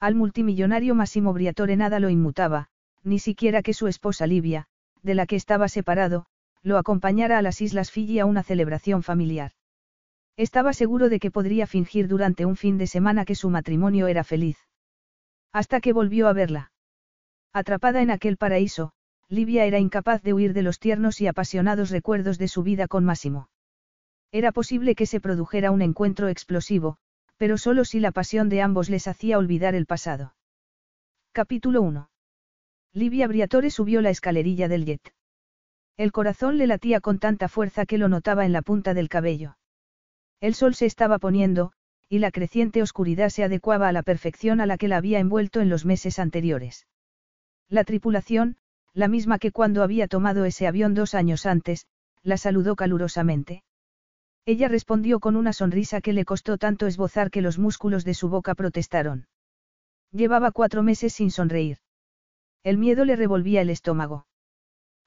Al multimillonario Massimo Briatore nada lo inmutaba, ni siquiera que su esposa Livia, de la que estaba separado, lo acompañara a las Islas Fiji a una celebración familiar. Estaba seguro de que podría fingir durante un fin de semana que su matrimonio era feliz. Hasta que volvió a verla. Atrapada en aquel paraíso, Livia era incapaz de huir de los tiernos y apasionados recuerdos de su vida con Máximo. Era posible que se produjera un encuentro explosivo, pero solo si la pasión de ambos les hacía olvidar el pasado. Capítulo 1. Livia Briatore subió la escalerilla del jet. El corazón le latía con tanta fuerza que lo notaba en la punta del cabello. El sol se estaba poniendo, y la creciente oscuridad se adecuaba a la perfección a la que la había envuelto en los meses anteriores. La tripulación, la misma que cuando había tomado ese avión dos años antes, la saludó calurosamente. Ella respondió con una sonrisa que le costó tanto esbozar que los músculos de su boca protestaron. Llevaba cuatro meses sin sonreír. El miedo le revolvía el estómago.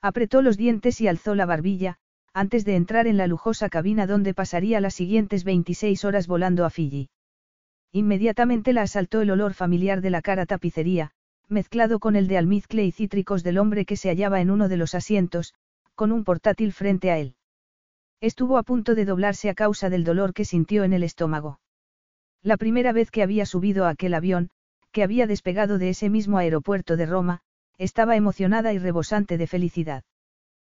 Apretó los dientes y alzó la barbilla, antes de entrar en la lujosa cabina donde pasaría las siguientes 26 horas volando a Fiji. Inmediatamente la asaltó el olor familiar de la cara tapicería, mezclado con el de almizcle y cítricos del hombre que se hallaba en uno de los asientos, con un portátil frente a él. Estuvo a punto de doblarse a causa del dolor que sintió en el estómago. La primera vez que había subido a aquel avión, que había despegado de ese mismo aeropuerto de Roma, estaba emocionada y rebosante de felicidad.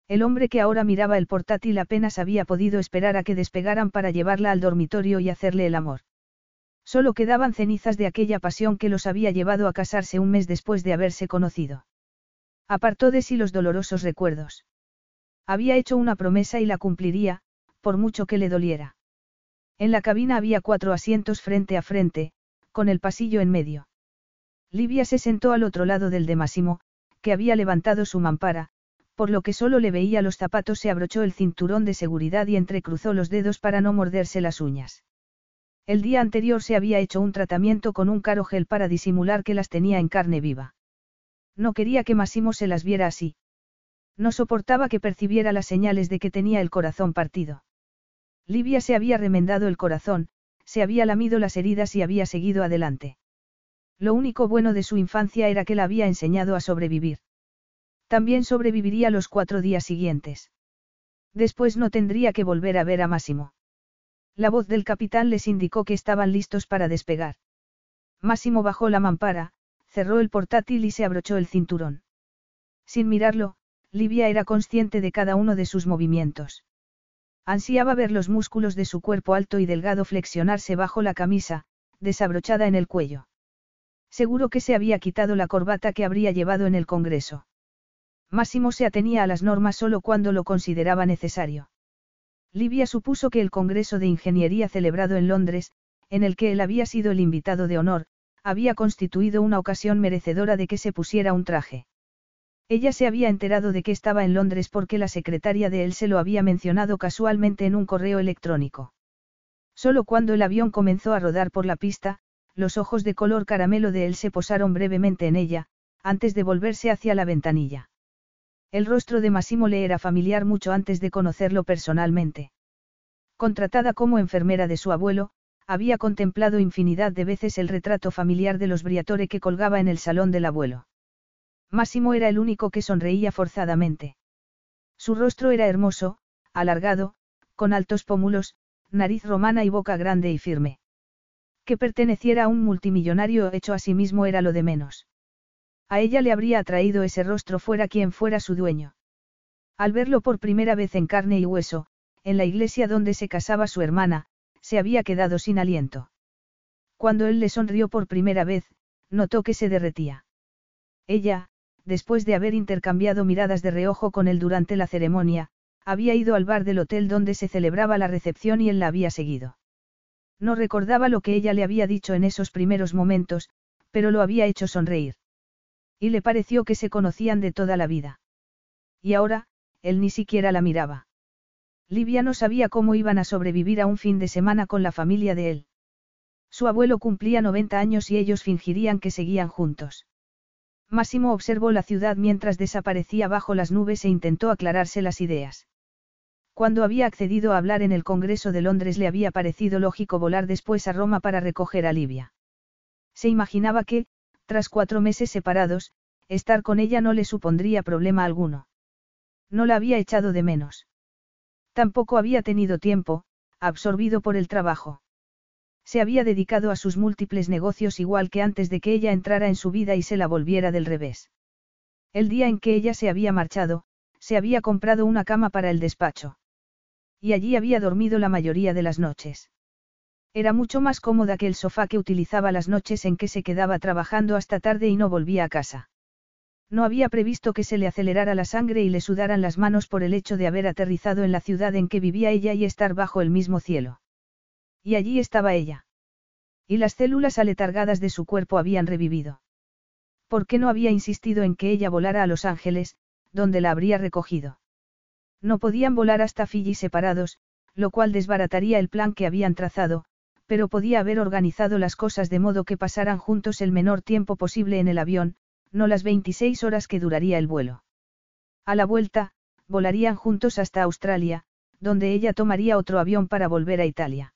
El hombre que ahora miraba el portátil apenas había podido esperar a que despegaran para llevarla al dormitorio y hacerle el amor. Solo quedaban cenizas de aquella pasión que los había llevado a casarse un mes después de haberse conocido. Apartó de sí los dolorosos recuerdos. Había hecho una promesa y la cumpliría, por mucho que le doliera. En la cabina había cuatro asientos frente a frente, con el pasillo en medio. Livia se sentó al otro lado del de Massimo, que había levantado su mampara, por lo que solo le veía los zapatos se abrochó el cinturón de seguridad y entrecruzó los dedos para no morderse las uñas. El día anterior se había hecho un tratamiento con un caro gel para disimular que las tenía en carne viva. No quería que Massimo se las viera así. No soportaba que percibiera las señales de que tenía el corazón partido. Livia se había remendado el corazón, se había lamido las heridas y había seguido adelante. Lo único bueno de su infancia era que la había enseñado a sobrevivir. También sobreviviría los cuatro días siguientes. Después no tendría que volver a ver a Máximo. La voz del capitán les indicó que estaban listos para despegar. Máximo bajó la mampara, cerró el portátil y se abrochó el cinturón. Sin mirarlo, Livia era consciente de cada uno de sus movimientos. Ansiaba ver los músculos de su cuerpo alto y delgado flexionarse bajo la camisa, desabrochada en el cuello. Seguro que se había quitado la corbata que habría llevado en el Congreso. Máximo se atenía a las normas solo cuando lo consideraba necesario. Livia supuso que el Congreso de Ingeniería celebrado en Londres, en el que él había sido el invitado de honor, había constituido una ocasión merecedora de que se pusiera un traje. Ella se había enterado de que estaba en Londres porque la secretaria de él se lo había mencionado casualmente en un correo electrónico. Solo cuando el avión comenzó a rodar por la pista, los ojos de color caramelo de él se posaron brevemente en ella, antes de volverse hacia la ventanilla. El rostro de Massimo le era familiar mucho antes de conocerlo personalmente. Contratada como enfermera de su abuelo, había contemplado infinidad de veces el retrato familiar de los Briatore que colgaba en el salón del abuelo. Máximo era el único que sonreía forzadamente. Su rostro era hermoso, alargado, con altos pómulos, nariz romana y boca grande y firme. Que perteneciera a un multimillonario hecho a sí mismo era lo de menos. A ella le habría atraído ese rostro fuera quien fuera su dueño. Al verlo por primera vez en carne y hueso, en la iglesia donde se casaba su hermana, se había quedado sin aliento. Cuando él le sonrió por primera vez, notó que se derretía. Ella, después de haber intercambiado miradas de reojo con él durante la ceremonia, había ido al bar del hotel donde se celebraba la recepción y él la había seguido. No recordaba lo que ella le había dicho en esos primeros momentos, pero lo había hecho sonreír. Y le pareció que se conocían de toda la vida. Y ahora, él ni siquiera la miraba. Livia no sabía cómo iban a sobrevivir a un fin de semana con la familia de él. Su abuelo cumplía 90 años y ellos fingirían que seguían juntos. Máximo observó la ciudad mientras desaparecía bajo las nubes e intentó aclararse las ideas. Cuando había accedido a hablar en el Congreso de Londres le había parecido lógico volar después a Roma para recoger a Livia. Se imaginaba que, tras cuatro meses separados, estar con ella no le supondría problema alguno. No la había echado de menos. Tampoco había tenido tiempo, absorbido por el trabajo. Se había dedicado a sus múltiples negocios igual que antes de que ella entrara en su vida y se la volviera del revés. El día en que ella se había marchado, se había comprado una cama para el despacho. Y allí había dormido la mayoría de las noches. Era mucho más cómoda que el sofá que utilizaba las noches en que se quedaba trabajando hasta tarde y no volvía a casa. No había previsto que se le acelerara la sangre y le sudaran las manos por el hecho de haber aterrizado en la ciudad en que vivía ella y estar bajo el mismo cielo. Y allí estaba ella. Y las células aletargadas de su cuerpo habían revivido. ¿Por qué no había insistido en que ella volara a Los Ángeles, donde la habría recogido? No podían volar hasta Fiji separados, lo cual desbarataría el plan que habían trazado, pero podía haber organizado las cosas de modo que pasaran juntos el menor tiempo posible en el avión, no las 26 horas que duraría el vuelo. A la vuelta, volarían juntos hasta Australia, donde ella tomaría otro avión para volver a Italia.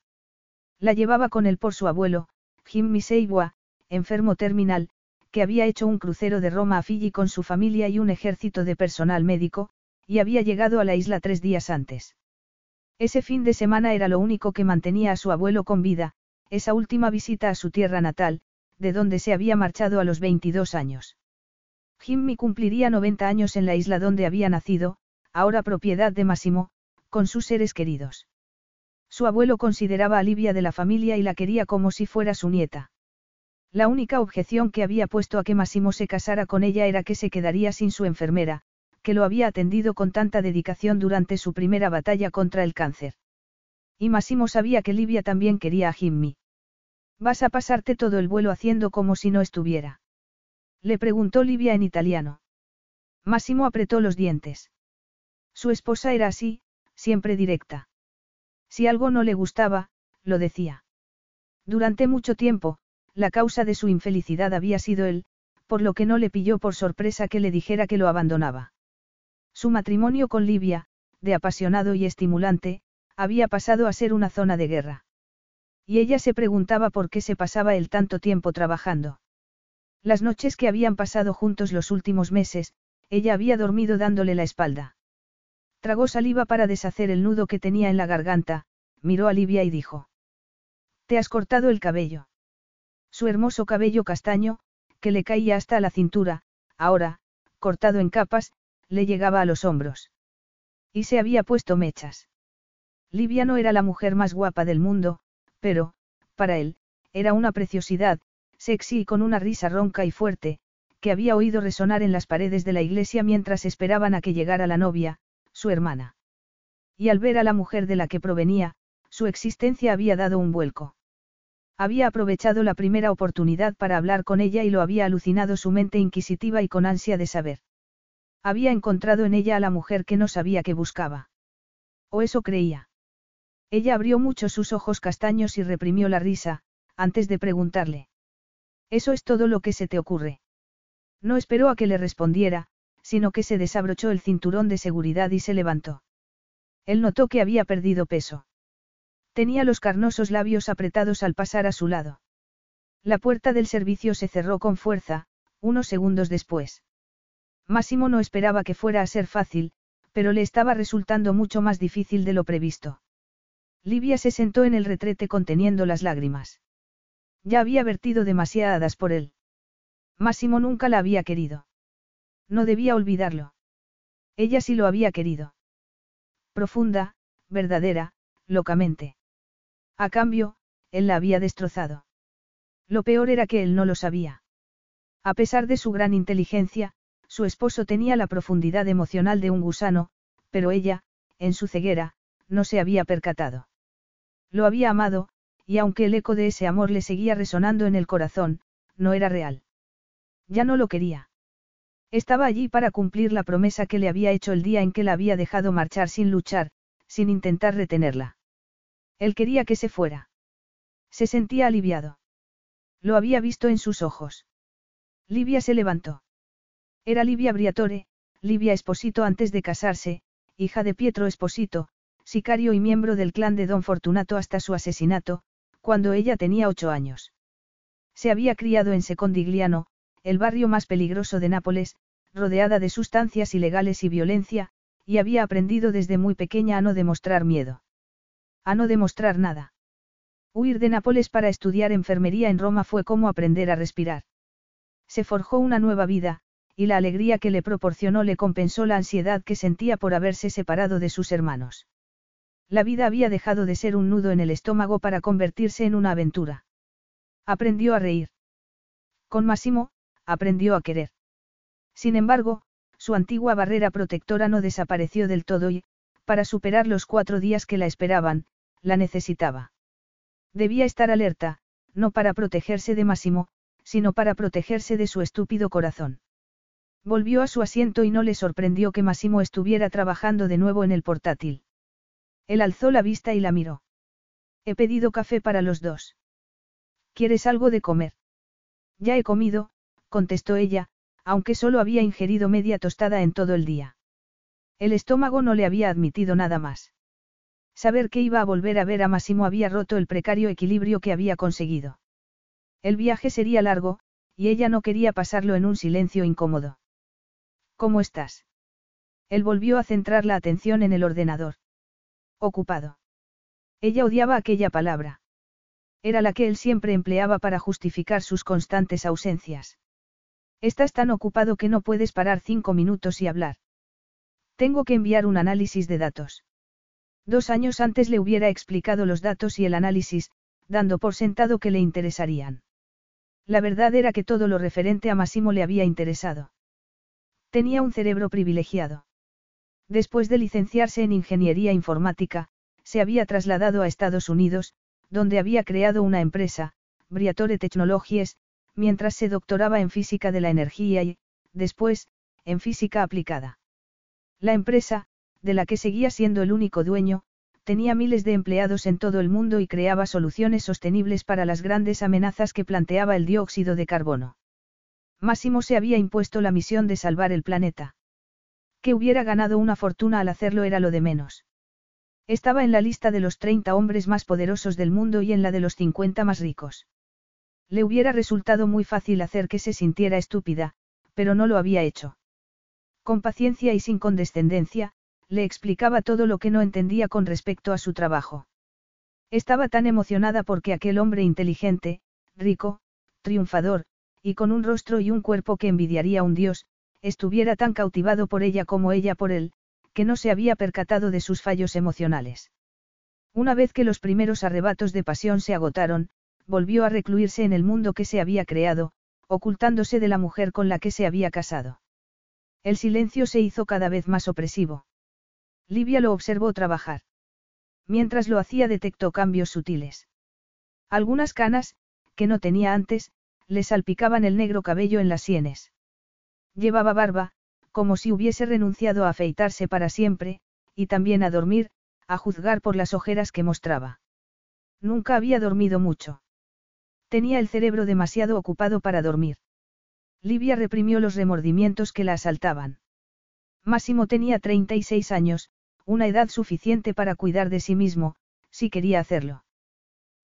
La llevaba con él por su abuelo, Jimmy Seiwa, enfermo terminal, que había hecho un crucero de Roma a Fiji con su familia y un ejército de personal médico, y había llegado a la isla tres días antes. Ese fin de semana era lo único que mantenía a su abuelo con vida, esa última visita a su tierra natal, de donde se había marchado a los 22 años. Jimmy cumpliría 90 años en la isla donde había nacido, ahora propiedad de Massimo, con sus seres queridos. Su abuelo consideraba a Livia de la familia y la quería como si fuera su nieta. La única objeción que había puesto a que Massimo se casara con ella era que se quedaría sin su enfermera, que lo había atendido con tanta dedicación durante su primera batalla contra el cáncer. Y Massimo sabía que Livia también quería a Jimmy. ¿Vas a pasarte todo el vuelo haciendo como si no estuviera? Le preguntó Livia en italiano. Massimo apretó los dientes. Su esposa era así, siempre directa. Si algo no le gustaba, lo decía. Durante mucho tiempo, la causa de su infelicidad había sido él, por lo que no le pilló por sorpresa que le dijera que lo abandonaba. Su matrimonio con Livia, de apasionado y estimulante, había pasado a ser una zona de guerra. Y ella se preguntaba por qué se pasaba él tanto tiempo trabajando. Las noches que habían pasado juntos los últimos meses, ella había dormido dándole la espalda. Tragó saliva para deshacer el nudo que tenía en la garganta, miró a Livia y dijo. ¿Te has cortado el cabello? Su hermoso cabello castaño, que le caía hasta la cintura, ahora, cortado en capas, le llegaba a los hombros. Y se había puesto mechas. Livia no era la mujer más guapa del mundo, pero, para él, era una preciosidad, sexy y con una risa ronca y fuerte, que había oído resonar en las paredes de la iglesia mientras esperaban a que llegara la novia, su hermana. Y al ver a la mujer de la que provenía, su existencia había dado un vuelco. Había aprovechado la primera oportunidad para hablar con ella y lo había alucinado su mente inquisitiva y con ansia de saber. Había encontrado en ella a la mujer que no sabía que buscaba. O eso creía. Ella abrió mucho sus ojos castaños y reprimió la risa, antes de preguntarle. ¿Eso es todo lo que se te ocurre? No esperó a que le respondiera, sino que se desabrochó el cinturón de seguridad y se levantó. Él notó que había perdido peso. Tenía los carnosos labios apretados al pasar a su lado. La puerta del servicio se cerró con fuerza, unos segundos después. Máximo no esperaba que fuera a ser fácil, pero le estaba resultando mucho más difícil de lo previsto. Livia se sentó en el retrete conteniendo las lágrimas. Ya había vertido demasiadas por él. Máximo nunca la había querido. No debía olvidarlo. Ella sí lo había querido. Profunda, verdadera, locamente. A cambio, él la había destrozado. Lo peor era que él no lo sabía. A pesar de su gran inteligencia, su esposo tenía la profundidad emocional de un gusano, pero ella, en su ceguera, no se había percatado. Lo había amado, y aunque el eco de ese amor le seguía resonando en el corazón, no era real. Ya no lo quería. Estaba allí para cumplir la promesa que le había hecho el día en que la había dejado marchar sin luchar, sin intentar retenerla. Él quería que se fuera. Se sentía aliviado. Lo había visto en sus ojos. Livia se levantó. Era Livia Briatore, Livia Esposito antes de casarse, hija de Pietro Esposito, sicario y miembro del clan de Don Fortunato hasta su asesinato, cuando ella tenía ocho años. Se había criado en Secondigliano, el barrio más peligroso de Nápoles, rodeada de sustancias ilegales y violencia, y había aprendido desde muy pequeña a no demostrar miedo. A no demostrar nada. Huir de Nápoles para estudiar enfermería en Roma fue como aprender a respirar. Se forjó una nueva vida, y la alegría que le proporcionó le compensó la ansiedad que sentía por haberse separado de sus hermanos. La vida había dejado de ser un nudo en el estómago para convertirse en una aventura. Aprendió a reír. Con Máximo, aprendió a querer. Sin embargo, su antigua barrera protectora no desapareció del todo y, para superar los cuatro días que la esperaban, la necesitaba. Debía estar alerta, no para protegerse de Máximo, sino para protegerse de su estúpido corazón. Volvió a su asiento y no le sorprendió que Máximo estuviera trabajando de nuevo en el portátil. Él alzó la vista y la miró. He pedido café para los dos. ¿Quieres algo de comer? Ya he comido, contestó ella, aunque solo había ingerido media tostada en todo el día. El estómago no le había admitido nada más. Saber que iba a volver a ver a Massimo había roto el precario equilibrio que había conseguido. El viaje sería largo, y ella no quería pasarlo en un silencio incómodo. ¿Cómo estás? Él volvió a centrar la atención en el ordenador. Ocupado. Ella odiaba aquella palabra. Era la que él siempre empleaba para justificar sus constantes ausencias. Estás tan ocupado que no puedes parar cinco minutos y hablar. Tengo que enviar un análisis de datos. Dos años antes le hubiera explicado los datos y el análisis, dando por sentado que le interesarían. La verdad era que todo lo referente a Massimo le había interesado. Tenía un cerebro privilegiado. Después de licenciarse en Ingeniería Informática, se había trasladado a Estados Unidos, donde había creado una empresa, Briatore Technologies, mientras se doctoraba en Física de la Energía y, después, en Física Aplicada. La empresa, de la que seguía siendo el único dueño, tenía miles de empleados en todo el mundo y creaba soluciones sostenibles para las grandes amenazas que planteaba el dióxido de carbono. Máximo se había impuesto la misión de salvar el planeta. Que hubiera ganado una fortuna al hacerlo era lo de menos. Estaba en la lista de los 30 hombres más poderosos del mundo y en la de los 50 más ricos. Le hubiera resultado muy fácil hacer que se sintiera estúpida, pero no lo había hecho. Con paciencia y sin condescendencia, le explicaba todo lo que no entendía con respecto a su trabajo. Estaba tan emocionada porque aquel hombre inteligente, rico, triunfador, y con un rostro y un cuerpo que envidiaría un dios, estuviera tan cautivado por ella como ella por él, que no se había percatado de sus fallos emocionales. Una vez que los primeros arrebatos de pasión se agotaron, volvió a recluirse en el mundo que se había creado, ocultándose de la mujer con la que se había casado. El silencio se hizo cada vez más opresivo. Livia lo observó trabajar. Mientras lo hacía detectó cambios sutiles. Algunas canas, que no tenía antes, le salpicaban el negro cabello en las sienes. Llevaba barba, como si hubiese renunciado a afeitarse para siempre, y también a dormir, a juzgar por las ojeras que mostraba. Nunca había dormido mucho. Tenía el cerebro demasiado ocupado para dormir. Livia reprimió los remordimientos que la asaltaban. Máximo tenía 36 años, una edad suficiente para cuidar de sí mismo, si quería hacerlo.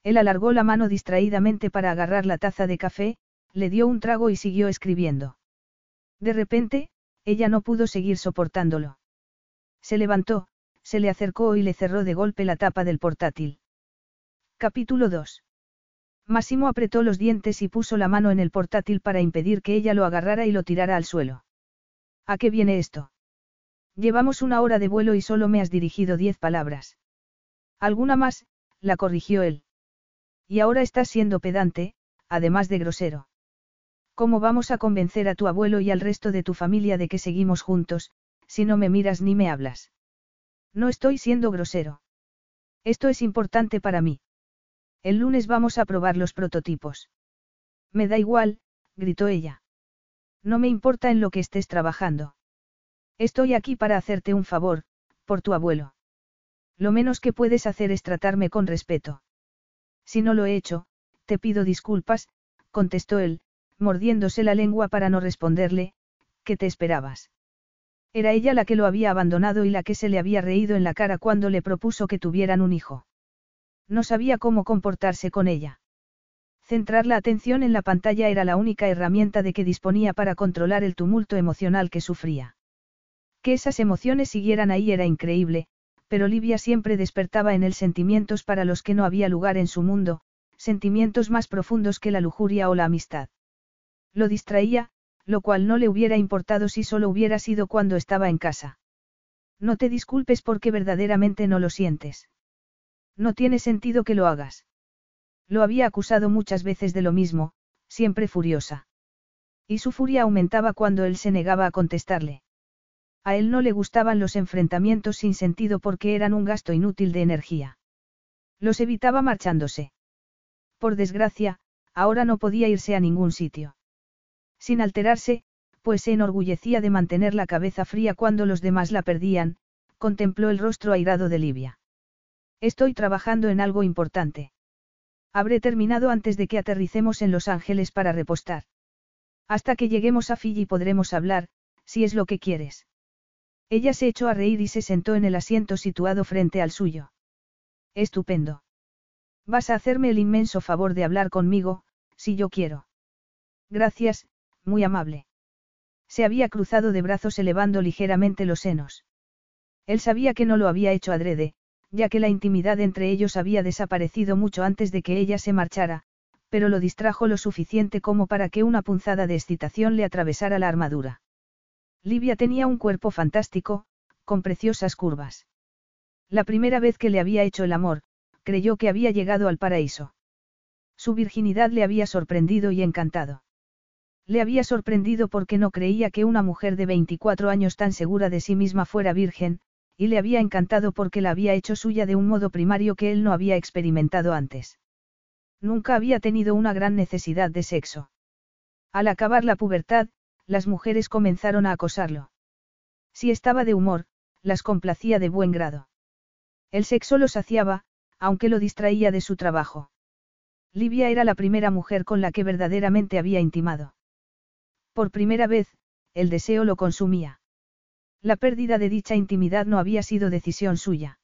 Él alargó la mano distraídamente para agarrar la taza de café, le dio un trago y siguió escribiendo. De repente, ella no pudo seguir soportándolo. Se levantó, se le acercó y le cerró de golpe la tapa del portátil. Capítulo 2. Massimo apretó los dientes y puso la mano en el portátil para impedir que ella lo agarrara y lo tirara al suelo. ¿A qué viene esto? Llevamos una hora de vuelo y solo me has dirigido diez palabras. ¿Alguna más? la corrigió él. Y ahora estás siendo pedante, además de grosero. ¿Cómo vamos a convencer a tu abuelo y al resto de tu familia de que seguimos juntos, si no me miras ni me hablas? No estoy siendo grosero. Esto es importante para mí. El lunes vamos a probar los prototipos. Me da igual, gritó ella. No me importa en lo que estés trabajando. Estoy aquí para hacerte un favor, por tu abuelo. Lo menos que puedes hacer es tratarme con respeto. Si no lo he hecho, te pido disculpas, contestó él, mordiéndose la lengua para no responderle, ¿qué te esperabas? Era ella la que lo había abandonado y la que se le había reído en la cara cuando le propuso que tuvieran un hijo. No sabía cómo comportarse con ella. Centrar la atención en la pantalla era la única herramienta de que disponía para controlar el tumulto emocional que sufría. Que esas emociones siguieran ahí era increíble, pero Livia siempre despertaba en él sentimientos para los que no había lugar en su mundo, sentimientos más profundos que la lujuria o la amistad. Lo distraía, lo cual no le hubiera importado si solo hubiera sido cuando estaba en casa. No te disculpes porque verdaderamente no lo sientes. No tiene sentido que lo hagas. Lo había acusado muchas veces de lo mismo, siempre furiosa. Y su furia aumentaba cuando él se negaba a contestarle. A él no le gustaban los enfrentamientos sin sentido porque eran un gasto inútil de energía. Los evitaba marchándose. Por desgracia, ahora no podía irse a ningún sitio. Sin alterarse, pues se enorgullecía de mantener la cabeza fría cuando los demás la perdían, contempló el rostro airado de Livia. Estoy trabajando en algo importante. Habré terminado antes de que aterricemos en Los Ángeles para repostar. Hasta que lleguemos a Fiji podremos hablar, si es lo que quieres. Ella se echó a reír y se sentó en el asiento situado frente al suyo. Estupendo. Vas a hacerme el inmenso favor de hablar conmigo, si yo quiero. Gracias, muy amable. Se había cruzado de brazos elevando ligeramente los senos. Él sabía que no lo había hecho adrede, ya que la intimidad entre ellos había desaparecido mucho antes de que ella se marchara, pero lo distrajo lo suficiente como para que una punzada de excitación le atravesara la armadura. Livia tenía un cuerpo fantástico, con preciosas curvas. La primera vez que le había hecho el amor, creyó que había llegado al paraíso. Su virginidad le había sorprendido y encantado. Le había sorprendido porque no creía que una mujer de 24 años tan segura de sí misma fuera virgen, y le había encantado porque la había hecho suya de un modo primario que él no había experimentado antes. Nunca había tenido una gran necesidad de sexo. Al acabar la pubertad, las mujeres comenzaron a acosarlo. Si estaba de humor, las complacía de buen grado. El sexo lo saciaba, aunque lo distraía de su trabajo. Livia era la primera mujer con la que verdaderamente había intimado. Por primera vez, el deseo lo consumía. La pérdida de dicha intimidad no había sido decisión suya.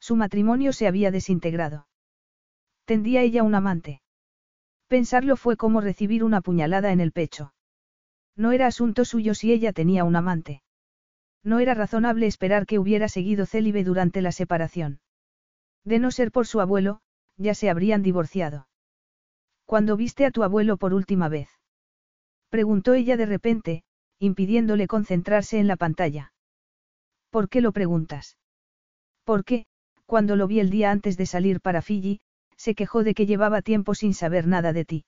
Su matrimonio se había desintegrado. ¿Tendía ella un amante? Pensarlo fue como recibir una puñalada en el pecho. No era asunto suyo si ella tenía un amante. No era razonable esperar que hubiera seguido célibe durante la separación. De no ser por su abuelo, ya se habrían divorciado. ¿Cuándo viste a tu abuelo por última vez? Preguntó ella de repente, impidiéndole concentrarse en la pantalla. ¿Por qué lo preguntas? Porque, cuando lo vi el día antes de salir para Fiji, se quejó de que llevaba tiempo sin saber nada de ti.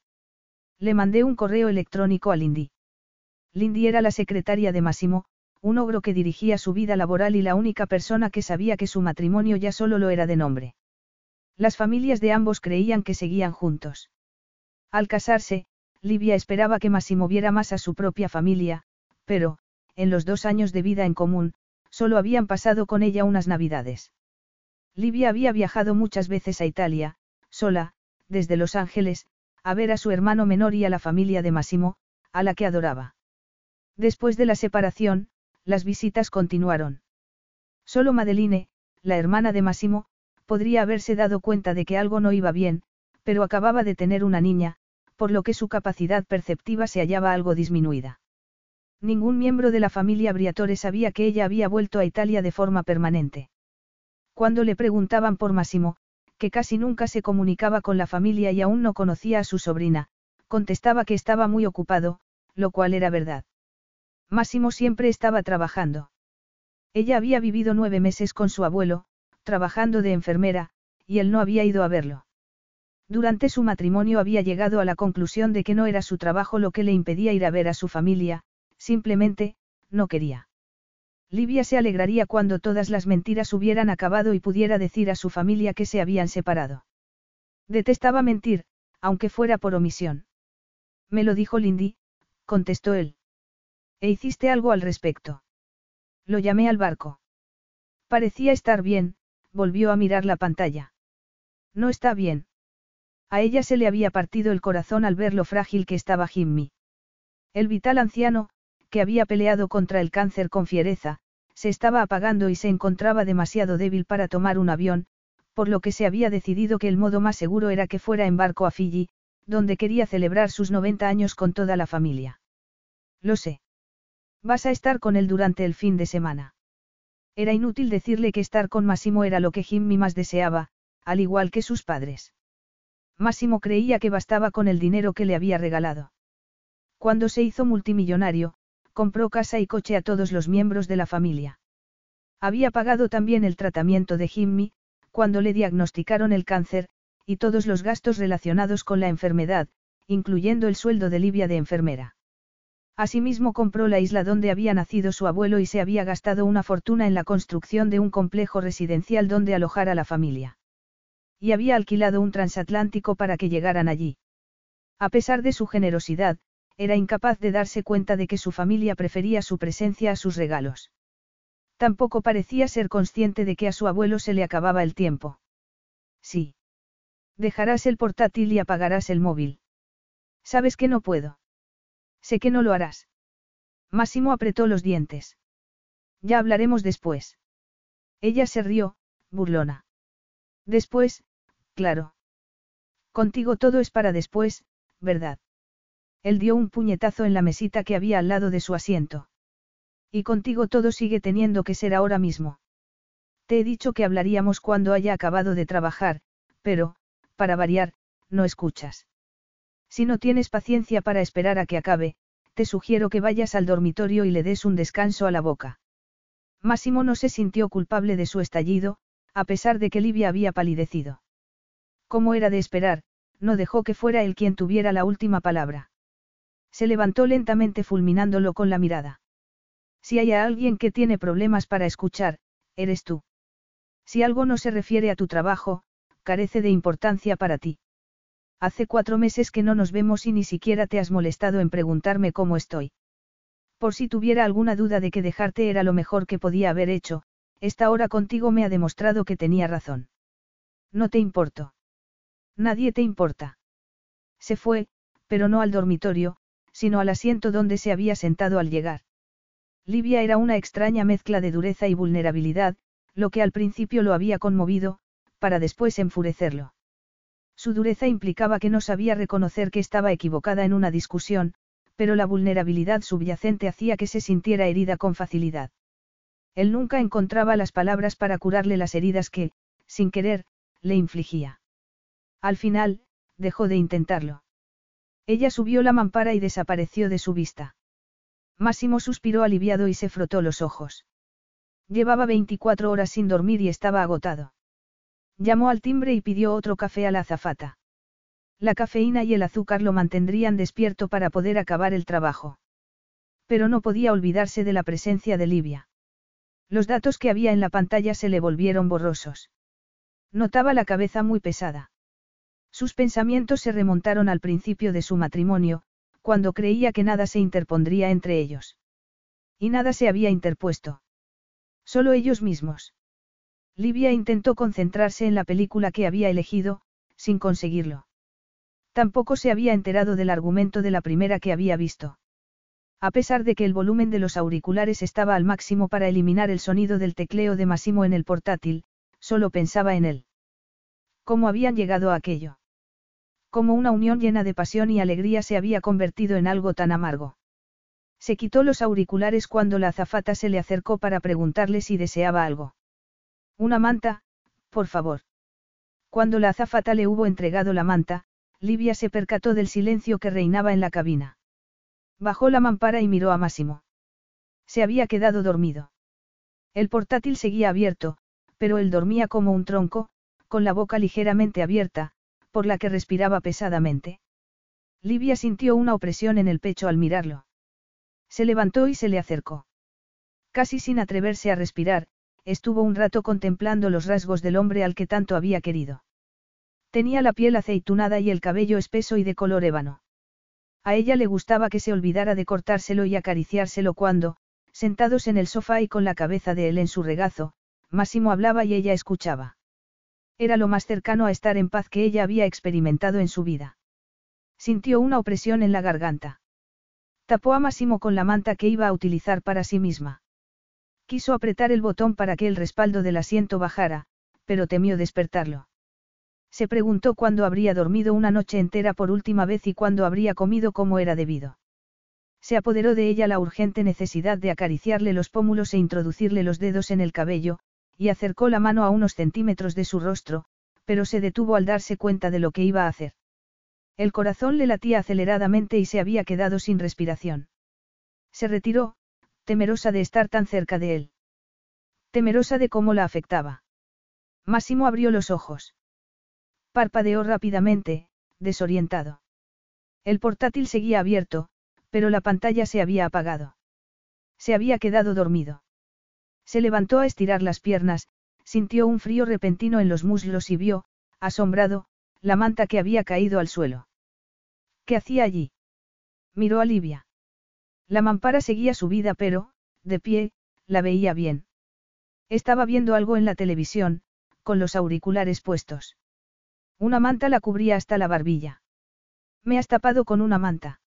Le mandé un correo electrónico a Lindy. Lindy era la secretaria de Massimo, un ogro que dirigía su vida laboral y la única persona que sabía que su matrimonio ya solo lo era de nombre. Las familias de ambos creían que seguían juntos. Al casarse, Livia esperaba que Massimo viera más a su propia familia, pero, en los dos años de vida en común, solo habían pasado con ella unas navidades. Livia había viajado muchas veces a Italia, sola, desde Los Ángeles, a ver a su hermano menor y a la familia de Massimo, a la que adoraba. Después de la separación, las visitas continuaron. Solo Madeline, la hermana de Massimo, podría haberse dado cuenta de que algo no iba bien, pero acababa de tener una niña, por lo que su capacidad perceptiva se hallaba algo disminuida. Ningún miembro de la familia Briatore sabía que ella había vuelto a Italia de forma permanente. Cuando le preguntaban por Massimo, que casi nunca se comunicaba con la familia y aún no conocía a su sobrina, contestaba que estaba muy ocupado, lo cual era verdad. Máximo siempre estaba trabajando. Ella había vivido nueve meses con su abuelo, trabajando de enfermera, y él no había ido a verlo. Durante su matrimonio había llegado a la conclusión de que no era su trabajo lo que le impedía ir a ver a su familia, simplemente, no quería. Livia se alegraría cuando todas las mentiras hubieran acabado y pudiera decir a su familia que se habían separado. Detestaba mentir, aunque fuera por omisión. Me lo dijo Lindy, contestó él. ¿E hiciste algo al respecto? Lo llamé al barco. Parecía estar bien, volvió a mirar la pantalla. No está bien. A ella se le había partido el corazón al ver lo frágil que estaba Jimmy. El vital anciano, que había peleado contra el cáncer con fiereza, se estaba apagando y se encontraba demasiado débil para tomar un avión, por lo que se había decidido que el modo más seguro era que fuera en barco a Fiji, donde quería celebrar sus 90 años con toda la familia. Lo sé. Vas a estar con él durante el fin de semana. Era inútil decirle que estar con Massimo era lo que Jimmy más deseaba, al igual que sus padres. Máximo creía que bastaba con el dinero que le había regalado. Cuando se hizo multimillonario, compró casa y coche a todos los miembros de la familia. Había pagado también el tratamiento de Jimmy, cuando le diagnosticaron el cáncer, y todos los gastos relacionados con la enfermedad, incluyendo el sueldo de Livia de enfermera. Asimismo compró la isla donde había nacido su abuelo y se había gastado una fortuna en la construcción de un complejo residencial donde alojar a la familia y había alquilado un transatlántico para que llegaran allí. A pesar de su generosidad, era incapaz de darse cuenta de que su familia prefería su presencia a sus regalos. Tampoco parecía ser consciente de que a su abuelo se le acababa el tiempo. Sí. Dejarás el portátil y apagarás el móvil. Sabes que no puedo. Sé que no lo harás. Máximo apretó los dientes. Ya hablaremos después. Ella se rió, burlona. Después, claro. Contigo todo es para después, ¿verdad? Él dio un puñetazo en la mesita que había al lado de su asiento. Y contigo todo sigue teniendo que ser ahora mismo. Te he dicho que hablaríamos cuando haya acabado de trabajar, pero, para variar, no escuchas. Si no tienes paciencia para esperar a que acabe, te sugiero que vayas al dormitorio y le des un descanso a la boca. Máximo no se sintió culpable de su estallido, a pesar de que Livia había palidecido. Como era de esperar, no dejó que fuera él quien tuviera la última palabra. Se levantó lentamente fulminándolo con la mirada. Si hay alguien que tiene problemas para escuchar, eres tú. Si algo no se refiere a tu trabajo, carece de importancia para ti. Hace cuatro meses que no nos vemos y ni siquiera te has molestado en preguntarme cómo estoy. Por si tuviera alguna duda de que dejarte era lo mejor que podía haber hecho, esta hora contigo me ha demostrado que tenía razón. No te importo. Nadie te importa. Se fue, pero no al dormitorio, sino al asiento donde se había sentado al llegar. Livia era una extraña mezcla de dureza y vulnerabilidad, lo que al principio lo había conmovido, para después enfurecerlo. Su dureza implicaba que no sabía reconocer que estaba equivocada en una discusión, pero la vulnerabilidad subyacente hacía que se sintiera herida con facilidad. Él nunca encontraba las palabras para curarle las heridas que, sin querer, le infligía. Al final, dejó de intentarlo. Ella subió la mampara y desapareció de su vista. Máximo suspiró aliviado y se frotó los ojos. Llevaba 24 horas sin dormir y estaba agotado. Llamó al timbre y pidió otro café a la azafata. La cafeína y el azúcar lo mantendrían despierto para poder acabar el trabajo. Pero no podía olvidarse de la presencia de Livia. Los datos que había en la pantalla se le volvieron borrosos. Notaba la cabeza muy pesada. Sus pensamientos se remontaron al principio de su matrimonio, cuando creía que nada se interpondría entre ellos. Y nada se había interpuesto. Solo ellos mismos. Livia intentó concentrarse en la película que había elegido, sin conseguirlo. Tampoco se había enterado del argumento de la primera que había visto. A pesar de que el volumen de los auriculares estaba al máximo para eliminar el sonido del tecleo de Massimo en el portátil, solo pensaba en él. ¿Cómo habían llegado a aquello? Como una unión llena de pasión y alegría se había convertido en algo tan amargo. Se quitó los auriculares cuando la azafata se le acercó para preguntarle si deseaba algo. Una manta, por favor. Cuando la azafata le hubo entregado la manta, Livia se percató del silencio que reinaba en la cabina. Bajó la mampara y miró a Máximo. Se había quedado dormido. El portátil seguía abierto, pero él dormía como un tronco, con la boca ligeramente abierta, por la que respiraba pesadamente. Livia sintió una opresión en el pecho al mirarlo. Se levantó y se le acercó. Casi sin atreverse a respirar, estuvo un rato contemplando los rasgos del hombre al que tanto había querido. Tenía la piel aceitunada y el cabello espeso y de color ébano. A ella le gustaba que se olvidara de cortárselo y acariciárselo cuando, sentados en el sofá y con la cabeza de él en su regazo, Máximo hablaba y ella escuchaba. Era lo más cercano a estar en paz que ella había experimentado en su vida. Sintió una opresión en la garganta. Tapó a Máximo con la manta que iba a utilizar para sí misma. Quiso apretar el botón para que el respaldo del asiento bajara, pero temió despertarlo. Se preguntó cuándo habría dormido una noche entera por última vez y cuándo habría comido como era debido. Se apoderó de ella la urgente necesidad de acariciarle los pómulos e introducirle los dedos en el cabello, y acercó la mano a unos centímetros de su rostro, pero se detuvo al darse cuenta de lo que iba a hacer. El corazón le latía aceleradamente y se había quedado sin respiración. Se retiró, temerosa de estar tan cerca de él. Temerosa de cómo la afectaba. Máximo abrió los ojos. Parpadeó rápidamente, desorientado. El portátil seguía abierto, pero la pantalla se había apagado. Se había quedado dormido. Se levantó a estirar las piernas, sintió un frío repentino en los muslos y vio, asombrado, la manta que había caído al suelo. ¿Qué hacía allí? Miró a Livia. La mampara seguía subida pero, de pie, la veía bien. Estaba viendo algo en la televisión, con los auriculares puestos. Una manta la cubría hasta la barbilla. Me has tapado con una manta.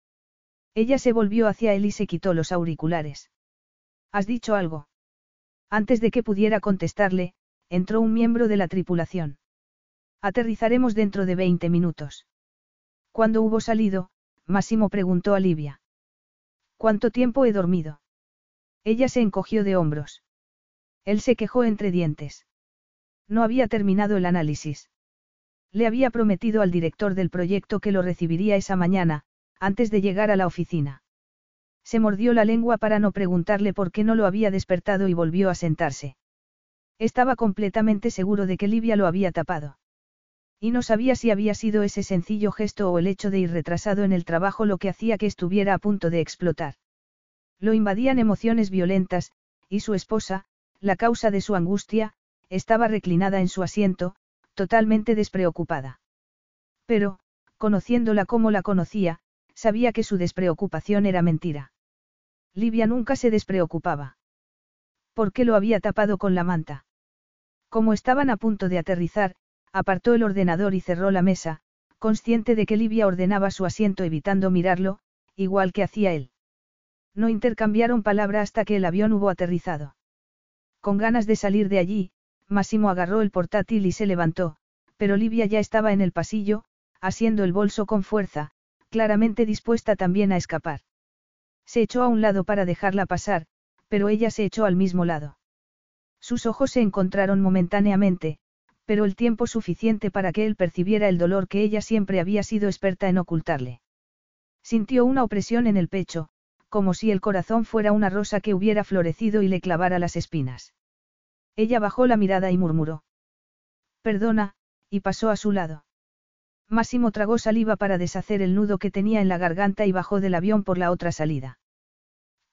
Ella se volvió hacia él y se quitó los auriculares. ¿Has dicho algo? Antes de que pudiera contestarle, entró un miembro de la tripulación. Aterrizaremos dentro de 20 minutos. Cuando hubo salido, Máximo preguntó a Livia. ¿Cuánto tiempo he dormido? Ella se encogió de hombros. Él se quejó entre dientes. No había terminado el análisis. Le había prometido al director del proyecto que lo recibiría esa mañana, antes de llegar a la oficina. Se mordió la lengua para no preguntarle por qué no lo había despertado y volvió a sentarse. Estaba completamente seguro de que Livia lo había tapado. Y no sabía si había sido ese sencillo gesto o el hecho de ir retrasado en el trabajo lo que hacía que estuviera a punto de explotar. Lo invadían emociones violentas, y su esposa, la causa de su angustia, estaba reclinada en su asiento, totalmente despreocupada. Pero, conociéndola como la conocía, sabía que su despreocupación era mentira. Livia nunca se despreocupaba. ¿Por qué lo había tapado con la manta? Como estaban a punto de aterrizar, apartó el ordenador y cerró la mesa, consciente de que Livia ordenaba su asiento evitando mirarlo, igual que hacía él. No intercambiaron palabra hasta que el avión hubo aterrizado. Con ganas de salir de allí, Máximo agarró el portátil y se levantó, pero Livia ya estaba en el pasillo, asiendo el bolso con fuerza, claramente dispuesta también a escapar. Se echó a un lado para dejarla pasar, pero ella se echó al mismo lado. Sus ojos se encontraron momentáneamente, pero el tiempo suficiente para que él percibiera el dolor que ella siempre había sido experta en ocultarle. Sintió una opresión en el pecho, como si el corazón fuera una rosa que hubiera florecido y le clavara las espinas. Ella bajó la mirada y murmuró. Perdona, y pasó a su lado. Máximo tragó saliva para deshacer el nudo que tenía en la garganta y bajó del avión por la otra salida.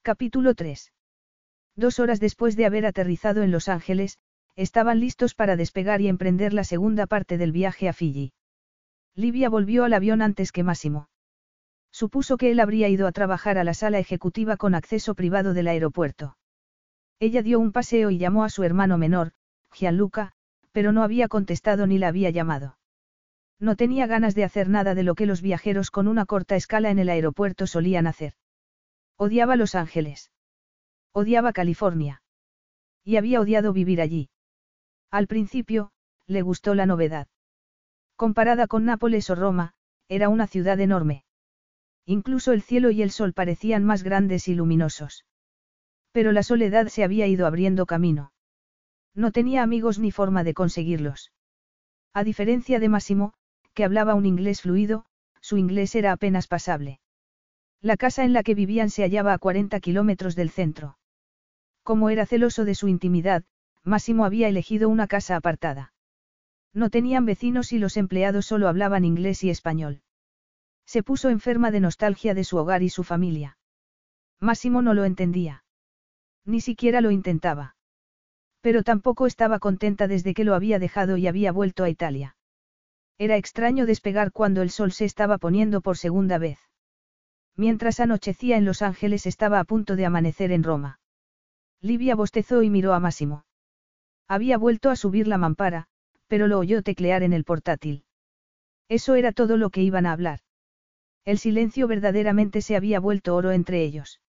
Capítulo 3. Dos horas después de haber aterrizado en Los Ángeles, estaban listos para despegar y emprender la segunda parte del viaje a Fiji. Livia volvió al avión antes que Máximo. Supuso que él habría ido a trabajar a la sala ejecutiva con acceso privado del aeropuerto. Ella dio un paseo y llamó a su hermano menor, Gianluca, pero no había contestado ni la había llamado. No tenía ganas de hacer nada de lo que los viajeros con una corta escala en el aeropuerto solían hacer. Odiaba Los Ángeles. Odiaba California. Y había odiado vivir allí. Al principio, le gustó la novedad. Comparada con Nápoles o Roma, era una ciudad enorme. Incluso el cielo y el sol parecían más grandes y luminosos. Pero la soledad se había ido abriendo camino. No tenía amigos ni forma de conseguirlos. A diferencia de Máximo, que hablaba un inglés fluido, su inglés era apenas pasable. La casa en la que vivían se hallaba a 40 kilómetros del centro. Como era celoso de su intimidad, Máximo había elegido una casa apartada. No tenían vecinos y los empleados solo hablaban inglés y español. Se puso enferma de nostalgia de su hogar y su familia. Máximo no lo entendía. Ni siquiera lo intentaba. Pero tampoco estaba contenta desde que lo había dejado y había vuelto a Italia. Era extraño despegar cuando el sol se estaba poniendo por segunda vez. Mientras anochecía en Los Ángeles estaba a punto de amanecer en Roma. Livia bostezó y miró a Máximo. Había vuelto a subir la mampara, pero lo oyó teclear en el portátil. Eso era todo lo que iban a hablar. El silencio verdaderamente se había vuelto oro entre ellos.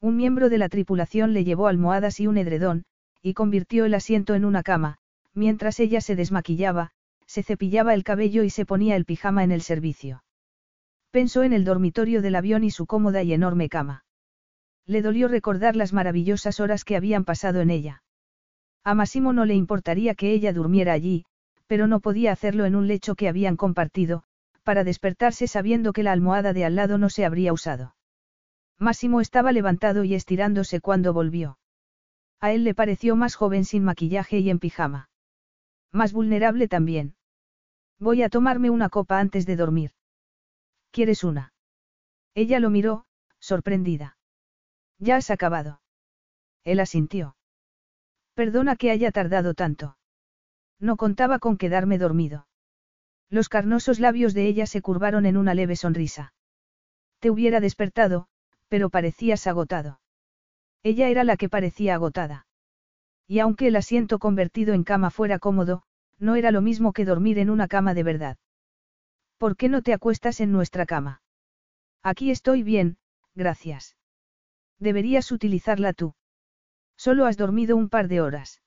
Un miembro de la tripulación le llevó almohadas y un edredón, y convirtió el asiento en una cama, mientras ella se desmaquillaba, se cepillaba el cabello y se ponía el pijama en el servicio. Pensó en el dormitorio del avión y su cómoda y enorme cama. Le dolió recordar las maravillosas horas que habían pasado en ella. A Massimo no le importaría que ella durmiera allí, pero no podía hacerlo en un lecho que habían compartido, para despertarse sabiendo que la almohada de al lado no se habría usado. Máximo estaba levantado y estirándose cuando volvió. A él le pareció más joven sin maquillaje y en pijama. Más vulnerable también. Voy a tomarme una copa antes de dormir. ¿Quieres una? Ella lo miró, sorprendida. Ya has acabado. Él asintió. Perdona que haya tardado tanto. No contaba con quedarme dormido. Los carnosos labios de ella se curvaron en una leve sonrisa. Te hubiera despertado, pero parecías agotado. Ella era la que parecía agotada. Y aunque el asiento convertido en cama fuera cómodo, no era lo mismo que dormir en una cama de verdad. ¿Por qué no te acuestas en nuestra cama? Aquí estoy bien, gracias. Deberías utilizarla tú. Solo has dormido un par de horas.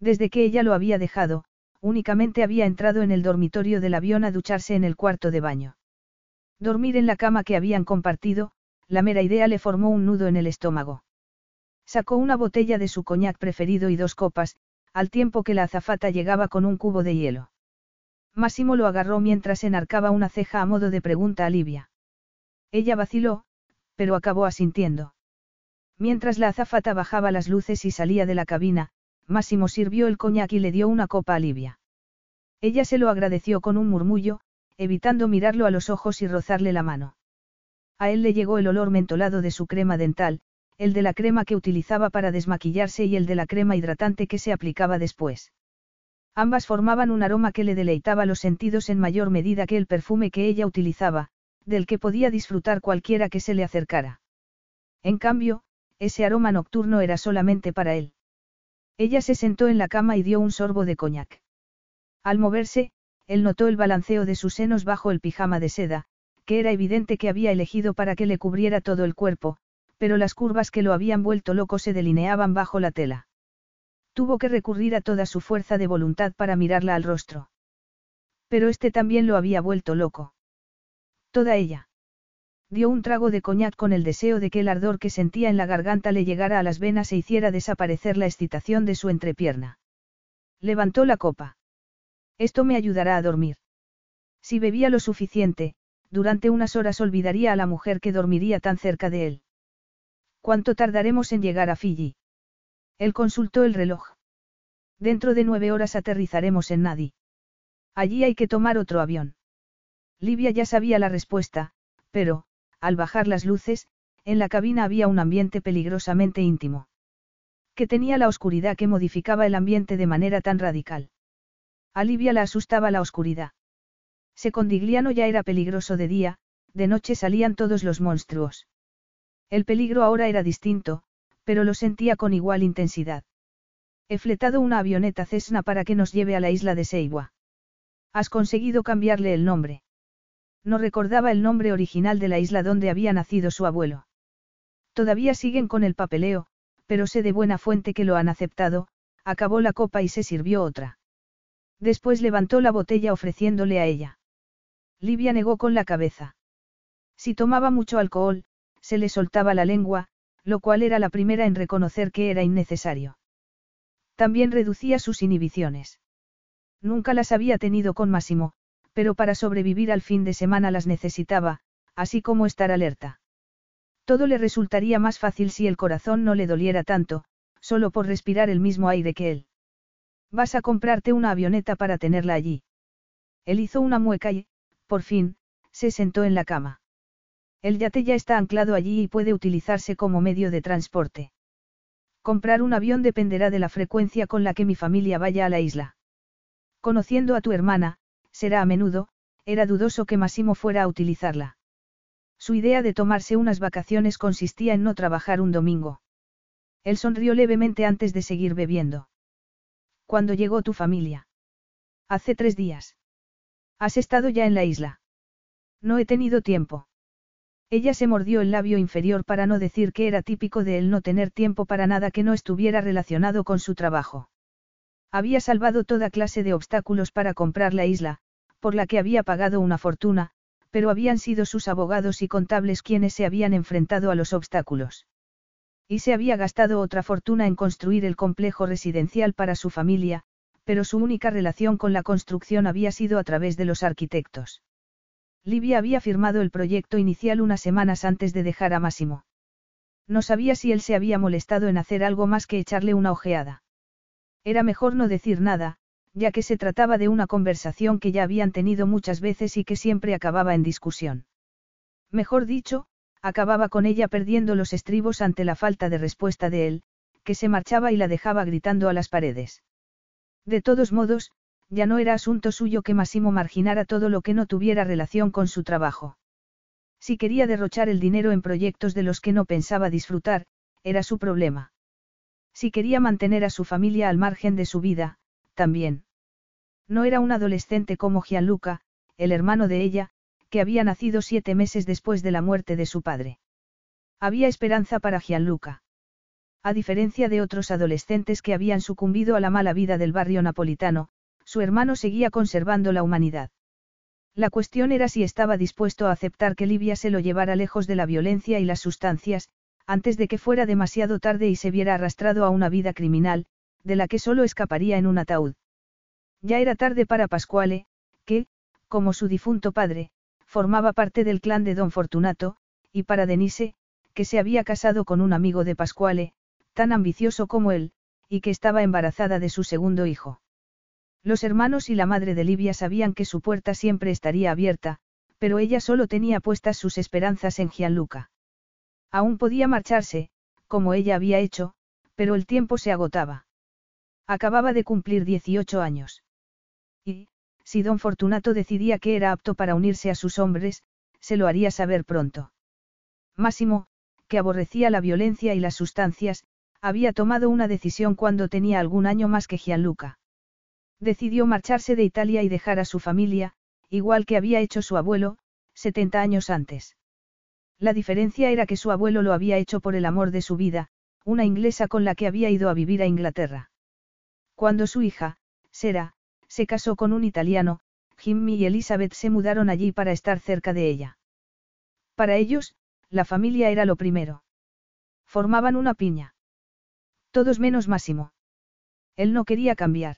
Desde que ella lo había dejado, únicamente había entrado en el dormitorio del avión a ducharse en el cuarto de baño. Dormir en la cama que habían compartido, la mera idea le formó un nudo en el estómago. Sacó una botella de su coñac preferido y dos copas, al tiempo que la azafata llegaba con un cubo de hielo. Máximo lo agarró mientras enarcaba una ceja a modo de pregunta a Livia. Ella vaciló, pero acabó asintiendo. Mientras la azafata bajaba las luces y salía de la cabina, Máximo sirvió el coñac y le dio una copa a Livia. Ella se lo agradeció con un murmullo, evitando mirarlo a los ojos y rozarle la mano. A él le llegó el olor mentolado de su crema dental, el de la crema que utilizaba para desmaquillarse y el de la crema hidratante que se aplicaba después. Ambas formaban un aroma que le deleitaba los sentidos en mayor medida que el perfume que ella utilizaba, del que podía disfrutar cualquiera que se le acercara. En cambio, ese aroma nocturno era solamente para él. Ella se sentó en la cama y dio un sorbo de coñac. Al moverse, él notó el balanceo de sus senos bajo el pijama de seda, que era evidente que había elegido para que le cubriera todo el cuerpo, pero las curvas que lo habían vuelto loco se delineaban bajo la tela. Tuvo que recurrir a toda su fuerza de voluntad para mirarla al rostro. Pero este también lo había vuelto loco. Toda ella. Dio un trago de coñac con el deseo de que el ardor que sentía en la garganta le llegara a las venas e hiciera desaparecer la excitación de su entrepierna. Levantó la copa. Esto me ayudará a dormir. Si bebía lo suficiente, durante unas horas olvidaría a la mujer que dormiría tan cerca de él. ¿Cuánto tardaremos en llegar a Fiji? Él consultó el reloj. Dentro de nueve horas aterrizaremos en Nadi. Allí hay que tomar otro avión. Livia ya sabía la respuesta, pero, al bajar las luces, en la cabina había un ambiente peligrosamente íntimo. Que tenía la oscuridad que modificaba el ambiente de manera tan radical. A Livia la asustaba la oscuridad. Secondigliano ya era peligroso de día, de noche salían todos los monstruos. El peligro ahora era distinto, pero lo sentía con igual intensidad. He fletado una avioneta Cessna para que nos lleve a la isla de Seiwa. Has conseguido cambiarle el nombre. No recordaba el nombre original de la isla donde había nacido su abuelo. Todavía siguen con el papeleo, pero sé de buena fuente que lo han aceptado, acabó la copa y se sirvió otra. Después levantó la botella ofreciéndole a ella. Livia negó con la cabeza. Si tomaba mucho alcohol, se le soltaba la lengua, lo cual era la primera en reconocer que era innecesario. También reducía sus inhibiciones. Nunca las había tenido con Máximo, pero para sobrevivir al fin de semana las necesitaba, así como estar alerta. Todo le resultaría más fácil si el corazón no le doliera tanto, solo por respirar el mismo aire que él. Vas a comprarte una avioneta para tenerla allí. Él hizo una mueca y, por fin, se sentó en la cama. El yate ya está anclado allí y puede utilizarse como medio de transporte. Comprar un avión dependerá de la frecuencia con la que mi familia vaya a la isla. Conociendo a tu hermana, será a menudo, era dudoso que Massimo fuera a utilizarla. Su idea de tomarse unas vacaciones consistía en no trabajar un domingo. Él sonrió levemente antes de seguir bebiendo. ¿Cuándo llegó tu familia? Hace tres días. ¿Has estado ya en la isla? No he tenido tiempo. Ella se mordió el labio inferior para no decir que era típico de él no tener tiempo para nada que no estuviera relacionado con su trabajo. Había salvado toda clase de obstáculos para comprar la isla, por la que había pagado una fortuna, pero habían sido sus abogados y contables quienes se habían enfrentado a los obstáculos. Y se había gastado otra fortuna en construir el complejo residencial para su familia, pero su única relación con la construcción había sido a través de los arquitectos. Livia había firmado el proyecto inicial unas semanas antes de dejar a Máximo. No sabía si él se había molestado en hacer algo más que echarle una ojeada. Era mejor no decir nada, ya que se trataba de una conversación que ya habían tenido muchas veces y que siempre acababa en discusión. Mejor dicho, acababa con ella perdiendo los estribos ante la falta de respuesta de él, que se marchaba y la dejaba gritando a las paredes. De todos modos, ya no era asunto suyo que Massimo marginara todo lo que no tuviera relación con su trabajo. Si quería derrochar el dinero en proyectos de los que no pensaba disfrutar, era su problema. Si quería mantener a su familia al margen de su vida, también. No era un adolescente como Gianluca, el hermano de ella, que había nacido siete meses después de la muerte de su padre. Había esperanza para Gianluca. A diferencia de otros adolescentes que habían sucumbido a la mala vida del barrio napolitano, su hermano seguía conservando la humanidad. La cuestión era si estaba dispuesto a aceptar que Livia se lo llevara lejos de la violencia y las sustancias, antes de que fuera demasiado tarde y se viera arrastrado a una vida criminal, de la que solo escaparía en un ataúd. Ya era tarde para Pascuale, que, como su difunto padre, formaba parte del clan de don Fortunato, y para Denise, que se había casado con un amigo de Pascuale, tan ambicioso como él, y que estaba embarazada de su segundo hijo. Los hermanos y la madre de Livia sabían que su puerta siempre estaría abierta, pero ella solo tenía puestas sus esperanzas en Gianluca. Aún podía marcharse, como ella había hecho, pero el tiempo se agotaba. Acababa de cumplir 18 años. Y, si don Fortunato decidía que era apto para unirse a sus hombres, se lo haría saber pronto. Máximo, que aborrecía la violencia y las sustancias, había tomado una decisión cuando tenía algún año más que Gianluca. Decidió marcharse de Italia y dejar a su familia, igual que había hecho su abuelo, 70 años antes. La diferencia era que su abuelo lo había hecho por el amor de su vida, una inglesa con la que había ido a vivir a Inglaterra. Cuando su hija, Sera, se casó con un italiano, Jimmy y Elizabeth se mudaron allí para estar cerca de ella. Para ellos, la familia era lo primero. Formaban una piña. Todos menos Máximo. Él no quería cambiar.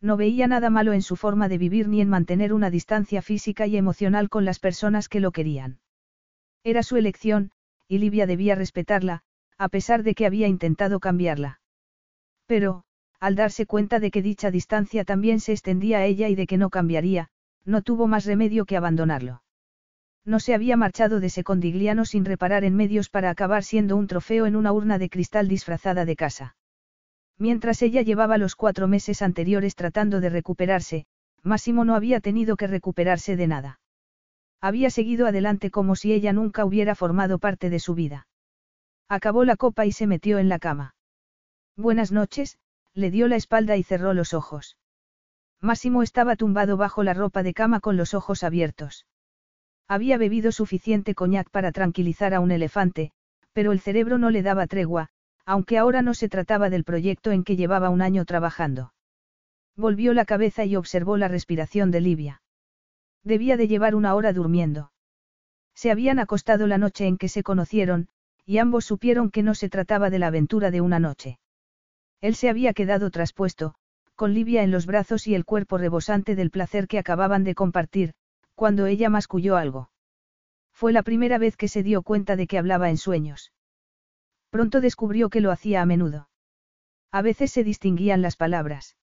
No veía nada malo en su forma de vivir ni en mantener una distancia física y emocional con las personas que lo querían. Era su elección, y Livia debía respetarla, a pesar de que había intentado cambiarla. Pero, al darse cuenta de que dicha distancia también se extendía a ella y de que no cambiaría, no tuvo más remedio que abandonarlo. No se había marchado de Secondigliano sin reparar en medios para acabar siendo un trofeo en una urna de cristal disfrazada de casa. Mientras ella llevaba los cuatro meses anteriores tratando de recuperarse, Máximo no había tenido que recuperarse de nada. Había seguido adelante como si ella nunca hubiera formado parte de su vida. Acabó la copa y se metió en la cama. Buenas noches, le dio la espalda y cerró los ojos. Máximo estaba tumbado bajo la ropa de cama con los ojos abiertos. Había bebido suficiente coñac para tranquilizar a un elefante, pero el cerebro no le daba tregua, aunque ahora no se trataba del proyecto en que llevaba un año trabajando. Volvió la cabeza y observó la respiración de Livia. Debía de llevar una hora durmiendo. Se habían acostado la noche en que se conocieron, y ambos supieron que no se trataba de la aventura de una noche. Él se había quedado traspuesto, con Livia en los brazos y el cuerpo rebosante del placer que acababan de compartir, cuando ella masculló algo. Fue la primera vez que se dio cuenta de que hablaba en sueños. Pronto descubrió que lo hacía a menudo. A veces se distinguían las palabras.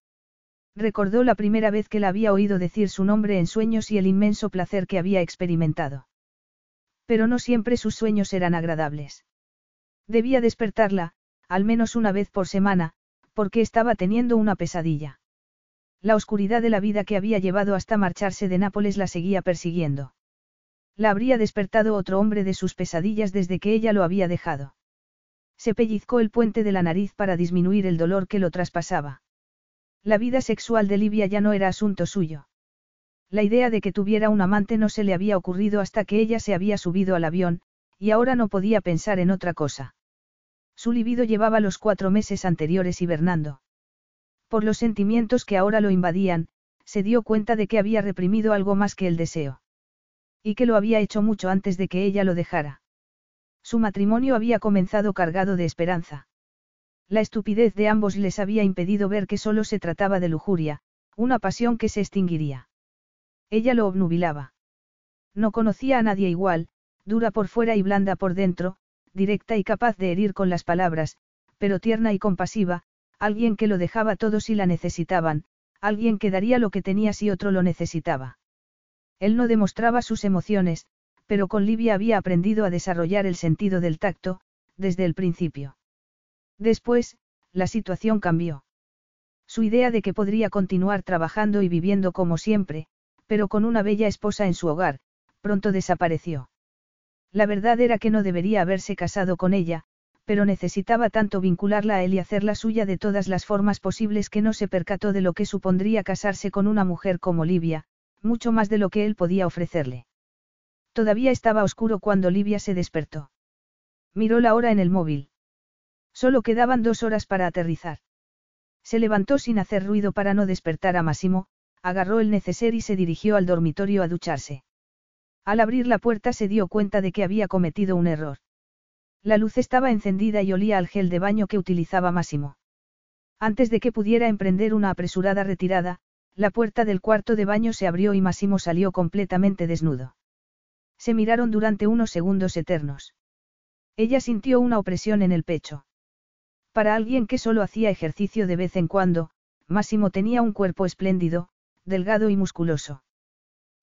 Recordó la primera vez que la había oído decir su nombre en sueños y el inmenso placer que había experimentado. Pero no siempre sus sueños eran agradables. Debía despertarla, al menos una vez por semana, porque estaba teniendo una pesadilla. La oscuridad de la vida que había llevado hasta marcharse de Nápoles la seguía persiguiendo. La habría despertado otro hombre de sus pesadillas desde que ella lo había dejado. Se pellizcó el puente de la nariz para disminuir el dolor que lo traspasaba. La vida sexual de Livia ya no era asunto suyo. La idea de que tuviera un amante no se le había ocurrido hasta que ella se había subido al avión, y ahora no podía pensar en otra cosa. Su libido llevaba los cuatro meses anteriores hibernando. Por los sentimientos que ahora lo invadían, se dio cuenta de que había reprimido algo más que el deseo. Y que lo había hecho mucho antes de que ella lo dejara. Su matrimonio había comenzado cargado de esperanza. La estupidez de ambos les había impedido ver que solo se trataba de lujuria, una pasión que se extinguiría. Ella lo obnubilaba. No conocía a nadie igual, dura por fuera y blanda por dentro, directa y capaz de herir con las palabras, pero tierna y compasiva, alguien que lo dejaba todo si la necesitaban, alguien que daría lo que tenía si otro lo necesitaba. Él no demostraba sus emociones, pero con Livia había aprendido a desarrollar el sentido del tacto, desde el principio. Después, la situación cambió. Su idea de que podría continuar trabajando y viviendo como siempre, pero con una bella esposa en su hogar, pronto desapareció. La verdad era que no debería haberse casado con ella, pero necesitaba tanto vincularla a él y hacerla suya de todas las formas posibles que no se percató de lo que supondría casarse con una mujer como Livia, mucho más de lo que él podía ofrecerle. Todavía estaba oscuro cuando Livia se despertó. Miró la hora en el móvil. Solo quedaban dos horas para aterrizar. Se levantó sin hacer ruido para no despertar a Máximo, agarró el neceser y se dirigió al dormitorio a ducharse. Al abrir la puerta se dio cuenta de que había cometido un error. La luz estaba encendida y olía al gel de baño que utilizaba Máximo. Antes de que pudiera emprender una apresurada retirada, la puerta del cuarto de baño se abrió y Máximo salió completamente desnudo. Se miraron durante unos segundos eternos. Ella sintió una opresión en el pecho. Para alguien que solo hacía ejercicio de vez en cuando, Máximo tenía un cuerpo espléndido, delgado y musculoso.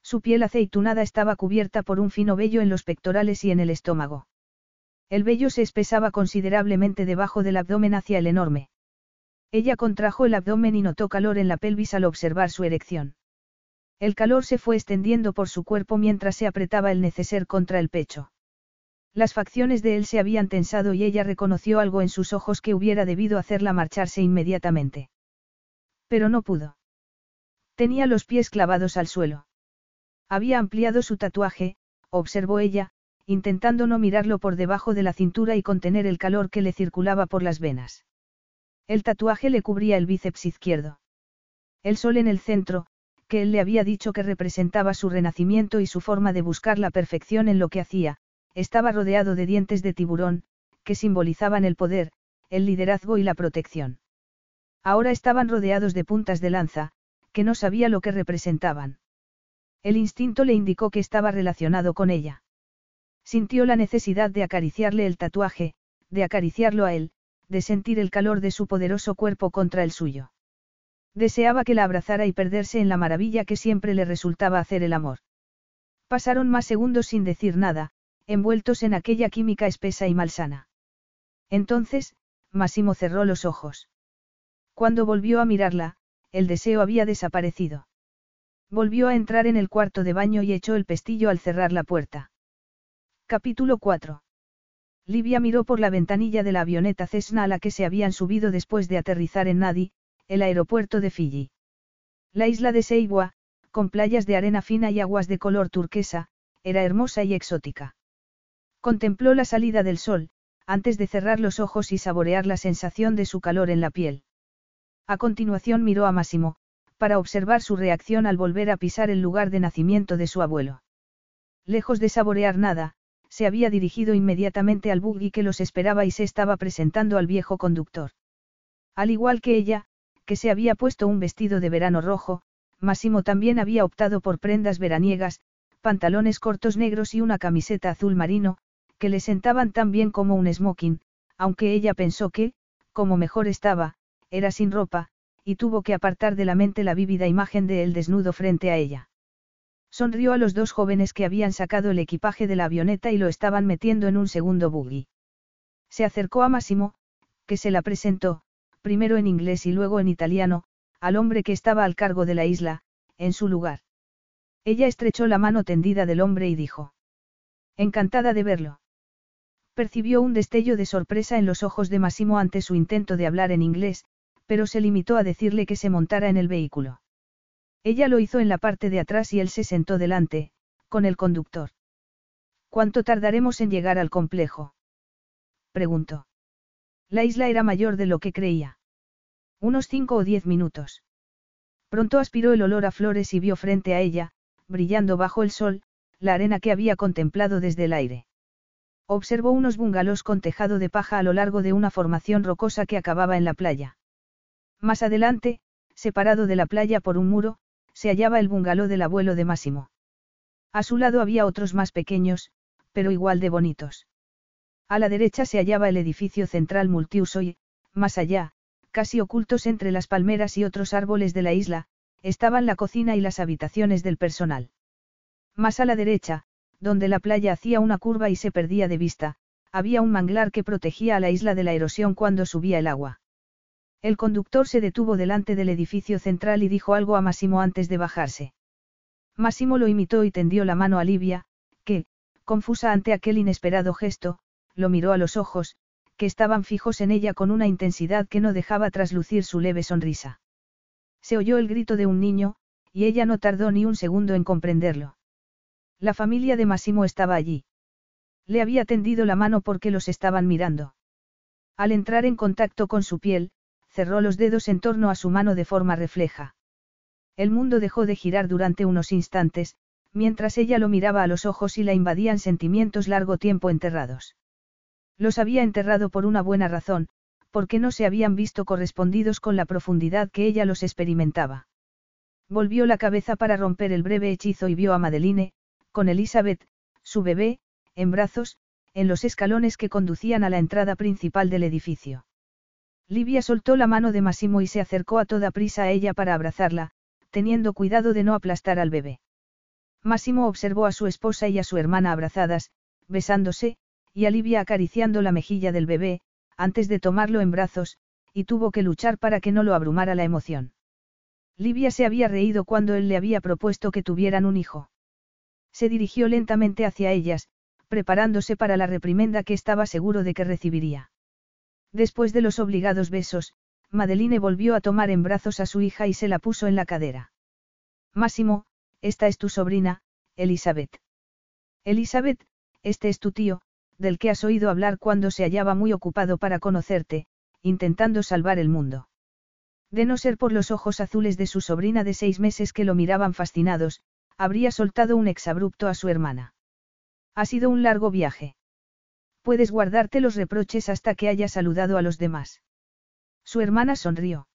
Su piel aceitunada estaba cubierta por un fino vello en los pectorales y en el estómago. El vello se espesaba considerablemente debajo del abdomen hacia el enorme. Ella contrajo el abdomen y notó calor en la pelvis al observar su erección. El calor se fue extendiendo por su cuerpo mientras se apretaba el neceser contra el pecho. Las facciones de él se habían tensado y ella reconoció algo en sus ojos que hubiera debido hacerla marcharse inmediatamente. Pero no pudo. Tenía los pies clavados al suelo. Había ampliado su tatuaje, observó ella, intentando no mirarlo por debajo de la cintura y contener el calor que le circulaba por las venas. El tatuaje le cubría el bíceps izquierdo. El sol en el centro, que él le había dicho que representaba su renacimiento y su forma de buscar la perfección en lo que hacía, estaba rodeado de dientes de tiburón, que simbolizaban el poder, el liderazgo y la protección. Ahora estaban rodeados de puntas de lanza, que no sabía lo que representaban. El instinto le indicó que estaba relacionado con ella. Sintió la necesidad de acariciarle el tatuaje, de acariciarlo a él, de sentir el calor de su poderoso cuerpo contra el suyo. Deseaba que la abrazara y perderse en la maravilla que siempre le resultaba hacer el amor. Pasaron más segundos sin decir nada, envueltos en aquella química espesa y malsana. Entonces, Massimo cerró los ojos. Cuando volvió a mirarla, el deseo había desaparecido. Volvió a entrar en el cuarto de baño y echó el pestillo al cerrar la puerta. Capítulo 4. Livia miró por la ventanilla de la avioneta Cessna a la que se habían subido después de aterrizar en Nadi, el aeropuerto de Fiji. La isla de Seiwa, con playas de arena fina y aguas de color turquesa, era hermosa y exótica. Contempló la salida del sol, antes de cerrar los ojos y saborear la sensación de su calor en la piel. A continuación miró a Máximo, para observar su reacción al volver a pisar el lugar de nacimiento de su abuelo. Lejos de saborear nada, se había dirigido inmediatamente al buggy que los esperaba y se estaba presentando al viejo conductor. Al igual que ella, que se había puesto un vestido de verano rojo, Massimo también había optado por prendas veraniegas, pantalones cortos negros y una camiseta azul marino, que le sentaban tan bien como un smoking, aunque ella pensó que, como mejor estaba, era sin ropa, y tuvo que apartar de la mente la vívida imagen de él desnudo frente a ella. Sonrió a los dos jóvenes que habían sacado el equipaje de la avioneta y lo estaban metiendo en un segundo buggy. Se acercó a Massimo, que se la presentó, primero en inglés y luego en italiano, al hombre que estaba al cargo de la isla, en su lugar. Ella estrechó la mano tendida del hombre y dijo. Encantada de verlo. Percibió un destello de sorpresa en los ojos de Massimo ante su intento de hablar en inglés, pero se limitó a decirle que se montara en el vehículo. Ella lo hizo en la parte de atrás y él se sentó delante, con el conductor. ¿Cuánto tardaremos en llegar al complejo? preguntó. La isla era mayor de lo que creía. Unos cinco o diez minutos. Pronto aspiró el olor a flores y vio frente a ella, brillando bajo el sol, la arena que había contemplado desde el aire. Observó unos bungalows con tejado de paja a lo largo de una formación rocosa que acababa en la playa. Más adelante, separado de la playa por un muro, se hallaba el bungalow del abuelo de Máximo. A su lado había otros más pequeños, pero igual de bonitos. A la derecha se hallaba el edificio central multiuso y, más allá, casi ocultos entre las palmeras y otros árboles de la isla, estaban la cocina y las habitaciones del personal. Más a la derecha, donde la playa hacía una curva y se perdía de vista, había un manglar que protegía a la isla de la erosión cuando subía el agua. El conductor se detuvo delante del edificio central y dijo algo a Massimo antes de bajarse. Massimo lo imitó y tendió la mano a Livia, que, confusa ante aquel inesperado gesto, lo miró a los ojos, que estaban fijos en ella con una intensidad que no dejaba traslucir su leve sonrisa. Se oyó el grito de un niño, y ella no tardó ni un segundo en comprenderlo. La familia de Massimo estaba allí. Le había tendido la mano porque los estaban mirando. Al entrar en contacto con su piel, cerró los dedos en torno a su mano de forma refleja. El mundo dejó de girar durante unos instantes, mientras ella lo miraba a los ojos y la invadían sentimientos largo tiempo enterrados. Los había enterrado por una buena razón, porque no se habían visto correspondidos con la profundidad que ella los experimentaba. Volvió la cabeza para romper el breve hechizo y vio a Madeline, con Elizabeth, su bebé, en brazos, en los escalones que conducían a la entrada principal del edificio. Livia soltó la mano de Massimo y se acercó a toda prisa a ella para abrazarla, teniendo cuidado de no aplastar al bebé. Massimo observó a su esposa y a su hermana abrazadas, besándose, y a Livia acariciando la mejilla del bebé, antes de tomarlo en brazos, y tuvo que luchar para que no lo abrumara la emoción. Livia se había reído cuando él le había propuesto que tuvieran un hijo. Se dirigió lentamente hacia ellas, preparándose para la reprimenda que estaba seguro de que recibiría. Después de los obligados besos, Madeline volvió a tomar en brazos a su hija y se la puso en la cadera. Máximo, esta es tu sobrina, Elizabeth. Elizabeth, este es tu tío, del que has oído hablar cuando se hallaba muy ocupado para conocerte, intentando salvar el mundo. De no ser por los ojos azules de su sobrina de seis meses que lo miraban fascinados, habría soltado un exabrupto a su hermana. Ha sido un largo viaje. Puedes guardarte los reproches hasta que haya saludado a los demás. Su hermana sonrió.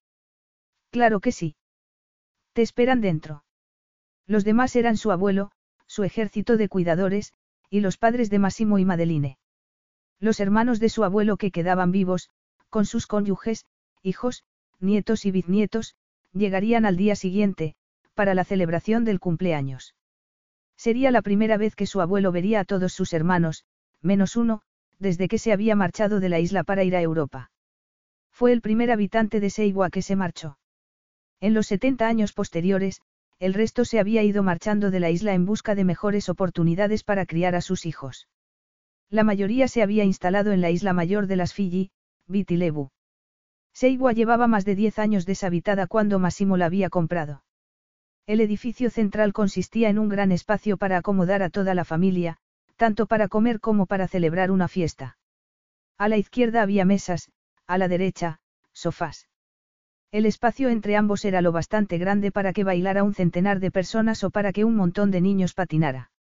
Claro que sí. Te esperan dentro. Los demás eran su abuelo, su ejército de cuidadores, y los padres de Massimo y Madeline. Los hermanos de su abuelo que quedaban vivos, con sus cónyuges, hijos, nietos y bisnietos, llegarían al día siguiente, para la celebración del cumpleaños. Sería la primera vez que su abuelo vería a todos sus hermanos, menos uno, desde que se había marchado de la isla para ir a Europa. Fue el primer habitante de Seiwa que se marchó. En los 70 años posteriores, el resto se había ido marchando de la isla en busca de mejores oportunidades para criar a sus hijos. La mayoría se había instalado en la isla mayor de las Fiji, Viti Seiwa llevaba más de 10 años deshabitada cuando Massimo la había comprado. El edificio central consistía en un gran espacio para acomodar a toda la familia, tanto para comer como para celebrar una fiesta. A la izquierda había mesas, a la derecha, sofás. El espacio entre ambos era lo bastante grande para que bailara un centenar de personas o para que un montón de niños patinara.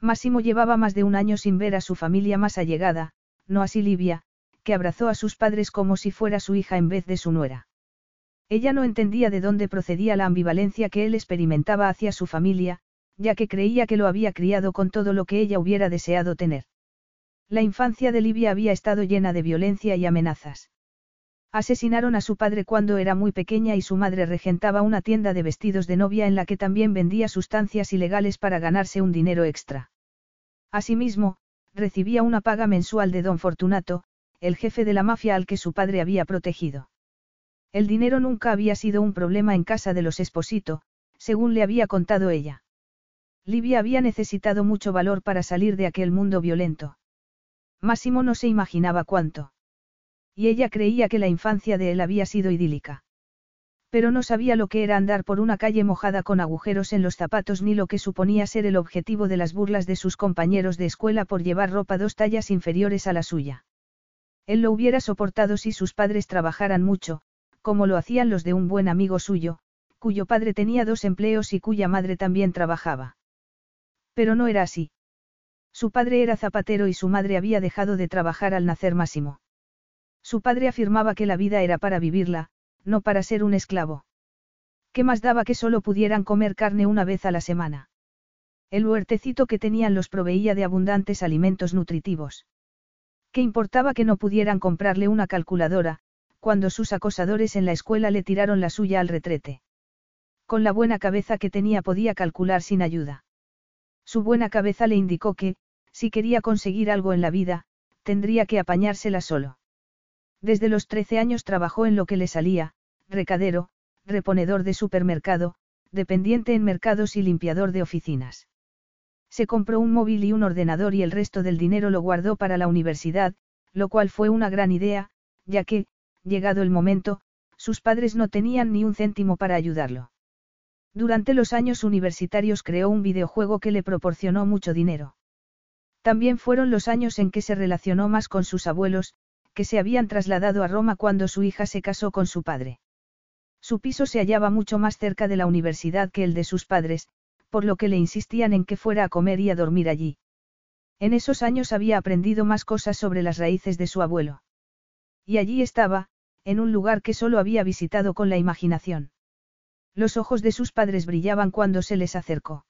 Máximo llevaba más de un año sin ver a su familia más allegada, no así Livia, que abrazó a sus padres como si fuera su hija en vez de su nuera. Ella no entendía de dónde procedía la ambivalencia que él experimentaba hacia su familia, ya que creía que lo había criado con todo lo que ella hubiera deseado tener. La infancia de Livia había estado llena de violencia y amenazas. Asesinaron a su padre cuando era muy pequeña y su madre regentaba una tienda de vestidos de novia en la que también vendía sustancias ilegales para ganarse un dinero extra. Asimismo, recibía una paga mensual de don Fortunato, el jefe de la mafia al que su padre había protegido. El dinero nunca había sido un problema en casa de los Esposito, según le había contado ella. Livia había necesitado mucho valor para salir de aquel mundo violento. Máximo no se imaginaba cuánto. Y ella creía que la infancia de él había sido idílica. Pero no sabía lo que era andar por una calle mojada con agujeros en los zapatos ni lo que suponía ser el objetivo de las burlas de sus compañeros de escuela por llevar ropa dos tallas inferiores a la suya. Él lo hubiera soportado si sus padres trabajaran mucho, como lo hacían los de un buen amigo suyo, cuyo padre tenía dos empleos y cuya madre también trabajaba. Pero no era así. Su padre era zapatero y su madre había dejado de trabajar al nacer Máximo. Su padre afirmaba que la vida era para vivirla, no para ser un esclavo. ¿Qué más daba que solo pudieran comer carne una vez a la semana? El huertecito que tenían los proveía de abundantes alimentos nutritivos. ¿Qué importaba que no pudieran comprarle una calculadora, cuando sus acosadores en la escuela le tiraron la suya al retrete. Con la buena cabeza que tenía podía calcular sin ayuda. Su buena cabeza le indicó que, si quería conseguir algo en la vida, tendría que apañársela solo. Desde los 13 años trabajó en lo que le salía, recadero, reponedor de supermercado, dependiente en mercados y limpiador de oficinas. Se compró un móvil y un ordenador y el resto del dinero lo guardó para la universidad, lo cual fue una gran idea, ya que, llegado el momento, sus padres no tenían ni un céntimo para ayudarlo. Durante los años universitarios creó un videojuego que le proporcionó mucho dinero. También fueron los años en que se relacionó más con sus abuelos, que se habían trasladado a Roma cuando su hija se casó con su padre. Su piso se hallaba mucho más cerca de la universidad que el de sus padres, por lo que le insistían en que fuera a comer y a dormir allí. En esos años había aprendido más cosas sobre las raíces de su abuelo. Y allí estaba, en un lugar que solo había visitado con la imaginación. Los ojos de sus padres brillaban cuando se les acercó.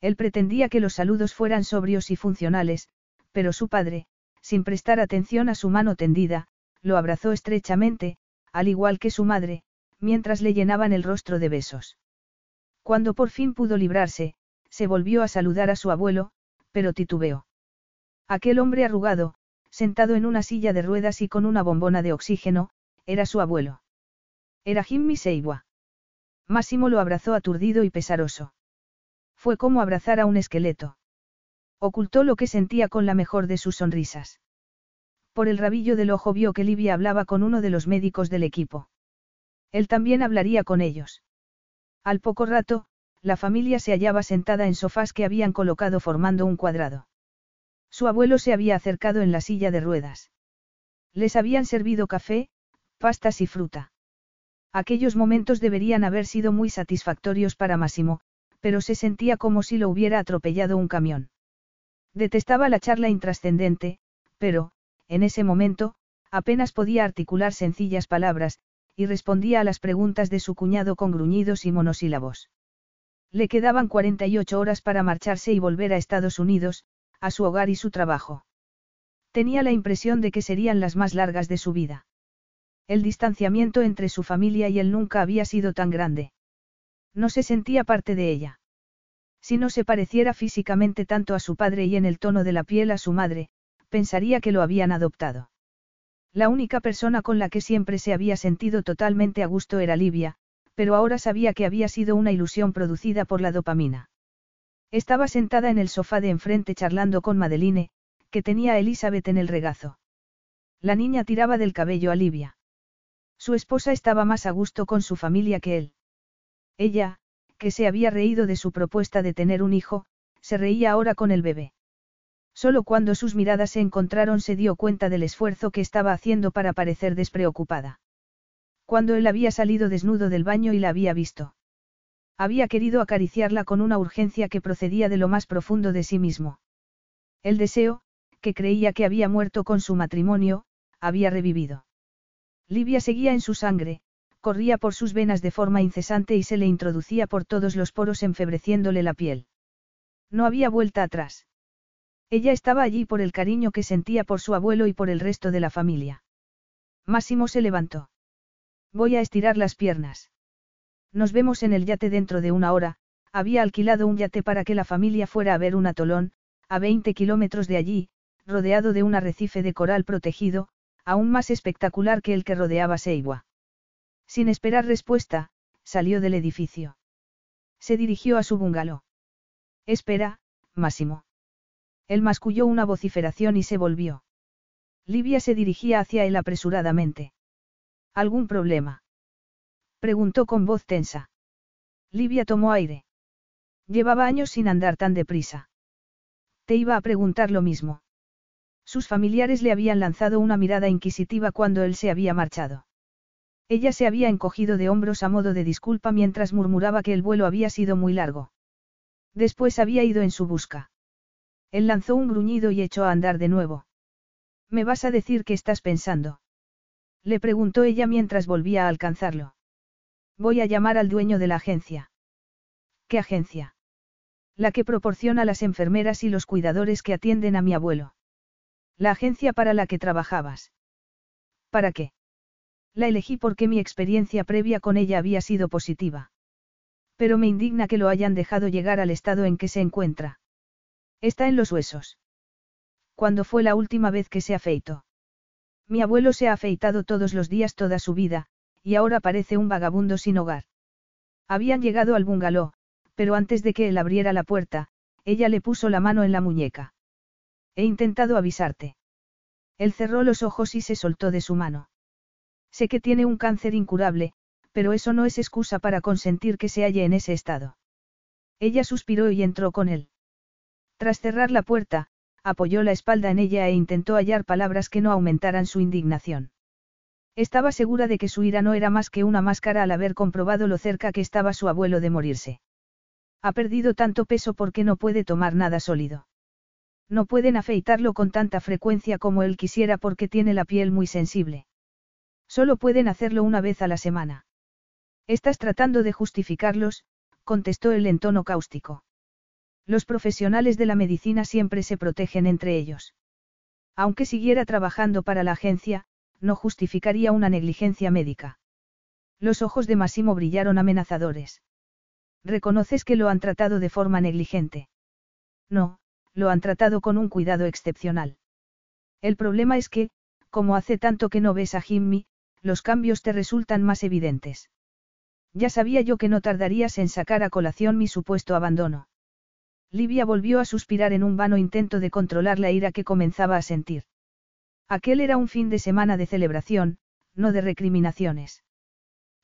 Él pretendía que los saludos fueran sobrios y funcionales, pero su padre, sin prestar atención a su mano tendida, lo abrazó estrechamente, al igual que su madre, mientras le llenaban el rostro de besos. Cuando por fin pudo librarse, se volvió a saludar a su abuelo, pero titubeó. Aquel hombre arrugado, sentado en una silla de ruedas y con una bombona de oxígeno, era su abuelo. Era Jimmy Seiwa. Máximo lo abrazó aturdido y pesaroso. Fue como abrazar a un esqueleto. Ocultó lo que sentía con la mejor de sus sonrisas. Por el rabillo del ojo vio que Livia hablaba con uno de los médicos del equipo. Él también hablaría con ellos. Al poco rato, la familia se hallaba sentada en sofás que habían colocado formando un cuadrado. Su abuelo se había acercado en la silla de ruedas. Les habían servido café, pastas y fruta. Aquellos momentos deberían haber sido muy satisfactorios para Máximo, pero se sentía como si lo hubiera atropellado un camión. Detestaba la charla intrascendente, pero, en ese momento, apenas podía articular sencillas palabras, y respondía a las preguntas de su cuñado con gruñidos y monosílabos. Le quedaban 48 horas para marcharse y volver a Estados Unidos, a su hogar y su trabajo. Tenía la impresión de que serían las más largas de su vida. El distanciamiento entre su familia y él nunca había sido tan grande. No se sentía parte de ella. Si no se pareciera físicamente tanto a su padre y en el tono de la piel a su madre, pensaría que lo habían adoptado. La única persona con la que siempre se había sentido totalmente a gusto era Livia, pero ahora sabía que había sido una ilusión producida por la dopamina. Estaba sentada en el sofá de enfrente charlando con Madeline, que tenía a Elizabeth en el regazo. La niña tiraba del cabello a Livia. Su esposa estaba más a gusto con su familia que él. Ella, que se había reído de su propuesta de tener un hijo, se reía ahora con el bebé. Solo cuando sus miradas se encontraron se dio cuenta del esfuerzo que estaba haciendo para parecer despreocupada. Cuando él había salido desnudo del baño y la había visto. Había querido acariciarla con una urgencia que procedía de lo más profundo de sí mismo. El deseo, que creía que había muerto con su matrimonio, había revivido. Livia seguía en su sangre, Corría por sus venas de forma incesante y se le introducía por todos los poros enfebreciéndole la piel. No había vuelta atrás. Ella estaba allí por el cariño que sentía por su abuelo y por el resto de la familia. Máximo se levantó. Voy a estirar las piernas. Nos vemos en el yate dentro de una hora, había alquilado un yate para que la familia fuera a ver un atolón, a 20 kilómetros de allí, rodeado de un arrecife de coral protegido, aún más espectacular que el que rodeaba Seiwa. Sin esperar respuesta, salió del edificio. Se dirigió a su bungalow. Espera, Máximo. Él masculló una vociferación y se volvió. Livia se dirigía hacia él apresuradamente. ¿Algún problema? Preguntó con voz tensa. Livia tomó aire. Llevaba años sin andar tan deprisa. Te iba a preguntar lo mismo. Sus familiares le habían lanzado una mirada inquisitiva cuando él se había marchado. Ella se había encogido de hombros a modo de disculpa mientras murmuraba que el vuelo había sido muy largo. Después había ido en su busca. Él lanzó un gruñido y echó a andar de nuevo. ¿Me vas a decir qué estás pensando? Le preguntó ella mientras volvía a alcanzarlo. Voy a llamar al dueño de la agencia. ¿Qué agencia? La que proporciona las enfermeras y los cuidadores que atienden a mi abuelo. La agencia para la que trabajabas. ¿Para qué? La elegí porque mi experiencia previa con ella había sido positiva. Pero me indigna que lo hayan dejado llegar al estado en que se encuentra. Está en los huesos. ¿Cuándo fue la última vez que se afeitó? Mi abuelo se ha afeitado todos los días toda su vida, y ahora parece un vagabundo sin hogar. Habían llegado al bungalow, pero antes de que él abriera la puerta, ella le puso la mano en la muñeca. He intentado avisarte. Él cerró los ojos y se soltó de su mano. Sé que tiene un cáncer incurable, pero eso no es excusa para consentir que se halle en ese estado. Ella suspiró y entró con él. Tras cerrar la puerta, apoyó la espalda en ella e intentó hallar palabras que no aumentaran su indignación. Estaba segura de que su ira no era más que una máscara al haber comprobado lo cerca que estaba su abuelo de morirse. Ha perdido tanto peso porque no puede tomar nada sólido. No pueden afeitarlo con tanta frecuencia como él quisiera porque tiene la piel muy sensible. Solo pueden hacerlo una vez a la semana. Estás tratando de justificarlos, contestó él en tono cáustico. Los profesionales de la medicina siempre se protegen entre ellos. Aunque siguiera trabajando para la agencia, no justificaría una negligencia médica. Los ojos de Massimo brillaron amenazadores. ¿Reconoces que lo han tratado de forma negligente? No, lo han tratado con un cuidado excepcional. El problema es que, como hace tanto que no ves a Jimmy, los cambios te resultan más evidentes. Ya sabía yo que no tardarías en sacar a colación mi supuesto abandono. Livia volvió a suspirar en un vano intento de controlar la ira que comenzaba a sentir. Aquel era un fin de semana de celebración, no de recriminaciones.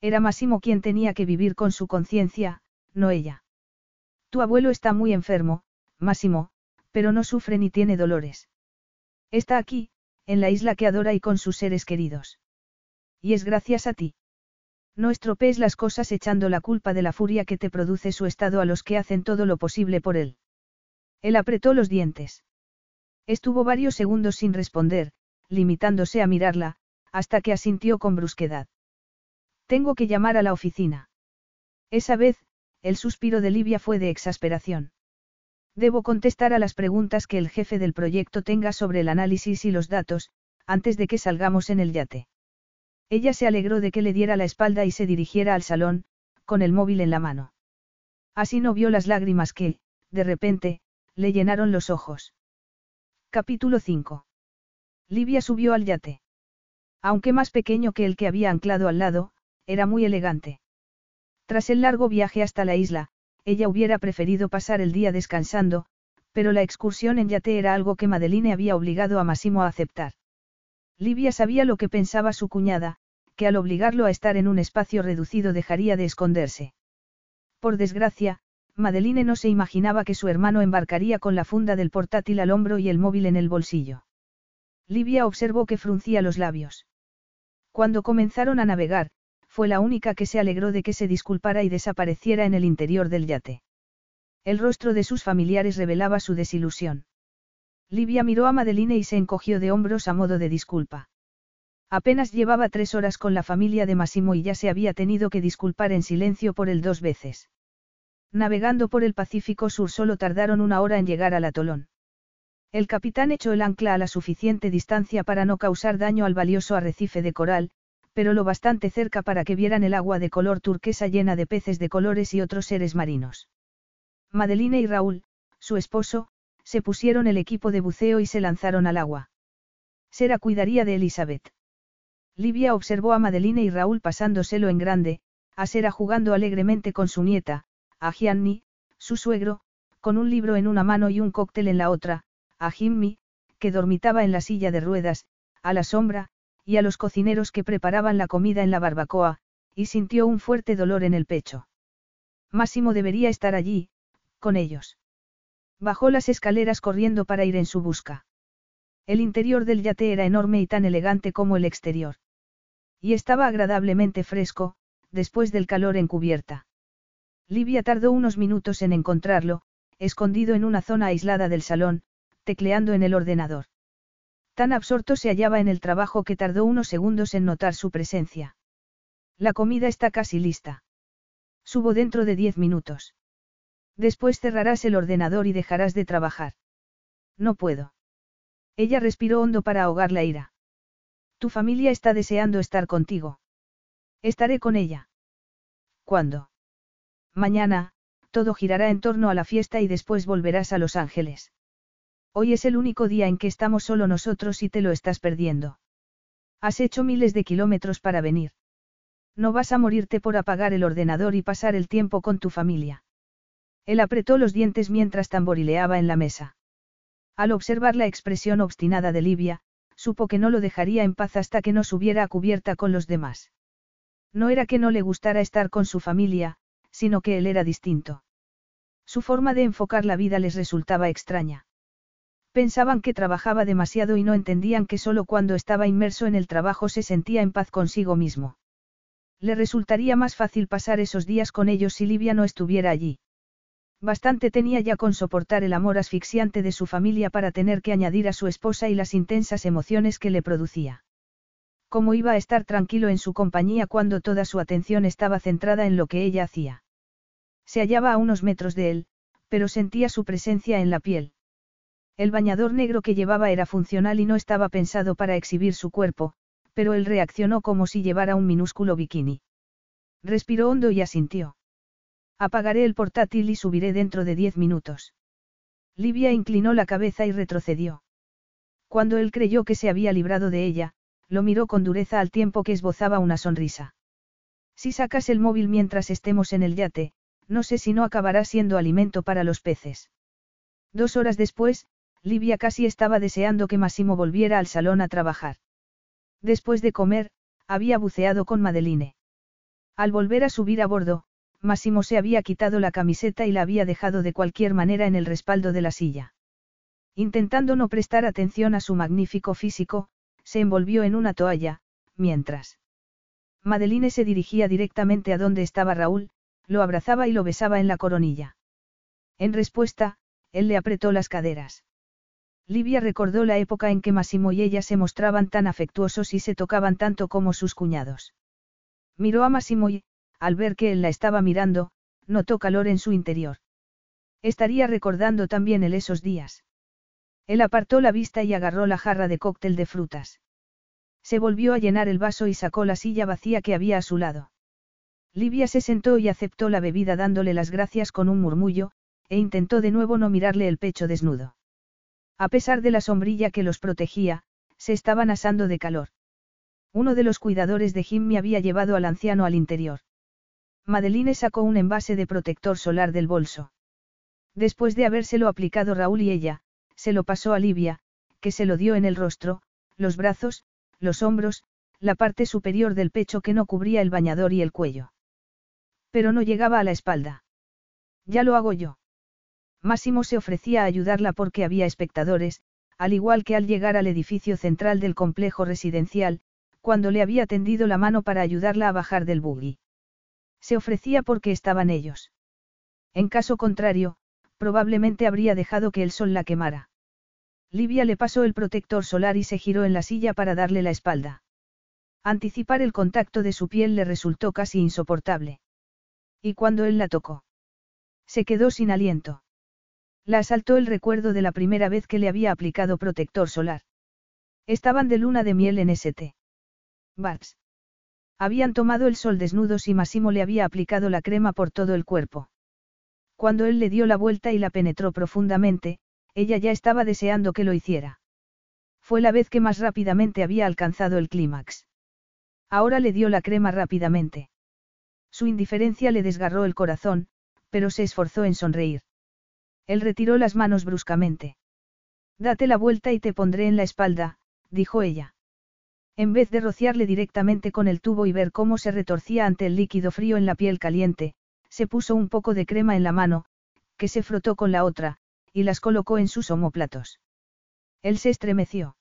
Era Máximo quien tenía que vivir con su conciencia, no ella. Tu abuelo está muy enfermo, Máximo, pero no sufre ni tiene dolores. Está aquí, en la isla que adora y con sus seres queridos. Y es gracias a ti. No estropees las cosas echando la culpa de la furia que te produce su estado a los que hacen todo lo posible por él. Él apretó los dientes. Estuvo varios segundos sin responder, limitándose a mirarla, hasta que asintió con brusquedad. Tengo que llamar a la oficina. Esa vez, el suspiro de Livia fue de exasperación. Debo contestar a las preguntas que el jefe del proyecto tenga sobre el análisis y los datos, antes de que salgamos en el yate. Ella se alegró de que le diera la espalda y se dirigiera al salón, con el móvil en la mano. Así no vio las lágrimas que, de repente, le llenaron los ojos. Capítulo 5. Livia subió al yate. Aunque más pequeño que el que había anclado al lado, era muy elegante. Tras el largo viaje hasta la isla, ella hubiera preferido pasar el día descansando, pero la excursión en yate era algo que Madeline había obligado a Massimo a aceptar. Livia sabía lo que pensaba su cuñada, que al obligarlo a estar en un espacio reducido dejaría de esconderse. Por desgracia, Madeline no se imaginaba que su hermano embarcaría con la funda del portátil al hombro y el móvil en el bolsillo. Livia observó que fruncía los labios. Cuando comenzaron a navegar, fue la única que se alegró de que se disculpara y desapareciera en el interior del yate. El rostro de sus familiares revelaba su desilusión. Livia miró a Madeline y se encogió de hombros a modo de disculpa. Apenas llevaba tres horas con la familia de Massimo y ya se había tenido que disculpar en silencio por él dos veces. Navegando por el Pacífico Sur solo tardaron una hora en llegar al atolón. El capitán echó el ancla a la suficiente distancia para no causar daño al valioso arrecife de coral, pero lo bastante cerca para que vieran el agua de color turquesa llena de peces de colores y otros seres marinos. Madeline y Raúl, su esposo, se pusieron el equipo de buceo y se lanzaron al agua. Sera cuidaría de Elizabeth. Livia observó a Madeline y Raúl pasándoselo en grande, a Sera jugando alegremente con su nieta, a Gianni, su suegro, con un libro en una mano y un cóctel en la otra, a Jimmy, que dormitaba en la silla de ruedas, a la sombra, y a los cocineros que preparaban la comida en la barbacoa, y sintió un fuerte dolor en el pecho. Máximo debería estar allí, con ellos. Bajó las escaleras corriendo para ir en su busca. El interior del yate era enorme y tan elegante como el exterior. Y estaba agradablemente fresco, después del calor en cubierta. Livia tardó unos minutos en encontrarlo, escondido en una zona aislada del salón, tecleando en el ordenador. Tan absorto se hallaba en el trabajo que tardó unos segundos en notar su presencia. La comida está casi lista. Subo dentro de diez minutos. Después cerrarás el ordenador y dejarás de trabajar. No puedo. Ella respiró hondo para ahogar la ira. Tu familia está deseando estar contigo. Estaré con ella. ¿Cuándo? Mañana, todo girará en torno a la fiesta y después volverás a Los Ángeles. Hoy es el único día en que estamos solo nosotros y te lo estás perdiendo. Has hecho miles de kilómetros para venir. No vas a morirte por apagar el ordenador y pasar el tiempo con tu familia. Él apretó los dientes mientras tamborileaba en la mesa. Al observar la expresión obstinada de Livia, supo que no lo dejaría en paz hasta que no subiera a cubierta con los demás. No era que no le gustara estar con su familia, sino que él era distinto. Su forma de enfocar la vida les resultaba extraña. Pensaban que trabajaba demasiado y no entendían que solo cuando estaba inmerso en el trabajo se sentía en paz consigo mismo. Le resultaría más fácil pasar esos días con ellos si Livia no estuviera allí. Bastante tenía ya con soportar el amor asfixiante de su familia para tener que añadir a su esposa y las intensas emociones que le producía. ¿Cómo iba a estar tranquilo en su compañía cuando toda su atención estaba centrada en lo que ella hacía? Se hallaba a unos metros de él, pero sentía su presencia en la piel. El bañador negro que llevaba era funcional y no estaba pensado para exhibir su cuerpo, pero él reaccionó como si llevara un minúsculo bikini. Respiró hondo y asintió. Apagaré el portátil y subiré dentro de diez minutos. Livia inclinó la cabeza y retrocedió. Cuando él creyó que se había librado de ella, lo miró con dureza al tiempo que esbozaba una sonrisa. Si sacas el móvil mientras estemos en el yate, no sé si no acabará siendo alimento para los peces. Dos horas después, Livia casi estaba deseando que Massimo volviera al salón a trabajar. Después de comer, había buceado con Madeline. Al volver a subir a bordo, Massimo se había quitado la camiseta y la había dejado de cualquier manera en el respaldo de la silla. Intentando no prestar atención a su magnífico físico, se envolvió en una toalla, mientras. Madeline se dirigía directamente a donde estaba Raúl, lo abrazaba y lo besaba en la coronilla. En respuesta, él le apretó las caderas. Livia recordó la época en que Massimo y ella se mostraban tan afectuosos y se tocaban tanto como sus cuñados. Miró a Massimo y, al ver que él la estaba mirando, notó calor en su interior. Estaría recordando también él esos días. Él apartó la vista y agarró la jarra de cóctel de frutas. Se volvió a llenar el vaso y sacó la silla vacía que había a su lado. Livia se sentó y aceptó la bebida dándole las gracias con un murmullo, e intentó de nuevo no mirarle el pecho desnudo. A pesar de la sombrilla que los protegía, se estaban asando de calor. Uno de los cuidadores de Jimmy había llevado al anciano al interior. Madeline sacó un envase de protector solar del bolso. Después de habérselo aplicado Raúl y ella, se lo pasó a Livia, que se lo dio en el rostro, los brazos, los hombros, la parte superior del pecho que no cubría el bañador y el cuello. Pero no llegaba a la espalda. Ya lo hago yo. Máximo se ofrecía a ayudarla porque había espectadores, al igual que al llegar al edificio central del complejo residencial, cuando le había tendido la mano para ayudarla a bajar del buggy. Se ofrecía porque estaban ellos. En caso contrario, probablemente habría dejado que el sol la quemara. Livia le pasó el protector solar y se giró en la silla para darle la espalda. Anticipar el contacto de su piel le resultó casi insoportable. Y cuando él la tocó, se quedó sin aliento. La asaltó el recuerdo de la primera vez que le había aplicado protector solar. Estaban de luna de miel en St. Barbs. Habían tomado el sol desnudos y Massimo le había aplicado la crema por todo el cuerpo. Cuando él le dio la vuelta y la penetró profundamente, ella ya estaba deseando que lo hiciera. Fue la vez que más rápidamente había alcanzado el clímax. Ahora le dio la crema rápidamente. Su indiferencia le desgarró el corazón, pero se esforzó en sonreír. Él retiró las manos bruscamente. Date la vuelta y te pondré en la espalda, dijo ella. En vez de rociarle directamente con el tubo y ver cómo se retorcía ante el líquido frío en la piel caliente, se puso un poco de crema en la mano, que se frotó con la otra, y las colocó en sus omóplatos. Él se estremeció.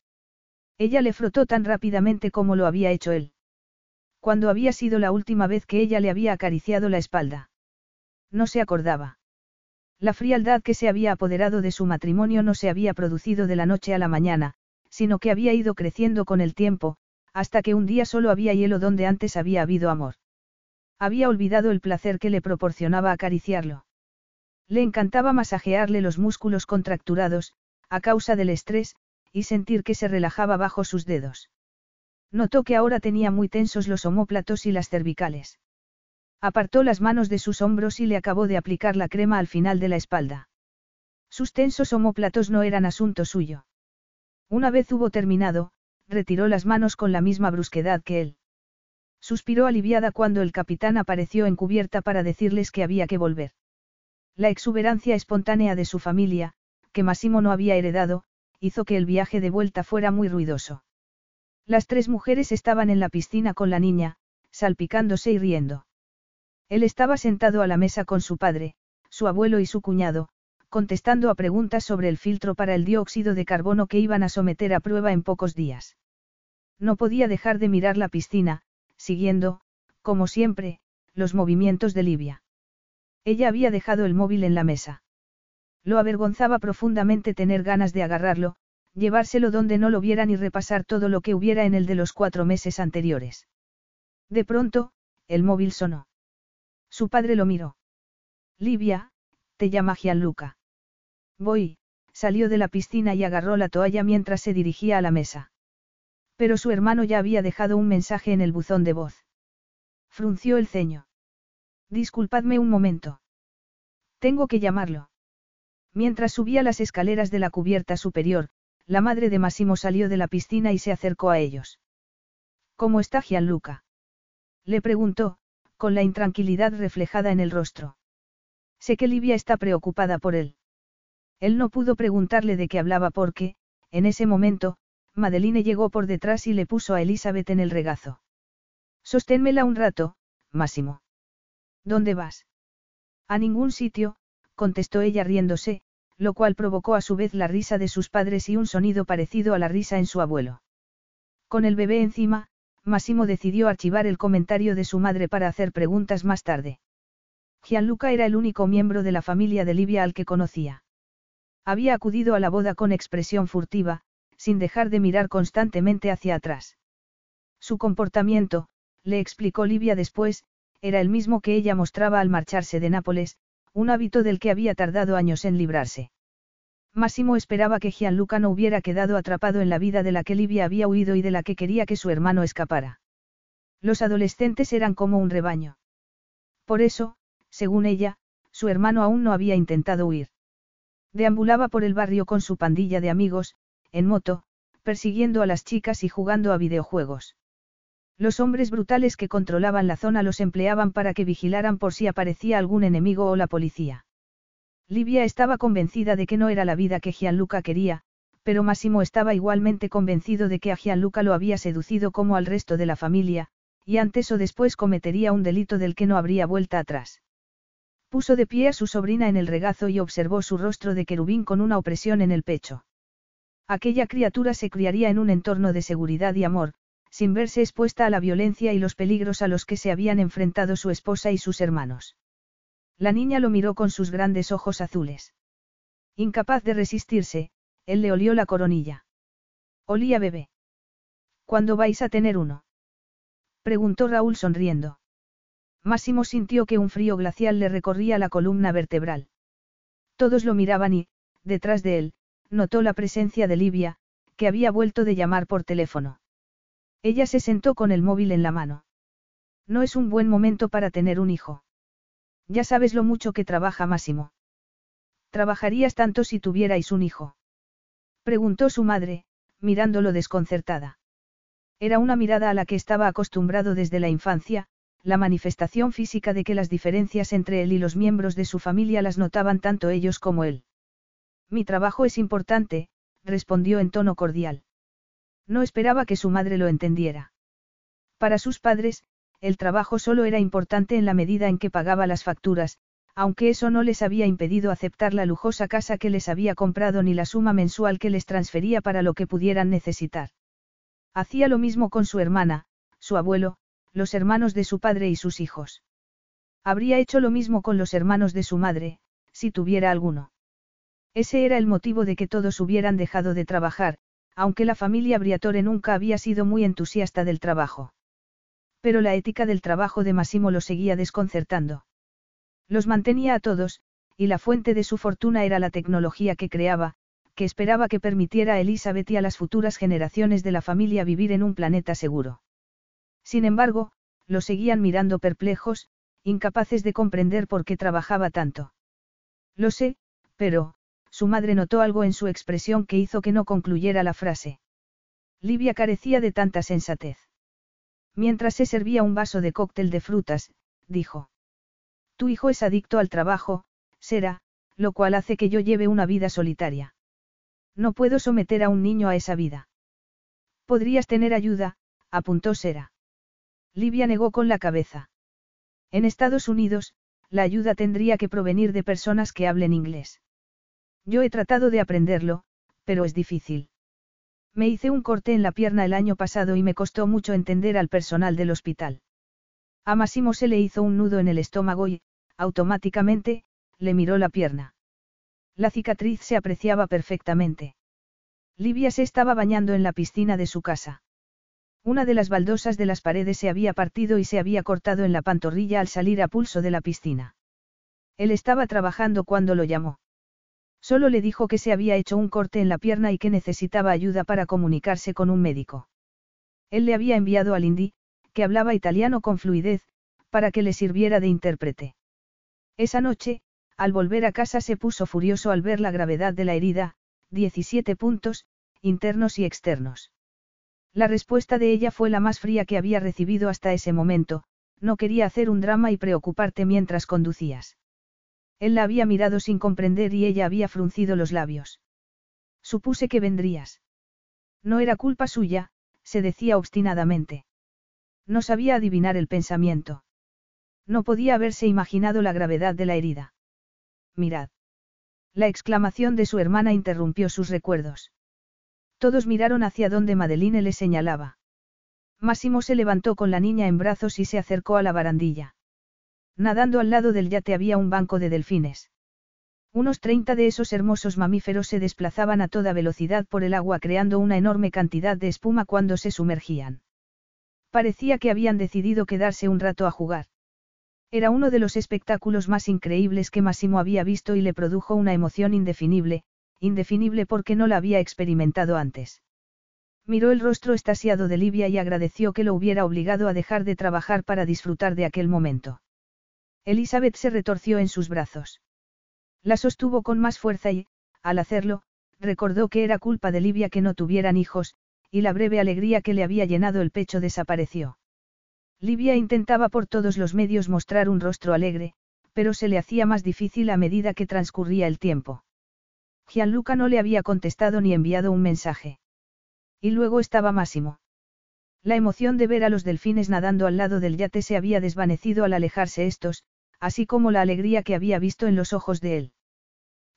Ella le frotó tan rápidamente como lo había hecho él. Cuando había sido la última vez que ella le había acariciado la espalda. No se acordaba. La frialdad que se había apoderado de su matrimonio no se había producido de la noche a la mañana, sino que había ido creciendo con el tiempo, hasta que un día solo había hielo donde antes había habido amor. Había olvidado el placer que le proporcionaba acariciarlo. Le encantaba masajearle los músculos contracturados, a causa del estrés, y sentir que se relajaba bajo sus dedos. Notó que ahora tenía muy tensos los omóplatos y las cervicales. Apartó las manos de sus hombros y le acabó de aplicar la crema al final de la espalda. Sus tensos homóplatos no eran asunto suyo. Una vez hubo terminado, retiró las manos con la misma brusquedad que él. Suspiró aliviada cuando el capitán apareció en cubierta para decirles que había que volver. La exuberancia espontánea de su familia, que Massimo no había heredado, hizo que el viaje de vuelta fuera muy ruidoso. Las tres mujeres estaban en la piscina con la niña, salpicándose y riendo. Él estaba sentado a la mesa con su padre, su abuelo y su cuñado, contestando a preguntas sobre el filtro para el dióxido de carbono que iban a someter a prueba en pocos días. No podía dejar de mirar la piscina, siguiendo, como siempre, los movimientos de Livia. Ella había dejado el móvil en la mesa. Lo avergonzaba profundamente tener ganas de agarrarlo, llevárselo donde no lo vieran y repasar todo lo que hubiera en el de los cuatro meses anteriores. De pronto, el móvil sonó. Su padre lo miró. Livia, te llama Gianluca. Voy, salió de la piscina y agarró la toalla mientras se dirigía a la mesa. Pero su hermano ya había dejado un mensaje en el buzón de voz. Frunció el ceño. Disculpadme un momento. Tengo que llamarlo. Mientras subía las escaleras de la cubierta superior, la madre de Massimo salió de la piscina y se acercó a ellos. ¿Cómo está Gianluca? Le preguntó, con la intranquilidad reflejada en el rostro. Sé que Livia está preocupada por él. Él no pudo preguntarle de qué hablaba porque, en ese momento, Madeline llegó por detrás y le puso a Elizabeth en el regazo. Sosténmela un rato, Máximo. ¿Dónde vas? A ningún sitio, contestó ella riéndose, lo cual provocó a su vez la risa de sus padres y un sonido parecido a la risa en su abuelo. Con el bebé encima, Massimo decidió archivar el comentario de su madre para hacer preguntas más tarde. Gianluca era el único miembro de la familia de Livia al que conocía. Había acudido a la boda con expresión furtiva, sin dejar de mirar constantemente hacia atrás. Su comportamiento, le explicó Livia después, era el mismo que ella mostraba al marcharse de Nápoles, un hábito del que había tardado años en librarse. Máximo esperaba que Gianluca no hubiera quedado atrapado en la vida de la que Livia había huido y de la que quería que su hermano escapara. Los adolescentes eran como un rebaño. Por eso, según ella, su hermano aún no había intentado huir. Deambulaba por el barrio con su pandilla de amigos, en moto, persiguiendo a las chicas y jugando a videojuegos. Los hombres brutales que controlaban la zona los empleaban para que vigilaran por si aparecía algún enemigo o la policía. Livia estaba convencida de que no era la vida que Gianluca quería, pero Massimo estaba igualmente convencido de que a Gianluca lo había seducido como al resto de la familia, y antes o después cometería un delito del que no habría vuelta atrás. Puso de pie a su sobrina en el regazo y observó su rostro de querubín con una opresión en el pecho. Aquella criatura se criaría en un entorno de seguridad y amor, sin verse expuesta a la violencia y los peligros a los que se habían enfrentado su esposa y sus hermanos. La niña lo miró con sus grandes ojos azules. Incapaz de resistirse, él le olió la coronilla. Olía bebé. ¿Cuándo vais a tener uno? Preguntó Raúl sonriendo. Máximo sintió que un frío glacial le recorría la columna vertebral. Todos lo miraban y, detrás de él, notó la presencia de Livia, que había vuelto de llamar por teléfono. Ella se sentó con el móvil en la mano. No es un buen momento para tener un hijo. Ya sabes lo mucho que trabaja Máximo. ¿Trabajarías tanto si tuvierais un hijo? Preguntó su madre, mirándolo desconcertada. Era una mirada a la que estaba acostumbrado desde la infancia, la manifestación física de que las diferencias entre él y los miembros de su familia las notaban tanto ellos como él. Mi trabajo es importante, respondió en tono cordial. No esperaba que su madre lo entendiera. Para sus padres, el trabajo solo era importante en la medida en que pagaba las facturas, aunque eso no les había impedido aceptar la lujosa casa que les había comprado ni la suma mensual que les transfería para lo que pudieran necesitar. Hacía lo mismo con su hermana, su abuelo, los hermanos de su padre y sus hijos. Habría hecho lo mismo con los hermanos de su madre, si tuviera alguno. Ese era el motivo de que todos hubieran dejado de trabajar, aunque la familia Briatore nunca había sido muy entusiasta del trabajo. Pero la ética del trabajo de Massimo lo seguía desconcertando. Los mantenía a todos, y la fuente de su fortuna era la tecnología que creaba, que esperaba que permitiera a Elizabeth y a las futuras generaciones de la familia vivir en un planeta seguro. Sin embargo, lo seguían mirando perplejos, incapaces de comprender por qué trabajaba tanto. Lo sé, pero, su madre notó algo en su expresión que hizo que no concluyera la frase. Livia carecía de tanta sensatez. Mientras se servía un vaso de cóctel de frutas, dijo. Tu hijo es adicto al trabajo, será, lo cual hace que yo lleve una vida solitaria. No puedo someter a un niño a esa vida. Podrías tener ayuda, apuntó Sera. Livia negó con la cabeza. En Estados Unidos, la ayuda tendría que provenir de personas que hablen inglés. Yo he tratado de aprenderlo, pero es difícil. Me hice un corte en la pierna el año pasado y me costó mucho entender al personal del hospital. A Massimo se le hizo un nudo en el estómago y, automáticamente, le miró la pierna. La cicatriz se apreciaba perfectamente. Livia se estaba bañando en la piscina de su casa. Una de las baldosas de las paredes se había partido y se había cortado en la pantorrilla al salir a pulso de la piscina. Él estaba trabajando cuando lo llamó. Solo le dijo que se había hecho un corte en la pierna y que necesitaba ayuda para comunicarse con un médico. Él le había enviado a Lindy, que hablaba italiano con fluidez, para que le sirviera de intérprete. Esa noche, al volver a casa se puso furioso al ver la gravedad de la herida, 17 puntos, internos y externos. La respuesta de ella fue la más fría que había recibido hasta ese momento, no quería hacer un drama y preocuparte mientras conducías. Él la había mirado sin comprender y ella había fruncido los labios. Supuse que vendrías. No era culpa suya, se decía obstinadamente. No sabía adivinar el pensamiento. No podía haberse imaginado la gravedad de la herida. Mirad. La exclamación de su hermana interrumpió sus recuerdos. Todos miraron hacia donde Madeline le señalaba. Máximo se levantó con la niña en brazos y se acercó a la barandilla. Nadando al lado del yate había un banco de delfines. Unos 30 de esos hermosos mamíferos se desplazaban a toda velocidad por el agua creando una enorme cantidad de espuma cuando se sumergían. Parecía que habían decidido quedarse un rato a jugar. Era uno de los espectáculos más increíbles que Máximo había visto y le produjo una emoción indefinible, indefinible porque no la había experimentado antes. Miró el rostro estasiado de Livia y agradeció que lo hubiera obligado a dejar de trabajar para disfrutar de aquel momento. Elizabeth se retorció en sus brazos. La sostuvo con más fuerza y, al hacerlo, recordó que era culpa de Livia que no tuvieran hijos, y la breve alegría que le había llenado el pecho desapareció. Livia intentaba por todos los medios mostrar un rostro alegre, pero se le hacía más difícil a medida que transcurría el tiempo. Gianluca no le había contestado ni enviado un mensaje. Y luego estaba Máximo. La emoción de ver a los delfines nadando al lado del yate se había desvanecido al alejarse estos, así como la alegría que había visto en los ojos de él.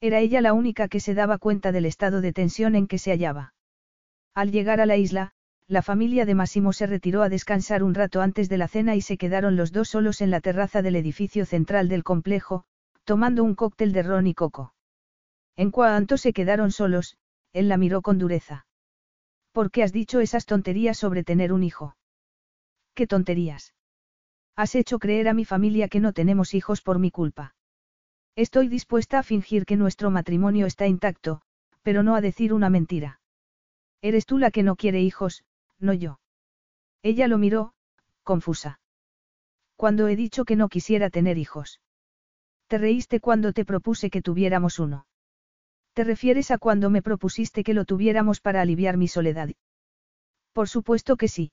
Era ella la única que se daba cuenta del estado de tensión en que se hallaba. Al llegar a la isla, la familia de Massimo se retiró a descansar un rato antes de la cena y se quedaron los dos solos en la terraza del edificio central del complejo, tomando un cóctel de ron y coco. En cuanto se quedaron solos, él la miró con dureza. ¿Por qué has dicho esas tonterías sobre tener un hijo? Qué tonterías. Has hecho creer a mi familia que no tenemos hijos por mi culpa. Estoy dispuesta a fingir que nuestro matrimonio está intacto, pero no a decir una mentira. Eres tú la que no quiere hijos, no yo. Ella lo miró, confusa. Cuando he dicho que no quisiera tener hijos. Te reíste cuando te propuse que tuviéramos uno. ¿Te refieres a cuando me propusiste que lo tuviéramos para aliviar mi soledad? Por supuesto que sí.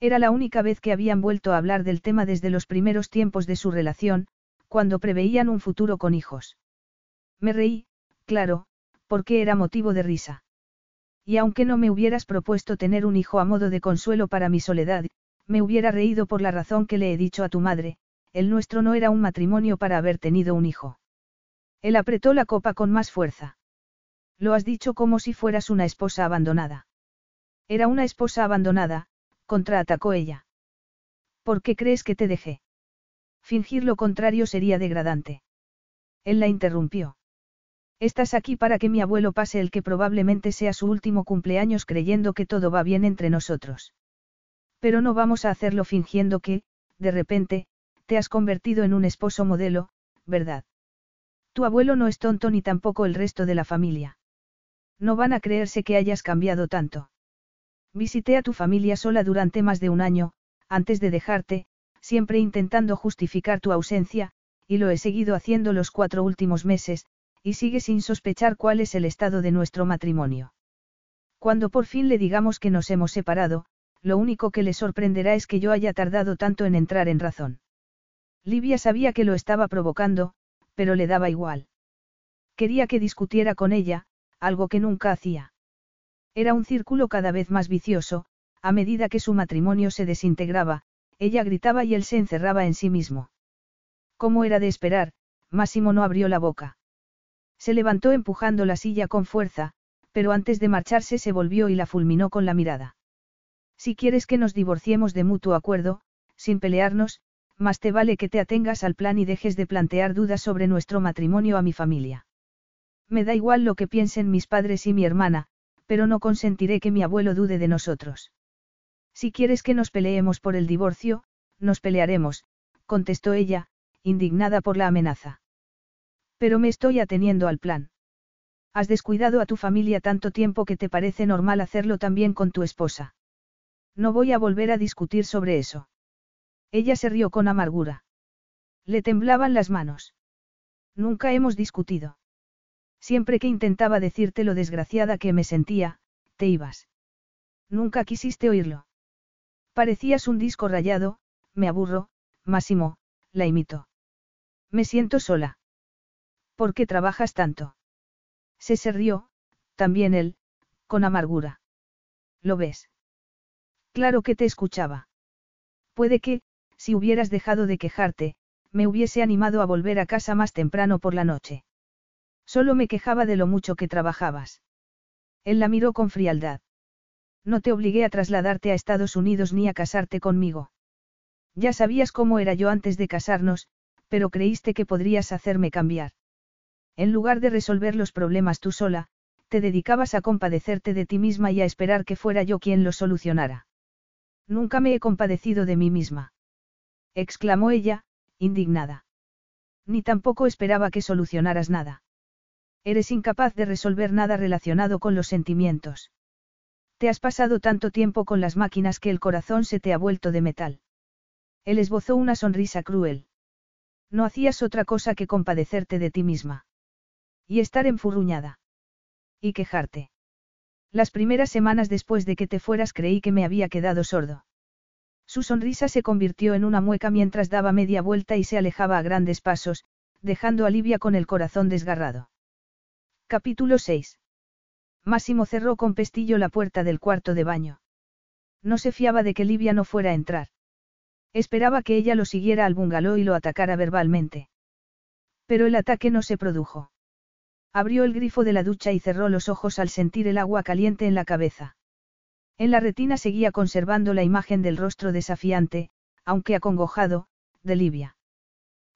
Era la única vez que habían vuelto a hablar del tema desde los primeros tiempos de su relación, cuando preveían un futuro con hijos. Me reí, claro, porque era motivo de risa. Y aunque no me hubieras propuesto tener un hijo a modo de consuelo para mi soledad, me hubiera reído por la razón que le he dicho a tu madre, el nuestro no era un matrimonio para haber tenido un hijo. Él apretó la copa con más fuerza. Lo has dicho como si fueras una esposa abandonada. Era una esposa abandonada, contraatacó ella. ¿Por qué crees que te dejé? Fingir lo contrario sería degradante. Él la interrumpió. Estás aquí para que mi abuelo pase el que probablemente sea su último cumpleaños creyendo que todo va bien entre nosotros. Pero no vamos a hacerlo fingiendo que, de repente, te has convertido en un esposo modelo, ¿verdad? Tu abuelo no es tonto ni tampoco el resto de la familia. No van a creerse que hayas cambiado tanto. Visité a tu familia sola durante más de un año, antes de dejarte, siempre intentando justificar tu ausencia, y lo he seguido haciendo los cuatro últimos meses, y sigue sin sospechar cuál es el estado de nuestro matrimonio. Cuando por fin le digamos que nos hemos separado, lo único que le sorprenderá es que yo haya tardado tanto en entrar en razón. Livia sabía que lo estaba provocando, pero le daba igual. Quería que discutiera con ella, algo que nunca hacía. Era un círculo cada vez más vicioso, a medida que su matrimonio se desintegraba, ella gritaba y él se encerraba en sí mismo. Como era de esperar, Máximo no abrió la boca. Se levantó empujando la silla con fuerza, pero antes de marcharse se volvió y la fulminó con la mirada. Si quieres que nos divorciemos de mutuo acuerdo, sin pelearnos, más te vale que te atengas al plan y dejes de plantear dudas sobre nuestro matrimonio a mi familia. Me da igual lo que piensen mis padres y mi hermana, pero no consentiré que mi abuelo dude de nosotros. Si quieres que nos peleemos por el divorcio, nos pelearemos, contestó ella, indignada por la amenaza. Pero me estoy ateniendo al plan. Has descuidado a tu familia tanto tiempo que te parece normal hacerlo también con tu esposa. No voy a volver a discutir sobre eso. Ella se rió con amargura. Le temblaban las manos. Nunca hemos discutido. Siempre que intentaba decirte lo desgraciada que me sentía, te ibas. Nunca quisiste oírlo. Parecías un disco rayado, me aburro, Máximo, la imitó. Me siento sola. ¿Por qué trabajas tanto? Se se rió, también él, con amargura. ¿Lo ves? Claro que te escuchaba. Puede que, si hubieras dejado de quejarte, me hubiese animado a volver a casa más temprano por la noche. Solo me quejaba de lo mucho que trabajabas. Él la miró con frialdad. No te obligué a trasladarte a Estados Unidos ni a casarte conmigo. Ya sabías cómo era yo antes de casarnos, pero creíste que podrías hacerme cambiar. En lugar de resolver los problemas tú sola, te dedicabas a compadecerte de ti misma y a esperar que fuera yo quien los solucionara. Nunca me he compadecido de mí misma. Exclamó ella, indignada. Ni tampoco esperaba que solucionaras nada. Eres incapaz de resolver nada relacionado con los sentimientos. Te has pasado tanto tiempo con las máquinas que el corazón se te ha vuelto de metal. Él esbozó una sonrisa cruel. No hacías otra cosa que compadecerte de ti misma. Y estar enfurruñada. Y quejarte. Las primeras semanas después de que te fueras creí que me había quedado sordo. Su sonrisa se convirtió en una mueca mientras daba media vuelta y se alejaba a grandes pasos, dejando a Livia con el corazón desgarrado. Capítulo 6. Máximo cerró con pestillo la puerta del cuarto de baño. No se fiaba de que Livia no fuera a entrar. Esperaba que ella lo siguiera al bungalow y lo atacara verbalmente. Pero el ataque no se produjo. Abrió el grifo de la ducha y cerró los ojos al sentir el agua caliente en la cabeza. En la retina seguía conservando la imagen del rostro desafiante, aunque acongojado, de Livia.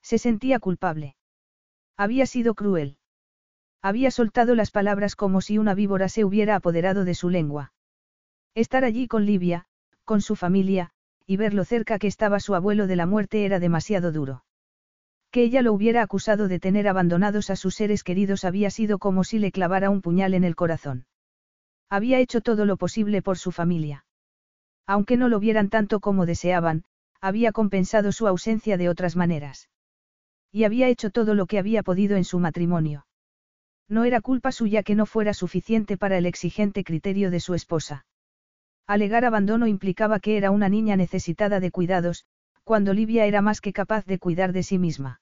Se sentía culpable. Había sido cruel. Había soltado las palabras como si una víbora se hubiera apoderado de su lengua. Estar allí con Livia, con su familia, y ver lo cerca que estaba su abuelo de la muerte era demasiado duro. Que ella lo hubiera acusado de tener abandonados a sus seres queridos había sido como si le clavara un puñal en el corazón. Había hecho todo lo posible por su familia. Aunque no lo vieran tanto como deseaban, había compensado su ausencia de otras maneras. Y había hecho todo lo que había podido en su matrimonio. No era culpa suya que no fuera suficiente para el exigente criterio de su esposa. Alegar abandono implicaba que era una niña necesitada de cuidados, cuando Livia era más que capaz de cuidar de sí misma.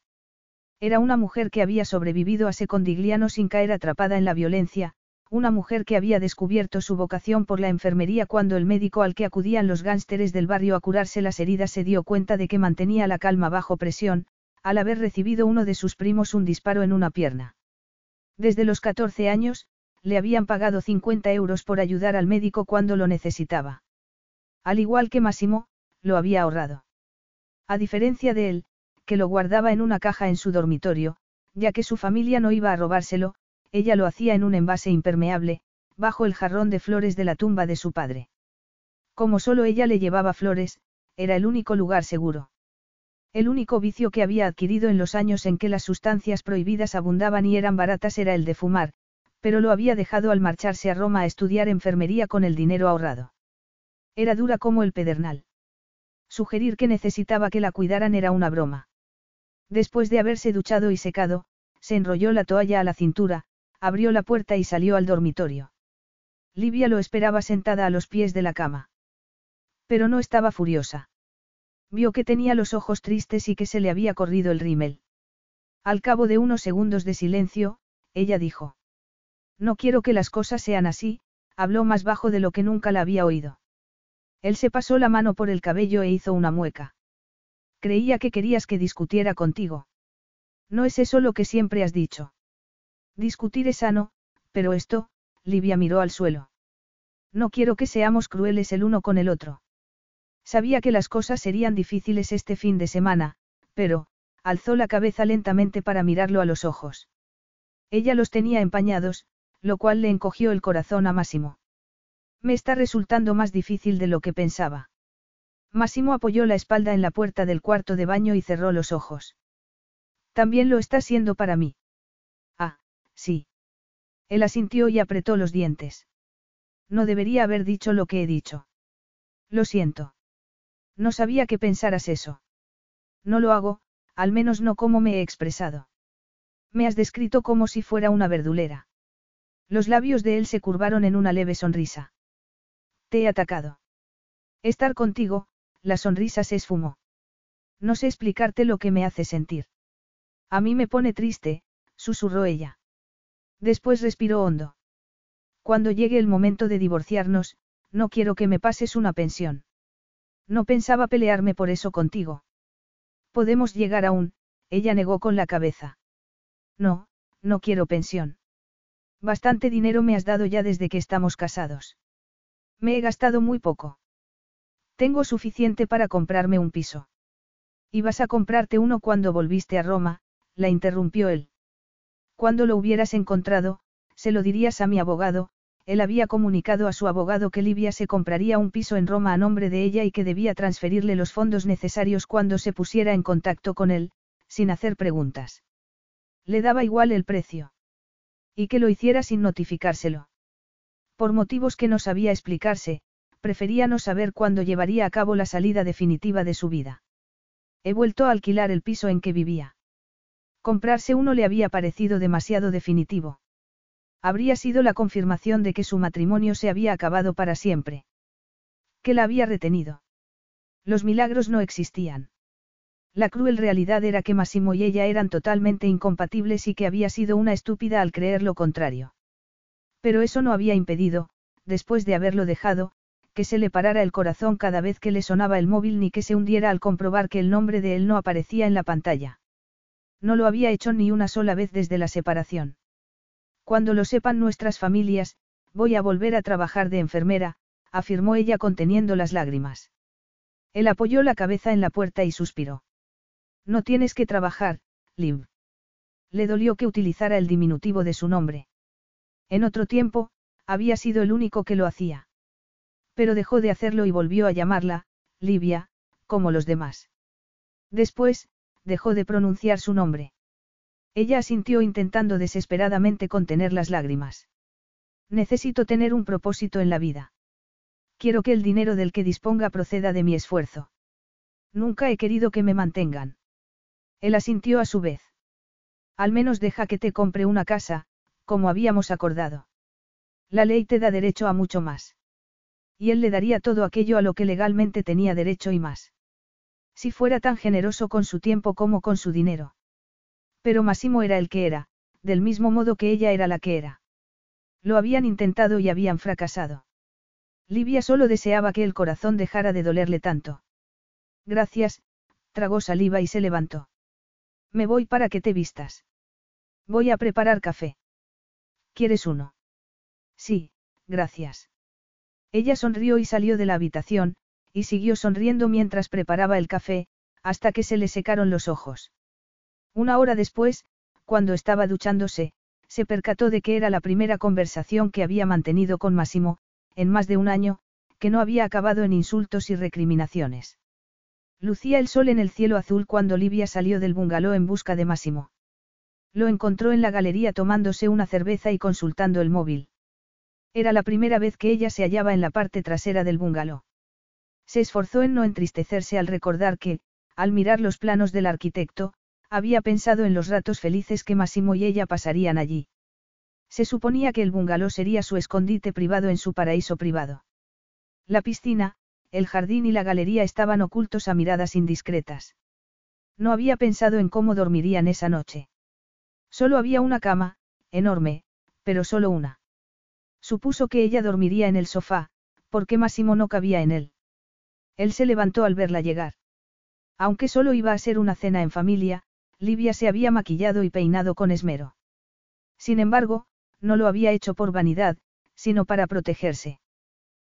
Era una mujer que había sobrevivido a Secondigliano sin caer atrapada en la violencia, una mujer que había descubierto su vocación por la enfermería cuando el médico al que acudían los gánsteres del barrio a curarse las heridas se dio cuenta de que mantenía la calma bajo presión, al haber recibido uno de sus primos un disparo en una pierna. Desde los 14 años, le habían pagado 50 euros por ayudar al médico cuando lo necesitaba. Al igual que Máximo, lo había ahorrado. A diferencia de él, que lo guardaba en una caja en su dormitorio, ya que su familia no iba a robárselo, ella lo hacía en un envase impermeable, bajo el jarrón de flores de la tumba de su padre. Como solo ella le llevaba flores, era el único lugar seguro. El único vicio que había adquirido en los años en que las sustancias prohibidas abundaban y eran baratas era el de fumar, pero lo había dejado al marcharse a Roma a estudiar enfermería con el dinero ahorrado. Era dura como el pedernal. Sugerir que necesitaba que la cuidaran era una broma. Después de haberse duchado y secado, se enrolló la toalla a la cintura, abrió la puerta y salió al dormitorio. Livia lo esperaba sentada a los pies de la cama. Pero no estaba furiosa. Vio que tenía los ojos tristes y que se le había corrido el rímel. Al cabo de unos segundos de silencio, ella dijo. No quiero que las cosas sean así, habló más bajo de lo que nunca la había oído. Él se pasó la mano por el cabello e hizo una mueca. Creía que querías que discutiera contigo. No es eso lo que siempre has dicho. Discutir es sano, pero esto, Livia miró al suelo. No quiero que seamos crueles el uno con el otro. Sabía que las cosas serían difíciles este fin de semana, pero, alzó la cabeza lentamente para mirarlo a los ojos. Ella los tenía empañados, lo cual le encogió el corazón a Máximo. Me está resultando más difícil de lo que pensaba. Máximo apoyó la espalda en la puerta del cuarto de baño y cerró los ojos. También lo está siendo para mí. Sí. Él asintió y apretó los dientes. No debería haber dicho lo que he dicho. Lo siento. No sabía que pensaras eso. No lo hago, al menos no como me he expresado. Me has descrito como si fuera una verdulera. Los labios de él se curvaron en una leve sonrisa. Te he atacado. Estar contigo, la sonrisa se esfumó. No sé explicarte lo que me hace sentir. A mí me pone triste, susurró ella. Después respiró hondo. Cuando llegue el momento de divorciarnos, no quiero que me pases una pensión. No pensaba pelearme por eso contigo. Podemos llegar aún, ella negó con la cabeza. No, no quiero pensión. Bastante dinero me has dado ya desde que estamos casados. Me he gastado muy poco. Tengo suficiente para comprarme un piso. Ibas a comprarte uno cuando volviste a Roma, la interrumpió él. Cuando lo hubieras encontrado, se lo dirías a mi abogado, él había comunicado a su abogado que Livia se compraría un piso en Roma a nombre de ella y que debía transferirle los fondos necesarios cuando se pusiera en contacto con él, sin hacer preguntas. Le daba igual el precio. Y que lo hiciera sin notificárselo. Por motivos que no sabía explicarse, prefería no saber cuándo llevaría a cabo la salida definitiva de su vida. He vuelto a alquilar el piso en que vivía. Comprarse uno le había parecido demasiado definitivo. Habría sido la confirmación de que su matrimonio se había acabado para siempre. Que la había retenido. Los milagros no existían. La cruel realidad era que Massimo y ella eran totalmente incompatibles y que había sido una estúpida al creer lo contrario. Pero eso no había impedido, después de haberlo dejado, que se le parara el corazón cada vez que le sonaba el móvil ni que se hundiera al comprobar que el nombre de él no aparecía en la pantalla. No lo había hecho ni una sola vez desde la separación. Cuando lo sepan nuestras familias, voy a volver a trabajar de enfermera, afirmó ella conteniendo las lágrimas. Él apoyó la cabeza en la puerta y suspiró. No tienes que trabajar, Liv. Le dolió que utilizara el diminutivo de su nombre. En otro tiempo, había sido el único que lo hacía. Pero dejó de hacerlo y volvió a llamarla, Livia, como los demás. Después, dejó de pronunciar su nombre. Ella asintió intentando desesperadamente contener las lágrimas. Necesito tener un propósito en la vida. Quiero que el dinero del que disponga proceda de mi esfuerzo. Nunca he querido que me mantengan. Él asintió a su vez. Al menos deja que te compre una casa, como habíamos acordado. La ley te da derecho a mucho más. Y él le daría todo aquello a lo que legalmente tenía derecho y más. Si fuera tan generoso con su tiempo como con su dinero. Pero Massimo era el que era, del mismo modo que ella era la que era. Lo habían intentado y habían fracasado. Livia solo deseaba que el corazón dejara de dolerle tanto. Gracias, tragó saliva y se levantó. Me voy para que te vistas. Voy a preparar café. ¿Quieres uno? Sí, gracias. Ella sonrió y salió de la habitación, y siguió sonriendo mientras preparaba el café, hasta que se le secaron los ojos. Una hora después, cuando estaba duchándose, se percató de que era la primera conversación que había mantenido con Massimo, en más de un año, que no había acabado en insultos y recriminaciones. Lucía el sol en el cielo azul cuando Livia salió del bungalow en busca de Máximo. Lo encontró en la galería tomándose una cerveza y consultando el móvil. Era la primera vez que ella se hallaba en la parte trasera del bungalow. Se esforzó en no entristecerse al recordar que, al mirar los planos del arquitecto, había pensado en los ratos felices que Máximo y ella pasarían allí. Se suponía que el bungalow sería su escondite privado en su paraíso privado. La piscina, el jardín y la galería estaban ocultos a miradas indiscretas. No había pensado en cómo dormirían esa noche. Solo había una cama, enorme, pero solo una. Supuso que ella dormiría en el sofá, porque Máximo no cabía en él. Él se levantó al verla llegar. Aunque solo iba a ser una cena en familia, Livia se había maquillado y peinado con esmero. Sin embargo, no lo había hecho por vanidad, sino para protegerse.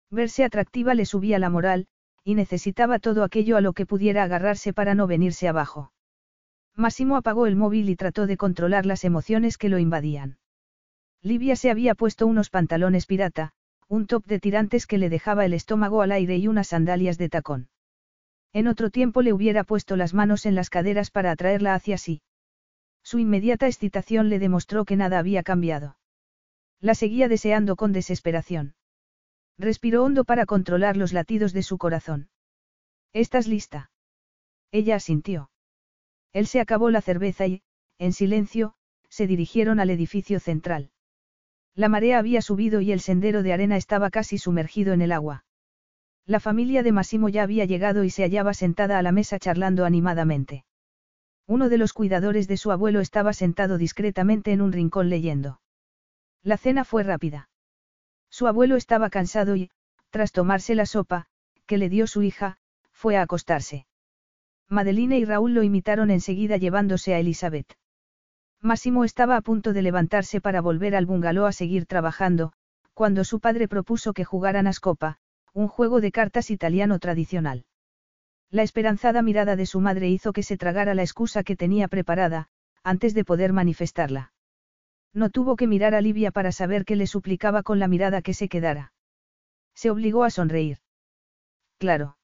Verse atractiva le subía la moral, y necesitaba todo aquello a lo que pudiera agarrarse para no venirse abajo. Máximo apagó el móvil y trató de controlar las emociones que lo invadían. Livia se había puesto unos pantalones pirata, un top de tirantes que le dejaba el estómago al aire y unas sandalias de tacón. En otro tiempo le hubiera puesto las manos en las caderas para atraerla hacia sí. Su inmediata excitación le demostró que nada había cambiado. La seguía deseando con desesperación. Respiró hondo para controlar los latidos de su corazón. ¿Estás lista? Ella asintió. Él se acabó la cerveza y, en silencio, se dirigieron al edificio central. La marea había subido y el sendero de arena estaba casi sumergido en el agua. La familia de Massimo ya había llegado y se hallaba sentada a la mesa charlando animadamente. Uno de los cuidadores de su abuelo estaba sentado discretamente en un rincón leyendo. La cena fue rápida. Su abuelo estaba cansado y, tras tomarse la sopa, que le dio su hija, fue a acostarse. Madeline y Raúl lo imitaron enseguida llevándose a Elizabeth. Máximo estaba a punto de levantarse para volver al bungalow a seguir trabajando, cuando su padre propuso que jugaran a Scopa, un juego de cartas italiano tradicional. La esperanzada mirada de su madre hizo que se tragara la excusa que tenía preparada, antes de poder manifestarla. No tuvo que mirar a Livia para saber que le suplicaba con la mirada que se quedara. Se obligó a sonreír. Claro.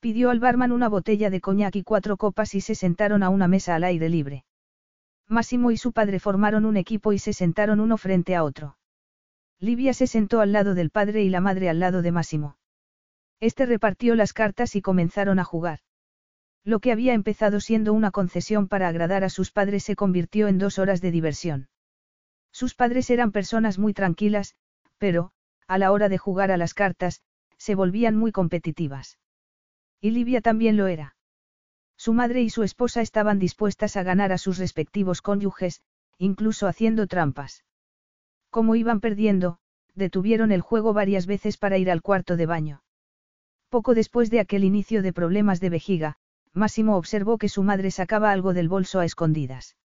Pidió al barman una botella de coñac y cuatro copas y se sentaron a una mesa al aire libre. Máximo y su padre formaron un equipo y se sentaron uno frente a otro. Livia se sentó al lado del padre y la madre al lado de Máximo. Este repartió las cartas y comenzaron a jugar. Lo que había empezado siendo una concesión para agradar a sus padres se convirtió en dos horas de diversión. Sus padres eran personas muy tranquilas, pero, a la hora de jugar a las cartas, se volvían muy competitivas. Y Livia también lo era. Su madre y su esposa estaban dispuestas a ganar a sus respectivos cónyuges, incluso haciendo trampas. Como iban perdiendo, detuvieron el juego varias veces para ir al cuarto de baño. Poco después de aquel inicio de problemas de vejiga, Máximo observó que su madre sacaba algo del bolso a escondidas.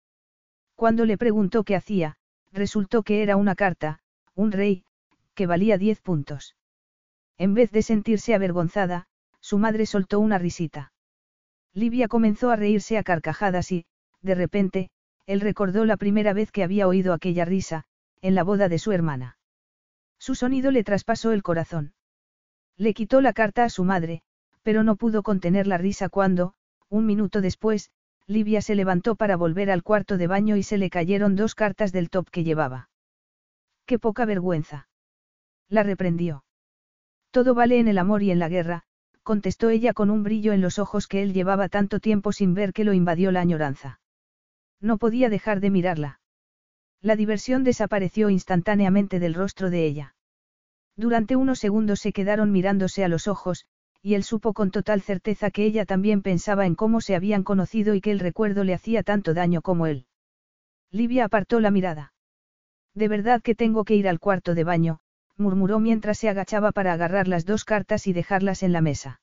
Cuando le preguntó qué hacía, resultó que era una carta, un rey, que valía diez puntos. En vez de sentirse avergonzada, su madre soltó una risita. Livia comenzó a reírse a carcajadas y, de repente, él recordó la primera vez que había oído aquella risa, en la boda de su hermana. Su sonido le traspasó el corazón. Le quitó la carta a su madre, pero no pudo contener la risa cuando, un minuto después, Livia se levantó para volver al cuarto de baño y se le cayeron dos cartas del top que llevaba. Qué poca vergüenza. La reprendió. Todo vale en el amor y en la guerra, contestó ella con un brillo en los ojos que él llevaba tanto tiempo sin ver que lo invadió la añoranza. No podía dejar de mirarla. La diversión desapareció instantáneamente del rostro de ella. Durante unos segundos se quedaron mirándose a los ojos, y él supo con total certeza que ella también pensaba en cómo se habían conocido y que el recuerdo le hacía tanto daño como él. Livia apartó la mirada. De verdad que tengo que ir al cuarto de baño, murmuró mientras se agachaba para agarrar las dos cartas y dejarlas en la mesa.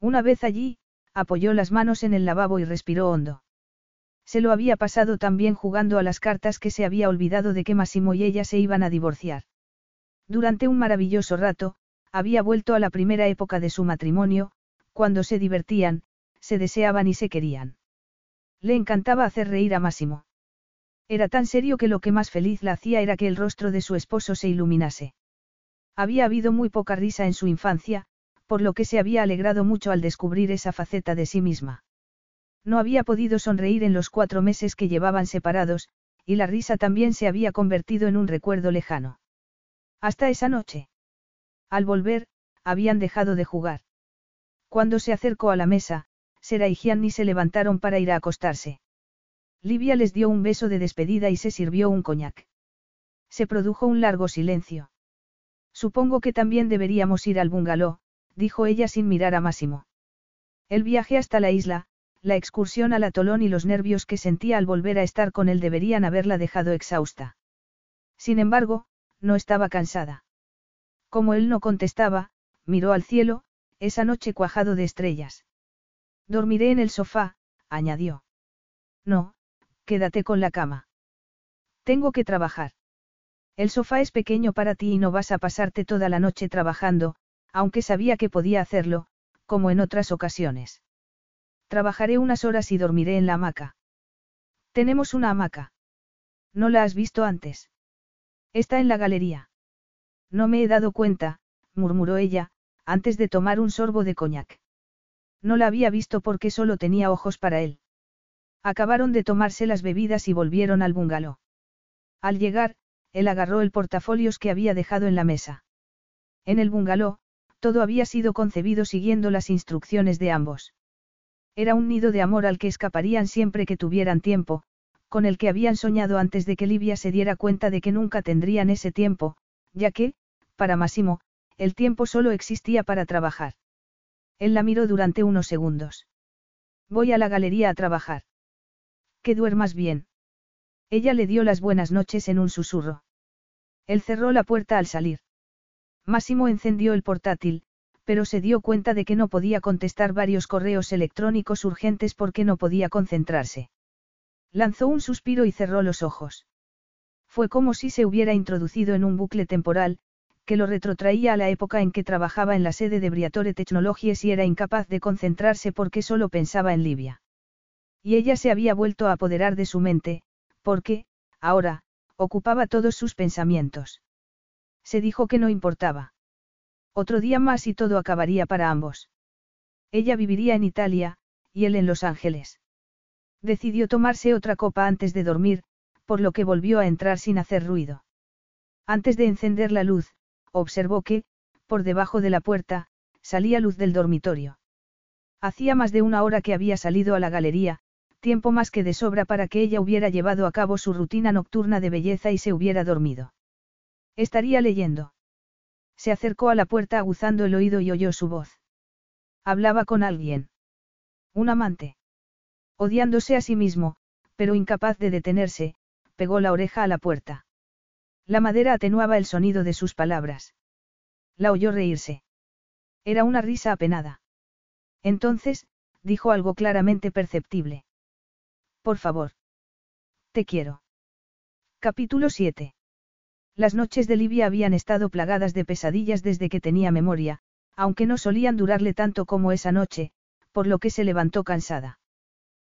Una vez allí, apoyó las manos en el lavabo y respiró hondo. Se lo había pasado tan bien jugando a las cartas que se había olvidado de que Massimo y ella se iban a divorciar. Durante un maravilloso rato, había vuelto a la primera época de su matrimonio, cuando se divertían, se deseaban y se querían. Le encantaba hacer reír a Máximo. Era tan serio que lo que más feliz la hacía era que el rostro de su esposo se iluminase. Había habido muy poca risa en su infancia, por lo que se había alegrado mucho al descubrir esa faceta de sí misma. No había podido sonreír en los cuatro meses que llevaban separados, y la risa también se había convertido en un recuerdo lejano. Hasta esa noche. Al volver, habían dejado de jugar. Cuando se acercó a la mesa, Sera y Gianni se levantaron para ir a acostarse. Livia les dio un beso de despedida y se sirvió un coñac. Se produjo un largo silencio. Supongo que también deberíamos ir al bungalow, dijo ella sin mirar a Máximo. El viaje hasta la isla, la excursión al atolón y los nervios que sentía al volver a estar con él deberían haberla dejado exhausta. Sin embargo, no estaba cansada. Como él no contestaba, miró al cielo, esa noche cuajado de estrellas. Dormiré en el sofá, añadió. No, quédate con la cama. Tengo que trabajar. El sofá es pequeño para ti y no vas a pasarte toda la noche trabajando, aunque sabía que podía hacerlo, como en otras ocasiones. Trabajaré unas horas y dormiré en la hamaca. Tenemos una hamaca. ¿No la has visto antes? Está en la galería. No me he dado cuenta, murmuró ella, antes de tomar un sorbo de coñac. No la había visto porque solo tenía ojos para él. Acabaron de tomarse las bebidas y volvieron al bungalow. Al llegar, él agarró el portafolios que había dejado en la mesa. En el bungalow, todo había sido concebido siguiendo las instrucciones de ambos. Era un nido de amor al que escaparían siempre que tuvieran tiempo, con el que habían soñado antes de que Livia se diera cuenta de que nunca tendrían ese tiempo, ya que, para Massimo, el tiempo solo existía para trabajar. Él la miró durante unos segundos. Voy a la galería a trabajar. Que duermas bien. Ella le dio las buenas noches en un susurro. Él cerró la puerta al salir. Máximo encendió el portátil, pero se dio cuenta de que no podía contestar varios correos electrónicos urgentes porque no podía concentrarse. Lanzó un suspiro y cerró los ojos. Fue como si se hubiera introducido en un bucle temporal, que lo retrotraía a la época en que trabajaba en la sede de Briatore Technologies y era incapaz de concentrarse porque solo pensaba en Libia. Y ella se había vuelto a apoderar de su mente, porque, ahora, ocupaba todos sus pensamientos. Se dijo que no importaba. Otro día más y todo acabaría para ambos. Ella viviría en Italia, y él en Los Ángeles. Decidió tomarse otra copa antes de dormir, por lo que volvió a entrar sin hacer ruido. Antes de encender la luz, observó que, por debajo de la puerta, salía luz del dormitorio. Hacía más de una hora que había salido a la galería, tiempo más que de sobra para que ella hubiera llevado a cabo su rutina nocturna de belleza y se hubiera dormido. Estaría leyendo. Se acercó a la puerta aguzando el oído y oyó su voz. Hablaba con alguien. Un amante. Odiándose a sí mismo, pero incapaz de detenerse, pegó la oreja a la puerta. La madera atenuaba el sonido de sus palabras. La oyó reírse. Era una risa apenada. Entonces, dijo algo claramente perceptible. Por favor. Te quiero. Capítulo 7. Las noches de Livia habían estado plagadas de pesadillas desde que tenía memoria, aunque no solían durarle tanto como esa noche, por lo que se levantó cansada.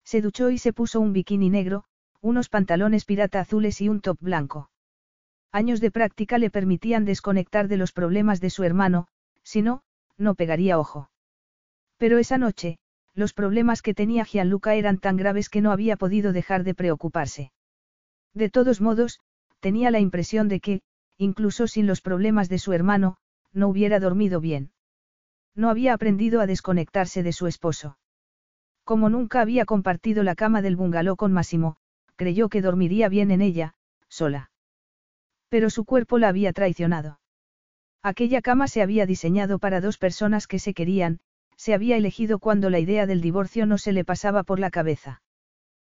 Se duchó y se puso un bikini negro, unos pantalones pirata azules y un top blanco. Años de práctica le permitían desconectar de los problemas de su hermano, si no, no pegaría ojo. Pero esa noche, los problemas que tenía Gianluca eran tan graves que no había podido dejar de preocuparse. De todos modos, tenía la impresión de que, incluso sin los problemas de su hermano, no hubiera dormido bien. No había aprendido a desconectarse de su esposo. Como nunca había compartido la cama del bungalow con Massimo, creyó que dormiría bien en ella, sola. Pero su cuerpo la había traicionado. Aquella cama se había diseñado para dos personas que se querían, se había elegido cuando la idea del divorcio no se le pasaba por la cabeza.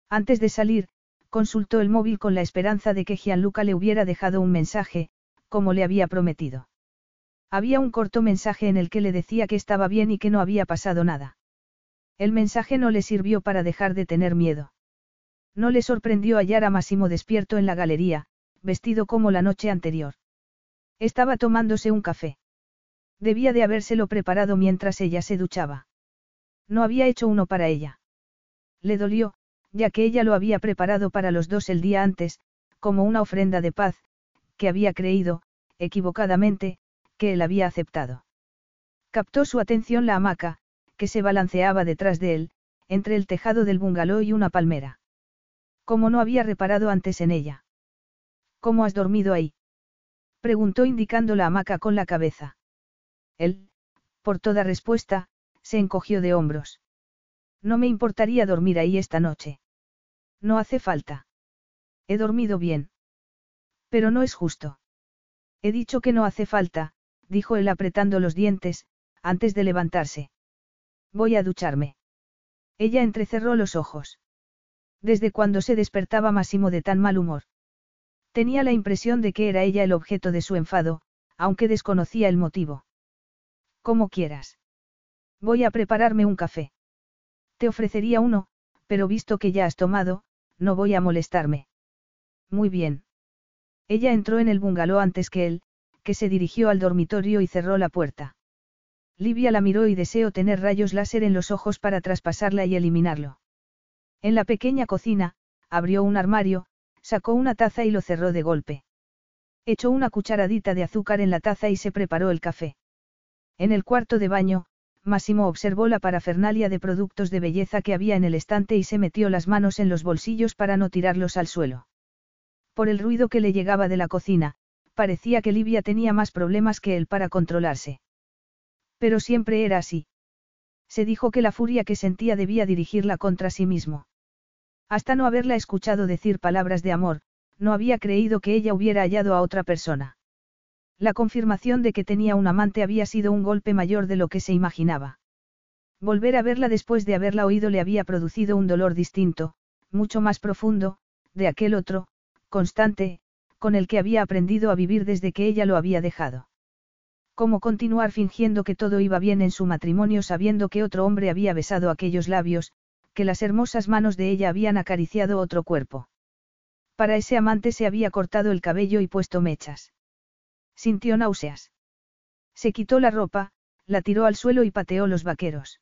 Antes de salir, consultó el móvil con la esperanza de que Gianluca le hubiera dejado un mensaje, como le había prometido. Había un corto mensaje en el que le decía que estaba bien y que no había pasado nada. El mensaje no le sirvió para dejar de tener miedo. No le sorprendió hallar a Massimo despierto en la galería, vestido como la noche anterior. Estaba tomándose un café. Debía de habérselo preparado mientras ella se duchaba. No había hecho uno para ella. Le dolió, ya que ella lo había preparado para los dos el día antes, como una ofrenda de paz, que había creído, equivocadamente, que él había aceptado. Captó su atención la hamaca, que se balanceaba detrás de él, entre el tejado del bungalow y una palmera. Como no había reparado antes en ella. ¿Cómo has dormido ahí? Preguntó indicando la hamaca con la cabeza. Él, por toda respuesta, se encogió de hombros. No me importaría dormir ahí esta noche. No hace falta. He dormido bien. Pero no es justo. He dicho que no hace falta, dijo él apretando los dientes, antes de levantarse. Voy a ducharme. Ella entrecerró los ojos. Desde cuando se despertaba Máximo de tan mal humor. Tenía la impresión de que era ella el objeto de su enfado, aunque desconocía el motivo. Como quieras. Voy a prepararme un café. Te ofrecería uno, pero visto que ya has tomado, no voy a molestarme. Muy bien. Ella entró en el bungalow antes que él, que se dirigió al dormitorio y cerró la puerta. Livia la miró y deseó tener rayos láser en los ojos para traspasarla y eliminarlo. En la pequeña cocina, abrió un armario, sacó una taza y lo cerró de golpe. Echó una cucharadita de azúcar en la taza y se preparó el café. En el cuarto de baño, Máximo observó la parafernalia de productos de belleza que había en el estante y se metió las manos en los bolsillos para no tirarlos al suelo. Por el ruido que le llegaba de la cocina, parecía que Livia tenía más problemas que él para controlarse. Pero siempre era así. Se dijo que la furia que sentía debía dirigirla contra sí mismo. Hasta no haberla escuchado decir palabras de amor, no había creído que ella hubiera hallado a otra persona. La confirmación de que tenía un amante había sido un golpe mayor de lo que se imaginaba. Volver a verla después de haberla oído le había producido un dolor distinto, mucho más profundo, de aquel otro, constante, con el que había aprendido a vivir desde que ella lo había dejado. ¿Cómo continuar fingiendo que todo iba bien en su matrimonio sabiendo que otro hombre había besado aquellos labios, que las hermosas manos de ella habían acariciado otro cuerpo? Para ese amante se había cortado el cabello y puesto mechas. Sintió náuseas. Se quitó la ropa, la tiró al suelo y pateó los vaqueros.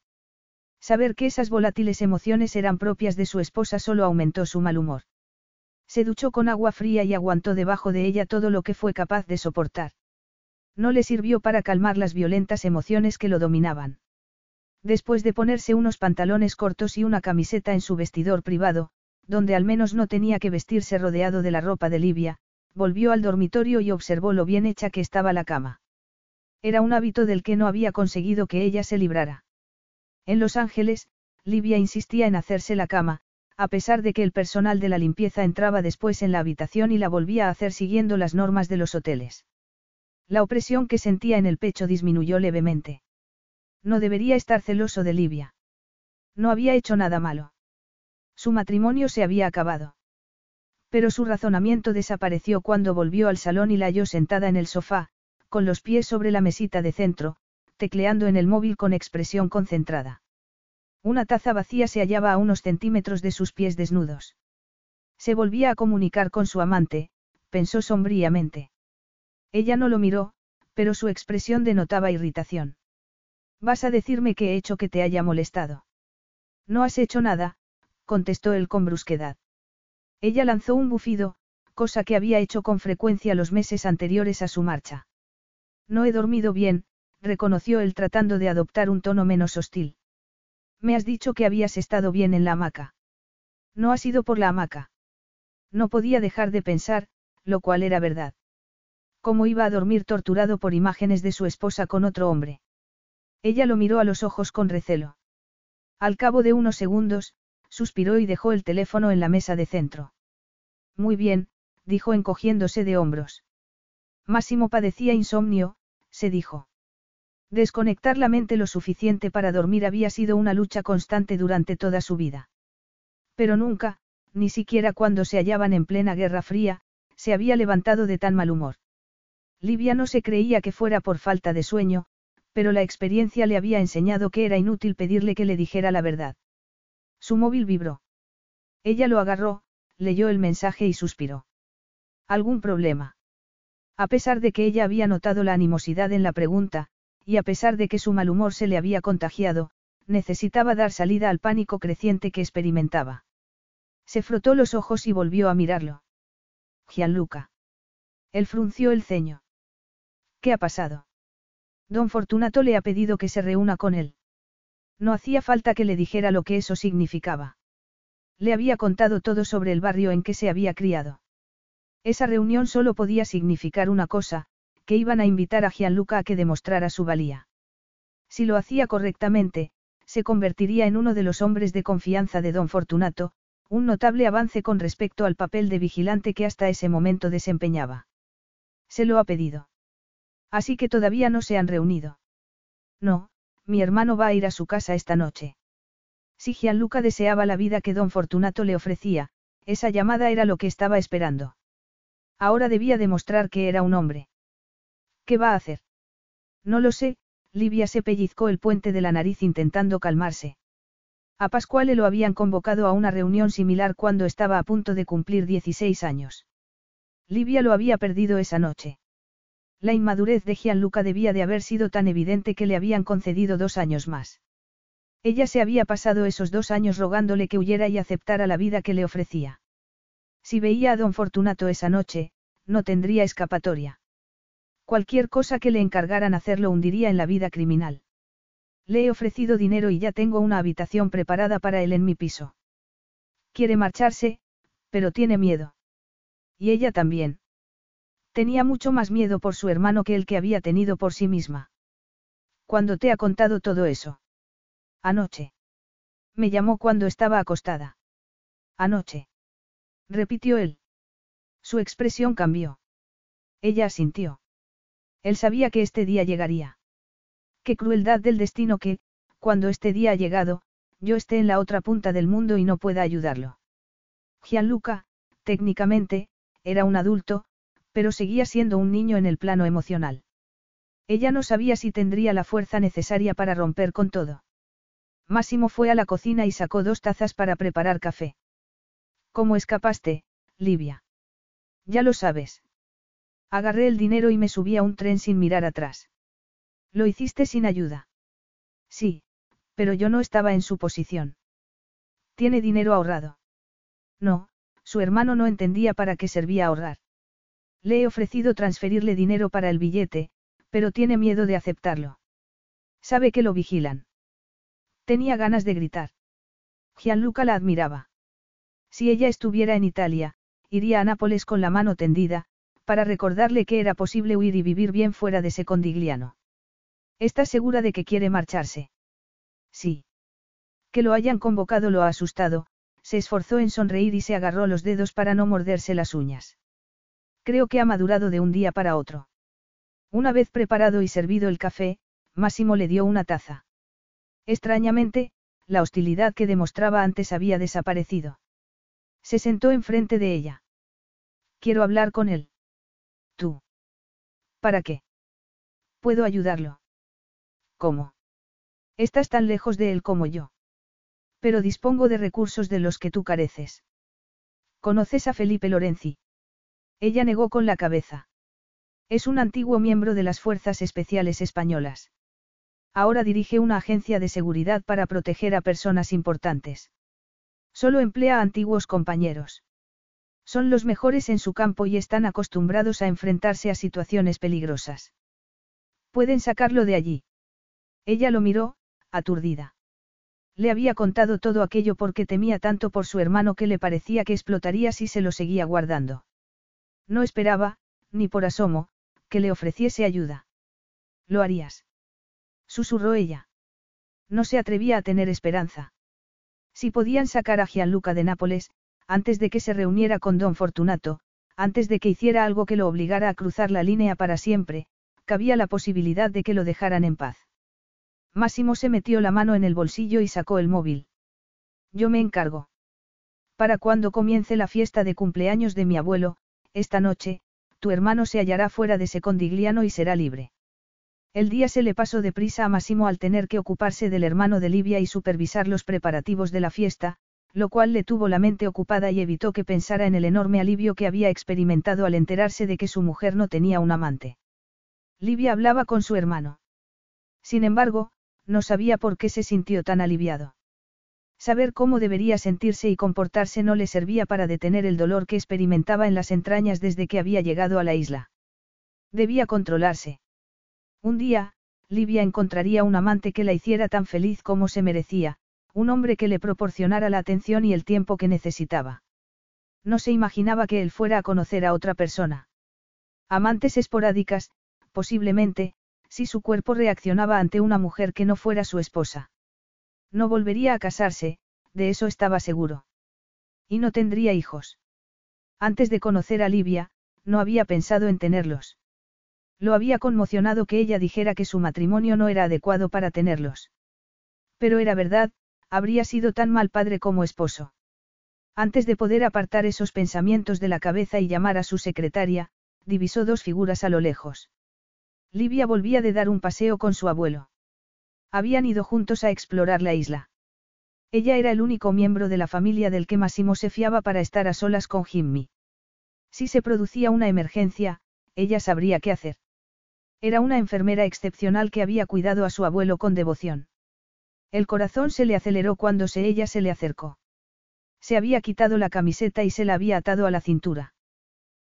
Saber que esas volátiles emociones eran propias de su esposa solo aumentó su mal humor. Se duchó con agua fría y aguantó debajo de ella todo lo que fue capaz de soportar. No le sirvió para calmar las violentas emociones que lo dominaban. Después de ponerse unos pantalones cortos y una camiseta en su vestidor privado, donde al menos no tenía que vestirse rodeado de la ropa de Libia, volvió al dormitorio y observó lo bien hecha que estaba la cama. Era un hábito del que no había conseguido que ella se librara. En Los Ángeles, Livia insistía en hacerse la cama, a pesar de que el personal de la limpieza entraba después en la habitación y la volvía a hacer siguiendo las normas de los hoteles. La opresión que sentía en el pecho disminuyó levemente. No debería estar celoso de Livia. No había hecho nada malo. Su matrimonio se había acabado. Pero su razonamiento desapareció cuando volvió al salón y la halló sentada en el sofá, con los pies sobre la mesita de centro, tecleando en el móvil con expresión concentrada. Una taza vacía se hallaba a unos centímetros de sus pies desnudos. Se volvía a comunicar con su amante, pensó sombríamente. Ella no lo miró, pero su expresión denotaba irritación. Vas a decirme que he hecho que te haya molestado. No has hecho nada, contestó él con brusquedad. Ella lanzó un bufido, cosa que había hecho con frecuencia los meses anteriores a su marcha. No he dormido bien, reconoció él tratando de adoptar un tono menos hostil. Me has dicho que habías estado bien en la hamaca. No ha sido por la hamaca. No podía dejar de pensar, lo cual era verdad. ¿Cómo iba a dormir torturado por imágenes de su esposa con otro hombre? Ella lo miró a los ojos con recelo. Al cabo de unos segundos, suspiró y dejó el teléfono en la mesa de centro. Muy bien, dijo encogiéndose de hombros. Máximo padecía insomnio, se dijo. Desconectar la mente lo suficiente para dormir había sido una lucha constante durante toda su vida. Pero nunca, ni siquiera cuando se hallaban en plena Guerra Fría, se había levantado de tan mal humor. Livia no se creía que fuera por falta de sueño, pero la experiencia le había enseñado que era inútil pedirle que le dijera la verdad. Su móvil vibró. Ella lo agarró, leyó el mensaje y suspiró. ¿Algún problema? A pesar de que ella había notado la animosidad en la pregunta, y a pesar de que su mal humor se le había contagiado, necesitaba dar salida al pánico creciente que experimentaba. Se frotó los ojos y volvió a mirarlo. Gianluca. Él frunció el ceño. ¿Qué ha pasado? Don Fortunato le ha pedido que se reúna con él. No hacía falta que le dijera lo que eso significaba. Le había contado todo sobre el barrio en que se había criado. Esa reunión solo podía significar una cosa, que iban a invitar a Gianluca a que demostrara su valía. Si lo hacía correctamente, se convertiría en uno de los hombres de confianza de don Fortunato, un notable avance con respecto al papel de vigilante que hasta ese momento desempeñaba. Se lo ha pedido. Así que todavía no se han reunido. No, mi hermano va a ir a su casa esta noche. Si Gianluca deseaba la vida que don Fortunato le ofrecía, esa llamada era lo que estaba esperando. Ahora debía demostrar que era un hombre. ¿Qué va a hacer? No lo sé, Livia se pellizcó el puente de la nariz intentando calmarse. A Pascuale lo habían convocado a una reunión similar cuando estaba a punto de cumplir 16 años. Livia lo había perdido esa noche. La inmadurez de Gianluca debía de haber sido tan evidente que le habían concedido dos años más. Ella se había pasado esos dos años rogándole que huyera y aceptara la vida que le ofrecía. Si veía a don Fortunato esa noche, no tendría escapatoria. Cualquier cosa que le encargaran hacerlo hundiría en la vida criminal. Le he ofrecido dinero y ya tengo una habitación preparada para él en mi piso. Quiere marcharse, pero tiene miedo. Y ella también. Tenía mucho más miedo por su hermano que el que había tenido por sí misma. ¿Cuándo te ha contado todo eso? Anoche. Me llamó cuando estaba acostada. Anoche. Repitió él. Su expresión cambió. Ella asintió. Él sabía que este día llegaría. Qué crueldad del destino que, cuando este día ha llegado, yo esté en la otra punta del mundo y no pueda ayudarlo. Gianluca, técnicamente, era un adulto, pero seguía siendo un niño en el plano emocional. Ella no sabía si tendría la fuerza necesaria para romper con todo. Máximo fue a la cocina y sacó dos tazas para preparar café. ¿Cómo escapaste, Livia? Ya lo sabes. Agarré el dinero y me subí a un tren sin mirar atrás. Lo hiciste sin ayuda. Sí, pero yo no estaba en su posición. ¿Tiene dinero ahorrado? No, su hermano no entendía para qué servía ahorrar. Le he ofrecido transferirle dinero para el billete, pero tiene miedo de aceptarlo. Sabe que lo vigilan. Tenía ganas de gritar. Gianluca la admiraba. Si ella estuviera en Italia, iría a Nápoles con la mano tendida, para recordarle que era posible huir y vivir bien fuera de Secondigliano. ¿Estás segura de que quiere marcharse? Sí. Que lo hayan convocado lo ha asustado, se esforzó en sonreír y se agarró los dedos para no morderse las uñas. Creo que ha madurado de un día para otro. Una vez preparado y servido el café, Máximo le dio una taza. Extrañamente, la hostilidad que demostraba antes había desaparecido. Se sentó enfrente de ella. Quiero hablar con él. Tú. ¿Para qué? Puedo ayudarlo. ¿Cómo? Estás tan lejos de él como yo. Pero dispongo de recursos de los que tú careces. ¿Conoces a Felipe Lorenzi? Ella negó con la cabeza. Es un antiguo miembro de las Fuerzas Especiales Españolas. Ahora dirige una agencia de seguridad para proteger a personas importantes. Solo emplea antiguos compañeros. Son los mejores en su campo y están acostumbrados a enfrentarse a situaciones peligrosas. Pueden sacarlo de allí. Ella lo miró, aturdida. Le había contado todo aquello porque temía tanto por su hermano que le parecía que explotaría si se lo seguía guardando. No esperaba, ni por asomo, que le ofreciese ayuda. ¿Lo harías? Susurró ella. No se atrevía a tener esperanza. Si podían sacar a Gianluca de Nápoles, antes de que se reuniera con don Fortunato, antes de que hiciera algo que lo obligara a cruzar la línea para siempre, cabía la posibilidad de que lo dejaran en paz. Máximo se metió la mano en el bolsillo y sacó el móvil. Yo me encargo. Para cuando comience la fiesta de cumpleaños de mi abuelo, esta noche, tu hermano se hallará fuera de Secondigliano y será libre. El día se le pasó deprisa a Massimo al tener que ocuparse del hermano de Livia y supervisar los preparativos de la fiesta, lo cual le tuvo la mente ocupada y evitó que pensara en el enorme alivio que había experimentado al enterarse de que su mujer no tenía un amante. Livia hablaba con su hermano. Sin embargo, no sabía por qué se sintió tan aliviado. Saber cómo debería sentirse y comportarse no le servía para detener el dolor que experimentaba en las entrañas desde que había llegado a la isla. Debía controlarse. Un día, Livia encontraría un amante que la hiciera tan feliz como se merecía, un hombre que le proporcionara la atención y el tiempo que necesitaba. No se imaginaba que él fuera a conocer a otra persona. Amantes esporádicas, posiblemente, si su cuerpo reaccionaba ante una mujer que no fuera su esposa. No volvería a casarse, de eso estaba seguro. Y no tendría hijos. Antes de conocer a Livia, no había pensado en tenerlos. Lo había conmocionado que ella dijera que su matrimonio no era adecuado para tenerlos. Pero era verdad, habría sido tan mal padre como esposo. Antes de poder apartar esos pensamientos de la cabeza y llamar a su secretaria, divisó dos figuras a lo lejos. Livia volvía de dar un paseo con su abuelo. Habían ido juntos a explorar la isla. Ella era el único miembro de la familia del que Massimo se fiaba para estar a solas con Jimmy. Si se producía una emergencia, ella sabría qué hacer. Era una enfermera excepcional que había cuidado a su abuelo con devoción. El corazón se le aceleró cuando se ella se le acercó. Se había quitado la camiseta y se la había atado a la cintura.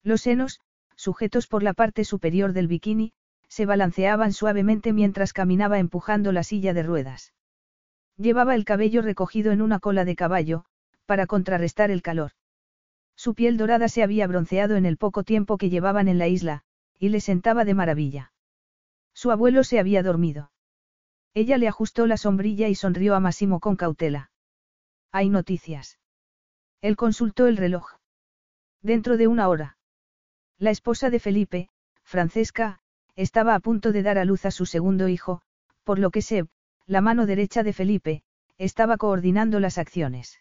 Los senos, sujetos por la parte superior del bikini, se balanceaban suavemente mientras caminaba empujando la silla de ruedas. Llevaba el cabello recogido en una cola de caballo, para contrarrestar el calor. Su piel dorada se había bronceado en el poco tiempo que llevaban en la isla, y le sentaba de maravilla. Su abuelo se había dormido. Ella le ajustó la sombrilla y sonrió a Massimo con cautela. Hay noticias. Él consultó el reloj. Dentro de una hora. La esposa de Felipe, Francesca, estaba a punto de dar a luz a su segundo hijo, por lo que Seb, la mano derecha de Felipe, estaba coordinando las acciones.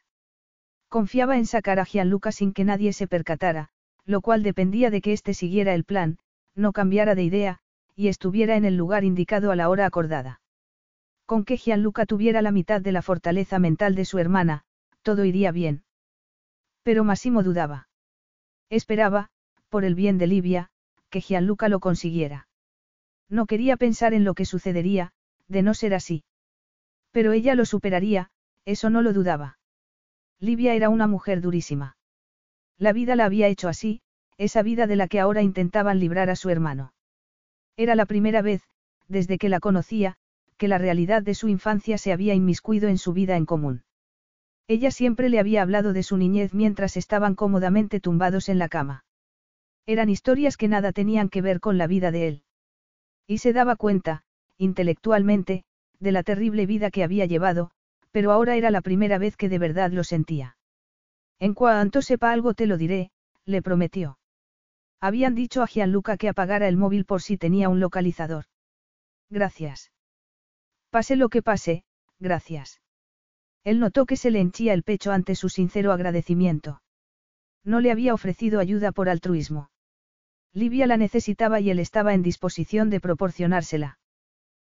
Confiaba en sacar a Gianluca sin que nadie se percatara, lo cual dependía de que éste siguiera el plan, no cambiara de idea, y estuviera en el lugar indicado a la hora acordada. Con que Gianluca tuviera la mitad de la fortaleza mental de su hermana, todo iría bien. Pero Massimo dudaba. Esperaba, por el bien de Livia, que Gianluca lo consiguiera. No quería pensar en lo que sucedería, de no ser así. Pero ella lo superaría, eso no lo dudaba. Livia era una mujer durísima. La vida la había hecho así, esa vida de la que ahora intentaban librar a su hermano. Era la primera vez, desde que la conocía, que la realidad de su infancia se había inmiscuido en su vida en común. Ella siempre le había hablado de su niñez mientras estaban cómodamente tumbados en la cama. Eran historias que nada tenían que ver con la vida de él. Y se daba cuenta, intelectualmente, de la terrible vida que había llevado, pero ahora era la primera vez que de verdad lo sentía. En cuanto sepa algo te lo diré, le prometió. Habían dicho a Gianluca que apagara el móvil por si tenía un localizador. Gracias. Pase lo que pase, gracias. Él notó que se le henchía el pecho ante su sincero agradecimiento. No le había ofrecido ayuda por altruismo. Livia la necesitaba y él estaba en disposición de proporcionársela.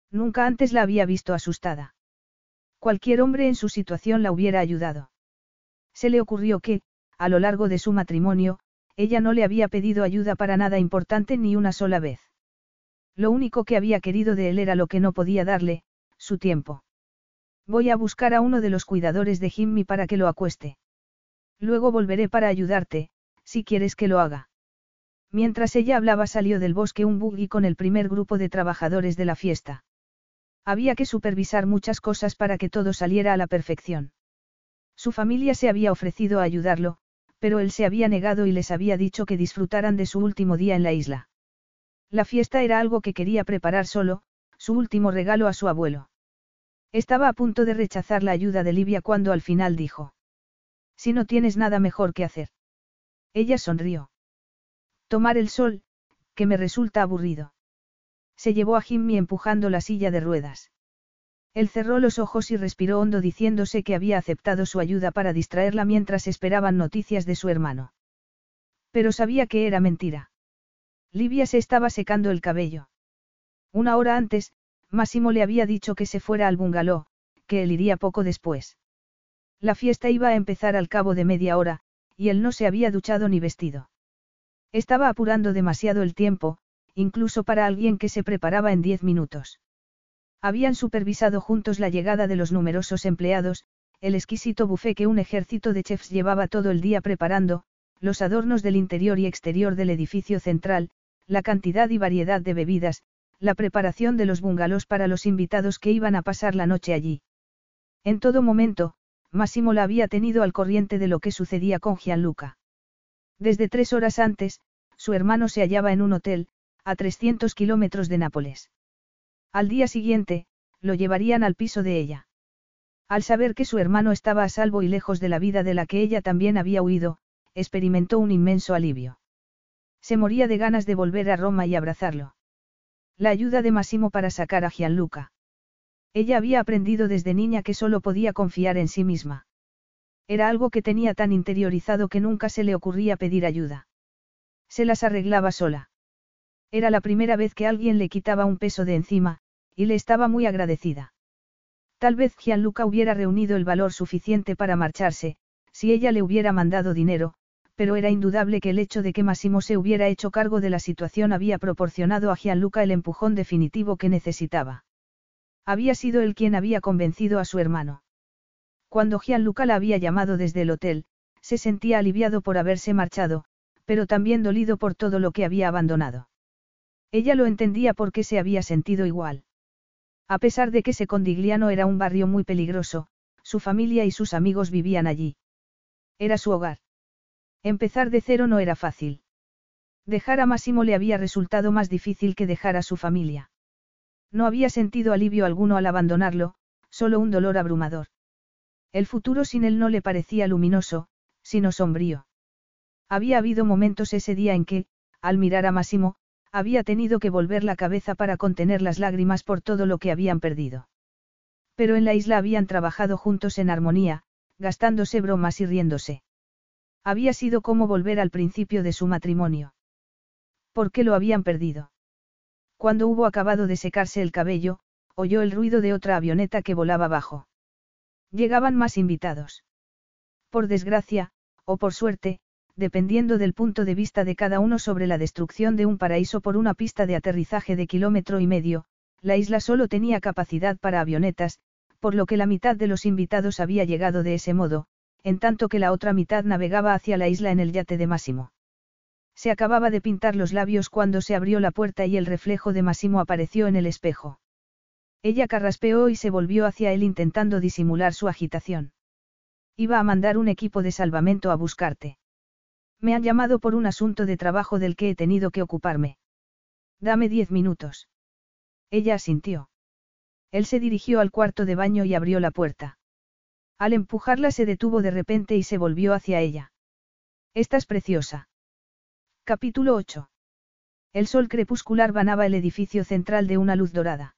Nunca antes la había visto asustada. Cualquier hombre en su situación la hubiera ayudado. Se le ocurrió que, a lo largo de su matrimonio, ella no le había pedido ayuda para nada importante ni una sola vez. Lo único que había querido de él era lo que no podía darle, su tiempo. Voy a buscar a uno de los cuidadores de Jimmy para que lo acueste. Luego volveré para ayudarte, si quieres que lo haga. Mientras ella hablaba salió del bosque un buggy con el primer grupo de trabajadores de la fiesta. Había que supervisar muchas cosas para que todo saliera a la perfección. Su familia se había ofrecido a ayudarlo, pero él se había negado y les había dicho que disfrutaran de su último día en la isla. La fiesta era algo que quería preparar solo, su último regalo a su abuelo. Estaba a punto de rechazar la ayuda de Livia cuando al final dijo. Si no tienes nada mejor que hacer. Ella sonrió. Tomar el sol, que me resulta aburrido. Se llevó a Jimmy empujando la silla de ruedas. Él cerró los ojos y respiró hondo diciéndose que había aceptado su ayuda para distraerla mientras esperaban noticias de su hermano. Pero sabía que era mentira. Livia se estaba secando el cabello. Una hora antes, Máximo le había dicho que se fuera al bungalow, que él iría poco después. La fiesta iba a empezar al cabo de media hora, y él no se había duchado ni vestido. Estaba apurando demasiado el tiempo, incluso para alguien que se preparaba en diez minutos. Habían supervisado juntos la llegada de los numerosos empleados, el exquisito buffet que un ejército de chefs llevaba todo el día preparando, los adornos del interior y exterior del edificio central, la cantidad y variedad de bebidas, la preparación de los bungalows para los invitados que iban a pasar la noche allí. En todo momento, Massimo la había tenido al corriente de lo que sucedía con Gianluca. Desde tres horas antes, su hermano se hallaba en un hotel, a 300 kilómetros de Nápoles. Al día siguiente, lo llevarían al piso de ella. Al saber que su hermano estaba a salvo y lejos de la vida de la que ella también había huido, experimentó un inmenso alivio. Se moría de ganas de volver a Roma y abrazarlo. La ayuda de Massimo para sacar a Gianluca. Ella había aprendido desde niña que solo podía confiar en sí misma. Era algo que tenía tan interiorizado que nunca se le ocurría pedir ayuda. Se las arreglaba sola. Era la primera vez que alguien le quitaba un peso de encima, y le estaba muy agradecida. Tal vez Gianluca hubiera reunido el valor suficiente para marcharse, si ella le hubiera mandado dinero, pero era indudable que el hecho de que Massimo se hubiera hecho cargo de la situación había proporcionado a Gianluca el empujón definitivo que necesitaba. Había sido él quien había convencido a su hermano. Cuando Gianluca la había llamado desde el hotel, se sentía aliviado por haberse marchado, pero también dolido por todo lo que había abandonado. Ella lo entendía porque se había sentido igual. A pesar de que Secondigliano era un barrio muy peligroso, su familia y sus amigos vivían allí. Era su hogar. Empezar de cero no era fácil. Dejar a Massimo le había resultado más difícil que dejar a su familia. No había sentido alivio alguno al abandonarlo, solo un dolor abrumador. El futuro sin él no le parecía luminoso, sino sombrío. Había habido momentos ese día en que, al mirar a Massimo, había tenido que volver la cabeza para contener las lágrimas por todo lo que habían perdido. Pero en la isla habían trabajado juntos en armonía, gastándose bromas y riéndose. Había sido como volver al principio de su matrimonio. ¿Por qué lo habían perdido? Cuando hubo acabado de secarse el cabello, oyó el ruido de otra avioneta que volaba bajo. Llegaban más invitados. Por desgracia, o por suerte, dependiendo del punto de vista de cada uno sobre la destrucción de un paraíso por una pista de aterrizaje de kilómetro y medio, la isla solo tenía capacidad para avionetas, por lo que la mitad de los invitados había llegado de ese modo, en tanto que la otra mitad navegaba hacia la isla en el yate de Máximo. Se acababa de pintar los labios cuando se abrió la puerta y el reflejo de Máximo apareció en el espejo. Ella carraspeó y se volvió hacia él intentando disimular su agitación. Iba a mandar un equipo de salvamento a buscarte. Me han llamado por un asunto de trabajo del que he tenido que ocuparme. Dame diez minutos. Ella asintió. Él se dirigió al cuarto de baño y abrió la puerta. Al empujarla se detuvo de repente y se volvió hacia ella. Estás preciosa. Capítulo 8. El sol crepuscular banaba el edificio central de una luz dorada.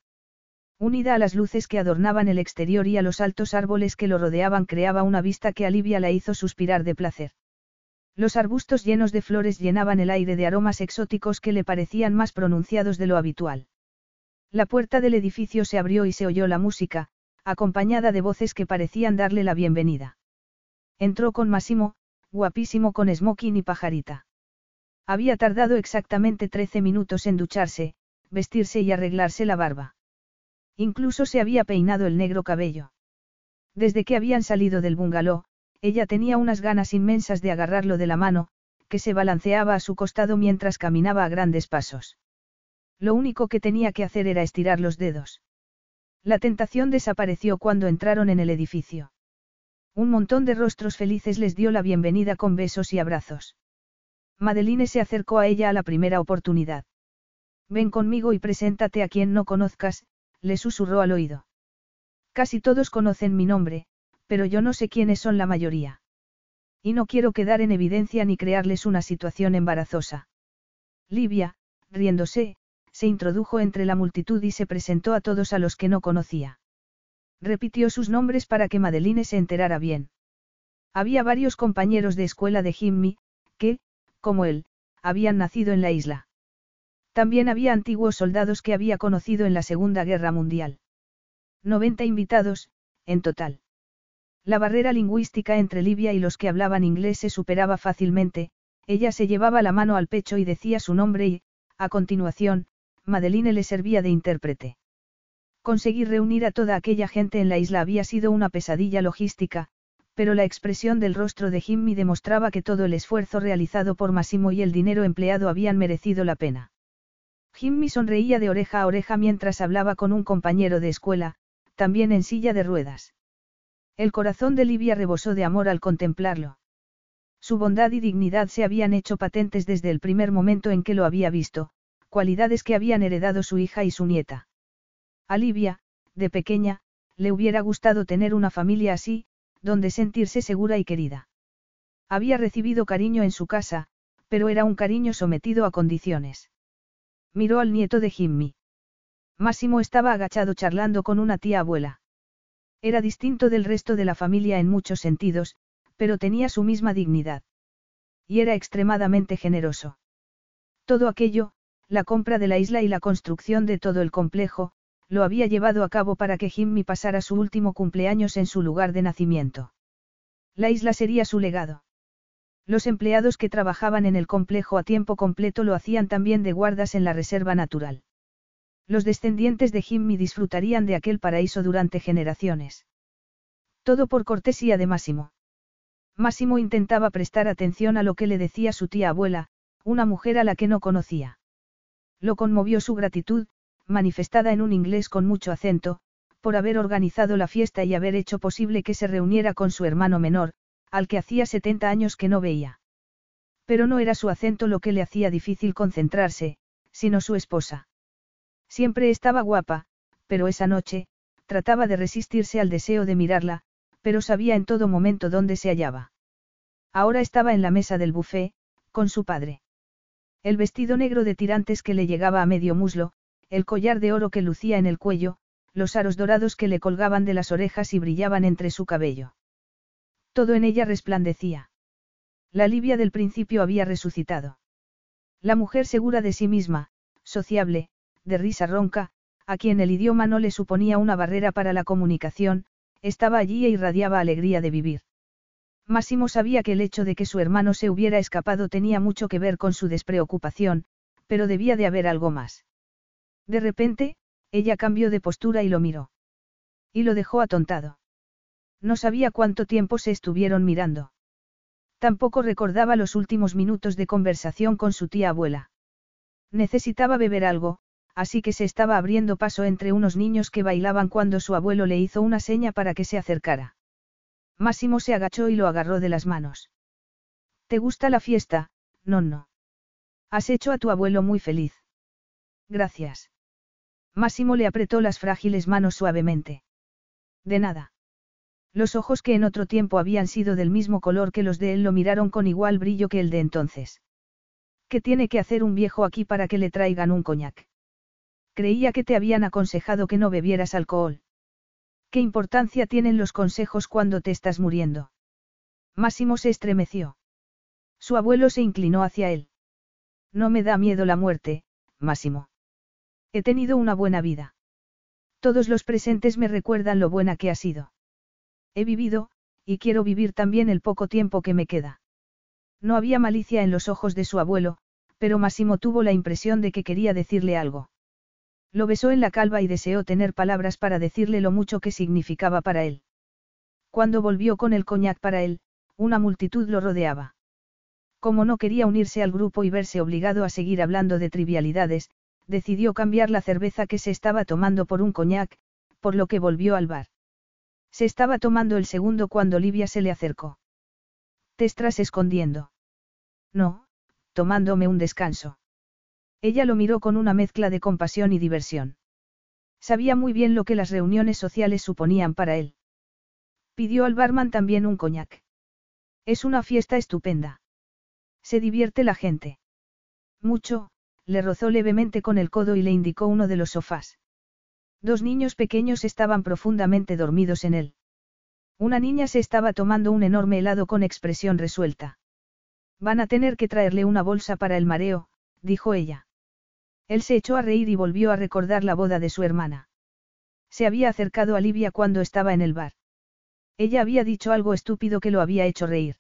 Unida a las luces que adornaban el exterior y a los altos árboles que lo rodeaban creaba una vista que alivia la hizo suspirar de placer. Los arbustos llenos de flores llenaban el aire de aromas exóticos que le parecían más pronunciados de lo habitual. La puerta del edificio se abrió y se oyó la música, acompañada de voces que parecían darle la bienvenida. Entró con Massimo, guapísimo con smoking y pajarita. Había tardado exactamente trece minutos en ducharse, vestirse y arreglarse la barba. Incluso se había peinado el negro cabello. Desde que habían salido del bungalow, ella tenía unas ganas inmensas de agarrarlo de la mano, que se balanceaba a su costado mientras caminaba a grandes pasos. Lo único que tenía que hacer era estirar los dedos. La tentación desapareció cuando entraron en el edificio. Un montón de rostros felices les dio la bienvenida con besos y abrazos. Madeline se acercó a ella a la primera oportunidad. Ven conmigo y preséntate a quien no conozcas, le susurró al oído. Casi todos conocen mi nombre, pero yo no sé quiénes son la mayoría. Y no quiero quedar en evidencia ni crearles una situación embarazosa. Livia, riéndose, se introdujo entre la multitud y se presentó a todos a los que no conocía. Repitió sus nombres para que Madeline se enterara bien. Había varios compañeros de escuela de Jimmy, que, como él, habían nacido en la isla. También había antiguos soldados que había conocido en la Segunda Guerra Mundial. 90 invitados, en total. La barrera lingüística entre Libia y los que hablaban inglés se superaba fácilmente, ella se llevaba la mano al pecho y decía su nombre y, a continuación, Madeline le servía de intérprete. Conseguir reunir a toda aquella gente en la isla había sido una pesadilla logística, pero la expresión del rostro de Jimmy demostraba que todo el esfuerzo realizado por Massimo y el dinero empleado habían merecido la pena. Jimmy sonreía de oreja a oreja mientras hablaba con un compañero de escuela, también en silla de ruedas. El corazón de Livia rebosó de amor al contemplarlo. Su bondad y dignidad se habían hecho patentes desde el primer momento en que lo había visto, cualidades que habían heredado su hija y su nieta. A Livia, de pequeña, le hubiera gustado tener una familia así, donde sentirse segura y querida. Había recibido cariño en su casa, pero era un cariño sometido a condiciones. Miró al nieto de Jimmy. Máximo estaba agachado charlando con una tía abuela. Era distinto del resto de la familia en muchos sentidos, pero tenía su misma dignidad. Y era extremadamente generoso. Todo aquello, la compra de la isla y la construcción de todo el complejo, lo había llevado a cabo para que Jimmy pasara su último cumpleaños en su lugar de nacimiento. La isla sería su legado. Los empleados que trabajaban en el complejo a tiempo completo lo hacían también de guardas en la reserva natural. Los descendientes de Jimmy disfrutarían de aquel paraíso durante generaciones. Todo por cortesía de Máximo. Máximo intentaba prestar atención a lo que le decía su tía abuela, una mujer a la que no conocía. Lo conmovió su gratitud, manifestada en un inglés con mucho acento, por haber organizado la fiesta y haber hecho posible que se reuniera con su hermano menor, al que hacía 70 años que no veía. Pero no era su acento lo que le hacía difícil concentrarse, sino su esposa. Siempre estaba guapa, pero esa noche, trataba de resistirse al deseo de mirarla, pero sabía en todo momento dónde se hallaba. Ahora estaba en la mesa del buffet, con su padre. El vestido negro de tirantes que le llegaba a medio muslo, el collar de oro que lucía en el cuello, los aros dorados que le colgaban de las orejas y brillaban entre su cabello. Todo en ella resplandecía. La Livia del principio había resucitado. La mujer segura de sí misma, sociable, de risa ronca, a quien el idioma no le suponía una barrera para la comunicación, estaba allí e irradiaba alegría de vivir. Máximo sabía que el hecho de que su hermano se hubiera escapado tenía mucho que ver con su despreocupación, pero debía de haber algo más. De repente, ella cambió de postura y lo miró. Y lo dejó atontado. No sabía cuánto tiempo se estuvieron mirando. Tampoco recordaba los últimos minutos de conversación con su tía abuela. Necesitaba beber algo, así que se estaba abriendo paso entre unos niños que bailaban cuando su abuelo le hizo una seña para que se acercara. Máximo se agachó y lo agarró de las manos. ¿Te gusta la fiesta, no, no? Has hecho a tu abuelo muy feliz. Gracias. Máximo le apretó las frágiles manos suavemente. De nada. Los ojos que en otro tiempo habían sido del mismo color que los de él lo miraron con igual brillo que el de entonces. ¿Qué tiene que hacer un viejo aquí para que le traigan un coñac? Creía que te habían aconsejado que no bebieras alcohol. ¿Qué importancia tienen los consejos cuando te estás muriendo? Máximo se estremeció. Su abuelo se inclinó hacia él. No me da miedo la muerte, Máximo. He tenido una buena vida. Todos los presentes me recuerdan lo buena que ha sido. He vivido, y quiero vivir también el poco tiempo que me queda. No había malicia en los ojos de su abuelo, pero Máximo tuvo la impresión de que quería decirle algo. Lo besó en la calva y deseó tener palabras para decirle lo mucho que significaba para él. Cuando volvió con el coñac para él, una multitud lo rodeaba. Como no quería unirse al grupo y verse obligado a seguir hablando de trivialidades, decidió cambiar la cerveza que se estaba tomando por un coñac, por lo que volvió al bar. Se estaba tomando el segundo cuando Livia se le acercó. ¿Te estás escondiendo? No, tomándome un descanso. Ella lo miró con una mezcla de compasión y diversión. Sabía muy bien lo que las reuniones sociales suponían para él. Pidió al barman también un coñac. Es una fiesta estupenda. Se divierte la gente. Mucho, le rozó levemente con el codo y le indicó uno de los sofás. Dos niños pequeños estaban profundamente dormidos en él. Una niña se estaba tomando un enorme helado con expresión resuelta. Van a tener que traerle una bolsa para el mareo, dijo ella. Él se echó a reír y volvió a recordar la boda de su hermana. Se había acercado a Livia cuando estaba en el bar. Ella había dicho algo estúpido que lo había hecho reír.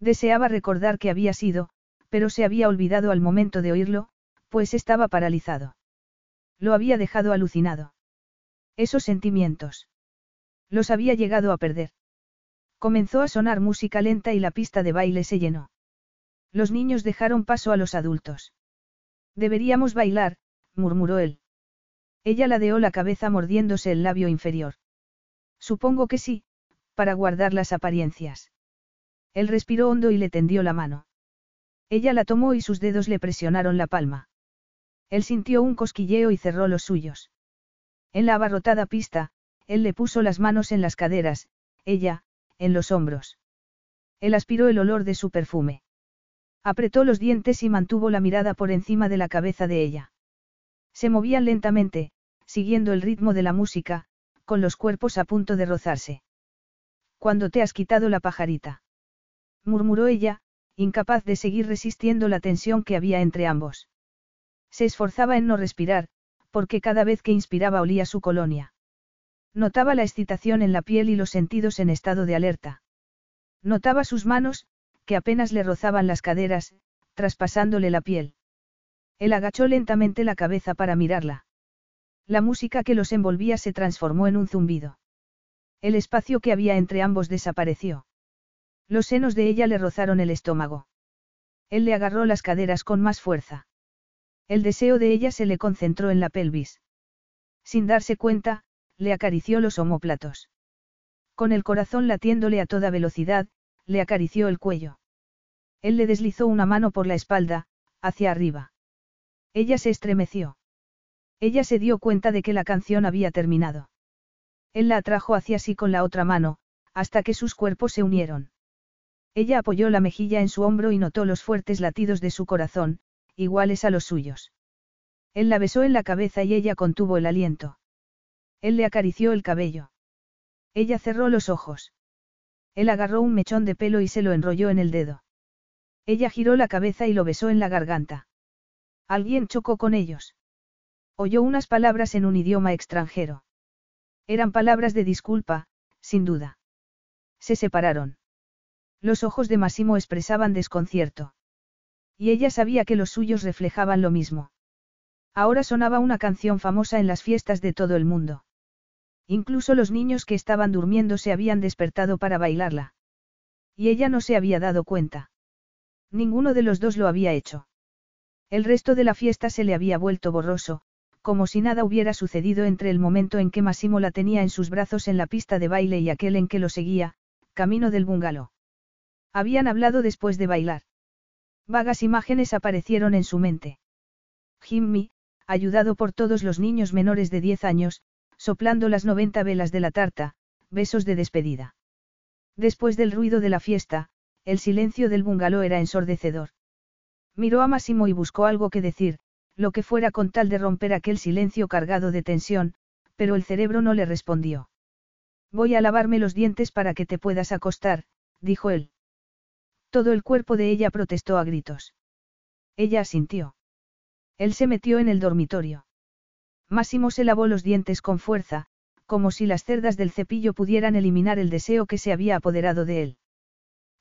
Deseaba recordar que había sido, pero se había olvidado al momento de oírlo, pues estaba paralizado. Lo había dejado alucinado. Esos sentimientos. Los había llegado a perder. Comenzó a sonar música lenta y la pista de baile se llenó. Los niños dejaron paso a los adultos. Deberíamos bailar, murmuró él. Ella ladeó la cabeza mordiéndose el labio inferior. Supongo que sí, para guardar las apariencias. Él respiró hondo y le tendió la mano. Ella la tomó y sus dedos le presionaron la palma. Él sintió un cosquilleo y cerró los suyos. En la abarrotada pista, él le puso las manos en las caderas, ella, en los hombros. Él aspiró el olor de su perfume. Apretó los dientes y mantuvo la mirada por encima de la cabeza de ella. Se movían lentamente, siguiendo el ritmo de la música, con los cuerpos a punto de rozarse. Cuando te has quitado la pajarita. murmuró ella, incapaz de seguir resistiendo la tensión que había entre ambos. Se esforzaba en no respirar, porque cada vez que inspiraba olía su colonia. Notaba la excitación en la piel y los sentidos en estado de alerta. Notaba sus manos, que apenas le rozaban las caderas, traspasándole la piel. Él agachó lentamente la cabeza para mirarla. La música que los envolvía se transformó en un zumbido. El espacio que había entre ambos desapareció. Los senos de ella le rozaron el estómago. Él le agarró las caderas con más fuerza. El deseo de ella se le concentró en la pelvis. Sin darse cuenta, le acarició los omóplatos. Con el corazón latiéndole a toda velocidad, le acarició el cuello. Él le deslizó una mano por la espalda, hacia arriba. Ella se estremeció. Ella se dio cuenta de que la canción había terminado. Él la atrajo hacia sí con la otra mano, hasta que sus cuerpos se unieron. Ella apoyó la mejilla en su hombro y notó los fuertes latidos de su corazón, iguales a los suyos. Él la besó en la cabeza y ella contuvo el aliento. Él le acarició el cabello. Ella cerró los ojos. Él agarró un mechón de pelo y se lo enrolló en el dedo. Ella giró la cabeza y lo besó en la garganta. Alguien chocó con ellos. Oyó unas palabras en un idioma extranjero. Eran palabras de disculpa, sin duda. Se separaron. Los ojos de Massimo expresaban desconcierto. Y ella sabía que los suyos reflejaban lo mismo. Ahora sonaba una canción famosa en las fiestas de todo el mundo. Incluso los niños que estaban durmiendo se habían despertado para bailarla. Y ella no se había dado cuenta. Ninguno de los dos lo había hecho. El resto de la fiesta se le había vuelto borroso, como si nada hubiera sucedido entre el momento en que Massimo la tenía en sus brazos en la pista de baile y aquel en que lo seguía, camino del bungalow. Habían hablado después de bailar. Vagas imágenes aparecieron en su mente. Jimmy, ayudado por todos los niños menores de 10 años, soplando las 90 velas de la tarta, besos de despedida. Después del ruido de la fiesta, el silencio del bungalow era ensordecedor. Miró a Máximo y buscó algo que decir, lo que fuera con tal de romper aquel silencio cargado de tensión, pero el cerebro no le respondió. Voy a lavarme los dientes para que te puedas acostar, dijo él. Todo el cuerpo de ella protestó a gritos. Ella asintió. Él se metió en el dormitorio. Máximo se lavó los dientes con fuerza, como si las cerdas del cepillo pudieran eliminar el deseo que se había apoderado de él.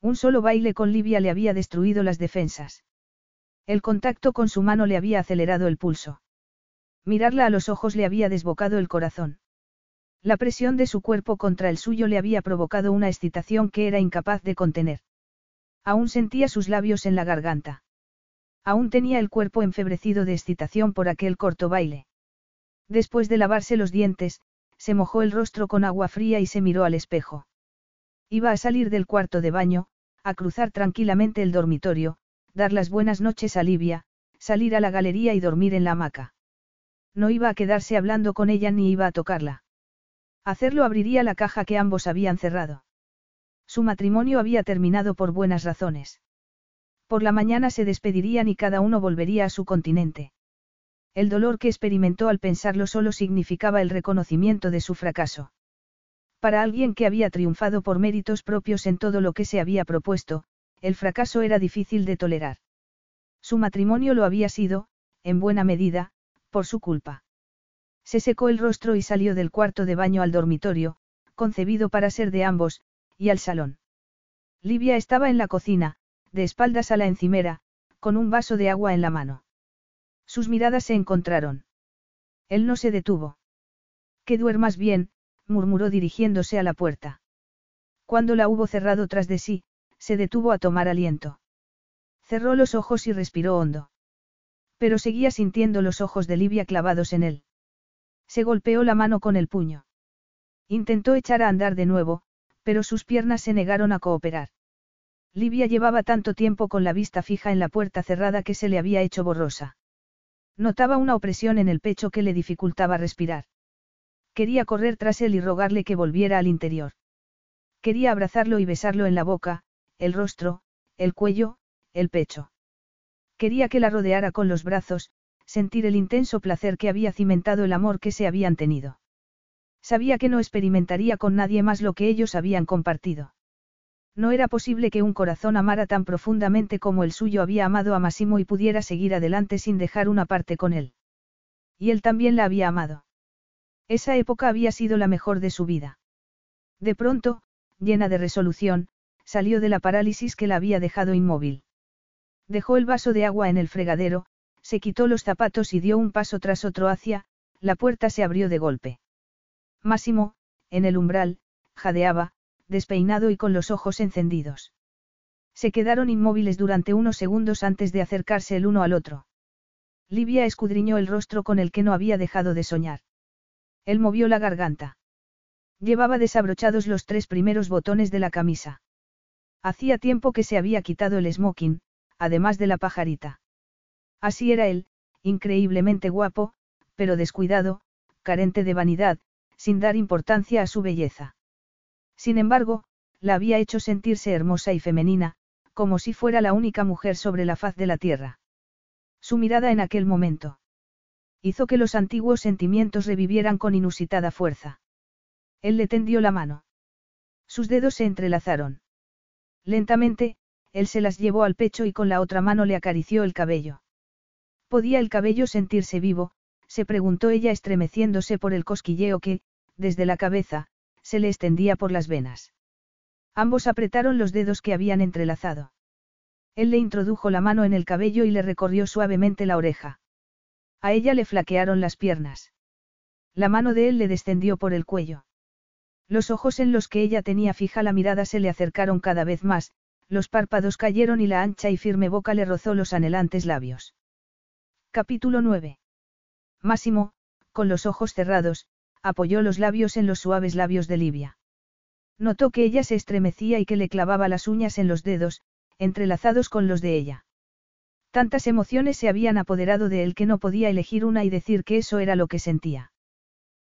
Un solo baile con Livia le había destruido las defensas. El contacto con su mano le había acelerado el pulso. Mirarla a los ojos le había desbocado el corazón. La presión de su cuerpo contra el suyo le había provocado una excitación que era incapaz de contener. Aún sentía sus labios en la garganta. Aún tenía el cuerpo enfebrecido de excitación por aquel corto baile. Después de lavarse los dientes, se mojó el rostro con agua fría y se miró al espejo. Iba a salir del cuarto de baño, a cruzar tranquilamente el dormitorio, dar las buenas noches a Livia, salir a la galería y dormir en la hamaca. No iba a quedarse hablando con ella ni iba a tocarla. Hacerlo abriría la caja que ambos habían cerrado. Su matrimonio había terminado por buenas razones. Por la mañana se despedirían y cada uno volvería a su continente. El dolor que experimentó al pensarlo solo significaba el reconocimiento de su fracaso. Para alguien que había triunfado por méritos propios en todo lo que se había propuesto, el fracaso era difícil de tolerar. Su matrimonio lo había sido, en buena medida, por su culpa. Se secó el rostro y salió del cuarto de baño al dormitorio, concebido para ser de ambos, y al salón. Livia estaba en la cocina, de espaldas a la encimera, con un vaso de agua en la mano. Sus miradas se encontraron. Él no se detuvo. Que duermas bien, murmuró dirigiéndose a la puerta. Cuando la hubo cerrado tras de sí, se detuvo a tomar aliento. Cerró los ojos y respiró hondo. Pero seguía sintiendo los ojos de Livia clavados en él. Se golpeó la mano con el puño. Intentó echar a andar de nuevo, pero sus piernas se negaron a cooperar. Livia llevaba tanto tiempo con la vista fija en la puerta cerrada que se le había hecho borrosa. Notaba una opresión en el pecho que le dificultaba respirar. Quería correr tras él y rogarle que volviera al interior. Quería abrazarlo y besarlo en la boca, el rostro, el cuello, el pecho. Quería que la rodeara con los brazos, sentir el intenso placer que había cimentado el amor que se habían tenido. Sabía que no experimentaría con nadie más lo que ellos habían compartido. No era posible que un corazón amara tan profundamente como el suyo había amado a Massimo y pudiera seguir adelante sin dejar una parte con él. Y él también la había amado. Esa época había sido la mejor de su vida. De pronto, llena de resolución, salió de la parálisis que la había dejado inmóvil. Dejó el vaso de agua en el fregadero, se quitó los zapatos y dio un paso tras otro hacia, la puerta se abrió de golpe. Máximo, en el umbral, jadeaba, despeinado y con los ojos encendidos. Se quedaron inmóviles durante unos segundos antes de acercarse el uno al otro. Livia escudriñó el rostro con el que no había dejado de soñar. Él movió la garganta. Llevaba desabrochados los tres primeros botones de la camisa. Hacía tiempo que se había quitado el smoking, además de la pajarita. Así era él, increíblemente guapo, pero descuidado, carente de vanidad, sin dar importancia a su belleza. Sin embargo, la había hecho sentirse hermosa y femenina, como si fuera la única mujer sobre la faz de la tierra. Su mirada en aquel momento hizo que los antiguos sentimientos revivieran con inusitada fuerza. Él le tendió la mano. Sus dedos se entrelazaron. Lentamente, él se las llevó al pecho y con la otra mano le acarició el cabello. ¿Podía el cabello sentirse vivo? se preguntó ella estremeciéndose por el cosquilleo que, desde la cabeza, se le extendía por las venas. Ambos apretaron los dedos que habían entrelazado. Él le introdujo la mano en el cabello y le recorrió suavemente la oreja. A ella le flaquearon las piernas. La mano de él le descendió por el cuello. Los ojos en los que ella tenía fija la mirada se le acercaron cada vez más, los párpados cayeron y la ancha y firme boca le rozó los anhelantes labios. Capítulo 9. Máximo, con los ojos cerrados, apoyó los labios en los suaves labios de Livia. Notó que ella se estremecía y que le clavaba las uñas en los dedos, entrelazados con los de ella. Tantas emociones se habían apoderado de él que no podía elegir una y decir que eso era lo que sentía.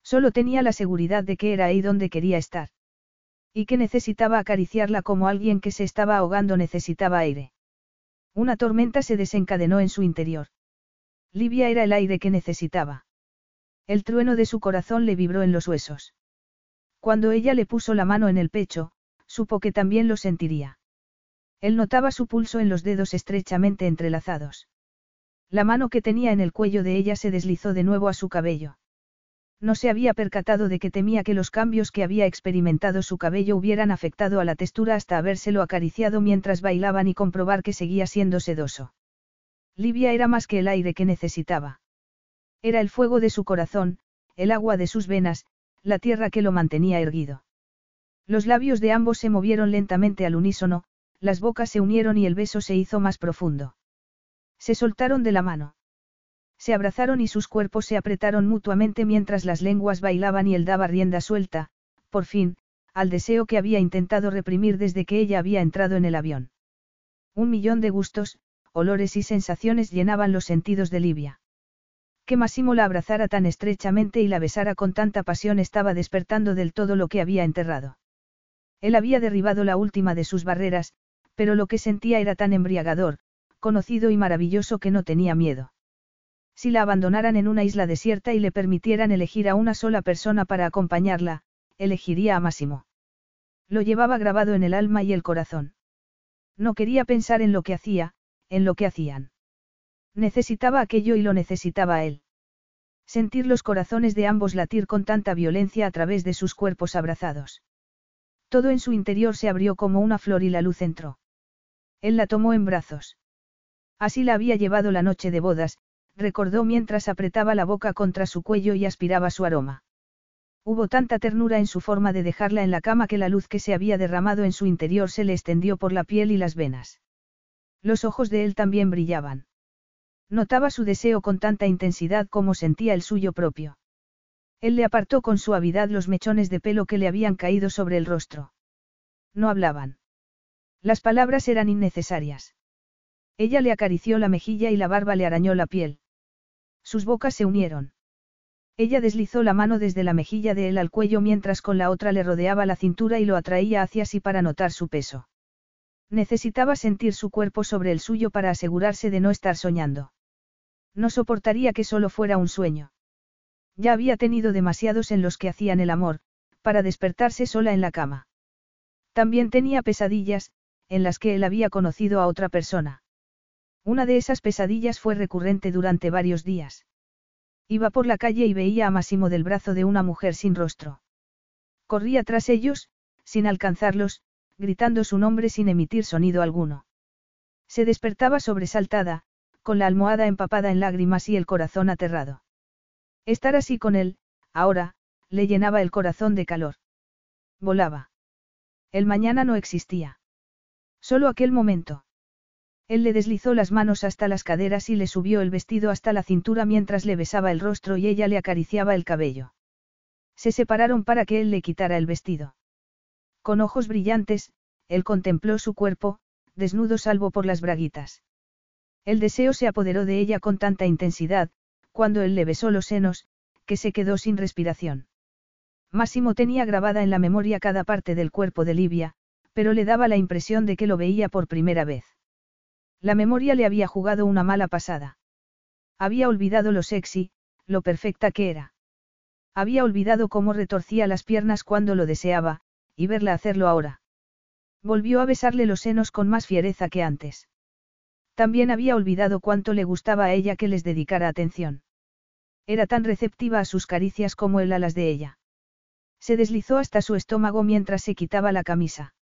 Solo tenía la seguridad de que era ahí donde quería estar. Y que necesitaba acariciarla como alguien que se estaba ahogando necesitaba aire. Una tormenta se desencadenó en su interior. Livia era el aire que necesitaba. El trueno de su corazón le vibró en los huesos. Cuando ella le puso la mano en el pecho, supo que también lo sentiría. Él notaba su pulso en los dedos estrechamente entrelazados. La mano que tenía en el cuello de ella se deslizó de nuevo a su cabello. No se había percatado de que temía que los cambios que había experimentado su cabello hubieran afectado a la textura hasta habérselo acariciado mientras bailaban y comprobar que seguía siendo sedoso. Livia era más que el aire que necesitaba. Era el fuego de su corazón, el agua de sus venas, la tierra que lo mantenía erguido. Los labios de ambos se movieron lentamente al unísono, las bocas se unieron y el beso se hizo más profundo. Se soltaron de la mano. Se abrazaron y sus cuerpos se apretaron mutuamente mientras las lenguas bailaban y él daba rienda suelta, por fin, al deseo que había intentado reprimir desde que ella había entrado en el avión. Un millón de gustos, olores y sensaciones llenaban los sentidos de Livia. Que Massimo la abrazara tan estrechamente y la besara con tanta pasión estaba despertando del todo lo que había enterrado. Él había derribado la última de sus barreras, pero lo que sentía era tan embriagador, conocido y maravilloso que no tenía miedo. Si la abandonaran en una isla desierta y le permitieran elegir a una sola persona para acompañarla, elegiría a Máximo. Lo llevaba grabado en el alma y el corazón. No quería pensar en lo que hacía, en lo que hacían. Necesitaba aquello y lo necesitaba él. Sentir los corazones de ambos latir con tanta violencia a través de sus cuerpos abrazados. Todo en su interior se abrió como una flor y la luz entró. Él la tomó en brazos. Así la había llevado la noche de bodas, recordó mientras apretaba la boca contra su cuello y aspiraba su aroma. Hubo tanta ternura en su forma de dejarla en la cama que la luz que se había derramado en su interior se le extendió por la piel y las venas. Los ojos de él también brillaban. Notaba su deseo con tanta intensidad como sentía el suyo propio. Él le apartó con suavidad los mechones de pelo que le habían caído sobre el rostro. No hablaban. Las palabras eran innecesarias. Ella le acarició la mejilla y la barba le arañó la piel. Sus bocas se unieron. Ella deslizó la mano desde la mejilla de él al cuello mientras con la otra le rodeaba la cintura y lo atraía hacia sí para notar su peso. Necesitaba sentir su cuerpo sobre el suyo para asegurarse de no estar soñando. No soportaría que solo fuera un sueño. Ya había tenido demasiados en los que hacían el amor, para despertarse sola en la cama. También tenía pesadillas, en las que él había conocido a otra persona. Una de esas pesadillas fue recurrente durante varios días. Iba por la calle y veía a Máximo del brazo de una mujer sin rostro. Corría tras ellos, sin alcanzarlos, gritando su nombre sin emitir sonido alguno. Se despertaba sobresaltada, con la almohada empapada en lágrimas y el corazón aterrado. Estar así con él, ahora, le llenaba el corazón de calor. Volaba. El mañana no existía. Solo aquel momento. Él le deslizó las manos hasta las caderas y le subió el vestido hasta la cintura mientras le besaba el rostro y ella le acariciaba el cabello. Se separaron para que él le quitara el vestido. Con ojos brillantes, él contempló su cuerpo, desnudo salvo por las braguitas. El deseo se apoderó de ella con tanta intensidad, cuando él le besó los senos, que se quedó sin respiración. Máximo tenía grabada en la memoria cada parte del cuerpo de Livia, pero le daba la impresión de que lo veía por primera vez. La memoria le había jugado una mala pasada. Había olvidado lo sexy, lo perfecta que era. Había olvidado cómo retorcía las piernas cuando lo deseaba, y verla hacerlo ahora. Volvió a besarle los senos con más fiereza que antes. También había olvidado cuánto le gustaba a ella que les dedicara atención. Era tan receptiva a sus caricias como él a las de ella. Se deslizó hasta su estómago mientras se quitaba la camisa.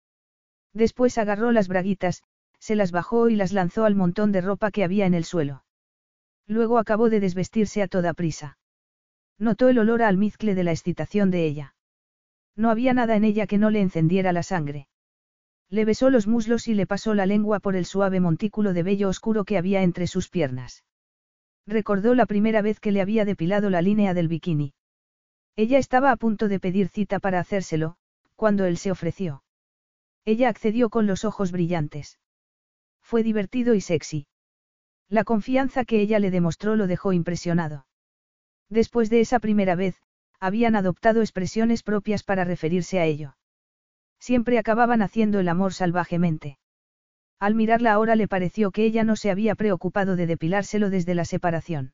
Después agarró las braguitas, se las bajó y las lanzó al montón de ropa que había en el suelo. Luego acabó de desvestirse a toda prisa. Notó el olor a almizcle de la excitación de ella. No había nada en ella que no le encendiera la sangre. Le besó los muslos y le pasó la lengua por el suave montículo de vello oscuro que había entre sus piernas. Recordó la primera vez que le había depilado la línea del bikini. Ella estaba a punto de pedir cita para hacérselo, cuando él se ofreció. Ella accedió con los ojos brillantes. Fue divertido y sexy. La confianza que ella le demostró lo dejó impresionado. Después de esa primera vez, habían adoptado expresiones propias para referirse a ello. Siempre acababan haciendo el amor salvajemente. Al mirarla ahora le pareció que ella no se había preocupado de depilárselo desde la separación.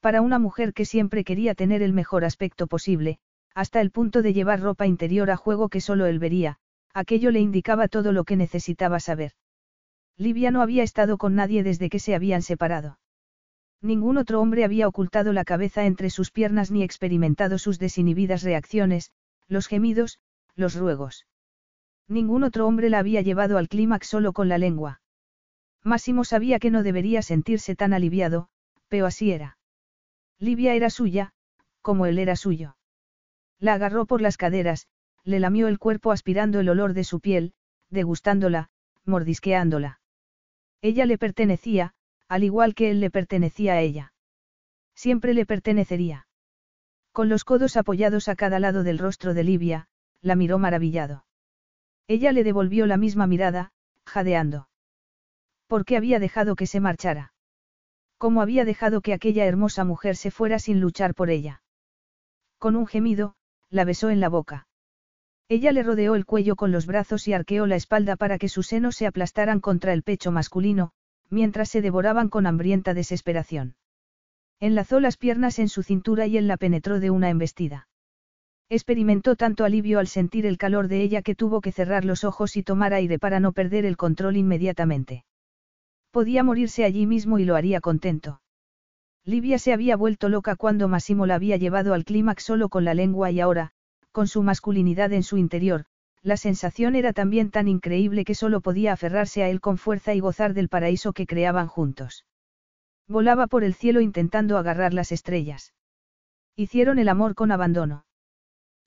Para una mujer que siempre quería tener el mejor aspecto posible, hasta el punto de llevar ropa interior a juego que solo él vería, aquello le indicaba todo lo que necesitaba saber. Livia no había estado con nadie desde que se habían separado. Ningún otro hombre había ocultado la cabeza entre sus piernas ni experimentado sus desinhibidas reacciones, los gemidos, los ruegos. Ningún otro hombre la había llevado al clímax solo con la lengua. Máximo sabía que no debería sentirse tan aliviado, pero así era. Livia era suya, como él era suyo. La agarró por las caderas, le lamió el cuerpo aspirando el olor de su piel, degustándola, mordisqueándola. Ella le pertenecía, al igual que él le pertenecía a ella. Siempre le pertenecería. Con los codos apoyados a cada lado del rostro de Livia, la miró maravillado. Ella le devolvió la misma mirada, jadeando. ¿Por qué había dejado que se marchara? ¿Cómo había dejado que aquella hermosa mujer se fuera sin luchar por ella? Con un gemido, la besó en la boca. Ella le rodeó el cuello con los brazos y arqueó la espalda para que sus senos se aplastaran contra el pecho masculino, mientras se devoraban con hambrienta desesperación. Enlazó las piernas en su cintura y él la penetró de una embestida. Experimentó tanto alivio al sentir el calor de ella que tuvo que cerrar los ojos y tomar aire para no perder el control inmediatamente. Podía morirse allí mismo y lo haría contento. Livia se había vuelto loca cuando Massimo la había llevado al clímax solo con la lengua y ahora, con su masculinidad en su interior, la sensación era también tan increíble que solo podía aferrarse a él con fuerza y gozar del paraíso que creaban juntos. Volaba por el cielo intentando agarrar las estrellas. Hicieron el amor con abandono.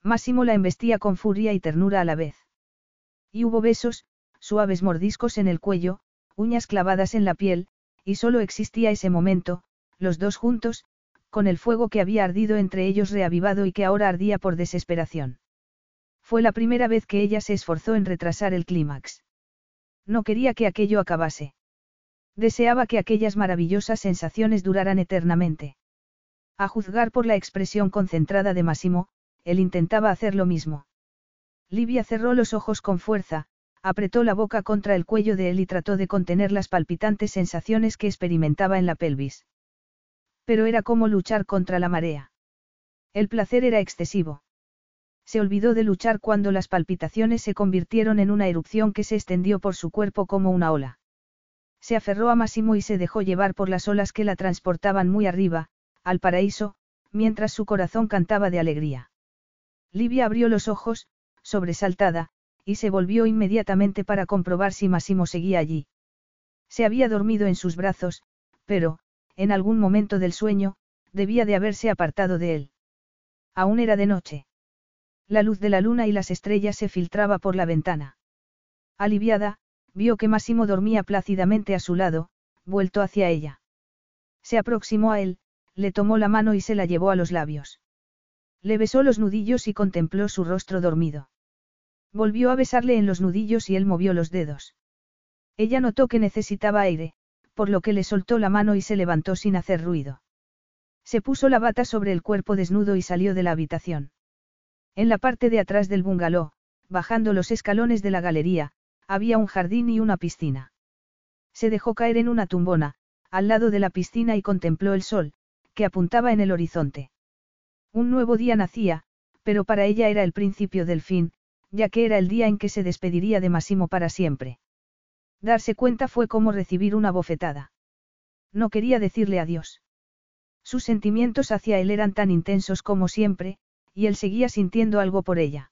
Máximo la embestía con furia y ternura a la vez. Y hubo besos, suaves mordiscos en el cuello, uñas clavadas en la piel, y solo existía ese momento, los dos juntos, con el fuego que había ardido entre ellos reavivado y que ahora ardía por desesperación. Fue la primera vez que ella se esforzó en retrasar el clímax. No quería que aquello acabase. Deseaba que aquellas maravillosas sensaciones duraran eternamente. A juzgar por la expresión concentrada de Massimo, él intentaba hacer lo mismo. Livia cerró los ojos con fuerza, apretó la boca contra el cuello de él y trató de contener las palpitantes sensaciones que experimentaba en la pelvis. Pero era como luchar contra la marea. El placer era excesivo. Se olvidó de luchar cuando las palpitaciones se convirtieron en una erupción que se extendió por su cuerpo como una ola. Se aferró a Máximo y se dejó llevar por las olas que la transportaban muy arriba, al paraíso, mientras su corazón cantaba de alegría. Livia abrió los ojos, sobresaltada, y se volvió inmediatamente para comprobar si Máximo seguía allí. Se había dormido en sus brazos, pero, en algún momento del sueño, debía de haberse apartado de él. Aún era de noche. La luz de la luna y las estrellas se filtraba por la ventana. Aliviada, vio que Máximo dormía plácidamente a su lado, vuelto hacia ella. Se aproximó a él, le tomó la mano y se la llevó a los labios. Le besó los nudillos y contempló su rostro dormido. Volvió a besarle en los nudillos y él movió los dedos. Ella notó que necesitaba aire, por lo que le soltó la mano y se levantó sin hacer ruido. Se puso la bata sobre el cuerpo desnudo y salió de la habitación. En la parte de atrás del bungalow, bajando los escalones de la galería, había un jardín y una piscina. Se dejó caer en una tumbona, al lado de la piscina y contempló el sol, que apuntaba en el horizonte. Un nuevo día nacía, pero para ella era el principio del fin, ya que era el día en que se despediría de Massimo para siempre. Darse cuenta fue como recibir una bofetada. No quería decirle adiós. Sus sentimientos hacia él eran tan intensos como siempre, y él seguía sintiendo algo por ella.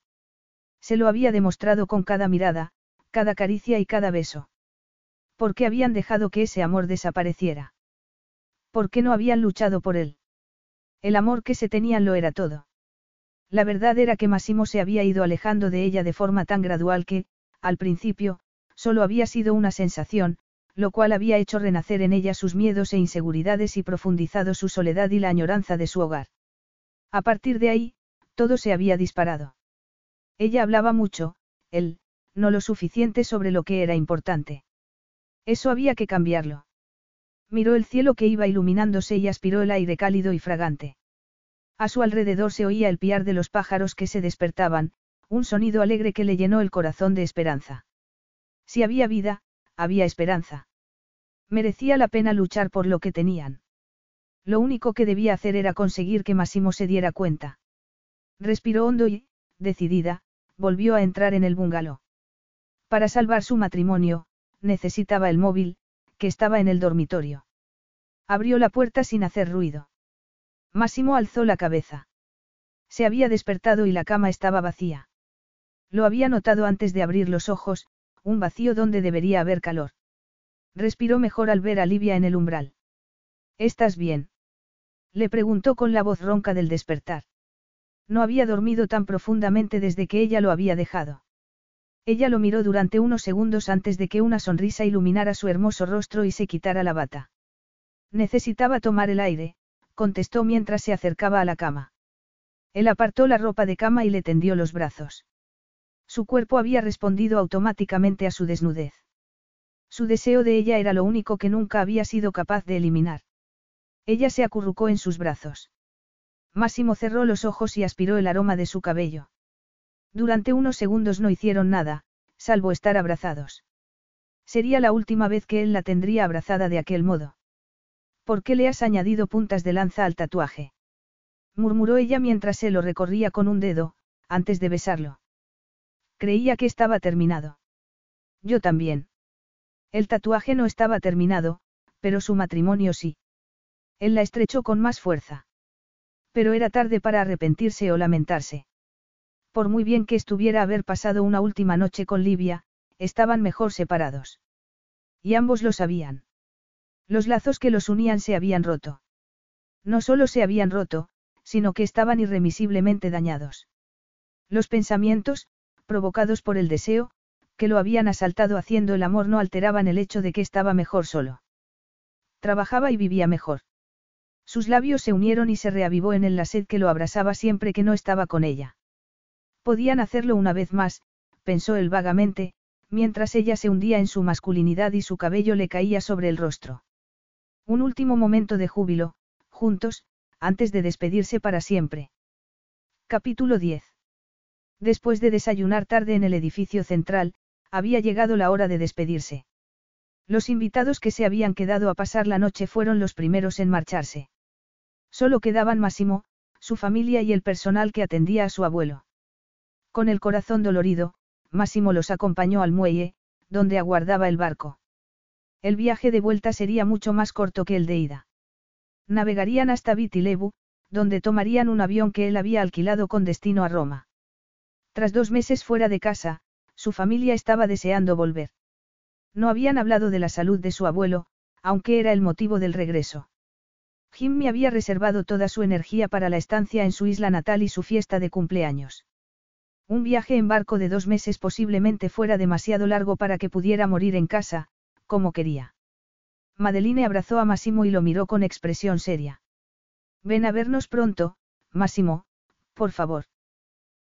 Se lo había demostrado con cada mirada, cada caricia y cada beso. ¿Por qué habían dejado que ese amor desapareciera? ¿Por qué no habían luchado por él? El amor que se tenían lo era todo. La verdad era que Massimo se había ido alejando de ella de forma tan gradual que, al principio, solo había sido una sensación, lo cual había hecho renacer en ella sus miedos e inseguridades y profundizado su soledad y la añoranza de su hogar. A partir de ahí, todo se había disparado. Ella hablaba mucho, él, no lo suficiente sobre lo que era importante. Eso había que cambiarlo. Miró el cielo que iba iluminándose y aspiró el aire cálido y fragante. A su alrededor se oía el piar de los pájaros que se despertaban, un sonido alegre que le llenó el corazón de esperanza. Si había vida, había esperanza. Merecía la pena luchar por lo que tenían. Lo único que debía hacer era conseguir que Massimo se diera cuenta. Respiró hondo y, decidida, volvió a entrar en el bungalow. Para salvar su matrimonio, necesitaba el móvil, que estaba en el dormitorio. Abrió la puerta sin hacer ruido. Máximo alzó la cabeza. Se había despertado y la cama estaba vacía. Lo había notado antes de abrir los ojos, un vacío donde debería haber calor. Respiró mejor al ver a Livia en el umbral. ¿Estás bien? Le preguntó con la voz ronca del despertar. No había dormido tan profundamente desde que ella lo había dejado. Ella lo miró durante unos segundos antes de que una sonrisa iluminara su hermoso rostro y se quitara la bata. Necesitaba tomar el aire, contestó mientras se acercaba a la cama. Él apartó la ropa de cama y le tendió los brazos. Su cuerpo había respondido automáticamente a su desnudez. Su deseo de ella era lo único que nunca había sido capaz de eliminar. Ella se acurrucó en sus brazos. Máximo cerró los ojos y aspiró el aroma de su cabello. Durante unos segundos no hicieron nada, salvo estar abrazados. Sería la última vez que él la tendría abrazada de aquel modo. ¿Por qué le has añadido puntas de lanza al tatuaje? murmuró ella mientras se lo recorría con un dedo, antes de besarlo. Creía que estaba terminado. Yo también. El tatuaje no estaba terminado, pero su matrimonio sí. Él la estrechó con más fuerza. Pero era tarde para arrepentirse o lamentarse. Por muy bien que estuviera haber pasado una última noche con Livia, estaban mejor separados. Y ambos lo sabían. Los lazos que los unían se habían roto. No solo se habían roto, sino que estaban irremisiblemente dañados. Los pensamientos, provocados por el deseo, que lo habían asaltado haciendo el amor no alteraban el hecho de que estaba mejor solo. Trabajaba y vivía mejor. Sus labios se unieron y se reavivó en él la sed que lo abrasaba siempre que no estaba con ella. Podían hacerlo una vez más, pensó él vagamente, mientras ella se hundía en su masculinidad y su cabello le caía sobre el rostro. Un último momento de júbilo, juntos, antes de despedirse para siempre. Capítulo 10. Después de desayunar tarde en el edificio central, había llegado la hora de despedirse. Los invitados que se habían quedado a pasar la noche fueron los primeros en marcharse. Solo quedaban Máximo, su familia y el personal que atendía a su abuelo. Con el corazón dolorido, Máximo los acompañó al muelle, donde aguardaba el barco. El viaje de vuelta sería mucho más corto que el de ida. Navegarían hasta Vitilevu, donde tomarían un avión que él había alquilado con destino a Roma. Tras dos meses fuera de casa, su familia estaba deseando volver. No habían hablado de la salud de su abuelo, aunque era el motivo del regreso. Jimmy había reservado toda su energía para la estancia en su isla natal y su fiesta de cumpleaños. Un viaje en barco de dos meses posiblemente fuera demasiado largo para que pudiera morir en casa, como quería. Madeline abrazó a Massimo y lo miró con expresión seria. Ven a vernos pronto, Massimo, por favor.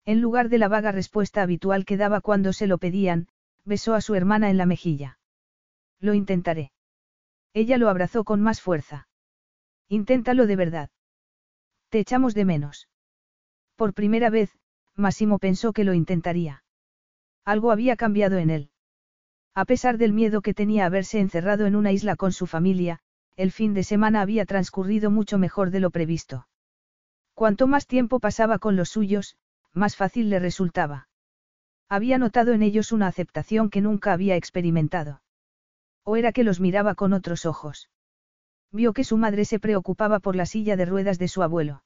En lugar de la vaga respuesta habitual que daba cuando se lo pedían, besó a su hermana en la mejilla. Lo intentaré. Ella lo abrazó con más fuerza. Inténtalo de verdad. Te echamos de menos. Por primera vez, Massimo pensó que lo intentaría. Algo había cambiado en él. A pesar del miedo que tenía a verse encerrado en una isla con su familia, el fin de semana había transcurrido mucho mejor de lo previsto. Cuanto más tiempo pasaba con los suyos, más fácil le resultaba. Había notado en ellos una aceptación que nunca había experimentado. O era que los miraba con otros ojos. Vio que su madre se preocupaba por la silla de ruedas de su abuelo.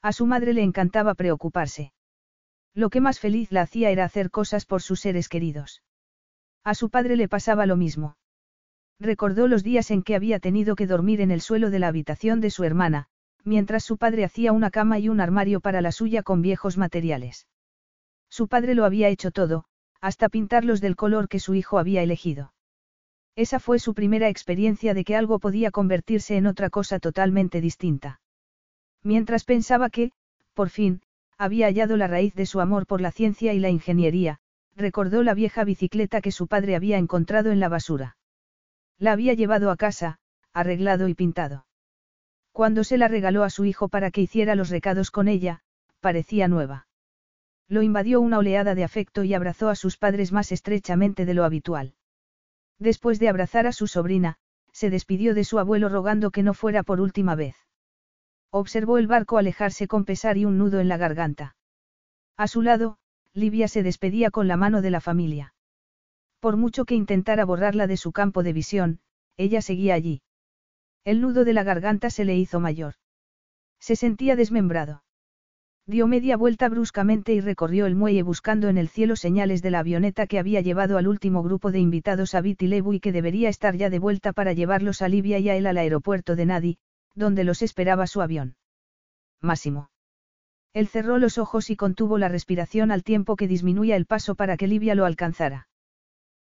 A su madre le encantaba preocuparse. Lo que más feliz la hacía era hacer cosas por sus seres queridos. A su padre le pasaba lo mismo. Recordó los días en que había tenido que dormir en el suelo de la habitación de su hermana, mientras su padre hacía una cama y un armario para la suya con viejos materiales. Su padre lo había hecho todo, hasta pintarlos del color que su hijo había elegido. Esa fue su primera experiencia de que algo podía convertirse en otra cosa totalmente distinta. Mientras pensaba que, por fin, había hallado la raíz de su amor por la ciencia y la ingeniería, recordó la vieja bicicleta que su padre había encontrado en la basura. La había llevado a casa, arreglado y pintado. Cuando se la regaló a su hijo para que hiciera los recados con ella, parecía nueva. Lo invadió una oleada de afecto y abrazó a sus padres más estrechamente de lo habitual. Después de abrazar a su sobrina, se despidió de su abuelo rogando que no fuera por última vez. Observó el barco alejarse con pesar y un nudo en la garganta. A su lado, Livia se despedía con la mano de la familia. Por mucho que intentara borrarla de su campo de visión, ella seguía allí. El nudo de la garganta se le hizo mayor. Se sentía desmembrado. Dio media vuelta bruscamente y recorrió el muelle buscando en el cielo señales de la avioneta que había llevado al último grupo de invitados a Vitilebu y que debería estar ya de vuelta para llevarlos a Livia y a él al aeropuerto de Nadi, donde los esperaba su avión. Máximo. Él cerró los ojos y contuvo la respiración al tiempo que disminuía el paso para que Livia lo alcanzara.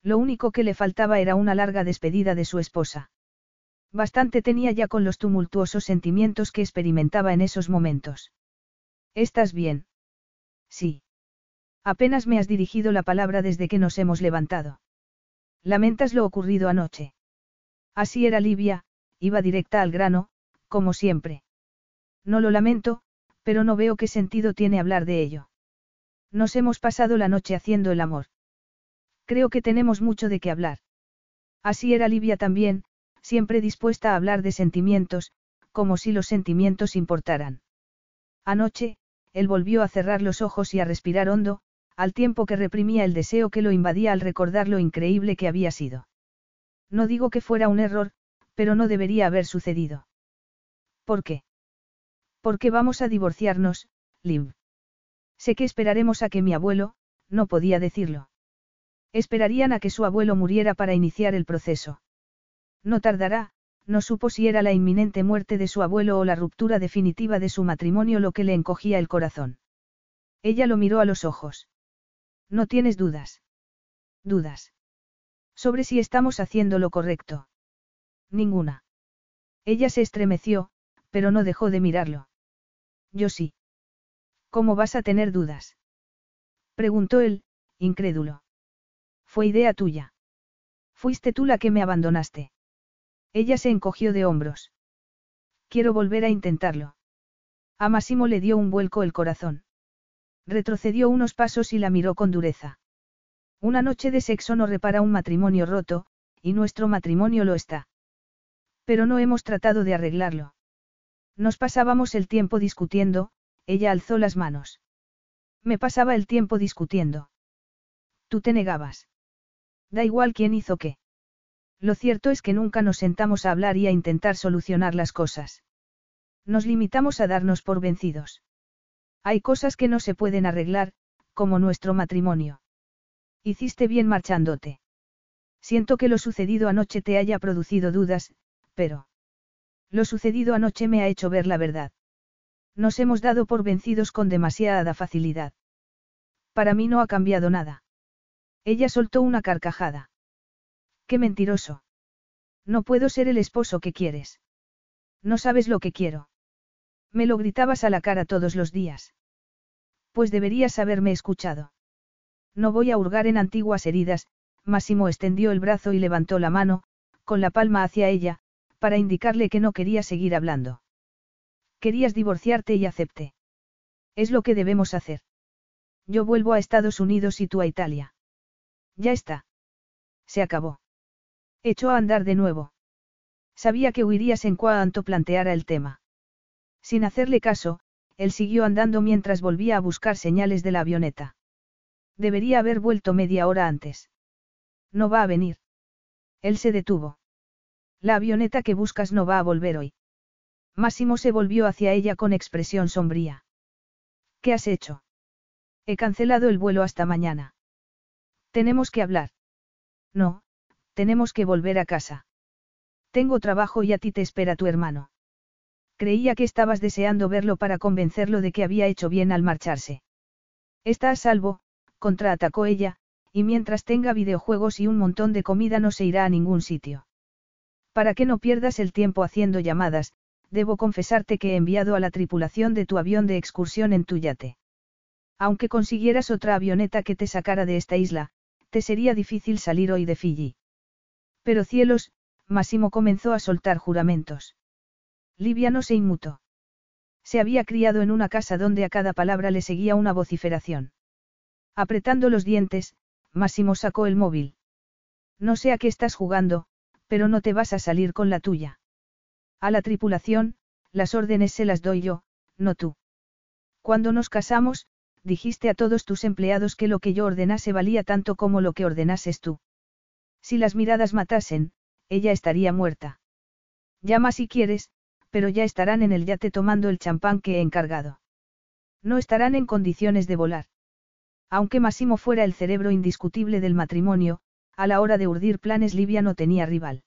Lo único que le faltaba era una larga despedida de su esposa. Bastante tenía ya con los tumultuosos sentimientos que experimentaba en esos momentos. ¿Estás bien? Sí. Apenas me has dirigido la palabra desde que nos hemos levantado. Lamentas lo ocurrido anoche. Así era Livia, iba directa al grano, como siempre. No lo lamento, pero no veo qué sentido tiene hablar de ello. Nos hemos pasado la noche haciendo el amor. Creo que tenemos mucho de qué hablar. Así era Livia también, siempre dispuesta a hablar de sentimientos, como si los sentimientos importaran. Anoche, él volvió a cerrar los ojos y a respirar hondo, al tiempo que reprimía el deseo que lo invadía al recordar lo increíble que había sido. No digo que fuera un error, pero no debería haber sucedido. ¿Por qué? Porque vamos a divorciarnos, Liv. Sé que esperaremos a que mi abuelo, no podía decirlo. Esperarían a que su abuelo muriera para iniciar el proceso. No tardará, no supo si era la inminente muerte de su abuelo o la ruptura definitiva de su matrimonio lo que le encogía el corazón. Ella lo miró a los ojos. No tienes dudas. Dudas. Sobre si estamos haciendo lo correcto. Ninguna. Ella se estremeció, pero no dejó de mirarlo. Yo sí. ¿Cómo vas a tener dudas? Preguntó él, incrédulo. Fue idea tuya. Fuiste tú la que me abandonaste. Ella se encogió de hombros. Quiero volver a intentarlo. A Massimo le dio un vuelco el corazón. Retrocedió unos pasos y la miró con dureza. Una noche de sexo no repara un matrimonio roto, y nuestro matrimonio lo está. Pero no hemos tratado de arreglarlo. Nos pasábamos el tiempo discutiendo, ella alzó las manos. Me pasaba el tiempo discutiendo. Tú te negabas. Da igual quién hizo qué. Lo cierto es que nunca nos sentamos a hablar y a intentar solucionar las cosas. Nos limitamos a darnos por vencidos. Hay cosas que no se pueden arreglar, como nuestro matrimonio. Hiciste bien marchándote. Siento que lo sucedido anoche te haya producido dudas, pero... Lo sucedido anoche me ha hecho ver la verdad. Nos hemos dado por vencidos con demasiada facilidad. Para mí no ha cambiado nada. Ella soltó una carcajada. Qué mentiroso. No puedo ser el esposo que quieres. No sabes lo que quiero. Me lo gritabas a la cara todos los días. Pues deberías haberme escuchado. No voy a hurgar en antiguas heridas, Máximo extendió el brazo y levantó la mano, con la palma hacia ella, para indicarle que no quería seguir hablando. Querías divorciarte y acepté. Es lo que debemos hacer. Yo vuelvo a Estados Unidos y tú a Italia. Ya está. Se acabó. Echó a andar de nuevo. Sabía que huirías en cuanto planteara el tema. Sin hacerle caso, él siguió andando mientras volvía a buscar señales de la avioneta. Debería haber vuelto media hora antes. No va a venir. Él se detuvo. La avioneta que buscas no va a volver hoy. Máximo se volvió hacia ella con expresión sombría. ¿Qué has hecho? He cancelado el vuelo hasta mañana. Tenemos que hablar. No, tenemos que volver a casa. Tengo trabajo y a ti te espera tu hermano. Creía que estabas deseando verlo para convencerlo de que había hecho bien al marcharse. Está a salvo, contraatacó ella, y mientras tenga videojuegos y un montón de comida no se irá a ningún sitio. Para que no pierdas el tiempo haciendo llamadas, debo confesarte que he enviado a la tripulación de tu avión de excursión en tu yate. Aunque consiguieras otra avioneta que te sacara de esta isla, te sería difícil salir hoy de Fiji. Pero cielos, Máximo comenzó a soltar juramentos. Livia no se inmutó. Se había criado en una casa donde a cada palabra le seguía una vociferación. Apretando los dientes, Máximo sacó el móvil. No sé a qué estás jugando, pero no te vas a salir con la tuya. A la tripulación, las órdenes se las doy yo, no tú. Cuando nos casamos, dijiste a todos tus empleados que lo que yo ordenase valía tanto como lo que ordenases tú. Si las miradas matasen, ella estaría muerta. Llama si quieres, pero ya estarán en el yate tomando el champán que he encargado. No estarán en condiciones de volar. Aunque Massimo fuera el cerebro indiscutible del matrimonio, a la hora de urdir planes Livia no tenía rival.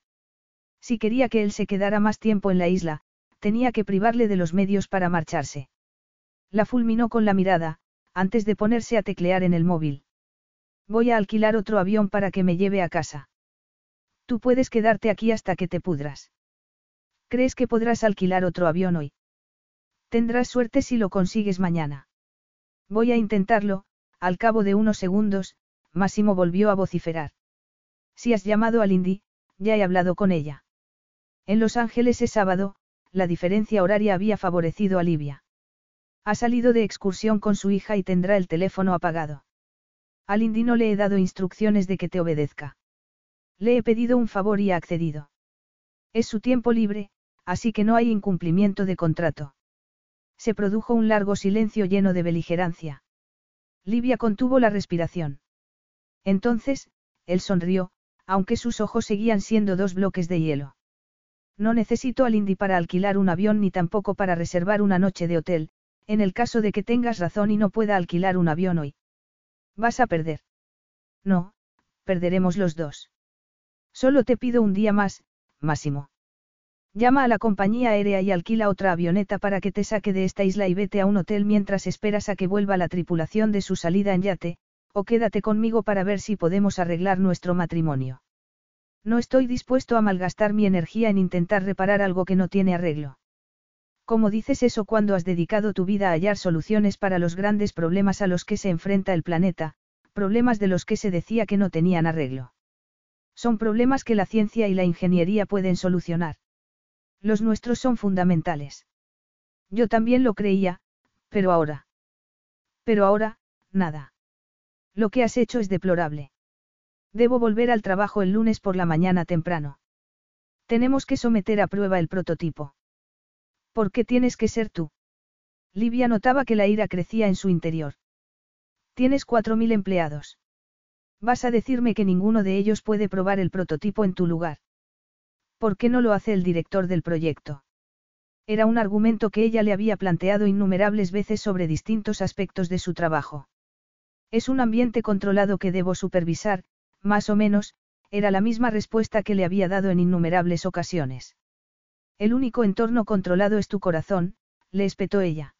Si quería que él se quedara más tiempo en la isla, tenía que privarle de los medios para marcharse. La fulminó con la mirada, antes de ponerse a teclear en el móvil. Voy a alquilar otro avión para que me lleve a casa. Tú puedes quedarte aquí hasta que te pudras. ¿Crees que podrás alquilar otro avión hoy? Tendrás suerte si lo consigues mañana. Voy a intentarlo, al cabo de unos segundos, Máximo volvió a vociferar. Si has llamado a Lindy, ya he hablado con ella. En Los Ángeles es sábado, la diferencia horaria había favorecido a Livia. Ha salido de excursión con su hija y tendrá el teléfono apagado. A Lindy no le he dado instrucciones de que te obedezca. Le he pedido un favor y ha accedido. Es su tiempo libre, así que no hay incumplimiento de contrato. Se produjo un largo silencio lleno de beligerancia. Livia contuvo la respiración. Entonces, él sonrió, aunque sus ojos seguían siendo dos bloques de hielo. No necesito al Indy para alquilar un avión ni tampoco para reservar una noche de hotel, en el caso de que tengas razón y no pueda alquilar un avión hoy. Vas a perder. No, perderemos los dos. Solo te pido un día más, Máximo. Llama a la compañía aérea y alquila otra avioneta para que te saque de esta isla y vete a un hotel mientras esperas a que vuelva la tripulación de su salida en yate, o quédate conmigo para ver si podemos arreglar nuestro matrimonio. No estoy dispuesto a malgastar mi energía en intentar reparar algo que no tiene arreglo. ¿Cómo dices eso cuando has dedicado tu vida a hallar soluciones para los grandes problemas a los que se enfrenta el planeta, problemas de los que se decía que no tenían arreglo? Son problemas que la ciencia y la ingeniería pueden solucionar. Los nuestros son fundamentales. Yo también lo creía, pero ahora. Pero ahora, nada. Lo que has hecho es deplorable. Debo volver al trabajo el lunes por la mañana temprano. Tenemos que someter a prueba el prototipo. ¿Por qué tienes que ser tú? Livia notaba que la ira crecía en su interior. Tienes cuatro mil empleados. Vas a decirme que ninguno de ellos puede probar el prototipo en tu lugar. ¿Por qué no lo hace el director del proyecto? Era un argumento que ella le había planteado innumerables veces sobre distintos aspectos de su trabajo. Es un ambiente controlado que debo supervisar, más o menos, era la misma respuesta que le había dado en innumerables ocasiones. El único entorno controlado es tu corazón, le espetó ella.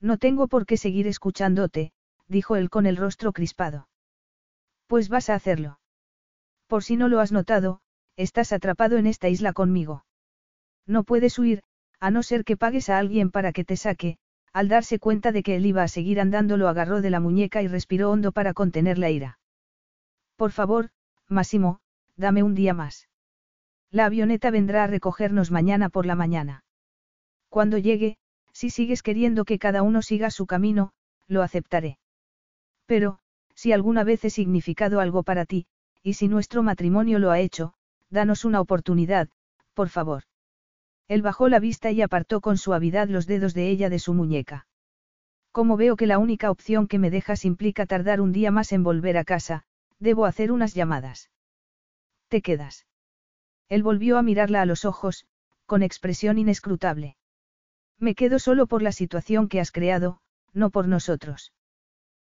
No tengo por qué seguir escuchándote, dijo él con el rostro crispado. Pues vas a hacerlo. Por si no lo has notado, estás atrapado en esta isla conmigo. No puedes huir, a no ser que pagues a alguien para que te saque, al darse cuenta de que él iba a seguir andando lo agarró de la muñeca y respiró hondo para contener la ira. Por favor, Máximo, dame un día más. La avioneta vendrá a recogernos mañana por la mañana. Cuando llegue, si sigues queriendo que cada uno siga su camino, lo aceptaré. Pero, si alguna vez he significado algo para ti, y si nuestro matrimonio lo ha hecho, danos una oportunidad, por favor. Él bajó la vista y apartó con suavidad los dedos de ella de su muñeca. Como veo que la única opción que me dejas implica tardar un día más en volver a casa, debo hacer unas llamadas. ¿Te quedas? Él volvió a mirarla a los ojos, con expresión inescrutable. Me quedo solo por la situación que has creado, no por nosotros.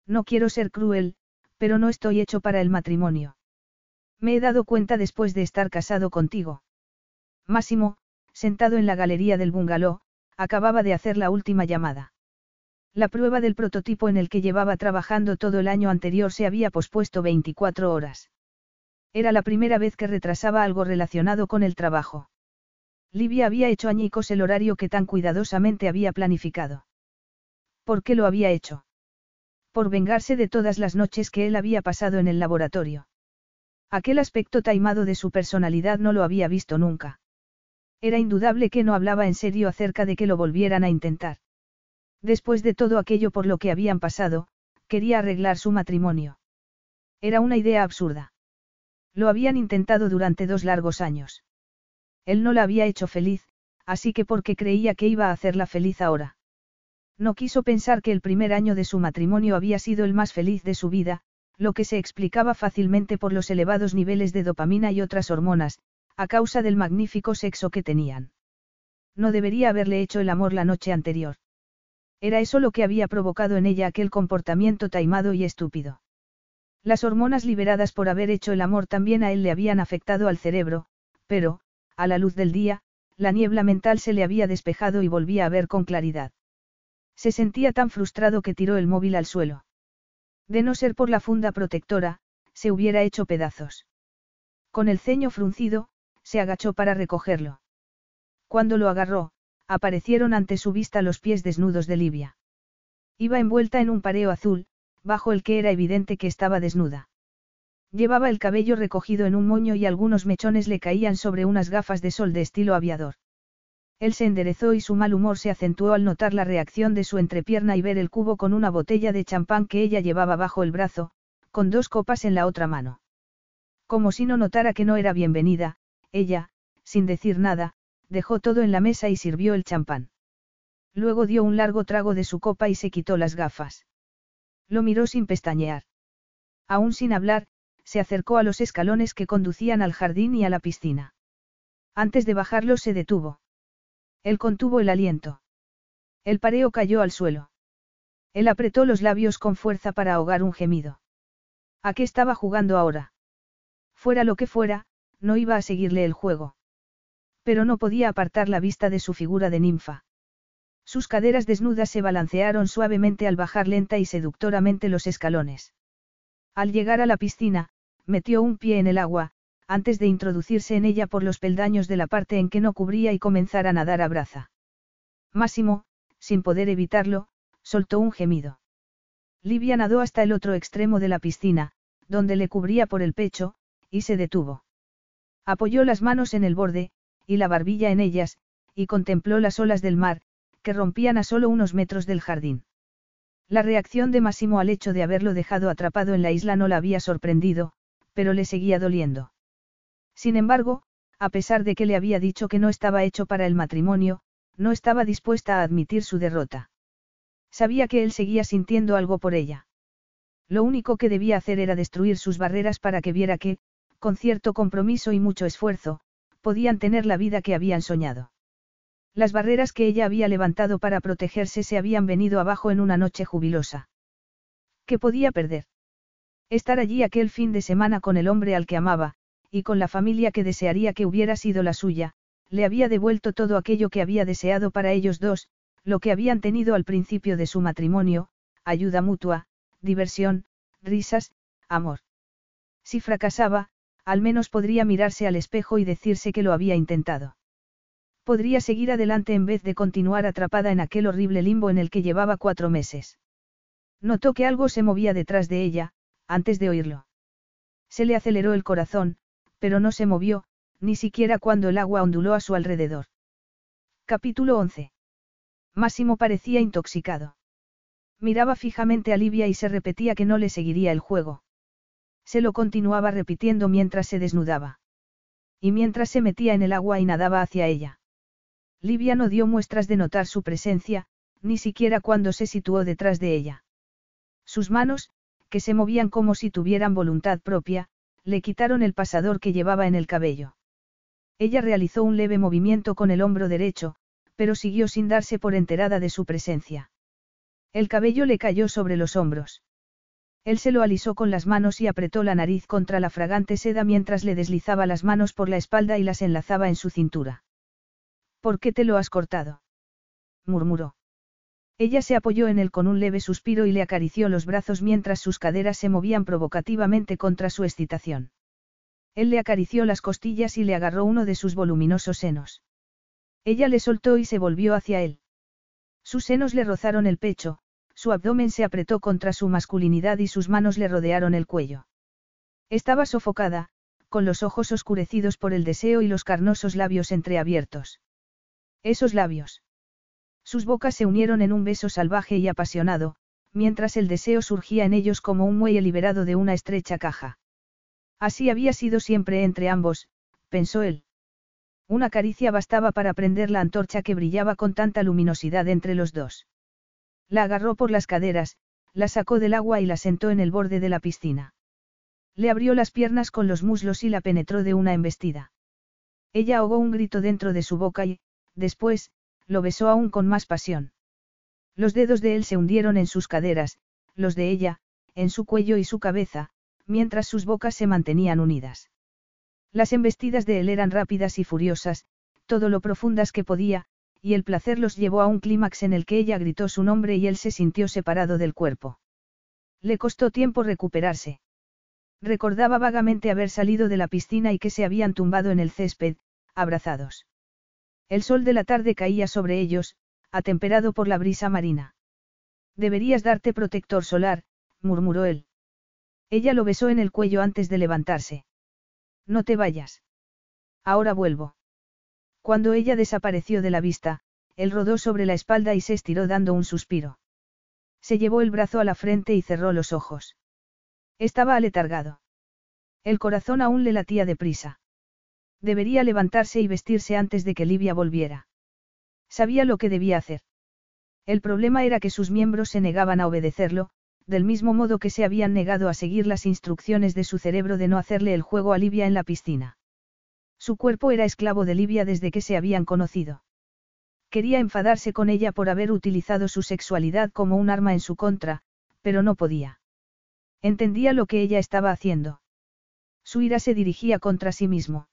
No quiero ser cruel, pero no estoy hecho para el matrimonio. Me he dado cuenta después de estar casado contigo. Máximo, sentado en la galería del bungalow, acababa de hacer la última llamada. La prueba del prototipo en el que llevaba trabajando todo el año anterior se había pospuesto 24 horas. Era la primera vez que retrasaba algo relacionado con el trabajo. Livia había hecho añicos el horario que tan cuidadosamente había planificado. ¿Por qué lo había hecho? Por vengarse de todas las noches que él había pasado en el laboratorio. Aquel aspecto taimado de su personalidad no lo había visto nunca. Era indudable que no hablaba en serio acerca de que lo volvieran a intentar. Después de todo aquello por lo que habían pasado, quería arreglar su matrimonio. Era una idea absurda. Lo habían intentado durante dos largos años. Él no la había hecho feliz, así que porque creía que iba a hacerla feliz ahora. No quiso pensar que el primer año de su matrimonio había sido el más feliz de su vida, lo que se explicaba fácilmente por los elevados niveles de dopamina y otras hormonas, a causa del magnífico sexo que tenían. No debería haberle hecho el amor la noche anterior. Era eso lo que había provocado en ella aquel comportamiento taimado y estúpido. Las hormonas liberadas por haber hecho el amor también a él le habían afectado al cerebro, pero, a la luz del día, la niebla mental se le había despejado y volvía a ver con claridad. Se sentía tan frustrado que tiró el móvil al suelo. De no ser por la funda protectora, se hubiera hecho pedazos. Con el ceño fruncido, se agachó para recogerlo. Cuando lo agarró, aparecieron ante su vista los pies desnudos de Livia. Iba envuelta en un pareo azul, bajo el que era evidente que estaba desnuda. Llevaba el cabello recogido en un moño y algunos mechones le caían sobre unas gafas de sol de estilo aviador. Él se enderezó y su mal humor se acentuó al notar la reacción de su entrepierna y ver el cubo con una botella de champán que ella llevaba bajo el brazo, con dos copas en la otra mano. Como si no notara que no era bienvenida, ella, sin decir nada, dejó todo en la mesa y sirvió el champán. Luego dio un largo trago de su copa y se quitó las gafas. Lo miró sin pestañear. Aún sin hablar, se acercó a los escalones que conducían al jardín y a la piscina. Antes de bajarlos se detuvo. Él contuvo el aliento. El pareo cayó al suelo. Él apretó los labios con fuerza para ahogar un gemido. ¿A qué estaba jugando ahora? Fuera lo que fuera, no iba a seguirle el juego. Pero no podía apartar la vista de su figura de ninfa. Sus caderas desnudas se balancearon suavemente al bajar lenta y seductoramente los escalones. Al llegar a la piscina, metió un pie en el agua, antes de introducirse en ella por los peldaños de la parte en que no cubría y comenzar a nadar a braza. Máximo, sin poder evitarlo, soltó un gemido. Livia nadó hasta el otro extremo de la piscina, donde le cubría por el pecho, y se detuvo. Apoyó las manos en el borde, y la barbilla en ellas, y contempló las olas del mar, que rompían a solo unos metros del jardín. La reacción de Máximo al hecho de haberlo dejado atrapado en la isla no la había sorprendido, pero le seguía doliendo. Sin embargo, a pesar de que le había dicho que no estaba hecho para el matrimonio, no estaba dispuesta a admitir su derrota. Sabía que él seguía sintiendo algo por ella. Lo único que debía hacer era destruir sus barreras para que viera que, con cierto compromiso y mucho esfuerzo, podían tener la vida que habían soñado. Las barreras que ella había levantado para protegerse se habían venido abajo en una noche jubilosa. ¿Qué podía perder? Estar allí aquel fin de semana con el hombre al que amaba, y con la familia que desearía que hubiera sido la suya, le había devuelto todo aquello que había deseado para ellos dos, lo que habían tenido al principio de su matrimonio, ayuda mutua, diversión, risas, amor. Si fracasaba, al menos podría mirarse al espejo y decirse que lo había intentado. Podría seguir adelante en vez de continuar atrapada en aquel horrible limbo en el que llevaba cuatro meses. Notó que algo se movía detrás de ella, antes de oírlo. Se le aceleró el corazón, pero no se movió, ni siquiera cuando el agua onduló a su alrededor. Capítulo 11. Máximo parecía intoxicado. Miraba fijamente a Livia y se repetía que no le seguiría el juego. Se lo continuaba repitiendo mientras se desnudaba. Y mientras se metía en el agua y nadaba hacia ella. Livia no dio muestras de notar su presencia, ni siquiera cuando se situó detrás de ella. Sus manos, que se movían como si tuvieran voluntad propia, le quitaron el pasador que llevaba en el cabello. Ella realizó un leve movimiento con el hombro derecho, pero siguió sin darse por enterada de su presencia. El cabello le cayó sobre los hombros. Él se lo alisó con las manos y apretó la nariz contra la fragante seda mientras le deslizaba las manos por la espalda y las enlazaba en su cintura. ¿Por qué te lo has cortado? murmuró. Ella se apoyó en él con un leve suspiro y le acarició los brazos mientras sus caderas se movían provocativamente contra su excitación. Él le acarició las costillas y le agarró uno de sus voluminosos senos. Ella le soltó y se volvió hacia él. Sus senos le rozaron el pecho, su abdomen se apretó contra su masculinidad y sus manos le rodearon el cuello. Estaba sofocada, con los ojos oscurecidos por el deseo y los carnosos labios entreabiertos. Esos labios. Sus bocas se unieron en un beso salvaje y apasionado, mientras el deseo surgía en ellos como un muelle liberado de una estrecha caja. Así había sido siempre entre ambos, pensó él. Una caricia bastaba para prender la antorcha que brillaba con tanta luminosidad entre los dos. La agarró por las caderas, la sacó del agua y la sentó en el borde de la piscina. Le abrió las piernas con los muslos y la penetró de una embestida. Ella ahogó un grito dentro de su boca y, después, lo besó aún con más pasión. Los dedos de él se hundieron en sus caderas, los de ella, en su cuello y su cabeza, mientras sus bocas se mantenían unidas. Las embestidas de él eran rápidas y furiosas, todo lo profundas que podía, y el placer los llevó a un clímax en el que ella gritó su nombre y él se sintió separado del cuerpo. Le costó tiempo recuperarse. Recordaba vagamente haber salido de la piscina y que se habían tumbado en el césped, abrazados. El sol de la tarde caía sobre ellos, atemperado por la brisa marina. Deberías darte protector solar, murmuró él. Ella lo besó en el cuello antes de levantarse. No te vayas. Ahora vuelvo. Cuando ella desapareció de la vista, él rodó sobre la espalda y se estiró dando un suspiro. Se llevó el brazo a la frente y cerró los ojos. Estaba aletargado. El corazón aún le latía deprisa. Debería levantarse y vestirse antes de que Livia volviera. Sabía lo que debía hacer. El problema era que sus miembros se negaban a obedecerlo, del mismo modo que se habían negado a seguir las instrucciones de su cerebro de no hacerle el juego a Livia en la piscina. Su cuerpo era esclavo de Livia desde que se habían conocido. Quería enfadarse con ella por haber utilizado su sexualidad como un arma en su contra, pero no podía. Entendía lo que ella estaba haciendo. Su ira se dirigía contra sí mismo.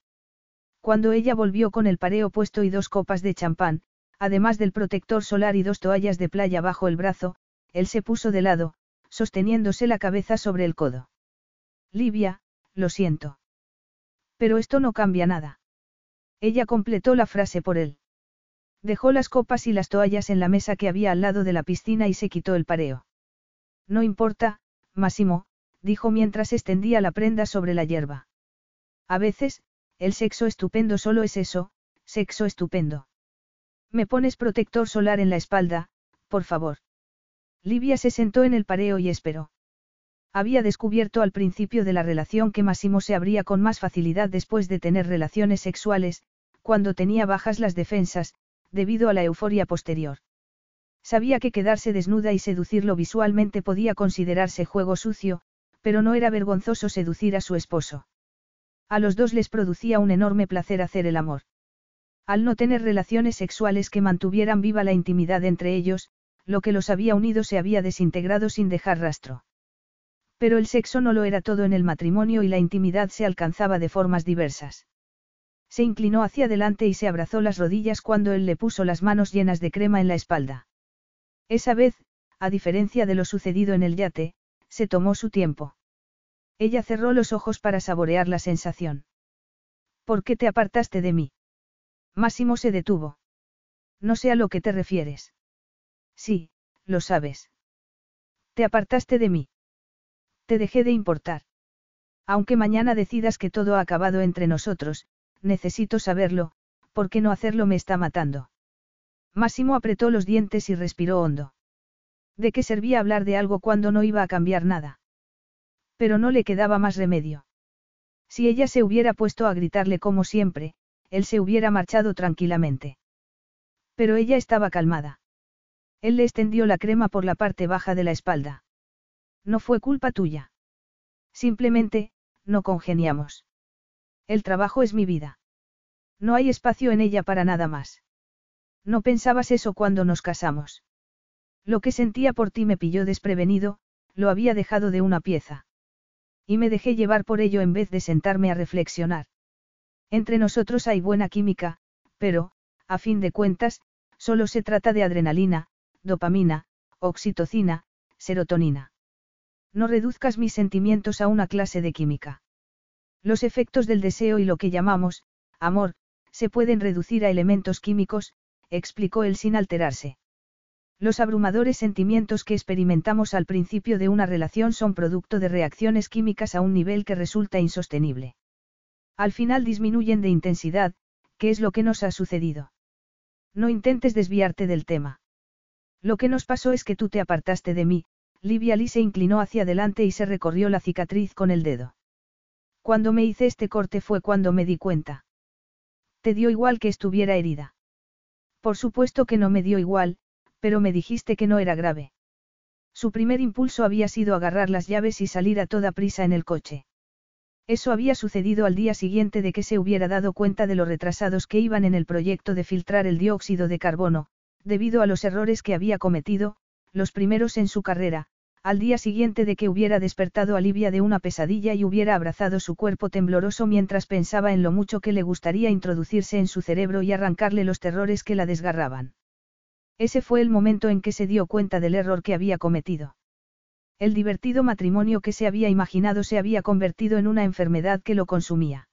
Cuando ella volvió con el pareo puesto y dos copas de champán, además del protector solar y dos toallas de playa bajo el brazo, él se puso de lado, sosteniéndose la cabeza sobre el codo. Livia, lo siento. Pero esto no cambia nada. Ella completó la frase por él. Dejó las copas y las toallas en la mesa que había al lado de la piscina y se quitó el pareo. No importa, Máximo, dijo mientras extendía la prenda sobre la hierba. A veces, el sexo estupendo solo es eso, sexo estupendo. Me pones protector solar en la espalda, por favor. Livia se sentó en el pareo y esperó. Había descubierto al principio de la relación que Máximo se abría con más facilidad después de tener relaciones sexuales, cuando tenía bajas las defensas, debido a la euforia posterior. Sabía que quedarse desnuda y seducirlo visualmente podía considerarse juego sucio, pero no era vergonzoso seducir a su esposo. A los dos les producía un enorme placer hacer el amor. Al no tener relaciones sexuales que mantuvieran viva la intimidad entre ellos, lo que los había unido se había desintegrado sin dejar rastro. Pero el sexo no lo era todo en el matrimonio y la intimidad se alcanzaba de formas diversas. Se inclinó hacia adelante y se abrazó las rodillas cuando él le puso las manos llenas de crema en la espalda. Esa vez, a diferencia de lo sucedido en el yate, se tomó su tiempo. Ella cerró los ojos para saborear la sensación. ¿Por qué te apartaste de mí? Máximo se detuvo. No sé a lo que te refieres. Sí, lo sabes. Te apartaste de mí. Te dejé de importar. Aunque mañana decidas que todo ha acabado entre nosotros, necesito saberlo, porque no hacerlo me está matando. Máximo apretó los dientes y respiró hondo. ¿De qué servía hablar de algo cuando no iba a cambiar nada? Pero no le quedaba más remedio. Si ella se hubiera puesto a gritarle como siempre, él se hubiera marchado tranquilamente. Pero ella estaba calmada. Él le extendió la crema por la parte baja de la espalda. No fue culpa tuya. Simplemente, no congeniamos. El trabajo es mi vida. No hay espacio en ella para nada más. No pensabas eso cuando nos casamos. Lo que sentía por ti me pilló desprevenido, lo había dejado de una pieza. Y me dejé llevar por ello en vez de sentarme a reflexionar. Entre nosotros hay buena química, pero, a fin de cuentas, solo se trata de adrenalina, dopamina, oxitocina, serotonina. No reduzcas mis sentimientos a una clase de química. Los efectos del deseo y lo que llamamos, amor, se pueden reducir a elementos químicos, explicó él sin alterarse. Los abrumadores sentimientos que experimentamos al principio de una relación son producto de reacciones químicas a un nivel que resulta insostenible. Al final disminuyen de intensidad, que es lo que nos ha sucedido. No intentes desviarte del tema. Lo que nos pasó es que tú te apartaste de mí, Livia Lee se inclinó hacia adelante y se recorrió la cicatriz con el dedo. Cuando me hice este corte fue cuando me di cuenta. Te dio igual que estuviera herida. Por supuesto que no me dio igual, pero me dijiste que no era grave. Su primer impulso había sido agarrar las llaves y salir a toda prisa en el coche. Eso había sucedido al día siguiente de que se hubiera dado cuenta de lo retrasados que iban en el proyecto de filtrar el dióxido de carbono, debido a los errores que había cometido, los primeros en su carrera, al día siguiente de que hubiera despertado a Livia de una pesadilla y hubiera abrazado su cuerpo tembloroso mientras pensaba en lo mucho que le gustaría introducirse en su cerebro y arrancarle los terrores que la desgarraban. Ese fue el momento en que se dio cuenta del error que había cometido. El divertido matrimonio que se había imaginado se había convertido en una enfermedad que lo consumía.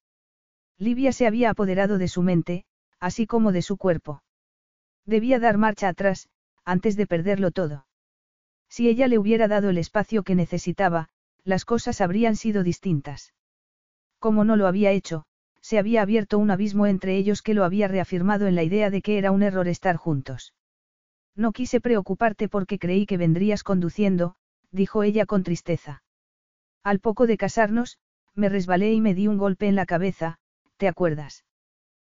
Livia se había apoderado de su mente, así como de su cuerpo. Debía dar marcha atrás, antes de perderlo todo. Si ella le hubiera dado el espacio que necesitaba, las cosas habrían sido distintas. Como no lo había hecho, se había abierto un abismo entre ellos que lo había reafirmado en la idea de que era un error estar juntos. No quise preocuparte porque creí que vendrías conduciendo, dijo ella con tristeza. Al poco de casarnos, me resbalé y me di un golpe en la cabeza, ¿te acuerdas?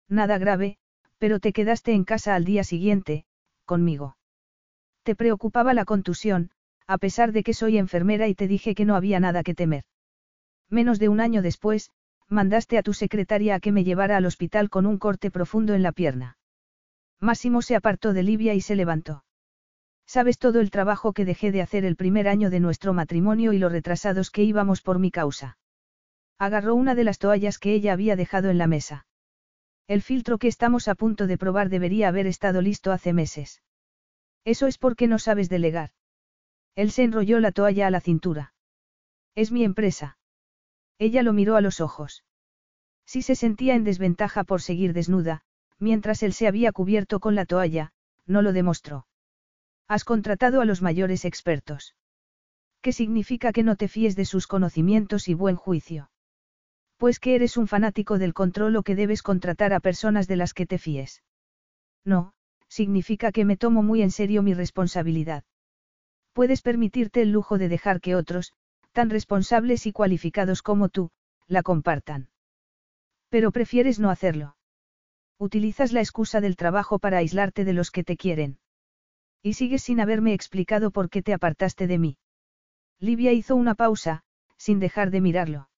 Nada grave, pero te quedaste en casa al día siguiente, conmigo. Te preocupaba la contusión, a pesar de que soy enfermera y te dije que no había nada que temer. Menos de un año después, mandaste a tu secretaria a que me llevara al hospital con un corte profundo en la pierna. Máximo se apartó de Livia y se levantó. Sabes todo el trabajo que dejé de hacer el primer año de nuestro matrimonio y lo retrasados que íbamos por mi causa. Agarró una de las toallas que ella había dejado en la mesa. El filtro que estamos a punto de probar debería haber estado listo hace meses. Eso es porque no sabes delegar. Él se enrolló la toalla a la cintura. Es mi empresa. Ella lo miró a los ojos. Si se sentía en desventaja por seguir desnuda, mientras él se había cubierto con la toalla, no lo demostró. Has contratado a los mayores expertos. ¿Qué significa que no te fíes de sus conocimientos y buen juicio? Pues que eres un fanático del control o que debes contratar a personas de las que te fíes. No, significa que me tomo muy en serio mi responsabilidad. Puedes permitirte el lujo de dejar que otros, tan responsables y cualificados como tú, la compartan. Pero prefieres no hacerlo. Utilizas la excusa del trabajo para aislarte de los que te quieren. Y sigues sin haberme explicado por qué te apartaste de mí. Livia hizo una pausa, sin dejar de mirarlo.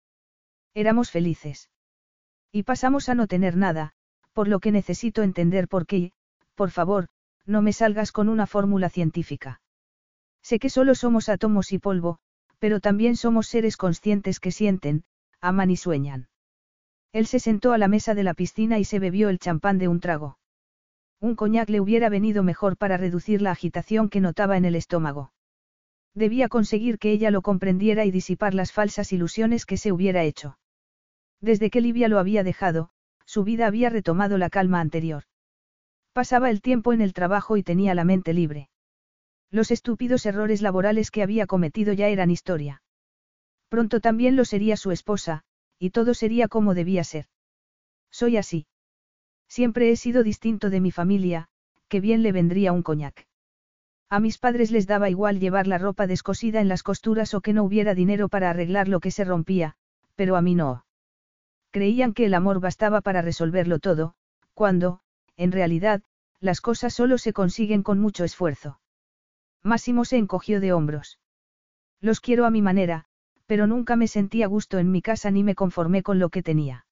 Éramos felices. Y pasamos a no tener nada, por lo que necesito entender por qué, por favor, no me salgas con una fórmula científica. Sé que solo somos átomos y polvo, pero también somos seres conscientes que sienten, aman y sueñan. Él se sentó a la mesa de la piscina y se bebió el champán de un trago. Un coñac le hubiera venido mejor para reducir la agitación que notaba en el estómago. Debía conseguir que ella lo comprendiera y disipar las falsas ilusiones que se hubiera hecho. Desde que Livia lo había dejado, su vida había retomado la calma anterior. Pasaba el tiempo en el trabajo y tenía la mente libre. Los estúpidos errores laborales que había cometido ya eran historia. Pronto también lo sería su esposa, y todo sería como debía ser. Soy así. Siempre he sido distinto de mi familia, que bien le vendría un coñac. A mis padres les daba igual llevar la ropa descosida en las costuras o que no hubiera dinero para arreglar lo que se rompía, pero a mí no. Creían que el amor bastaba para resolverlo todo, cuando, en realidad, las cosas solo se consiguen con mucho esfuerzo. Máximo se encogió de hombros. Los quiero a mi manera, pero nunca me sentí a gusto en mi casa ni me conformé con lo que tenía.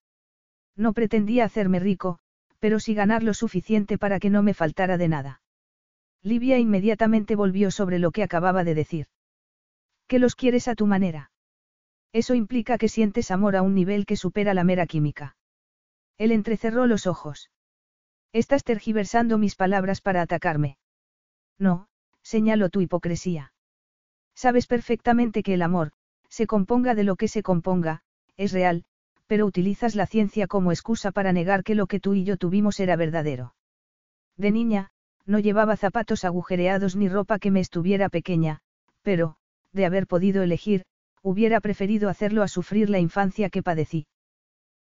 No pretendía hacerme rico, pero sí ganar lo suficiente para que no me faltara de nada. Livia inmediatamente volvió sobre lo que acababa de decir. Que los quieres a tu manera. Eso implica que sientes amor a un nivel que supera la mera química. Él entrecerró los ojos. Estás tergiversando mis palabras para atacarme. No, señalo tu hipocresía. Sabes perfectamente que el amor, se componga de lo que se componga, es real, pero utilizas la ciencia como excusa para negar que lo que tú y yo tuvimos era verdadero. De niña, no llevaba zapatos agujereados ni ropa que me estuviera pequeña, pero, de haber podido elegir, hubiera preferido hacerlo a sufrir la infancia que padecí.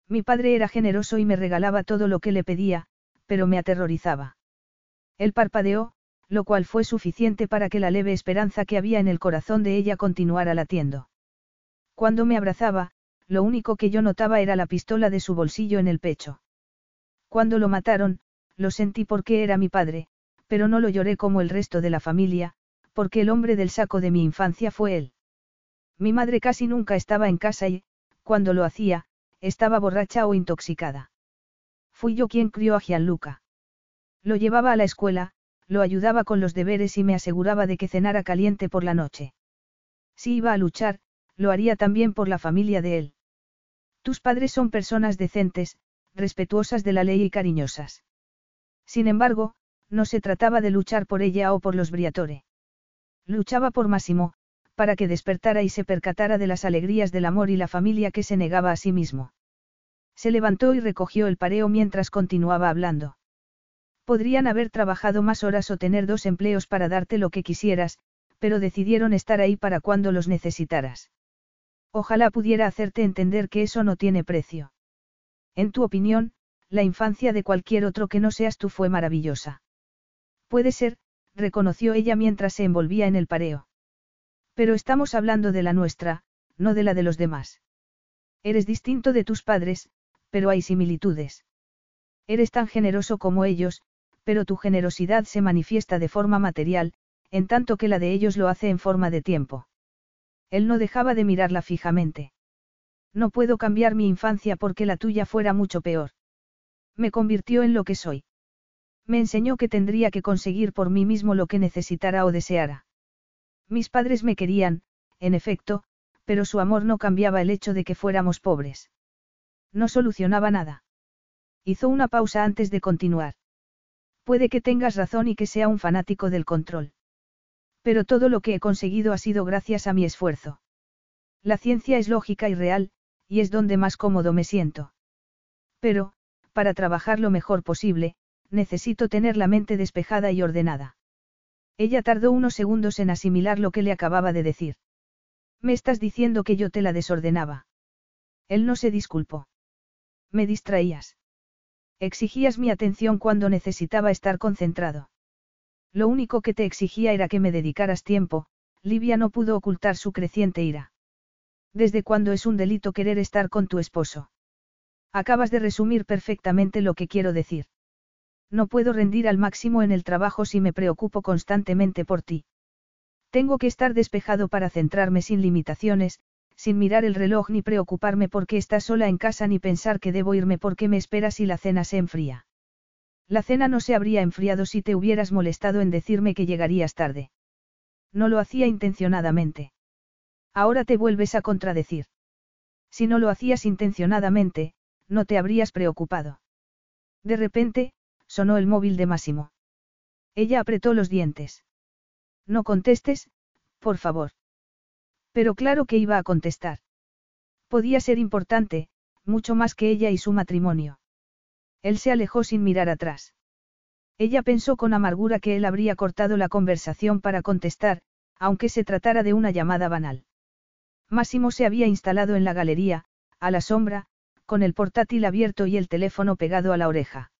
Mi padre era generoso y me regalaba todo lo que le pedía, pero me aterrorizaba. Él parpadeó, lo cual fue suficiente para que la leve esperanza que había en el corazón de ella continuara latiendo. Cuando me abrazaba, lo único que yo notaba era la pistola de su bolsillo en el pecho. Cuando lo mataron, lo sentí porque era mi padre, pero no lo lloré como el resto de la familia, porque el hombre del saco de mi infancia fue él. Mi madre casi nunca estaba en casa y, cuando lo hacía, estaba borracha o intoxicada. Fui yo quien crió a Gianluca. Lo llevaba a la escuela, lo ayudaba con los deberes y me aseguraba de que cenara caliente por la noche. Si iba a luchar, lo haría también por la familia de él. Tus padres son personas decentes, respetuosas de la ley y cariñosas. Sin embargo, no se trataba de luchar por ella o por los Briatore. Luchaba por Máximo, para que despertara y se percatara de las alegrías del amor y la familia que se negaba a sí mismo. Se levantó y recogió el pareo mientras continuaba hablando. Podrían haber trabajado más horas o tener dos empleos para darte lo que quisieras, pero decidieron estar ahí para cuando los necesitaras. Ojalá pudiera hacerte entender que eso no tiene precio. En tu opinión, la infancia de cualquier otro que no seas tú fue maravillosa. Puede ser, reconoció ella mientras se envolvía en el pareo. Pero estamos hablando de la nuestra, no de la de los demás. Eres distinto de tus padres, pero hay similitudes. Eres tan generoso como ellos, pero tu generosidad se manifiesta de forma material, en tanto que la de ellos lo hace en forma de tiempo. Él no dejaba de mirarla fijamente. No puedo cambiar mi infancia porque la tuya fuera mucho peor. Me convirtió en lo que soy. Me enseñó que tendría que conseguir por mí mismo lo que necesitara o deseara. Mis padres me querían, en efecto, pero su amor no cambiaba el hecho de que fuéramos pobres. No solucionaba nada. Hizo una pausa antes de continuar. Puede que tengas razón y que sea un fanático del control. Pero todo lo que he conseguido ha sido gracias a mi esfuerzo. La ciencia es lógica y real, y es donde más cómodo me siento. Pero, para trabajar lo mejor posible, necesito tener la mente despejada y ordenada. Ella tardó unos segundos en asimilar lo que le acababa de decir. Me estás diciendo que yo te la desordenaba. Él no se disculpó. Me distraías. Exigías mi atención cuando necesitaba estar concentrado. Lo único que te exigía era que me dedicaras tiempo, Livia no pudo ocultar su creciente ira. ¿Desde cuándo es un delito querer estar con tu esposo? Acabas de resumir perfectamente lo que quiero decir. No puedo rendir al máximo en el trabajo si me preocupo constantemente por ti. Tengo que estar despejado para centrarme sin limitaciones, sin mirar el reloj ni preocuparme porque estás sola en casa ni pensar que debo irme porque me esperas si la cena se enfría. La cena no se habría enfriado si te hubieras molestado en decirme que llegarías tarde. No lo hacía intencionadamente. Ahora te vuelves a contradecir. Si no lo hacías intencionadamente, no te habrías preocupado. De repente, sonó el móvil de Máximo. Ella apretó los dientes. No contestes, por favor. Pero claro que iba a contestar. Podía ser importante, mucho más que ella y su matrimonio. Él se alejó sin mirar atrás. Ella pensó con amargura que él habría cortado la conversación para contestar, aunque se tratara de una llamada banal. Máximo se había instalado en la galería, a la sombra, con el portátil abierto y el teléfono pegado a la oreja.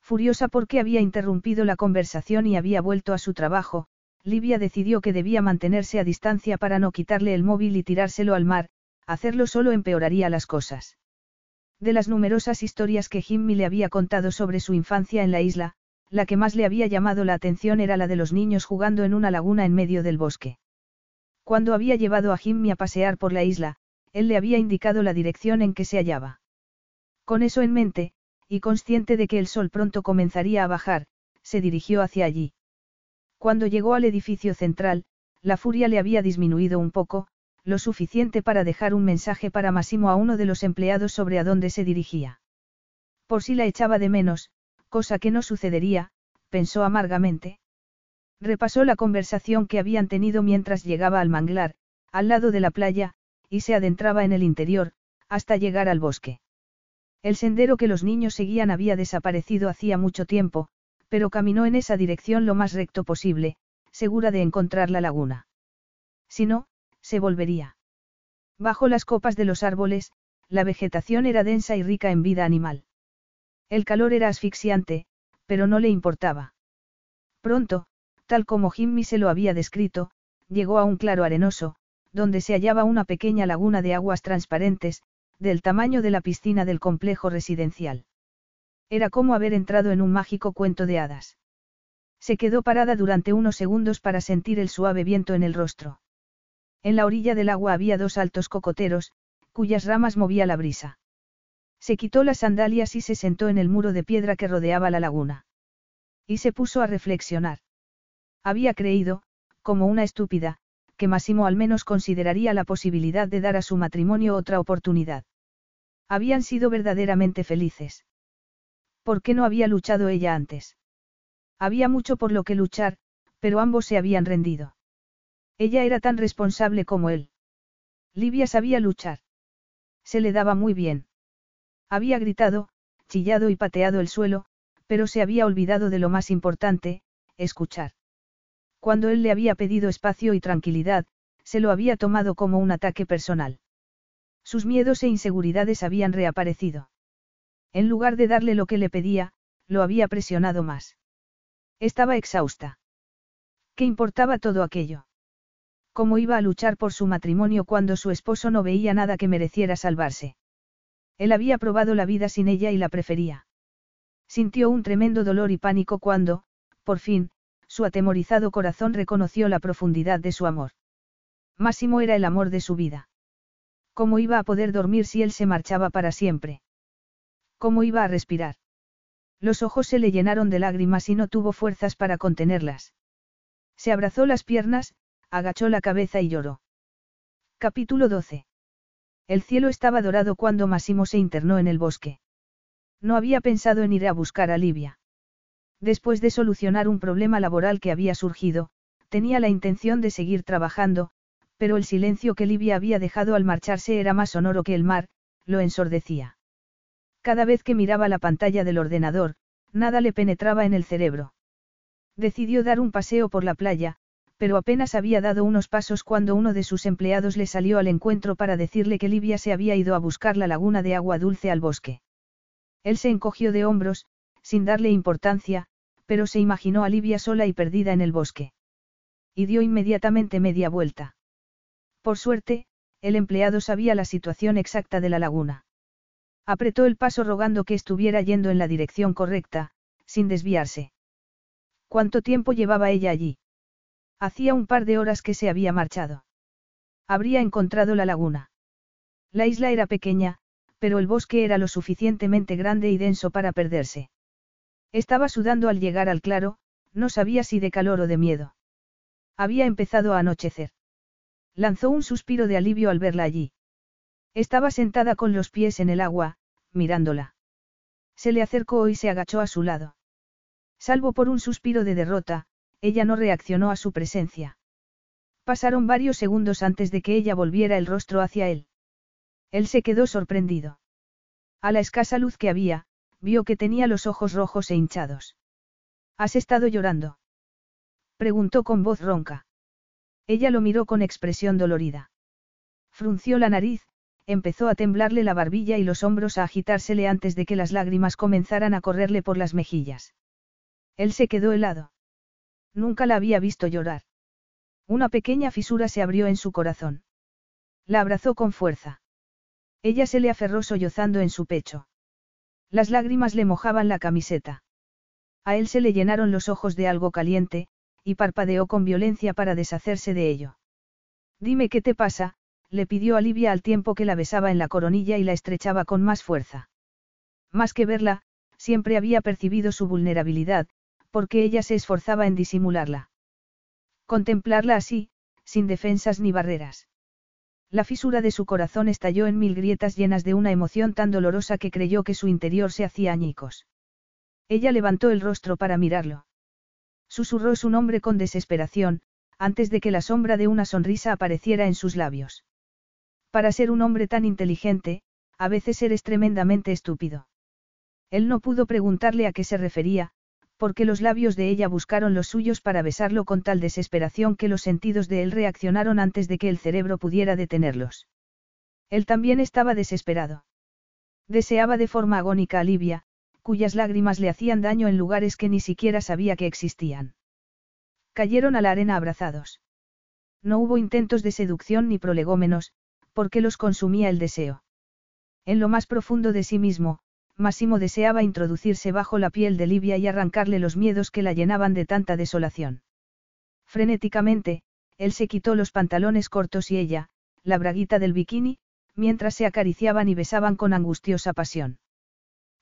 Furiosa porque había interrumpido la conversación y había vuelto a su trabajo, Livia decidió que debía mantenerse a distancia para no quitarle el móvil y tirárselo al mar, hacerlo solo empeoraría las cosas. De las numerosas historias que Jimmy le había contado sobre su infancia en la isla, la que más le había llamado la atención era la de los niños jugando en una laguna en medio del bosque. Cuando había llevado a Jimmy a pasear por la isla, él le había indicado la dirección en que se hallaba. Con eso en mente, y consciente de que el sol pronto comenzaría a bajar, se dirigió hacia allí. Cuando llegó al edificio central, la furia le había disminuido un poco, lo suficiente para dejar un mensaje para Massimo a uno de los empleados sobre a dónde se dirigía. Por si la echaba de menos, cosa que no sucedería, pensó amargamente. Repasó la conversación que habían tenido mientras llegaba al manglar, al lado de la playa, y se adentraba en el interior, hasta llegar al bosque. El sendero que los niños seguían había desaparecido hacía mucho tiempo, pero caminó en esa dirección lo más recto posible, segura de encontrar la laguna. Si no, se volvería. Bajo las copas de los árboles, la vegetación era densa y rica en vida animal. El calor era asfixiante, pero no le importaba. Pronto, tal como Jimmy se lo había descrito, llegó a un claro arenoso, donde se hallaba una pequeña laguna de aguas transparentes, del tamaño de la piscina del complejo residencial. Era como haber entrado en un mágico cuento de hadas. Se quedó parada durante unos segundos para sentir el suave viento en el rostro. En la orilla del agua había dos altos cocoteros, cuyas ramas movía la brisa. Se quitó las sandalias y se sentó en el muro de piedra que rodeaba la laguna. Y se puso a reflexionar. Había creído, como una estúpida, que Massimo al menos consideraría la posibilidad de dar a su matrimonio otra oportunidad. Habían sido verdaderamente felices. ¿Por qué no había luchado ella antes? Había mucho por lo que luchar, pero ambos se habían rendido. Ella era tan responsable como él. Livia sabía luchar. Se le daba muy bien. Había gritado, chillado y pateado el suelo, pero se había olvidado de lo más importante, escuchar. Cuando él le había pedido espacio y tranquilidad, se lo había tomado como un ataque personal. Sus miedos e inseguridades habían reaparecido. En lugar de darle lo que le pedía, lo había presionado más. Estaba exhausta. ¿Qué importaba todo aquello? ¿Cómo iba a luchar por su matrimonio cuando su esposo no veía nada que mereciera salvarse? Él había probado la vida sin ella y la prefería. Sintió un tremendo dolor y pánico cuando, por fin, su atemorizado corazón reconoció la profundidad de su amor. Máximo era el amor de su vida. ¿Cómo iba a poder dormir si él se marchaba para siempre? ¿Cómo iba a respirar? Los ojos se le llenaron de lágrimas y no tuvo fuerzas para contenerlas. Se abrazó las piernas, agachó la cabeza y lloró. Capítulo 12. El cielo estaba dorado cuando Máximo se internó en el bosque. No había pensado en ir a buscar a Livia. Después de solucionar un problema laboral que había surgido, tenía la intención de seguir trabajando, pero el silencio que Livia había dejado al marcharse era más sonoro que el mar, lo ensordecía. Cada vez que miraba la pantalla del ordenador, nada le penetraba en el cerebro. Decidió dar un paseo por la playa, pero apenas había dado unos pasos cuando uno de sus empleados le salió al encuentro para decirle que Livia se había ido a buscar la laguna de agua dulce al bosque. Él se encogió de hombros, sin darle importancia, pero se imaginó a Livia sola y perdida en el bosque. Y dio inmediatamente media vuelta. Por suerte, el empleado sabía la situación exacta de la laguna. Apretó el paso rogando que estuviera yendo en la dirección correcta, sin desviarse. ¿Cuánto tiempo llevaba ella allí? Hacía un par de horas que se había marchado. Habría encontrado la laguna. La isla era pequeña, pero el bosque era lo suficientemente grande y denso para perderse. Estaba sudando al llegar al claro, no sabía si de calor o de miedo. Había empezado a anochecer. Lanzó un suspiro de alivio al verla allí. Estaba sentada con los pies en el agua, mirándola. Se le acercó y se agachó a su lado. Salvo por un suspiro de derrota, ella no reaccionó a su presencia. Pasaron varios segundos antes de que ella volviera el rostro hacia él. Él se quedó sorprendido. A la escasa luz que había, vio que tenía los ojos rojos e hinchados. ¿Has estado llorando? Preguntó con voz ronca. Ella lo miró con expresión dolorida. Frunció la nariz, empezó a temblarle la barbilla y los hombros a agitársele antes de que las lágrimas comenzaran a correrle por las mejillas. Él se quedó helado. Nunca la había visto llorar. Una pequeña fisura se abrió en su corazón. La abrazó con fuerza. Ella se le aferró sollozando en su pecho. Las lágrimas le mojaban la camiseta. A él se le llenaron los ojos de algo caliente, y parpadeó con violencia para deshacerse de ello. Dime qué te pasa, le pidió a Livia al tiempo que la besaba en la coronilla y la estrechaba con más fuerza. Más que verla, siempre había percibido su vulnerabilidad, porque ella se esforzaba en disimularla. Contemplarla así, sin defensas ni barreras. La fisura de su corazón estalló en mil grietas llenas de una emoción tan dolorosa que creyó que su interior se hacía añicos. Ella levantó el rostro para mirarlo. Susurró su nombre con desesperación, antes de que la sombra de una sonrisa apareciera en sus labios. Para ser un hombre tan inteligente, a veces eres tremendamente estúpido. Él no pudo preguntarle a qué se refería, porque los labios de ella buscaron los suyos para besarlo con tal desesperación que los sentidos de él reaccionaron antes de que el cerebro pudiera detenerlos. Él también estaba desesperado. Deseaba de forma agónica a Livia, cuyas lágrimas le hacían daño en lugares que ni siquiera sabía que existían. Cayeron a la arena abrazados. No hubo intentos de seducción ni prolegómenos, porque los consumía el deseo. En lo más profundo de sí mismo, Máximo deseaba introducirse bajo la piel de Livia y arrancarle los miedos que la llenaban de tanta desolación. Frenéticamente, él se quitó los pantalones cortos y ella, la braguita del bikini, mientras se acariciaban y besaban con angustiosa pasión.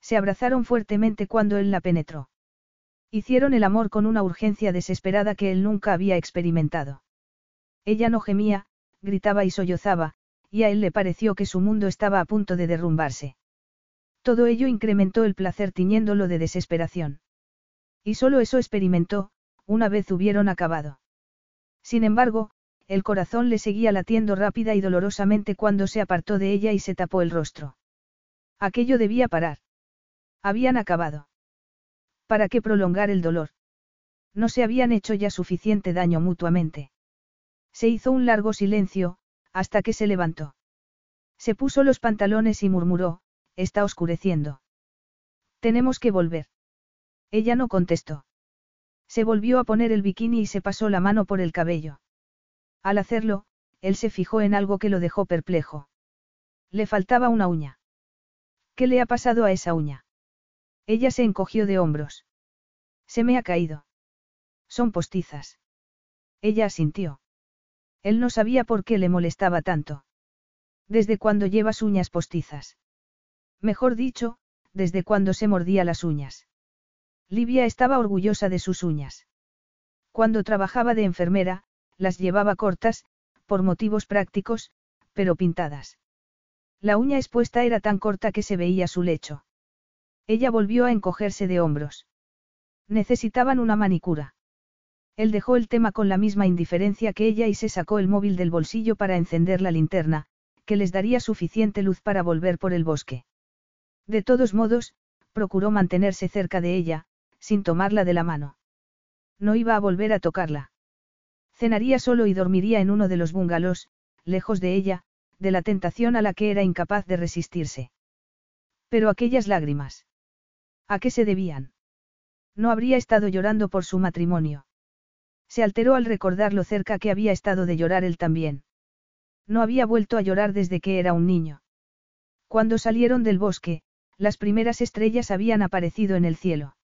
Se abrazaron fuertemente cuando él la penetró. Hicieron el amor con una urgencia desesperada que él nunca había experimentado. Ella no gemía, gritaba y sollozaba, y a él le pareció que su mundo estaba a punto de derrumbarse. Todo ello incrementó el placer tiñéndolo de desesperación. Y solo eso experimentó, una vez hubieron acabado. Sin embargo, el corazón le seguía latiendo rápida y dolorosamente cuando se apartó de ella y se tapó el rostro. Aquello debía parar. Habían acabado. ¿Para qué prolongar el dolor? No se habían hecho ya suficiente daño mutuamente. Se hizo un largo silencio, hasta que se levantó. Se puso los pantalones y murmuró, está oscureciendo. Tenemos que volver. Ella no contestó. Se volvió a poner el bikini y se pasó la mano por el cabello. Al hacerlo, él se fijó en algo que lo dejó perplejo. Le faltaba una uña. ¿Qué le ha pasado a esa uña? Ella se encogió de hombros. Se me ha caído. Son postizas. Ella asintió. Él no sabía por qué le molestaba tanto. ¿Desde cuándo llevas uñas postizas? Mejor dicho, desde cuándo se mordía las uñas. Livia estaba orgullosa de sus uñas. Cuando trabajaba de enfermera, las llevaba cortas, por motivos prácticos, pero pintadas. La uña expuesta era tan corta que se veía su lecho. Ella volvió a encogerse de hombros. Necesitaban una manicura. Él dejó el tema con la misma indiferencia que ella y se sacó el móvil del bolsillo para encender la linterna, que les daría suficiente luz para volver por el bosque. De todos modos, procuró mantenerse cerca de ella, sin tomarla de la mano. No iba a volver a tocarla. Cenaría solo y dormiría en uno de los bungalows, lejos de ella, de la tentación a la que era incapaz de resistirse. Pero aquellas lágrimas. ¿A qué se debían? No habría estado llorando por su matrimonio. Se alteró al recordar lo cerca que había estado de llorar él también. No había vuelto a llorar desde que era un niño. Cuando salieron del bosque, las primeras estrellas habían aparecido en el cielo.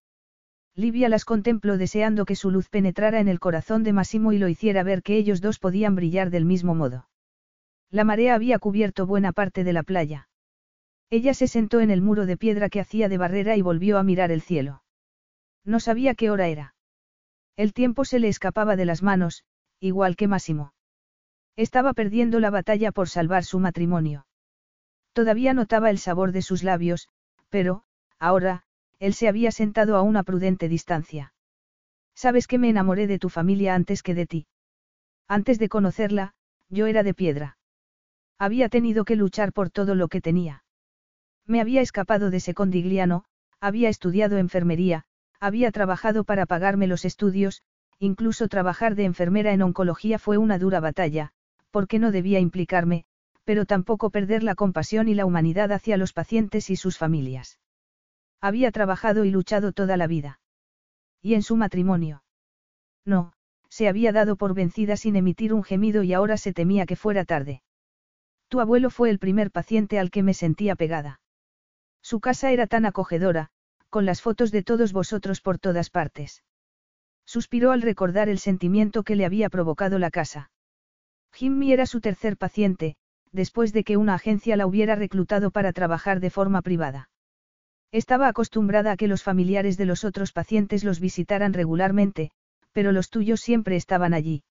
Livia las contempló deseando que su luz penetrara en el corazón de Massimo y lo hiciera ver que ellos dos podían brillar del mismo modo. La marea había cubierto buena parte de la playa. Ella se sentó en el muro de piedra que hacía de barrera y volvió a mirar el cielo. No sabía qué hora era. El tiempo se le escapaba de las manos, igual que Máximo. Estaba perdiendo la batalla por salvar su matrimonio. Todavía notaba el sabor de sus labios, pero, ahora, él se había sentado a una prudente distancia. Sabes que me enamoré de tu familia antes que de ti. Antes de conocerla, yo era de piedra. Había tenido que luchar por todo lo que tenía. Me había escapado de Secondigliano, había estudiado enfermería, había trabajado para pagarme los estudios, incluso trabajar de enfermera en oncología fue una dura batalla, porque no debía implicarme, pero tampoco perder la compasión y la humanidad hacia los pacientes y sus familias. Había trabajado y luchado toda la vida. ¿Y en su matrimonio? No, se había dado por vencida sin emitir un gemido y ahora se temía que fuera tarde. Tu abuelo fue el primer paciente al que me sentía pegada. Su casa era tan acogedora, con las fotos de todos vosotros por todas partes. Suspiró al recordar el sentimiento que le había provocado la casa. Jimmy era su tercer paciente, después de que una agencia la hubiera reclutado para trabajar de forma privada. Estaba acostumbrada a que los familiares de los otros pacientes los visitaran regularmente, pero los tuyos siempre estaban allí.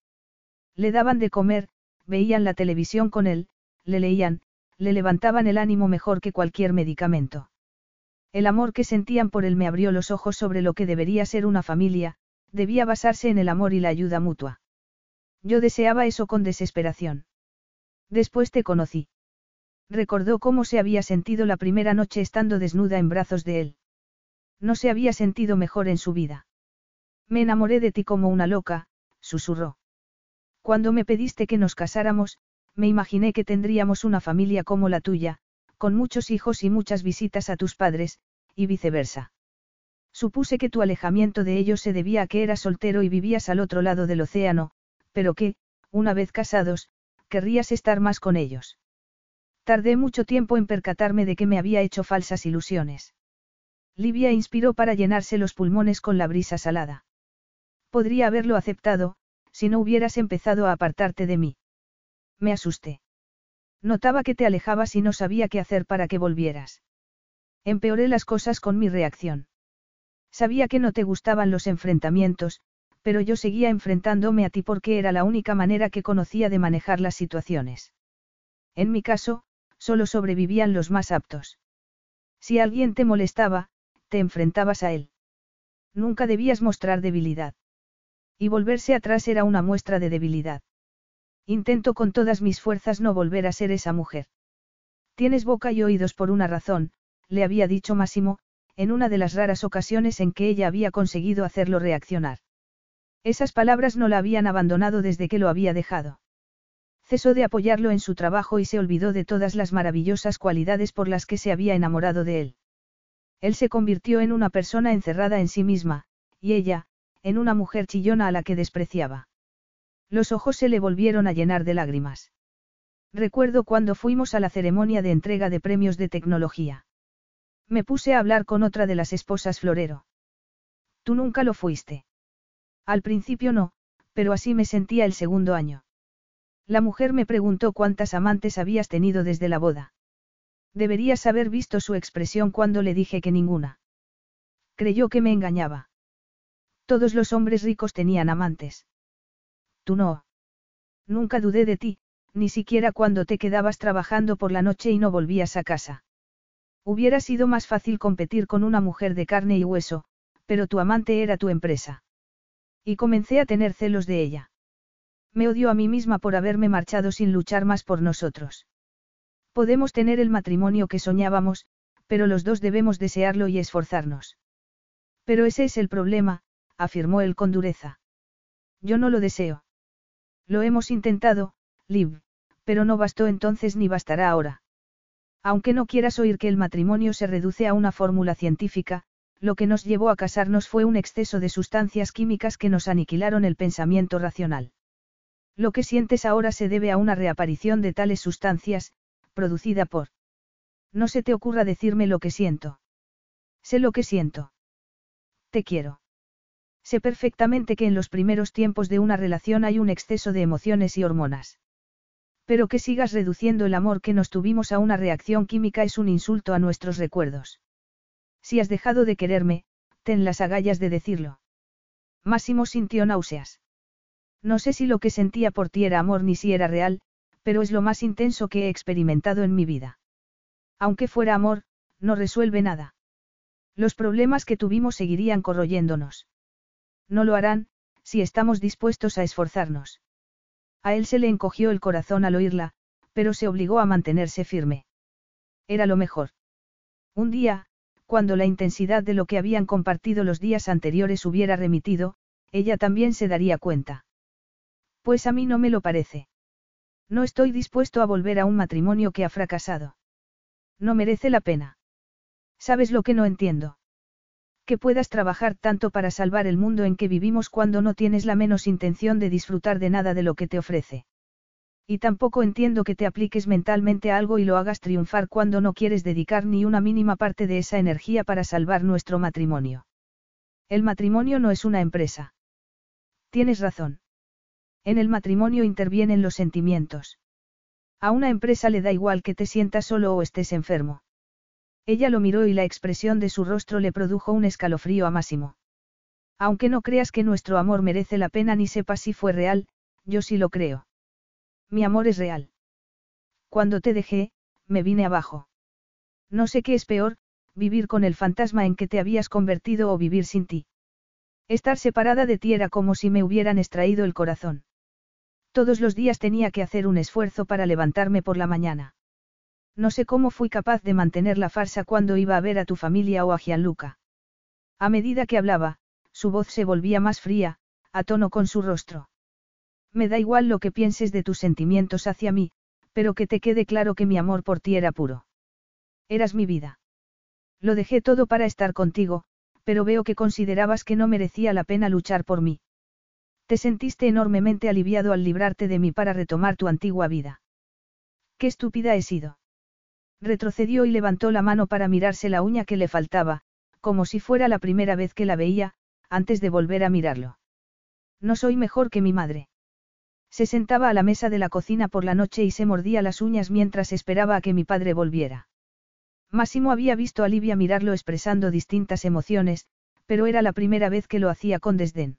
Le daban de comer, veían la televisión con él, le leían, le levantaban el ánimo mejor que cualquier medicamento. El amor que sentían por él me abrió los ojos sobre lo que debería ser una familia, debía basarse en el amor y la ayuda mutua. Yo deseaba eso con desesperación. Después te conocí. Recordó cómo se había sentido la primera noche estando desnuda en brazos de él. No se había sentido mejor en su vida. Me enamoré de ti como una loca, susurró. Cuando me pediste que nos casáramos, me imaginé que tendríamos una familia como la tuya, con muchos hijos y muchas visitas a tus padres, y viceversa. Supuse que tu alejamiento de ellos se debía a que eras soltero y vivías al otro lado del océano, pero que, una vez casados, querrías estar más con ellos. Tardé mucho tiempo en percatarme de que me había hecho falsas ilusiones. Livia inspiró para llenarse los pulmones con la brisa salada. Podría haberlo aceptado, si no hubieras empezado a apartarte de mí. Me asusté. Notaba que te alejabas y no sabía qué hacer para que volvieras. Empeoré las cosas con mi reacción. Sabía que no te gustaban los enfrentamientos, pero yo seguía enfrentándome a ti porque era la única manera que conocía de manejar las situaciones. En mi caso, solo sobrevivían los más aptos. Si alguien te molestaba, te enfrentabas a él. Nunca debías mostrar debilidad. Y volverse atrás era una muestra de debilidad. Intento con todas mis fuerzas no volver a ser esa mujer. Tienes boca y oídos por una razón, le había dicho Máximo, en una de las raras ocasiones en que ella había conseguido hacerlo reaccionar. Esas palabras no la habían abandonado desde que lo había dejado. Cesó de apoyarlo en su trabajo y se olvidó de todas las maravillosas cualidades por las que se había enamorado de él. Él se convirtió en una persona encerrada en sí misma, y ella, en una mujer chillona a la que despreciaba. Los ojos se le volvieron a llenar de lágrimas. Recuerdo cuando fuimos a la ceremonia de entrega de premios de tecnología. Me puse a hablar con otra de las esposas Florero. Tú nunca lo fuiste. Al principio no, pero así me sentía el segundo año. La mujer me preguntó cuántas amantes habías tenido desde la boda. Deberías haber visto su expresión cuando le dije que ninguna. Creyó que me engañaba. Todos los hombres ricos tenían amantes. Tú no. Nunca dudé de ti, ni siquiera cuando te quedabas trabajando por la noche y no volvías a casa. Hubiera sido más fácil competir con una mujer de carne y hueso, pero tu amante era tu empresa. Y comencé a tener celos de ella. Me odio a mí misma por haberme marchado sin luchar más por nosotros. Podemos tener el matrimonio que soñábamos, pero los dos debemos desearlo y esforzarnos. Pero ese es el problema, afirmó él con dureza. Yo no lo deseo. Lo hemos intentado, Liv, pero no bastó entonces ni bastará ahora. Aunque no quieras oír que el matrimonio se reduce a una fórmula científica, lo que nos llevó a casarnos fue un exceso de sustancias químicas que nos aniquilaron el pensamiento racional. Lo que sientes ahora se debe a una reaparición de tales sustancias, producida por... No se te ocurra decirme lo que siento. Sé lo que siento. Te quiero. Sé perfectamente que en los primeros tiempos de una relación hay un exceso de emociones y hormonas. Pero que sigas reduciendo el amor que nos tuvimos a una reacción química es un insulto a nuestros recuerdos. Si has dejado de quererme, ten las agallas de decirlo. Máximo sintió náuseas. No sé si lo que sentía por ti era amor ni si era real, pero es lo más intenso que he experimentado en mi vida. Aunque fuera amor, no resuelve nada. Los problemas que tuvimos seguirían corroyéndonos. No lo harán, si estamos dispuestos a esforzarnos. A él se le encogió el corazón al oírla, pero se obligó a mantenerse firme. Era lo mejor. Un día, cuando la intensidad de lo que habían compartido los días anteriores hubiera remitido, ella también se daría cuenta. Pues a mí no me lo parece. No estoy dispuesto a volver a un matrimonio que ha fracasado. No merece la pena. ¿Sabes lo que no entiendo? Que puedas trabajar tanto para salvar el mundo en que vivimos cuando no tienes la menos intención de disfrutar de nada de lo que te ofrece. Y tampoco entiendo que te apliques mentalmente a algo y lo hagas triunfar cuando no quieres dedicar ni una mínima parte de esa energía para salvar nuestro matrimonio. El matrimonio no es una empresa. Tienes razón. En el matrimonio intervienen los sentimientos. A una empresa le da igual que te sientas solo o estés enfermo. Ella lo miró y la expresión de su rostro le produjo un escalofrío a Máximo. Aunque no creas que nuestro amor merece la pena ni sepas si fue real, yo sí lo creo. Mi amor es real. Cuando te dejé, me vine abajo. No sé qué es peor, vivir con el fantasma en que te habías convertido o vivir sin ti. Estar separada de ti era como si me hubieran extraído el corazón. Todos los días tenía que hacer un esfuerzo para levantarme por la mañana. No sé cómo fui capaz de mantener la farsa cuando iba a ver a tu familia o a Gianluca. A medida que hablaba, su voz se volvía más fría, a tono con su rostro. Me da igual lo que pienses de tus sentimientos hacia mí, pero que te quede claro que mi amor por ti era puro. Eras mi vida. Lo dejé todo para estar contigo, pero veo que considerabas que no merecía la pena luchar por mí. Te sentiste enormemente aliviado al librarte de mí para retomar tu antigua vida. Qué estúpida he sido. Retrocedió y levantó la mano para mirarse la uña que le faltaba, como si fuera la primera vez que la veía, antes de volver a mirarlo. No soy mejor que mi madre. Se sentaba a la mesa de la cocina por la noche y se mordía las uñas mientras esperaba a que mi padre volviera. Máximo había visto a Livia mirarlo expresando distintas emociones, pero era la primera vez que lo hacía con desdén.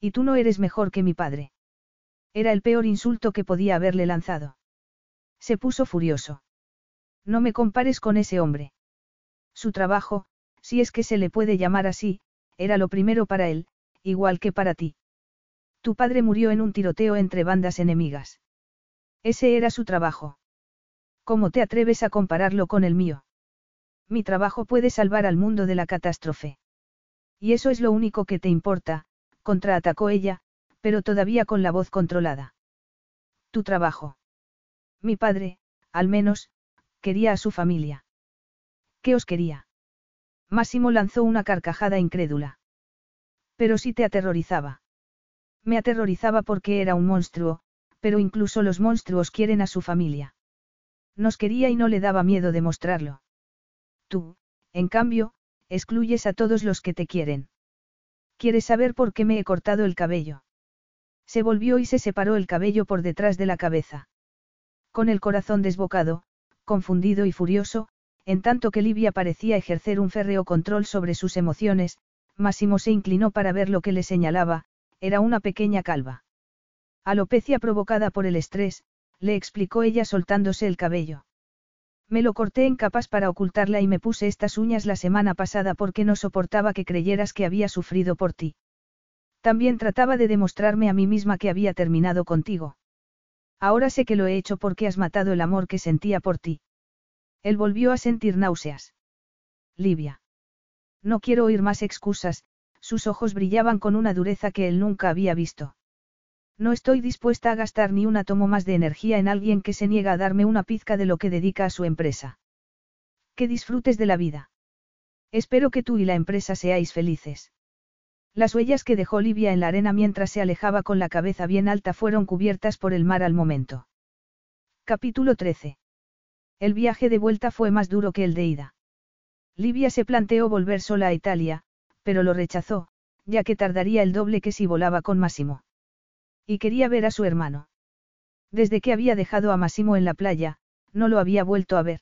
Y tú no eres mejor que mi padre. Era el peor insulto que podía haberle lanzado. Se puso furioso. No me compares con ese hombre. Su trabajo, si es que se le puede llamar así, era lo primero para él, igual que para ti. Tu padre murió en un tiroteo entre bandas enemigas. Ese era su trabajo. ¿Cómo te atreves a compararlo con el mío? Mi trabajo puede salvar al mundo de la catástrofe. Y eso es lo único que te importa, contraatacó ella, pero todavía con la voz controlada. Tu trabajo. Mi padre, al menos, quería a su familia. ¿Qué os quería? Máximo lanzó una carcajada incrédula. Pero sí te aterrorizaba. Me aterrorizaba porque era un monstruo, pero incluso los monstruos quieren a su familia. Nos quería y no le daba miedo demostrarlo. Tú, en cambio, excluyes a todos los que te quieren. ¿Quieres saber por qué me he cortado el cabello? Se volvió y se separó el cabello por detrás de la cabeza. Con el corazón desbocado, confundido y furioso, en tanto que Livia parecía ejercer un férreo control sobre sus emociones, Máximo se inclinó para ver lo que le señalaba, era una pequeña calva. Alopecia provocada por el estrés, le explicó ella soltándose el cabello. Me lo corté en capas para ocultarla y me puse estas uñas la semana pasada porque no soportaba que creyeras que había sufrido por ti. También trataba de demostrarme a mí misma que había terminado contigo. Ahora sé que lo he hecho porque has matado el amor que sentía por ti. Él volvió a sentir náuseas. Livia. No quiero oír más excusas, sus ojos brillaban con una dureza que él nunca había visto. No estoy dispuesta a gastar ni un átomo más de energía en alguien que se niega a darme una pizca de lo que dedica a su empresa. Que disfrutes de la vida. Espero que tú y la empresa seáis felices. Las huellas que dejó Livia en la arena mientras se alejaba con la cabeza bien alta fueron cubiertas por el mar al momento. Capítulo 13. El viaje de vuelta fue más duro que el de ida. Livia se planteó volver sola a Italia, pero lo rechazó, ya que tardaría el doble que si volaba con Massimo. Y quería ver a su hermano. Desde que había dejado a Massimo en la playa, no lo había vuelto a ver.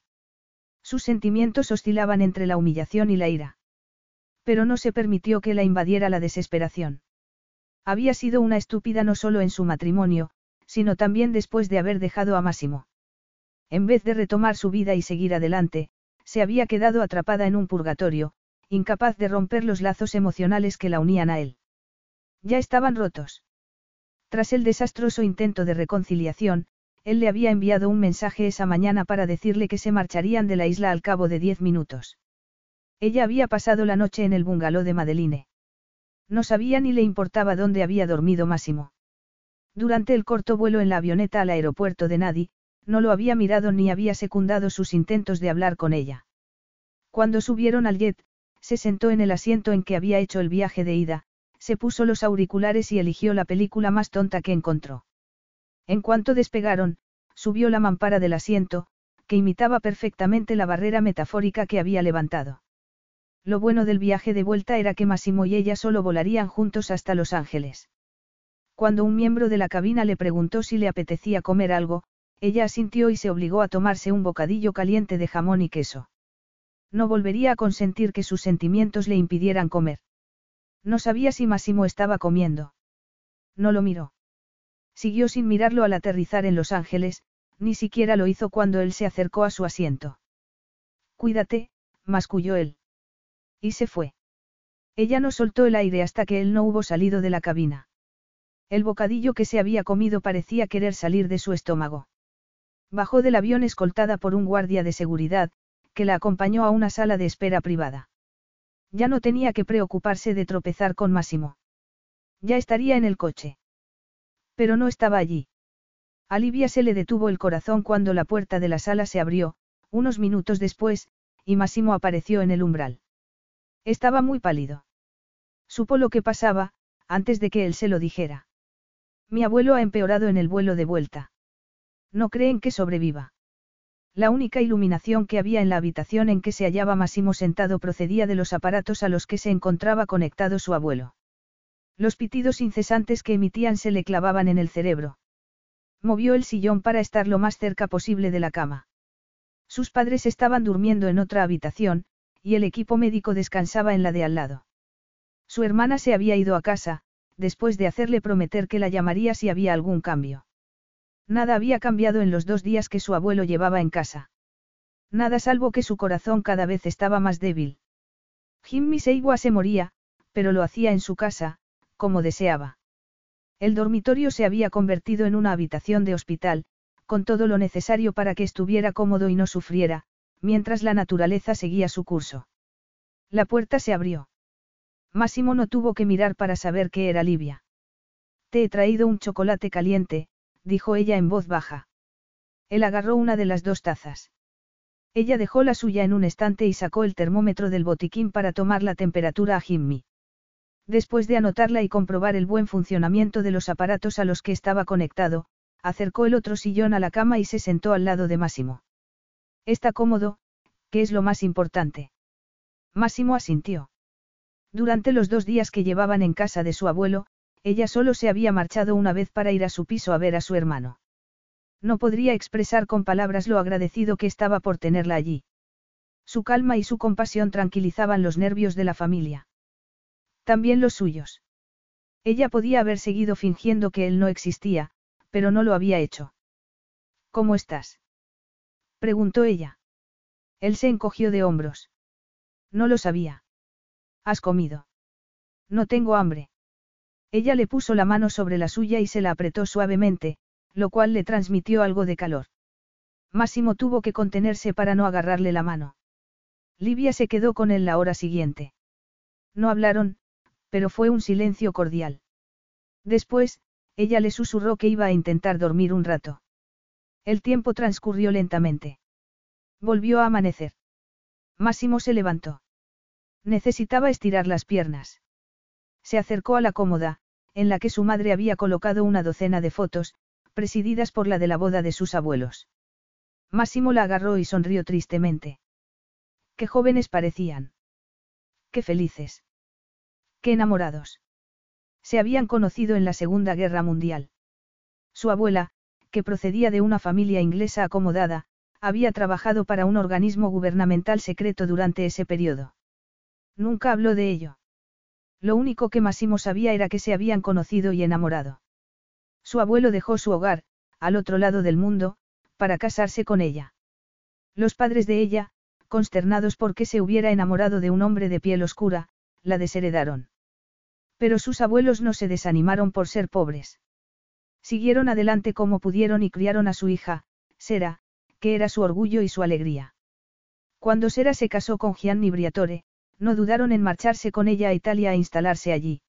Sus sentimientos oscilaban entre la humillación y la ira. Pero no se permitió que la invadiera la desesperación. Había sido una estúpida no solo en su matrimonio, sino también después de haber dejado a Massimo. En vez de retomar su vida y seguir adelante, se había quedado atrapada en un purgatorio, incapaz de romper los lazos emocionales que la unían a él. Ya estaban rotos. Tras el desastroso intento de reconciliación, él le había enviado un mensaje esa mañana para decirle que se marcharían de la isla al cabo de diez minutos. Ella había pasado la noche en el bungalow de Madeline. No sabía ni le importaba dónde había dormido Máximo. Durante el corto vuelo en la avioneta al aeropuerto de Nadi, no lo había mirado ni había secundado sus intentos de hablar con ella. Cuando subieron al jet, se sentó en el asiento en que había hecho el viaje de ida, se puso los auriculares y eligió la película más tonta que encontró. En cuanto despegaron, subió la mampara del asiento, que imitaba perfectamente la barrera metafórica que había levantado. Lo bueno del viaje de vuelta era que Massimo y ella solo volarían juntos hasta Los Ángeles. Cuando un miembro de la cabina le preguntó si le apetecía comer algo, ella asintió y se obligó a tomarse un bocadillo caliente de jamón y queso. No volvería a consentir que sus sentimientos le impidieran comer. No sabía si Massimo estaba comiendo. No lo miró. Siguió sin mirarlo al aterrizar en Los Ángeles, ni siquiera lo hizo cuando él se acercó a su asiento. Cuídate, masculló él. Y se fue. Ella no soltó el aire hasta que él no hubo salido de la cabina. El bocadillo que se había comido parecía querer salir de su estómago. Bajó del avión escoltada por un guardia de seguridad, que la acompañó a una sala de espera privada. Ya no tenía que preocuparse de tropezar con Máximo. Ya estaría en el coche. Pero no estaba allí. A Livia se le detuvo el corazón cuando la puerta de la sala se abrió, unos minutos después, y Máximo apareció en el umbral. Estaba muy pálido. Supo lo que pasaba, antes de que él se lo dijera. Mi abuelo ha empeorado en el vuelo de vuelta. No creen que sobreviva. La única iluminación que había en la habitación en que se hallaba Massimo sentado procedía de los aparatos a los que se encontraba conectado su abuelo. Los pitidos incesantes que emitían se le clavaban en el cerebro. Movió el sillón para estar lo más cerca posible de la cama. Sus padres estaban durmiendo en otra habitación, y el equipo médico descansaba en la de al lado. Su hermana se había ido a casa, después de hacerle prometer que la llamaría si había algún cambio. Nada había cambiado en los dos días que su abuelo llevaba en casa. Nada salvo que su corazón cada vez estaba más débil. Jimmy Seiwa se moría, pero lo hacía en su casa, como deseaba. El dormitorio se había convertido en una habitación de hospital, con todo lo necesario para que estuviera cómodo y no sufriera, mientras la naturaleza seguía su curso. La puerta se abrió. Máximo no tuvo que mirar para saber que era Livia. Te he traído un chocolate caliente, dijo ella en voz baja. Él agarró una de las dos tazas. Ella dejó la suya en un estante y sacó el termómetro del botiquín para tomar la temperatura a Jimmy. Después de anotarla y comprobar el buen funcionamiento de los aparatos a los que estaba conectado, acercó el otro sillón a la cama y se sentó al lado de Máximo. Está cómodo, que es lo más importante. Máximo asintió. Durante los dos días que llevaban en casa de su abuelo, ella solo se había marchado una vez para ir a su piso a ver a su hermano. No podría expresar con palabras lo agradecido que estaba por tenerla allí. Su calma y su compasión tranquilizaban los nervios de la familia. También los suyos. Ella podía haber seguido fingiendo que él no existía, pero no lo había hecho. ¿Cómo estás? Preguntó ella. Él se encogió de hombros. No lo sabía. ¿Has comido? No tengo hambre. Ella le puso la mano sobre la suya y se la apretó suavemente, lo cual le transmitió algo de calor. Máximo tuvo que contenerse para no agarrarle la mano. Livia se quedó con él la hora siguiente. No hablaron, pero fue un silencio cordial. Después, ella le susurró que iba a intentar dormir un rato. El tiempo transcurrió lentamente. Volvió a amanecer. Máximo se levantó. Necesitaba estirar las piernas. Se acercó a la cómoda, en la que su madre había colocado una docena de fotos, presididas por la de la boda de sus abuelos. Máximo la agarró y sonrió tristemente. Qué jóvenes parecían. Qué felices. Qué enamorados. Se habían conocido en la Segunda Guerra Mundial. Su abuela, que procedía de una familia inglesa acomodada, había trabajado para un organismo gubernamental secreto durante ese periodo. Nunca habló de ello. Lo único que Máximo sabía era que se habían conocido y enamorado. Su abuelo dejó su hogar, al otro lado del mundo, para casarse con ella. Los padres de ella, consternados porque se hubiera enamorado de un hombre de piel oscura, la desheredaron. Pero sus abuelos no se desanimaron por ser pobres. Siguieron adelante como pudieron y criaron a su hija, Sera, que era su orgullo y su alegría. Cuando Sera se casó con Gianni Briatore, no dudaron en marcharse con ella a Italia e instalarse allí.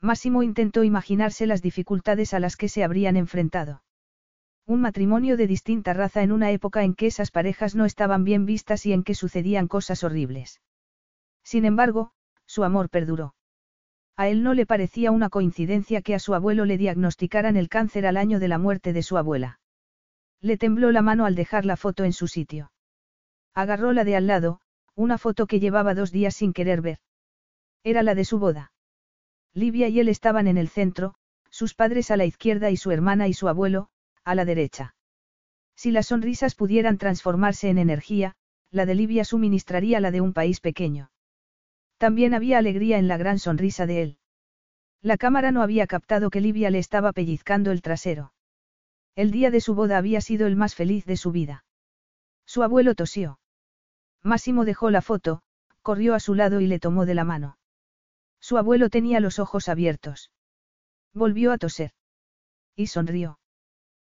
Máximo intentó imaginarse las dificultades a las que se habrían enfrentado. Un matrimonio de distinta raza en una época en que esas parejas no estaban bien vistas y en que sucedían cosas horribles. Sin embargo, su amor perduró. A él no le parecía una coincidencia que a su abuelo le diagnosticaran el cáncer al año de la muerte de su abuela. Le tembló la mano al dejar la foto en su sitio. Agarró la de al lado, una foto que llevaba dos días sin querer ver. Era la de su boda. Livia y él estaban en el centro, sus padres a la izquierda y su hermana y su abuelo, a la derecha. Si las sonrisas pudieran transformarse en energía, la de Livia suministraría la de un país pequeño. También había alegría en la gran sonrisa de él. La cámara no había captado que Livia le estaba pellizcando el trasero. El día de su boda había sido el más feliz de su vida. Su abuelo tosió. Máximo dejó la foto, corrió a su lado y le tomó de la mano. Su abuelo tenía los ojos abiertos. Volvió a toser. Y sonrió.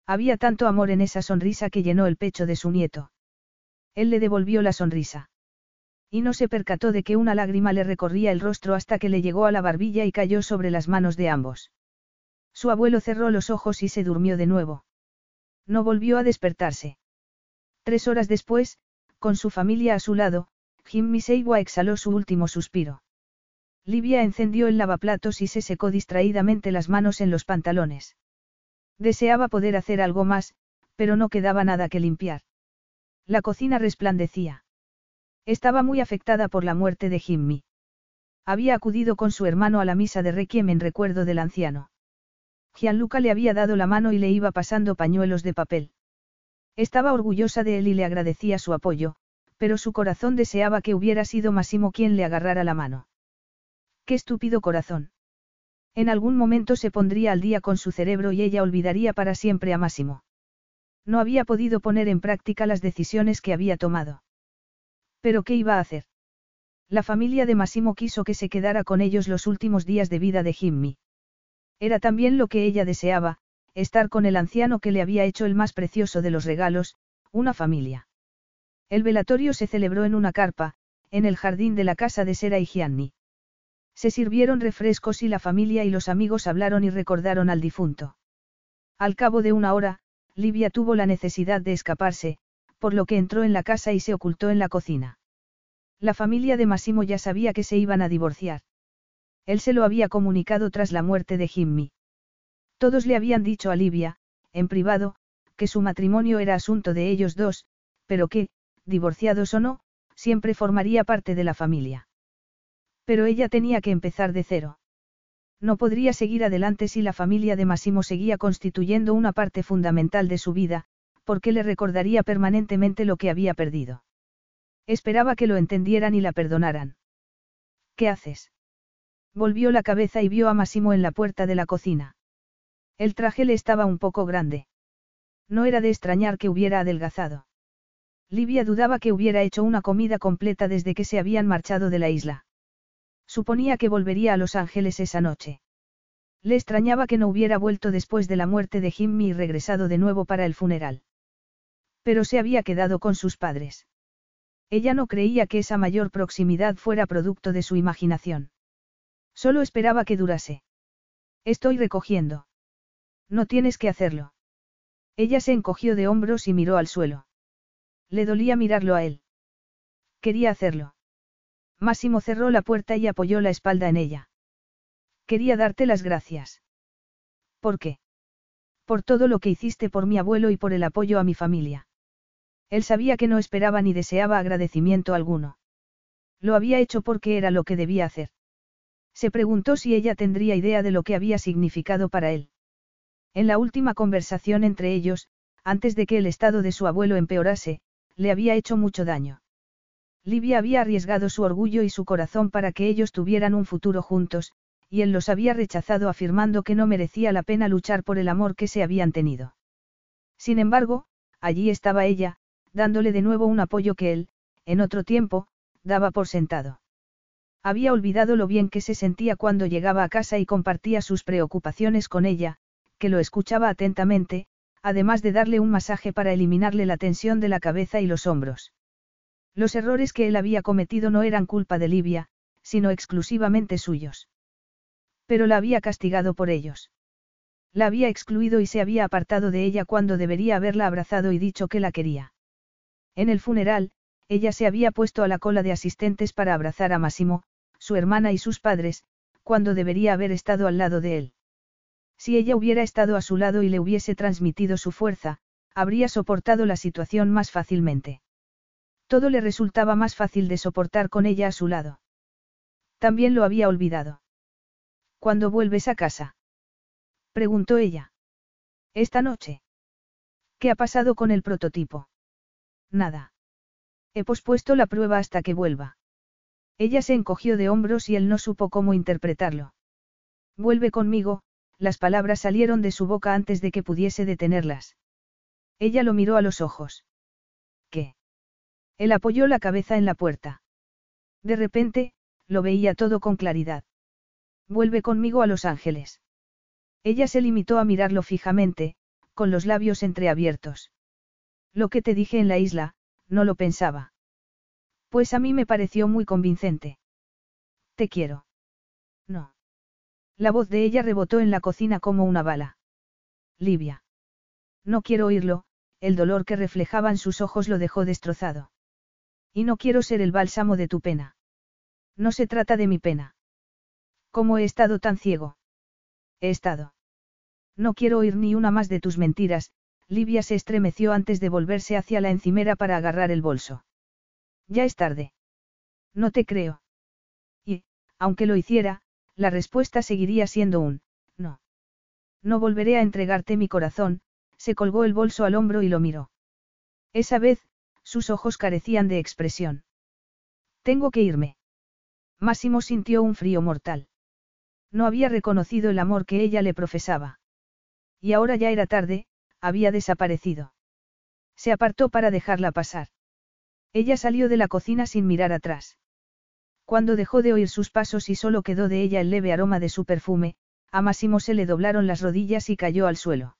Había tanto amor en esa sonrisa que llenó el pecho de su nieto. Él le devolvió la sonrisa. Y no se percató de que una lágrima le recorría el rostro hasta que le llegó a la barbilla y cayó sobre las manos de ambos. Su abuelo cerró los ojos y se durmió de nuevo. No volvió a despertarse. Tres horas después, con su familia a su lado, Jimmy Seiwa exhaló su último suspiro. Livia encendió el lavaplatos y se secó distraídamente las manos en los pantalones. Deseaba poder hacer algo más, pero no quedaba nada que limpiar. La cocina resplandecía. Estaba muy afectada por la muerte de Jimmy. Había acudido con su hermano a la misa de Requiem en recuerdo del anciano. Gianluca le había dado la mano y le iba pasando pañuelos de papel. Estaba orgullosa de él y le agradecía su apoyo, pero su corazón deseaba que hubiera sido Massimo quien le agarrara la mano. Qué estúpido corazón. En algún momento se pondría al día con su cerebro y ella olvidaría para siempre a Massimo. No había podido poner en práctica las decisiones que había tomado. Pero ¿qué iba a hacer? La familia de Massimo quiso que se quedara con ellos los últimos días de vida de Jimmy. Era también lo que ella deseaba, estar con el anciano que le había hecho el más precioso de los regalos, una familia. El velatorio se celebró en una carpa, en el jardín de la casa de Sera y Gianni. Se sirvieron refrescos y la familia y los amigos hablaron y recordaron al difunto. Al cabo de una hora, Livia tuvo la necesidad de escaparse, por lo que entró en la casa y se ocultó en la cocina. La familia de Massimo ya sabía que se iban a divorciar. Él se lo había comunicado tras la muerte de Jimmy. Todos le habían dicho a Livia, en privado, que su matrimonio era asunto de ellos dos, pero que, divorciados o no, siempre formaría parte de la familia. Pero ella tenía que empezar de cero. No podría seguir adelante si la familia de Massimo seguía constituyendo una parte fundamental de su vida, porque le recordaría permanentemente lo que había perdido. Esperaba que lo entendieran y la perdonaran. ¿Qué haces? Volvió la cabeza y vio a Massimo en la puerta de la cocina. El traje le estaba un poco grande. No era de extrañar que hubiera adelgazado. Livia dudaba que hubiera hecho una comida completa desde que se habían marchado de la isla. Suponía que volvería a Los Ángeles esa noche. Le extrañaba que no hubiera vuelto después de la muerte de Jimmy y regresado de nuevo para el funeral. Pero se había quedado con sus padres. Ella no creía que esa mayor proximidad fuera producto de su imaginación. Solo esperaba que durase. Estoy recogiendo. No tienes que hacerlo. Ella se encogió de hombros y miró al suelo. Le dolía mirarlo a él. Quería hacerlo. Máximo cerró la puerta y apoyó la espalda en ella. Quería darte las gracias. ¿Por qué? Por todo lo que hiciste por mi abuelo y por el apoyo a mi familia. Él sabía que no esperaba ni deseaba agradecimiento alguno. Lo había hecho porque era lo que debía hacer. Se preguntó si ella tendría idea de lo que había significado para él. En la última conversación entre ellos, antes de que el estado de su abuelo empeorase, le había hecho mucho daño. Livia había arriesgado su orgullo y su corazón para que ellos tuvieran un futuro juntos, y él los había rechazado afirmando que no merecía la pena luchar por el amor que se habían tenido. Sin embargo, allí estaba ella, dándole de nuevo un apoyo que él, en otro tiempo, daba por sentado. Había olvidado lo bien que se sentía cuando llegaba a casa y compartía sus preocupaciones con ella, que lo escuchaba atentamente, además de darle un masaje para eliminarle la tensión de la cabeza y los hombros. Los errores que él había cometido no eran culpa de Livia, sino exclusivamente suyos. Pero la había castigado por ellos. La había excluido y se había apartado de ella cuando debería haberla abrazado y dicho que la quería. En el funeral, ella se había puesto a la cola de asistentes para abrazar a Massimo, su hermana y sus padres, cuando debería haber estado al lado de él. Si ella hubiera estado a su lado y le hubiese transmitido su fuerza, habría soportado la situación más fácilmente. Todo le resultaba más fácil de soportar con ella a su lado. También lo había olvidado. ¿Cuándo vuelves a casa? preguntó ella. Esta noche. ¿Qué ha pasado con el prototipo? Nada. He pospuesto la prueba hasta que vuelva. Ella se encogió de hombros y él no supo cómo interpretarlo. Vuelve conmigo, las palabras salieron de su boca antes de que pudiese detenerlas. Ella lo miró a los ojos. ¿Qué? Él apoyó la cabeza en la puerta. De repente, lo veía todo con claridad. Vuelve conmigo a Los Ángeles. Ella se limitó a mirarlo fijamente, con los labios entreabiertos. Lo que te dije en la isla, no lo pensaba. Pues a mí me pareció muy convincente. Te quiero. No. La voz de ella rebotó en la cocina como una bala. Livia. No quiero oírlo, el dolor que reflejaban sus ojos lo dejó destrozado. Y no quiero ser el bálsamo de tu pena. No se trata de mi pena. ¿Cómo he estado tan ciego? He estado. No quiero oír ni una más de tus mentiras, Livia se estremeció antes de volverse hacia la encimera para agarrar el bolso. Ya es tarde. No te creo. Y, aunque lo hiciera, la respuesta seguiría siendo un, no. No volveré a entregarte mi corazón, se colgó el bolso al hombro y lo miró. Esa vez, sus ojos carecían de expresión. Tengo que irme. Máximo sintió un frío mortal. No había reconocido el amor que ella le profesaba. Y ahora ya era tarde, había desaparecido. Se apartó para dejarla pasar. Ella salió de la cocina sin mirar atrás. Cuando dejó de oír sus pasos y solo quedó de ella el leve aroma de su perfume, a Máximo se le doblaron las rodillas y cayó al suelo.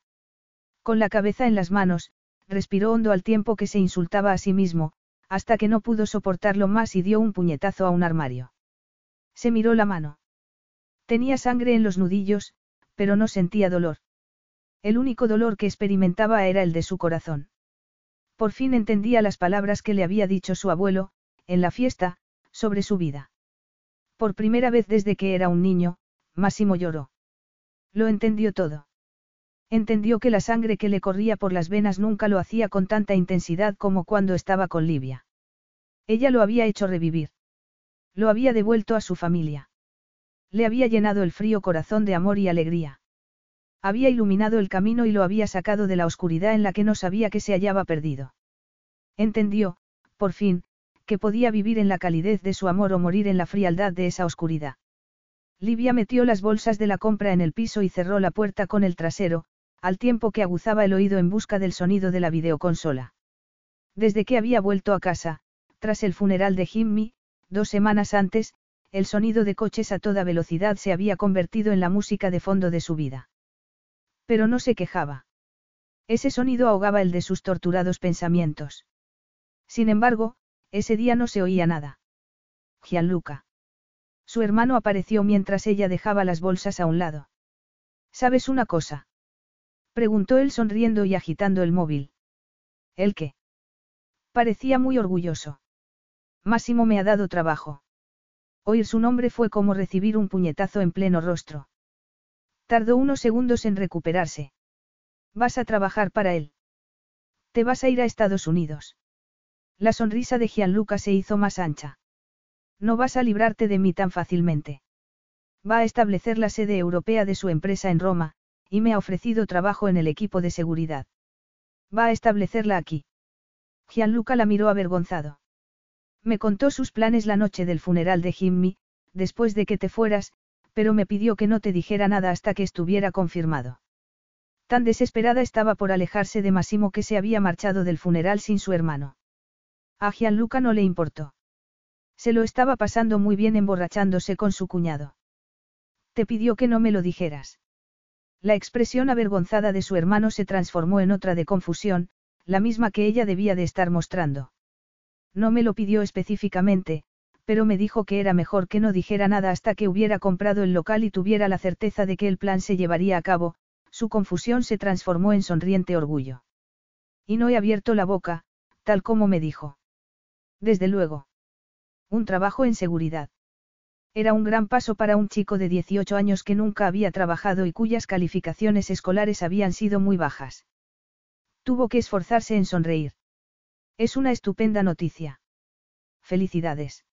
Con la cabeza en las manos, respiró hondo al tiempo que se insultaba a sí mismo, hasta que no pudo soportarlo más y dio un puñetazo a un armario. Se miró la mano. Tenía sangre en los nudillos, pero no sentía dolor. El único dolor que experimentaba era el de su corazón. Por fin entendía las palabras que le había dicho su abuelo, en la fiesta, sobre su vida. Por primera vez desde que era un niño, Máximo lloró. Lo entendió todo. Entendió que la sangre que le corría por las venas nunca lo hacía con tanta intensidad como cuando estaba con Livia. Ella lo había hecho revivir. Lo había devuelto a su familia. Le había llenado el frío corazón de amor y alegría. Había iluminado el camino y lo había sacado de la oscuridad en la que no sabía que se hallaba perdido. Entendió, por fin, que podía vivir en la calidez de su amor o morir en la frialdad de esa oscuridad. Livia metió las bolsas de la compra en el piso y cerró la puerta con el trasero, al tiempo que aguzaba el oído en busca del sonido de la videoconsola. Desde que había vuelto a casa, tras el funeral de Jimmy, dos semanas antes, el sonido de coches a toda velocidad se había convertido en la música de fondo de su vida. Pero no se quejaba. Ese sonido ahogaba el de sus torturados pensamientos. Sin embargo, ese día no se oía nada. Gianluca. Su hermano apareció mientras ella dejaba las bolsas a un lado. ¿Sabes una cosa? Preguntó él sonriendo y agitando el móvil. ¿El qué? Parecía muy orgulloso. Máximo me ha dado trabajo. Oír su nombre fue como recibir un puñetazo en pleno rostro. Tardó unos segundos en recuperarse. Vas a trabajar para él. Te vas a ir a Estados Unidos. La sonrisa de Gianluca se hizo más ancha. No vas a librarte de mí tan fácilmente. Va a establecer la sede europea de su empresa en Roma, y me ha ofrecido trabajo en el equipo de seguridad. Va a establecerla aquí. Gianluca la miró avergonzado. Me contó sus planes la noche del funeral de Jimmy, después de que te fueras, pero me pidió que no te dijera nada hasta que estuviera confirmado. Tan desesperada estaba por alejarse de Massimo que se había marchado del funeral sin su hermano. A Gianluca no le importó. Se lo estaba pasando muy bien emborrachándose con su cuñado. Te pidió que no me lo dijeras. La expresión avergonzada de su hermano se transformó en otra de confusión, la misma que ella debía de estar mostrando. No me lo pidió específicamente, pero me dijo que era mejor que no dijera nada hasta que hubiera comprado el local y tuviera la certeza de que el plan se llevaría a cabo, su confusión se transformó en sonriente orgullo. Y no he abierto la boca, tal como me dijo. Desde luego. Un trabajo en seguridad. Era un gran paso para un chico de 18 años que nunca había trabajado y cuyas calificaciones escolares habían sido muy bajas. Tuvo que esforzarse en sonreír. Es una estupenda noticia. Felicidades.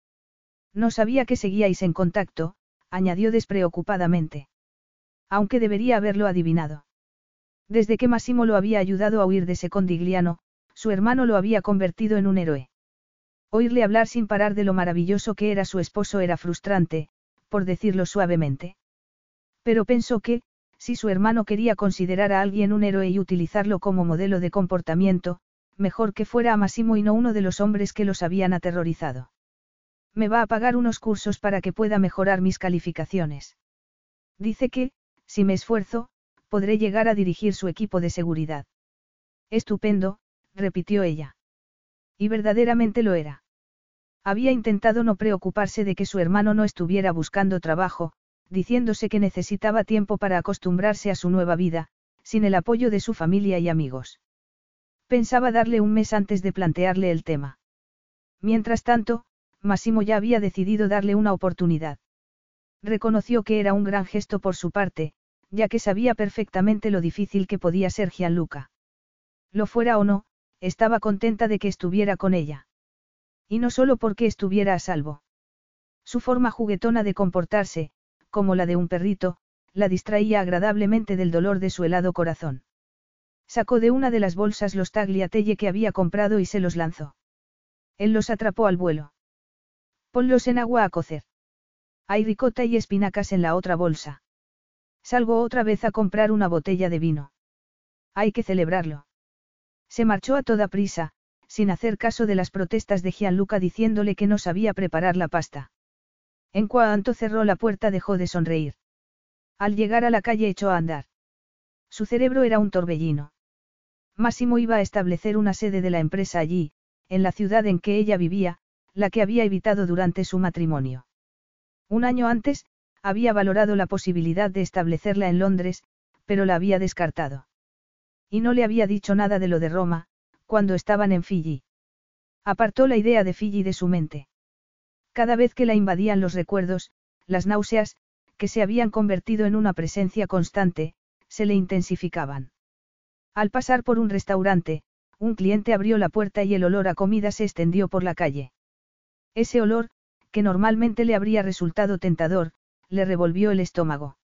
No sabía que seguíais en contacto, añadió despreocupadamente. Aunque debería haberlo adivinado. Desde que Massimo lo había ayudado a huir de Secondigliano, su hermano lo había convertido en un héroe. Oírle hablar sin parar de lo maravilloso que era su esposo era frustrante, por decirlo suavemente. Pero pensó que, si su hermano quería considerar a alguien un héroe y utilizarlo como modelo de comportamiento, mejor que fuera a Massimo y no uno de los hombres que los habían aterrorizado. Me va a pagar unos cursos para que pueda mejorar mis calificaciones. Dice que, si me esfuerzo, podré llegar a dirigir su equipo de seguridad. Estupendo, repitió ella. Y verdaderamente lo era. Había intentado no preocuparse de que su hermano no estuviera buscando trabajo, diciéndose que necesitaba tiempo para acostumbrarse a su nueva vida, sin el apoyo de su familia y amigos. Pensaba darle un mes antes de plantearle el tema. Mientras tanto, Massimo ya había decidido darle una oportunidad. Reconoció que era un gran gesto por su parte, ya que sabía perfectamente lo difícil que podía ser Gianluca. Lo fuera o no, estaba contenta de que estuviera con ella. Y no solo porque estuviera a salvo. Su forma juguetona de comportarse, como la de un perrito, la distraía agradablemente del dolor de su helado corazón. Sacó de una de las bolsas los tagliatelle que había comprado y se los lanzó. Él los atrapó al vuelo. Ponlos en agua a cocer. Hay ricota y espinacas en la otra bolsa. Salgo otra vez a comprar una botella de vino. Hay que celebrarlo. Se marchó a toda prisa, sin hacer caso de las protestas de Gianluca diciéndole que no sabía preparar la pasta. En cuanto cerró la puerta dejó de sonreír. Al llegar a la calle echó a andar. Su cerebro era un torbellino. Máximo iba a establecer una sede de la empresa allí, en la ciudad en que ella vivía, la que había evitado durante su matrimonio. Un año antes, había valorado la posibilidad de establecerla en Londres, pero la había descartado. Y no le había dicho nada de lo de Roma, cuando estaban en Fiji. Apartó la idea de Fiji de su mente. Cada vez que la invadían los recuerdos, las náuseas, que se habían convertido en una presencia constante, se le intensificaban. Al pasar por un restaurante, un cliente abrió la puerta y el olor a comida se extendió por la calle. Ese olor, que normalmente le habría resultado tentador, le revolvió el estómago.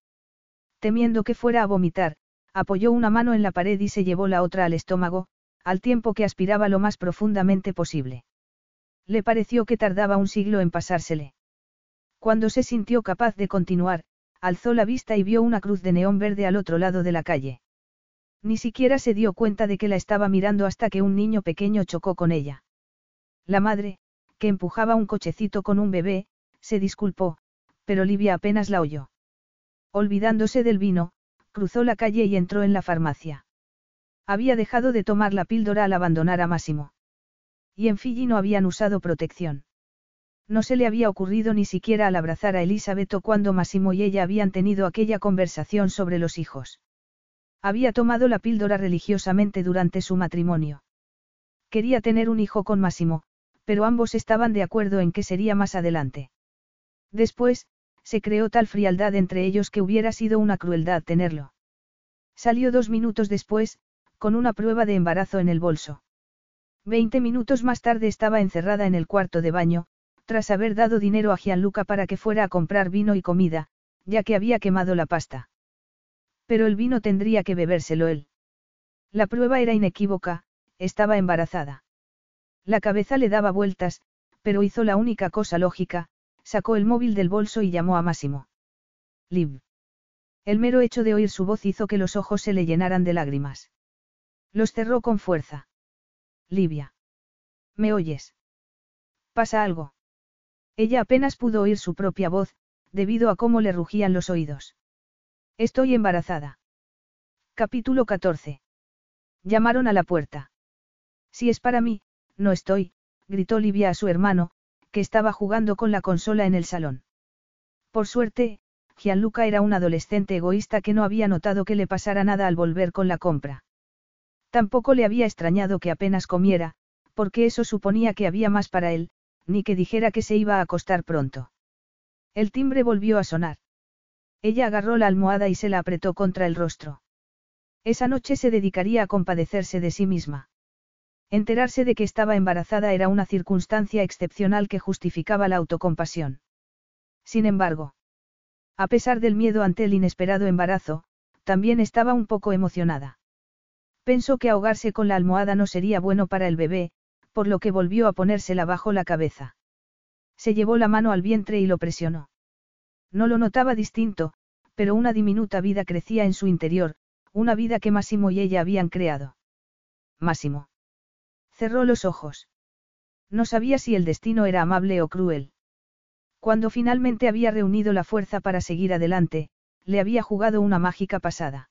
Temiendo que fuera a vomitar, apoyó una mano en la pared y se llevó la otra al estómago, al tiempo que aspiraba lo más profundamente posible. Le pareció que tardaba un siglo en pasársele. Cuando se sintió capaz de continuar, alzó la vista y vio una cruz de neón verde al otro lado de la calle. Ni siquiera se dio cuenta de que la estaba mirando hasta que un niño pequeño chocó con ella. La madre, que empujaba un cochecito con un bebé, se disculpó, pero Livia apenas la oyó. Olvidándose del vino, cruzó la calle y entró en la farmacia. Había dejado de tomar la píldora al abandonar a Máximo. Y en Fiji no habían usado protección. No se le había ocurrido ni siquiera al abrazar a Elizabeth cuando Massimo y ella habían tenido aquella conversación sobre los hijos. Había tomado la píldora religiosamente durante su matrimonio. Quería tener un hijo con Massimo, pero ambos estaban de acuerdo en que sería más adelante. Después, se creó tal frialdad entre ellos que hubiera sido una crueldad tenerlo. Salió dos minutos después, con una prueba de embarazo en el bolso. Veinte minutos más tarde estaba encerrada en el cuarto de baño, tras haber dado dinero a Gianluca para que fuera a comprar vino y comida, ya que había quemado la pasta. Pero el vino tendría que bebérselo él. La prueba era inequívoca, estaba embarazada. La cabeza le daba vueltas, pero hizo la única cosa lógica, sacó el móvil del bolso y llamó a Máximo. Liv. El mero hecho de oír su voz hizo que los ojos se le llenaran de lágrimas. Los cerró con fuerza. Livia. ¿Me oyes? ¿Pasa algo? Ella apenas pudo oír su propia voz, debido a cómo le rugían los oídos. Estoy embarazada. Capítulo 14. Llamaron a la puerta. Si es para mí, no estoy, gritó Livia a su hermano, que estaba jugando con la consola en el salón. Por suerte, Gianluca era un adolescente egoísta que no había notado que le pasara nada al volver con la compra. Tampoco le había extrañado que apenas comiera, porque eso suponía que había más para él, ni que dijera que se iba a acostar pronto. El timbre volvió a sonar. Ella agarró la almohada y se la apretó contra el rostro. Esa noche se dedicaría a compadecerse de sí misma. Enterarse de que estaba embarazada era una circunstancia excepcional que justificaba la autocompasión. Sin embargo, a pesar del miedo ante el inesperado embarazo, también estaba un poco emocionada. Pensó que ahogarse con la almohada no sería bueno para el bebé, por lo que volvió a ponérsela bajo la cabeza. Se llevó la mano al vientre y lo presionó. No lo notaba distinto, pero una diminuta vida crecía en su interior, una vida que Máximo y ella habían creado. Máximo. Cerró los ojos. No sabía si el destino era amable o cruel. Cuando finalmente había reunido la fuerza para seguir adelante, le había jugado una mágica pasada.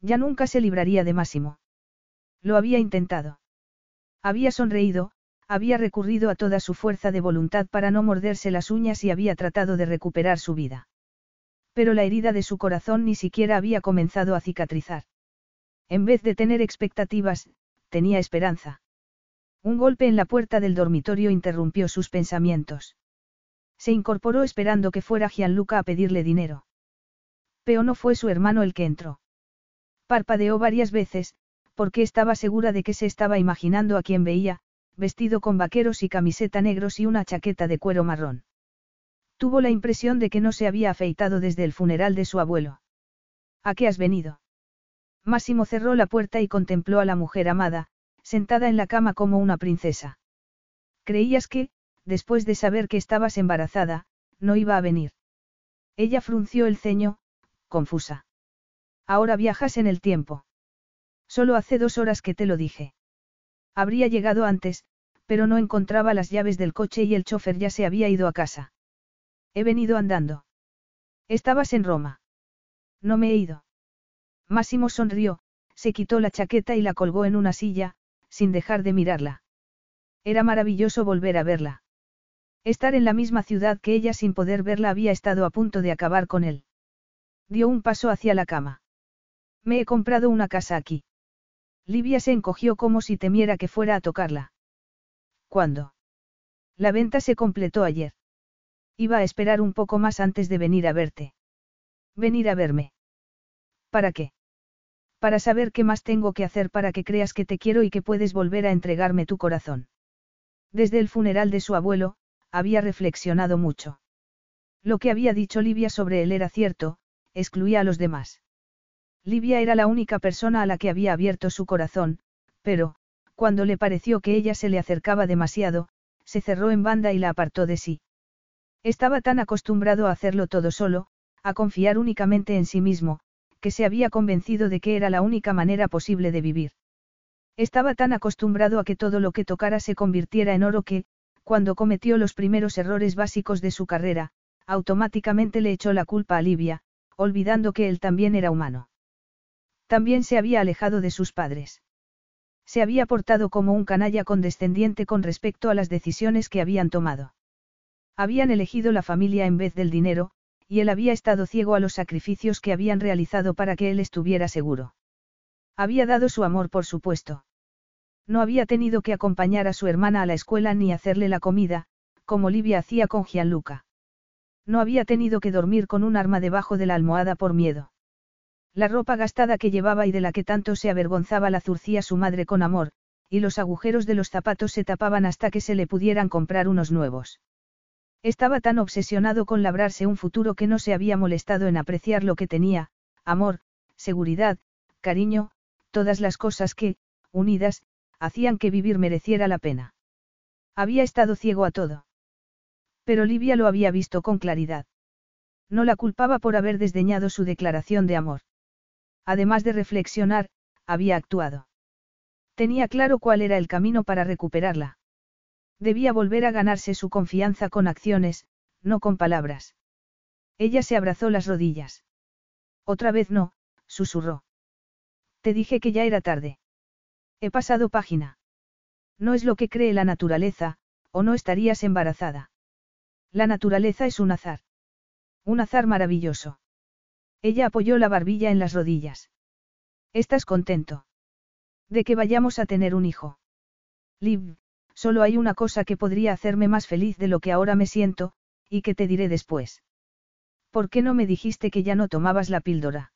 Ya nunca se libraría de Máximo. Lo había intentado. Había sonreído, había recurrido a toda su fuerza de voluntad para no morderse las uñas y había tratado de recuperar su vida. Pero la herida de su corazón ni siquiera había comenzado a cicatrizar. En vez de tener expectativas, tenía esperanza. Un golpe en la puerta del dormitorio interrumpió sus pensamientos. Se incorporó esperando que fuera Gianluca a pedirle dinero. Pero no fue su hermano el que entró. Parpadeó varias veces, porque estaba segura de que se estaba imaginando a quien veía, vestido con vaqueros y camiseta negros y una chaqueta de cuero marrón. Tuvo la impresión de que no se había afeitado desde el funeral de su abuelo. ¿A qué has venido? Máximo cerró la puerta y contempló a la mujer amada, sentada en la cama como una princesa. Creías que, después de saber que estabas embarazada, no iba a venir. Ella frunció el ceño, confusa. Ahora viajas en el tiempo. Solo hace dos horas que te lo dije. Habría llegado antes, pero no encontraba las llaves del coche y el chofer ya se había ido a casa. He venido andando. Estabas en Roma. No me he ido. Máximo sonrió, se quitó la chaqueta y la colgó en una silla, sin dejar de mirarla. Era maravilloso volver a verla. Estar en la misma ciudad que ella sin poder verla había estado a punto de acabar con él. Dio un paso hacia la cama. Me he comprado una casa aquí. Livia se encogió como si temiera que fuera a tocarla. ¿Cuándo? La venta se completó ayer. Iba a esperar un poco más antes de venir a verte. Venir a verme. ¿Para qué? Para saber qué más tengo que hacer para que creas que te quiero y que puedes volver a entregarme tu corazón. Desde el funeral de su abuelo, había reflexionado mucho. Lo que había dicho Livia sobre él era cierto, excluía a los demás. Livia era la única persona a la que había abierto su corazón, pero, cuando le pareció que ella se le acercaba demasiado, se cerró en banda y la apartó de sí. Estaba tan acostumbrado a hacerlo todo solo, a confiar únicamente en sí mismo, que se había convencido de que era la única manera posible de vivir. Estaba tan acostumbrado a que todo lo que tocara se convirtiera en oro que, cuando cometió los primeros errores básicos de su carrera, automáticamente le echó la culpa a Livia, olvidando que él también era humano. También se había alejado de sus padres. Se había portado como un canalla condescendiente con respecto a las decisiones que habían tomado. Habían elegido la familia en vez del dinero, y él había estado ciego a los sacrificios que habían realizado para que él estuviera seguro. Había dado su amor por supuesto. No había tenido que acompañar a su hermana a la escuela ni hacerle la comida, como Olivia hacía con Gianluca. No había tenido que dormir con un arma debajo de la almohada por miedo. La ropa gastada que llevaba y de la que tanto se avergonzaba la zurcía su madre con amor, y los agujeros de los zapatos se tapaban hasta que se le pudieran comprar unos nuevos. Estaba tan obsesionado con labrarse un futuro que no se había molestado en apreciar lo que tenía, amor, seguridad, cariño, todas las cosas que, unidas, hacían que vivir mereciera la pena. Había estado ciego a todo. Pero Livia lo había visto con claridad. No la culpaba por haber desdeñado su declaración de amor. Además de reflexionar, había actuado. Tenía claro cuál era el camino para recuperarla. Debía volver a ganarse su confianza con acciones, no con palabras. Ella se abrazó las rodillas. Otra vez no, susurró. Te dije que ya era tarde. He pasado página. No es lo que cree la naturaleza, o no estarías embarazada. La naturaleza es un azar. Un azar maravilloso. Ella apoyó la barbilla en las rodillas. ¿Estás contento? De que vayamos a tener un hijo. Liv, solo hay una cosa que podría hacerme más feliz de lo que ahora me siento, y que te diré después. ¿Por qué no me dijiste que ya no tomabas la píldora?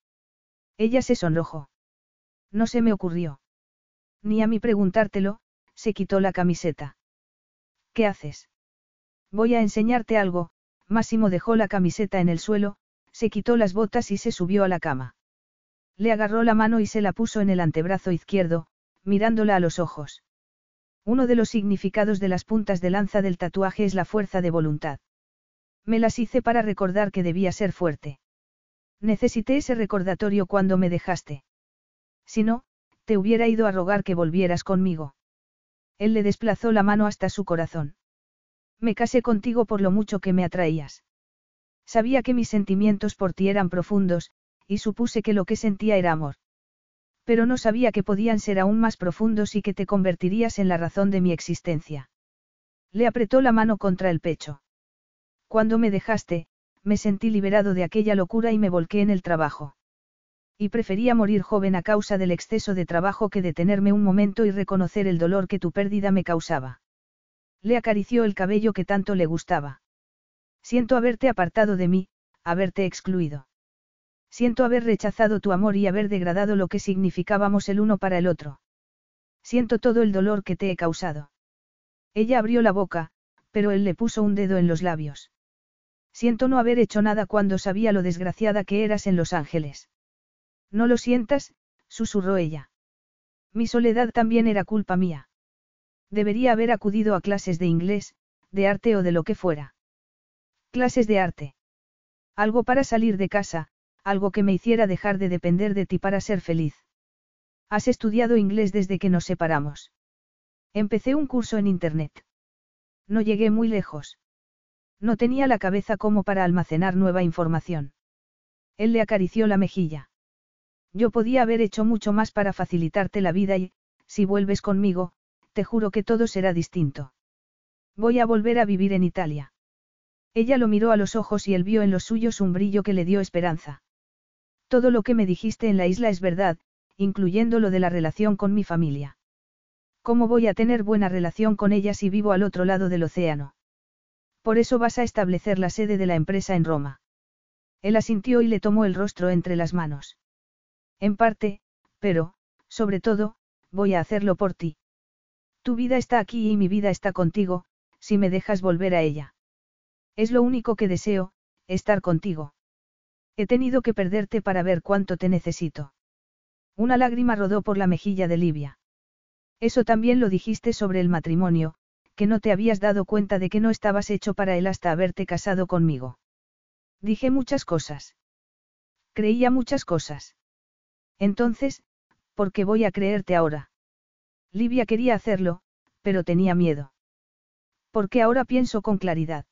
Ella se sonrojó. No se me ocurrió. Ni a mí preguntártelo, se quitó la camiseta. ¿Qué haces? Voy a enseñarte algo, Máximo dejó la camiseta en el suelo, se quitó las botas y se subió a la cama. Le agarró la mano y se la puso en el antebrazo izquierdo, mirándola a los ojos. Uno de los significados de las puntas de lanza del tatuaje es la fuerza de voluntad. Me las hice para recordar que debía ser fuerte. Necesité ese recordatorio cuando me dejaste. Si no, te hubiera ido a rogar que volvieras conmigo. Él le desplazó la mano hasta su corazón. Me casé contigo por lo mucho que me atraías. Sabía que mis sentimientos por ti eran profundos, y supuse que lo que sentía era amor. Pero no sabía que podían ser aún más profundos y que te convertirías en la razón de mi existencia. Le apretó la mano contra el pecho. Cuando me dejaste, me sentí liberado de aquella locura y me volqué en el trabajo. Y prefería morir joven a causa del exceso de trabajo que detenerme un momento y reconocer el dolor que tu pérdida me causaba. Le acarició el cabello que tanto le gustaba. Siento haberte apartado de mí, haberte excluido. Siento haber rechazado tu amor y haber degradado lo que significábamos el uno para el otro. Siento todo el dolor que te he causado. Ella abrió la boca, pero él le puso un dedo en los labios. Siento no haber hecho nada cuando sabía lo desgraciada que eras en Los Ángeles. No lo sientas, susurró ella. Mi soledad también era culpa mía. Debería haber acudido a clases de inglés, de arte o de lo que fuera. Clases de arte. Algo para salir de casa, algo que me hiciera dejar de depender de ti para ser feliz. Has estudiado inglés desde que nos separamos. Empecé un curso en Internet. No llegué muy lejos. No tenía la cabeza como para almacenar nueva información. Él le acarició la mejilla. Yo podía haber hecho mucho más para facilitarte la vida y, si vuelves conmigo, te juro que todo será distinto. Voy a volver a vivir en Italia. Ella lo miró a los ojos y él vio en los suyos un brillo que le dio esperanza. Todo lo que me dijiste en la isla es verdad, incluyendo lo de la relación con mi familia. ¿Cómo voy a tener buena relación con ella si vivo al otro lado del océano? Por eso vas a establecer la sede de la empresa en Roma. Él asintió y le tomó el rostro entre las manos. En parte, pero, sobre todo, voy a hacerlo por ti. Tu vida está aquí y mi vida está contigo, si me dejas volver a ella. Es lo único que deseo, estar contigo. He tenido que perderte para ver cuánto te necesito. Una lágrima rodó por la mejilla de Livia. Eso también lo dijiste sobre el matrimonio, que no te habías dado cuenta de que no estabas hecho para él hasta haberte casado conmigo. Dije muchas cosas. Creía muchas cosas. Entonces, ¿por qué voy a creerte ahora? Livia quería hacerlo, pero tenía miedo. Porque ahora pienso con claridad.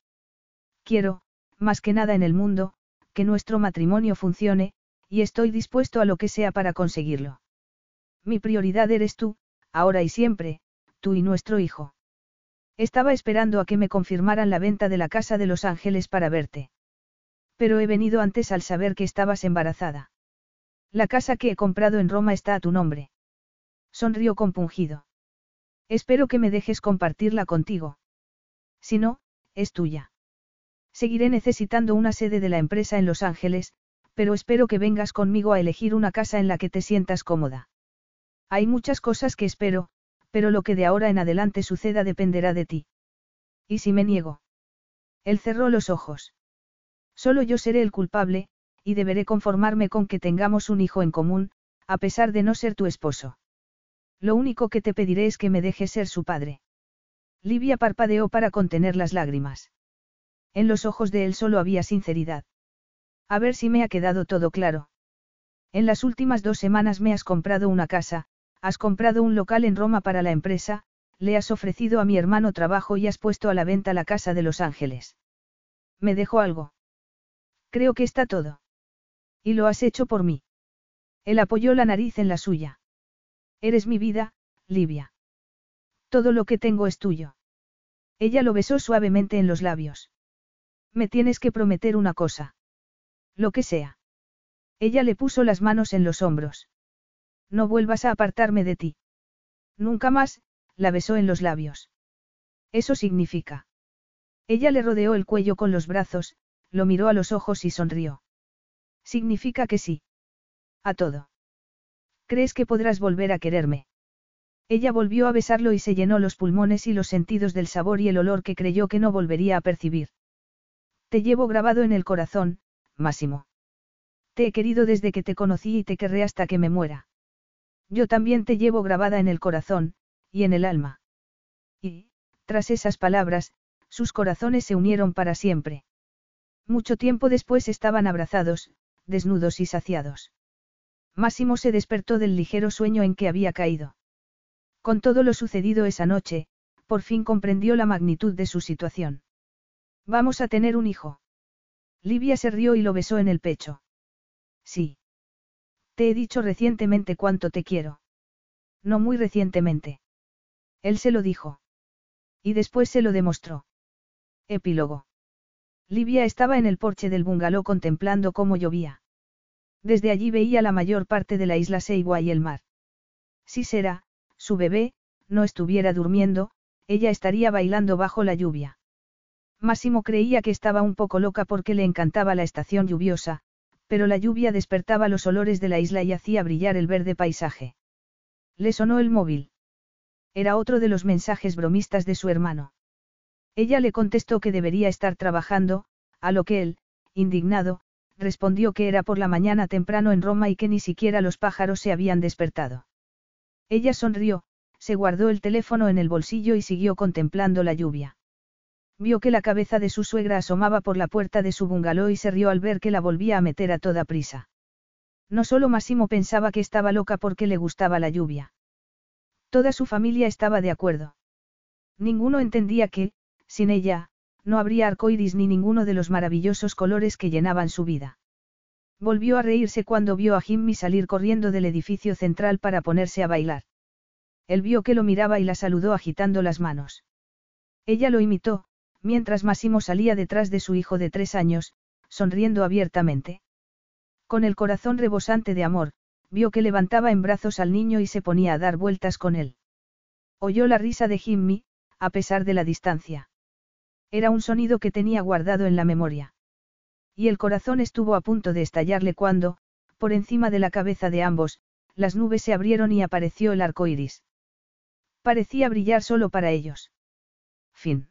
Quiero, más que nada en el mundo, que nuestro matrimonio funcione, y estoy dispuesto a lo que sea para conseguirlo. Mi prioridad eres tú, ahora y siempre, tú y nuestro hijo. Estaba esperando a que me confirmaran la venta de la casa de Los Ángeles para verte. Pero he venido antes al saber que estabas embarazada. La casa que he comprado en Roma está a tu nombre. Sonrió compungido. Espero que me dejes compartirla contigo. Si no, es tuya. Seguiré necesitando una sede de la empresa en Los Ángeles, pero espero que vengas conmigo a elegir una casa en la que te sientas cómoda. Hay muchas cosas que espero, pero lo que de ahora en adelante suceda dependerá de ti. ¿Y si me niego? Él cerró los ojos. Solo yo seré el culpable, y deberé conformarme con que tengamos un hijo en común, a pesar de no ser tu esposo. Lo único que te pediré es que me dejes ser su padre. Livia parpadeó para contener las lágrimas. En los ojos de él solo había sinceridad. A ver si me ha quedado todo claro. En las últimas dos semanas me has comprado una casa, has comprado un local en Roma para la empresa, le has ofrecido a mi hermano trabajo y has puesto a la venta la casa de Los Ángeles. ¿Me dejo algo? Creo que está todo. Y lo has hecho por mí. Él apoyó la nariz en la suya. Eres mi vida, Livia. Todo lo que tengo es tuyo. Ella lo besó suavemente en los labios. Me tienes que prometer una cosa. Lo que sea. Ella le puso las manos en los hombros. No vuelvas a apartarme de ti. Nunca más, la besó en los labios. Eso significa. Ella le rodeó el cuello con los brazos, lo miró a los ojos y sonrió. Significa que sí. A todo. ¿Crees que podrás volver a quererme? Ella volvió a besarlo y se llenó los pulmones y los sentidos del sabor y el olor que creyó que no volvería a percibir. Te llevo grabado en el corazón, Máximo. Te he querido desde que te conocí y te querré hasta que me muera. Yo también te llevo grabada en el corazón, y en el alma. Y, tras esas palabras, sus corazones se unieron para siempre. Mucho tiempo después estaban abrazados, desnudos y saciados. Máximo se despertó del ligero sueño en que había caído. Con todo lo sucedido esa noche, por fin comprendió la magnitud de su situación. Vamos a tener un hijo. Livia se rió y lo besó en el pecho. Sí. Te he dicho recientemente cuánto te quiero. No muy recientemente. Él se lo dijo. Y después se lo demostró. Epílogo. Livia estaba en el porche del bungalow contemplando cómo llovía. Desde allí veía la mayor parte de la isla Seiwa y el mar. Si Sera, su bebé, no estuviera durmiendo, ella estaría bailando bajo la lluvia. Máximo creía que estaba un poco loca porque le encantaba la estación lluviosa, pero la lluvia despertaba los olores de la isla y hacía brillar el verde paisaje. Le sonó el móvil. Era otro de los mensajes bromistas de su hermano. Ella le contestó que debería estar trabajando, a lo que él, indignado, respondió que era por la mañana temprano en Roma y que ni siquiera los pájaros se habían despertado. Ella sonrió, se guardó el teléfono en el bolsillo y siguió contemplando la lluvia. Vio que la cabeza de su suegra asomaba por la puerta de su bungalow y se rió al ver que la volvía a meter a toda prisa. No solo Massimo pensaba que estaba loca porque le gustaba la lluvia. Toda su familia estaba de acuerdo. Ninguno entendía que, sin ella, no habría arcoíris ni ninguno de los maravillosos colores que llenaban su vida. Volvió a reírse cuando vio a Jimmy salir corriendo del edificio central para ponerse a bailar. Él vio que lo miraba y la saludó agitando las manos. Ella lo imitó, mientras Massimo salía detrás de su hijo de tres años, sonriendo abiertamente. Con el corazón rebosante de amor, vio que levantaba en brazos al niño y se ponía a dar vueltas con él. Oyó la risa de Jimmy, a pesar de la distancia. Era un sonido que tenía guardado en la memoria. Y el corazón estuvo a punto de estallarle cuando, por encima de la cabeza de ambos, las nubes se abrieron y apareció el arco iris. Parecía brillar solo para ellos. Fin.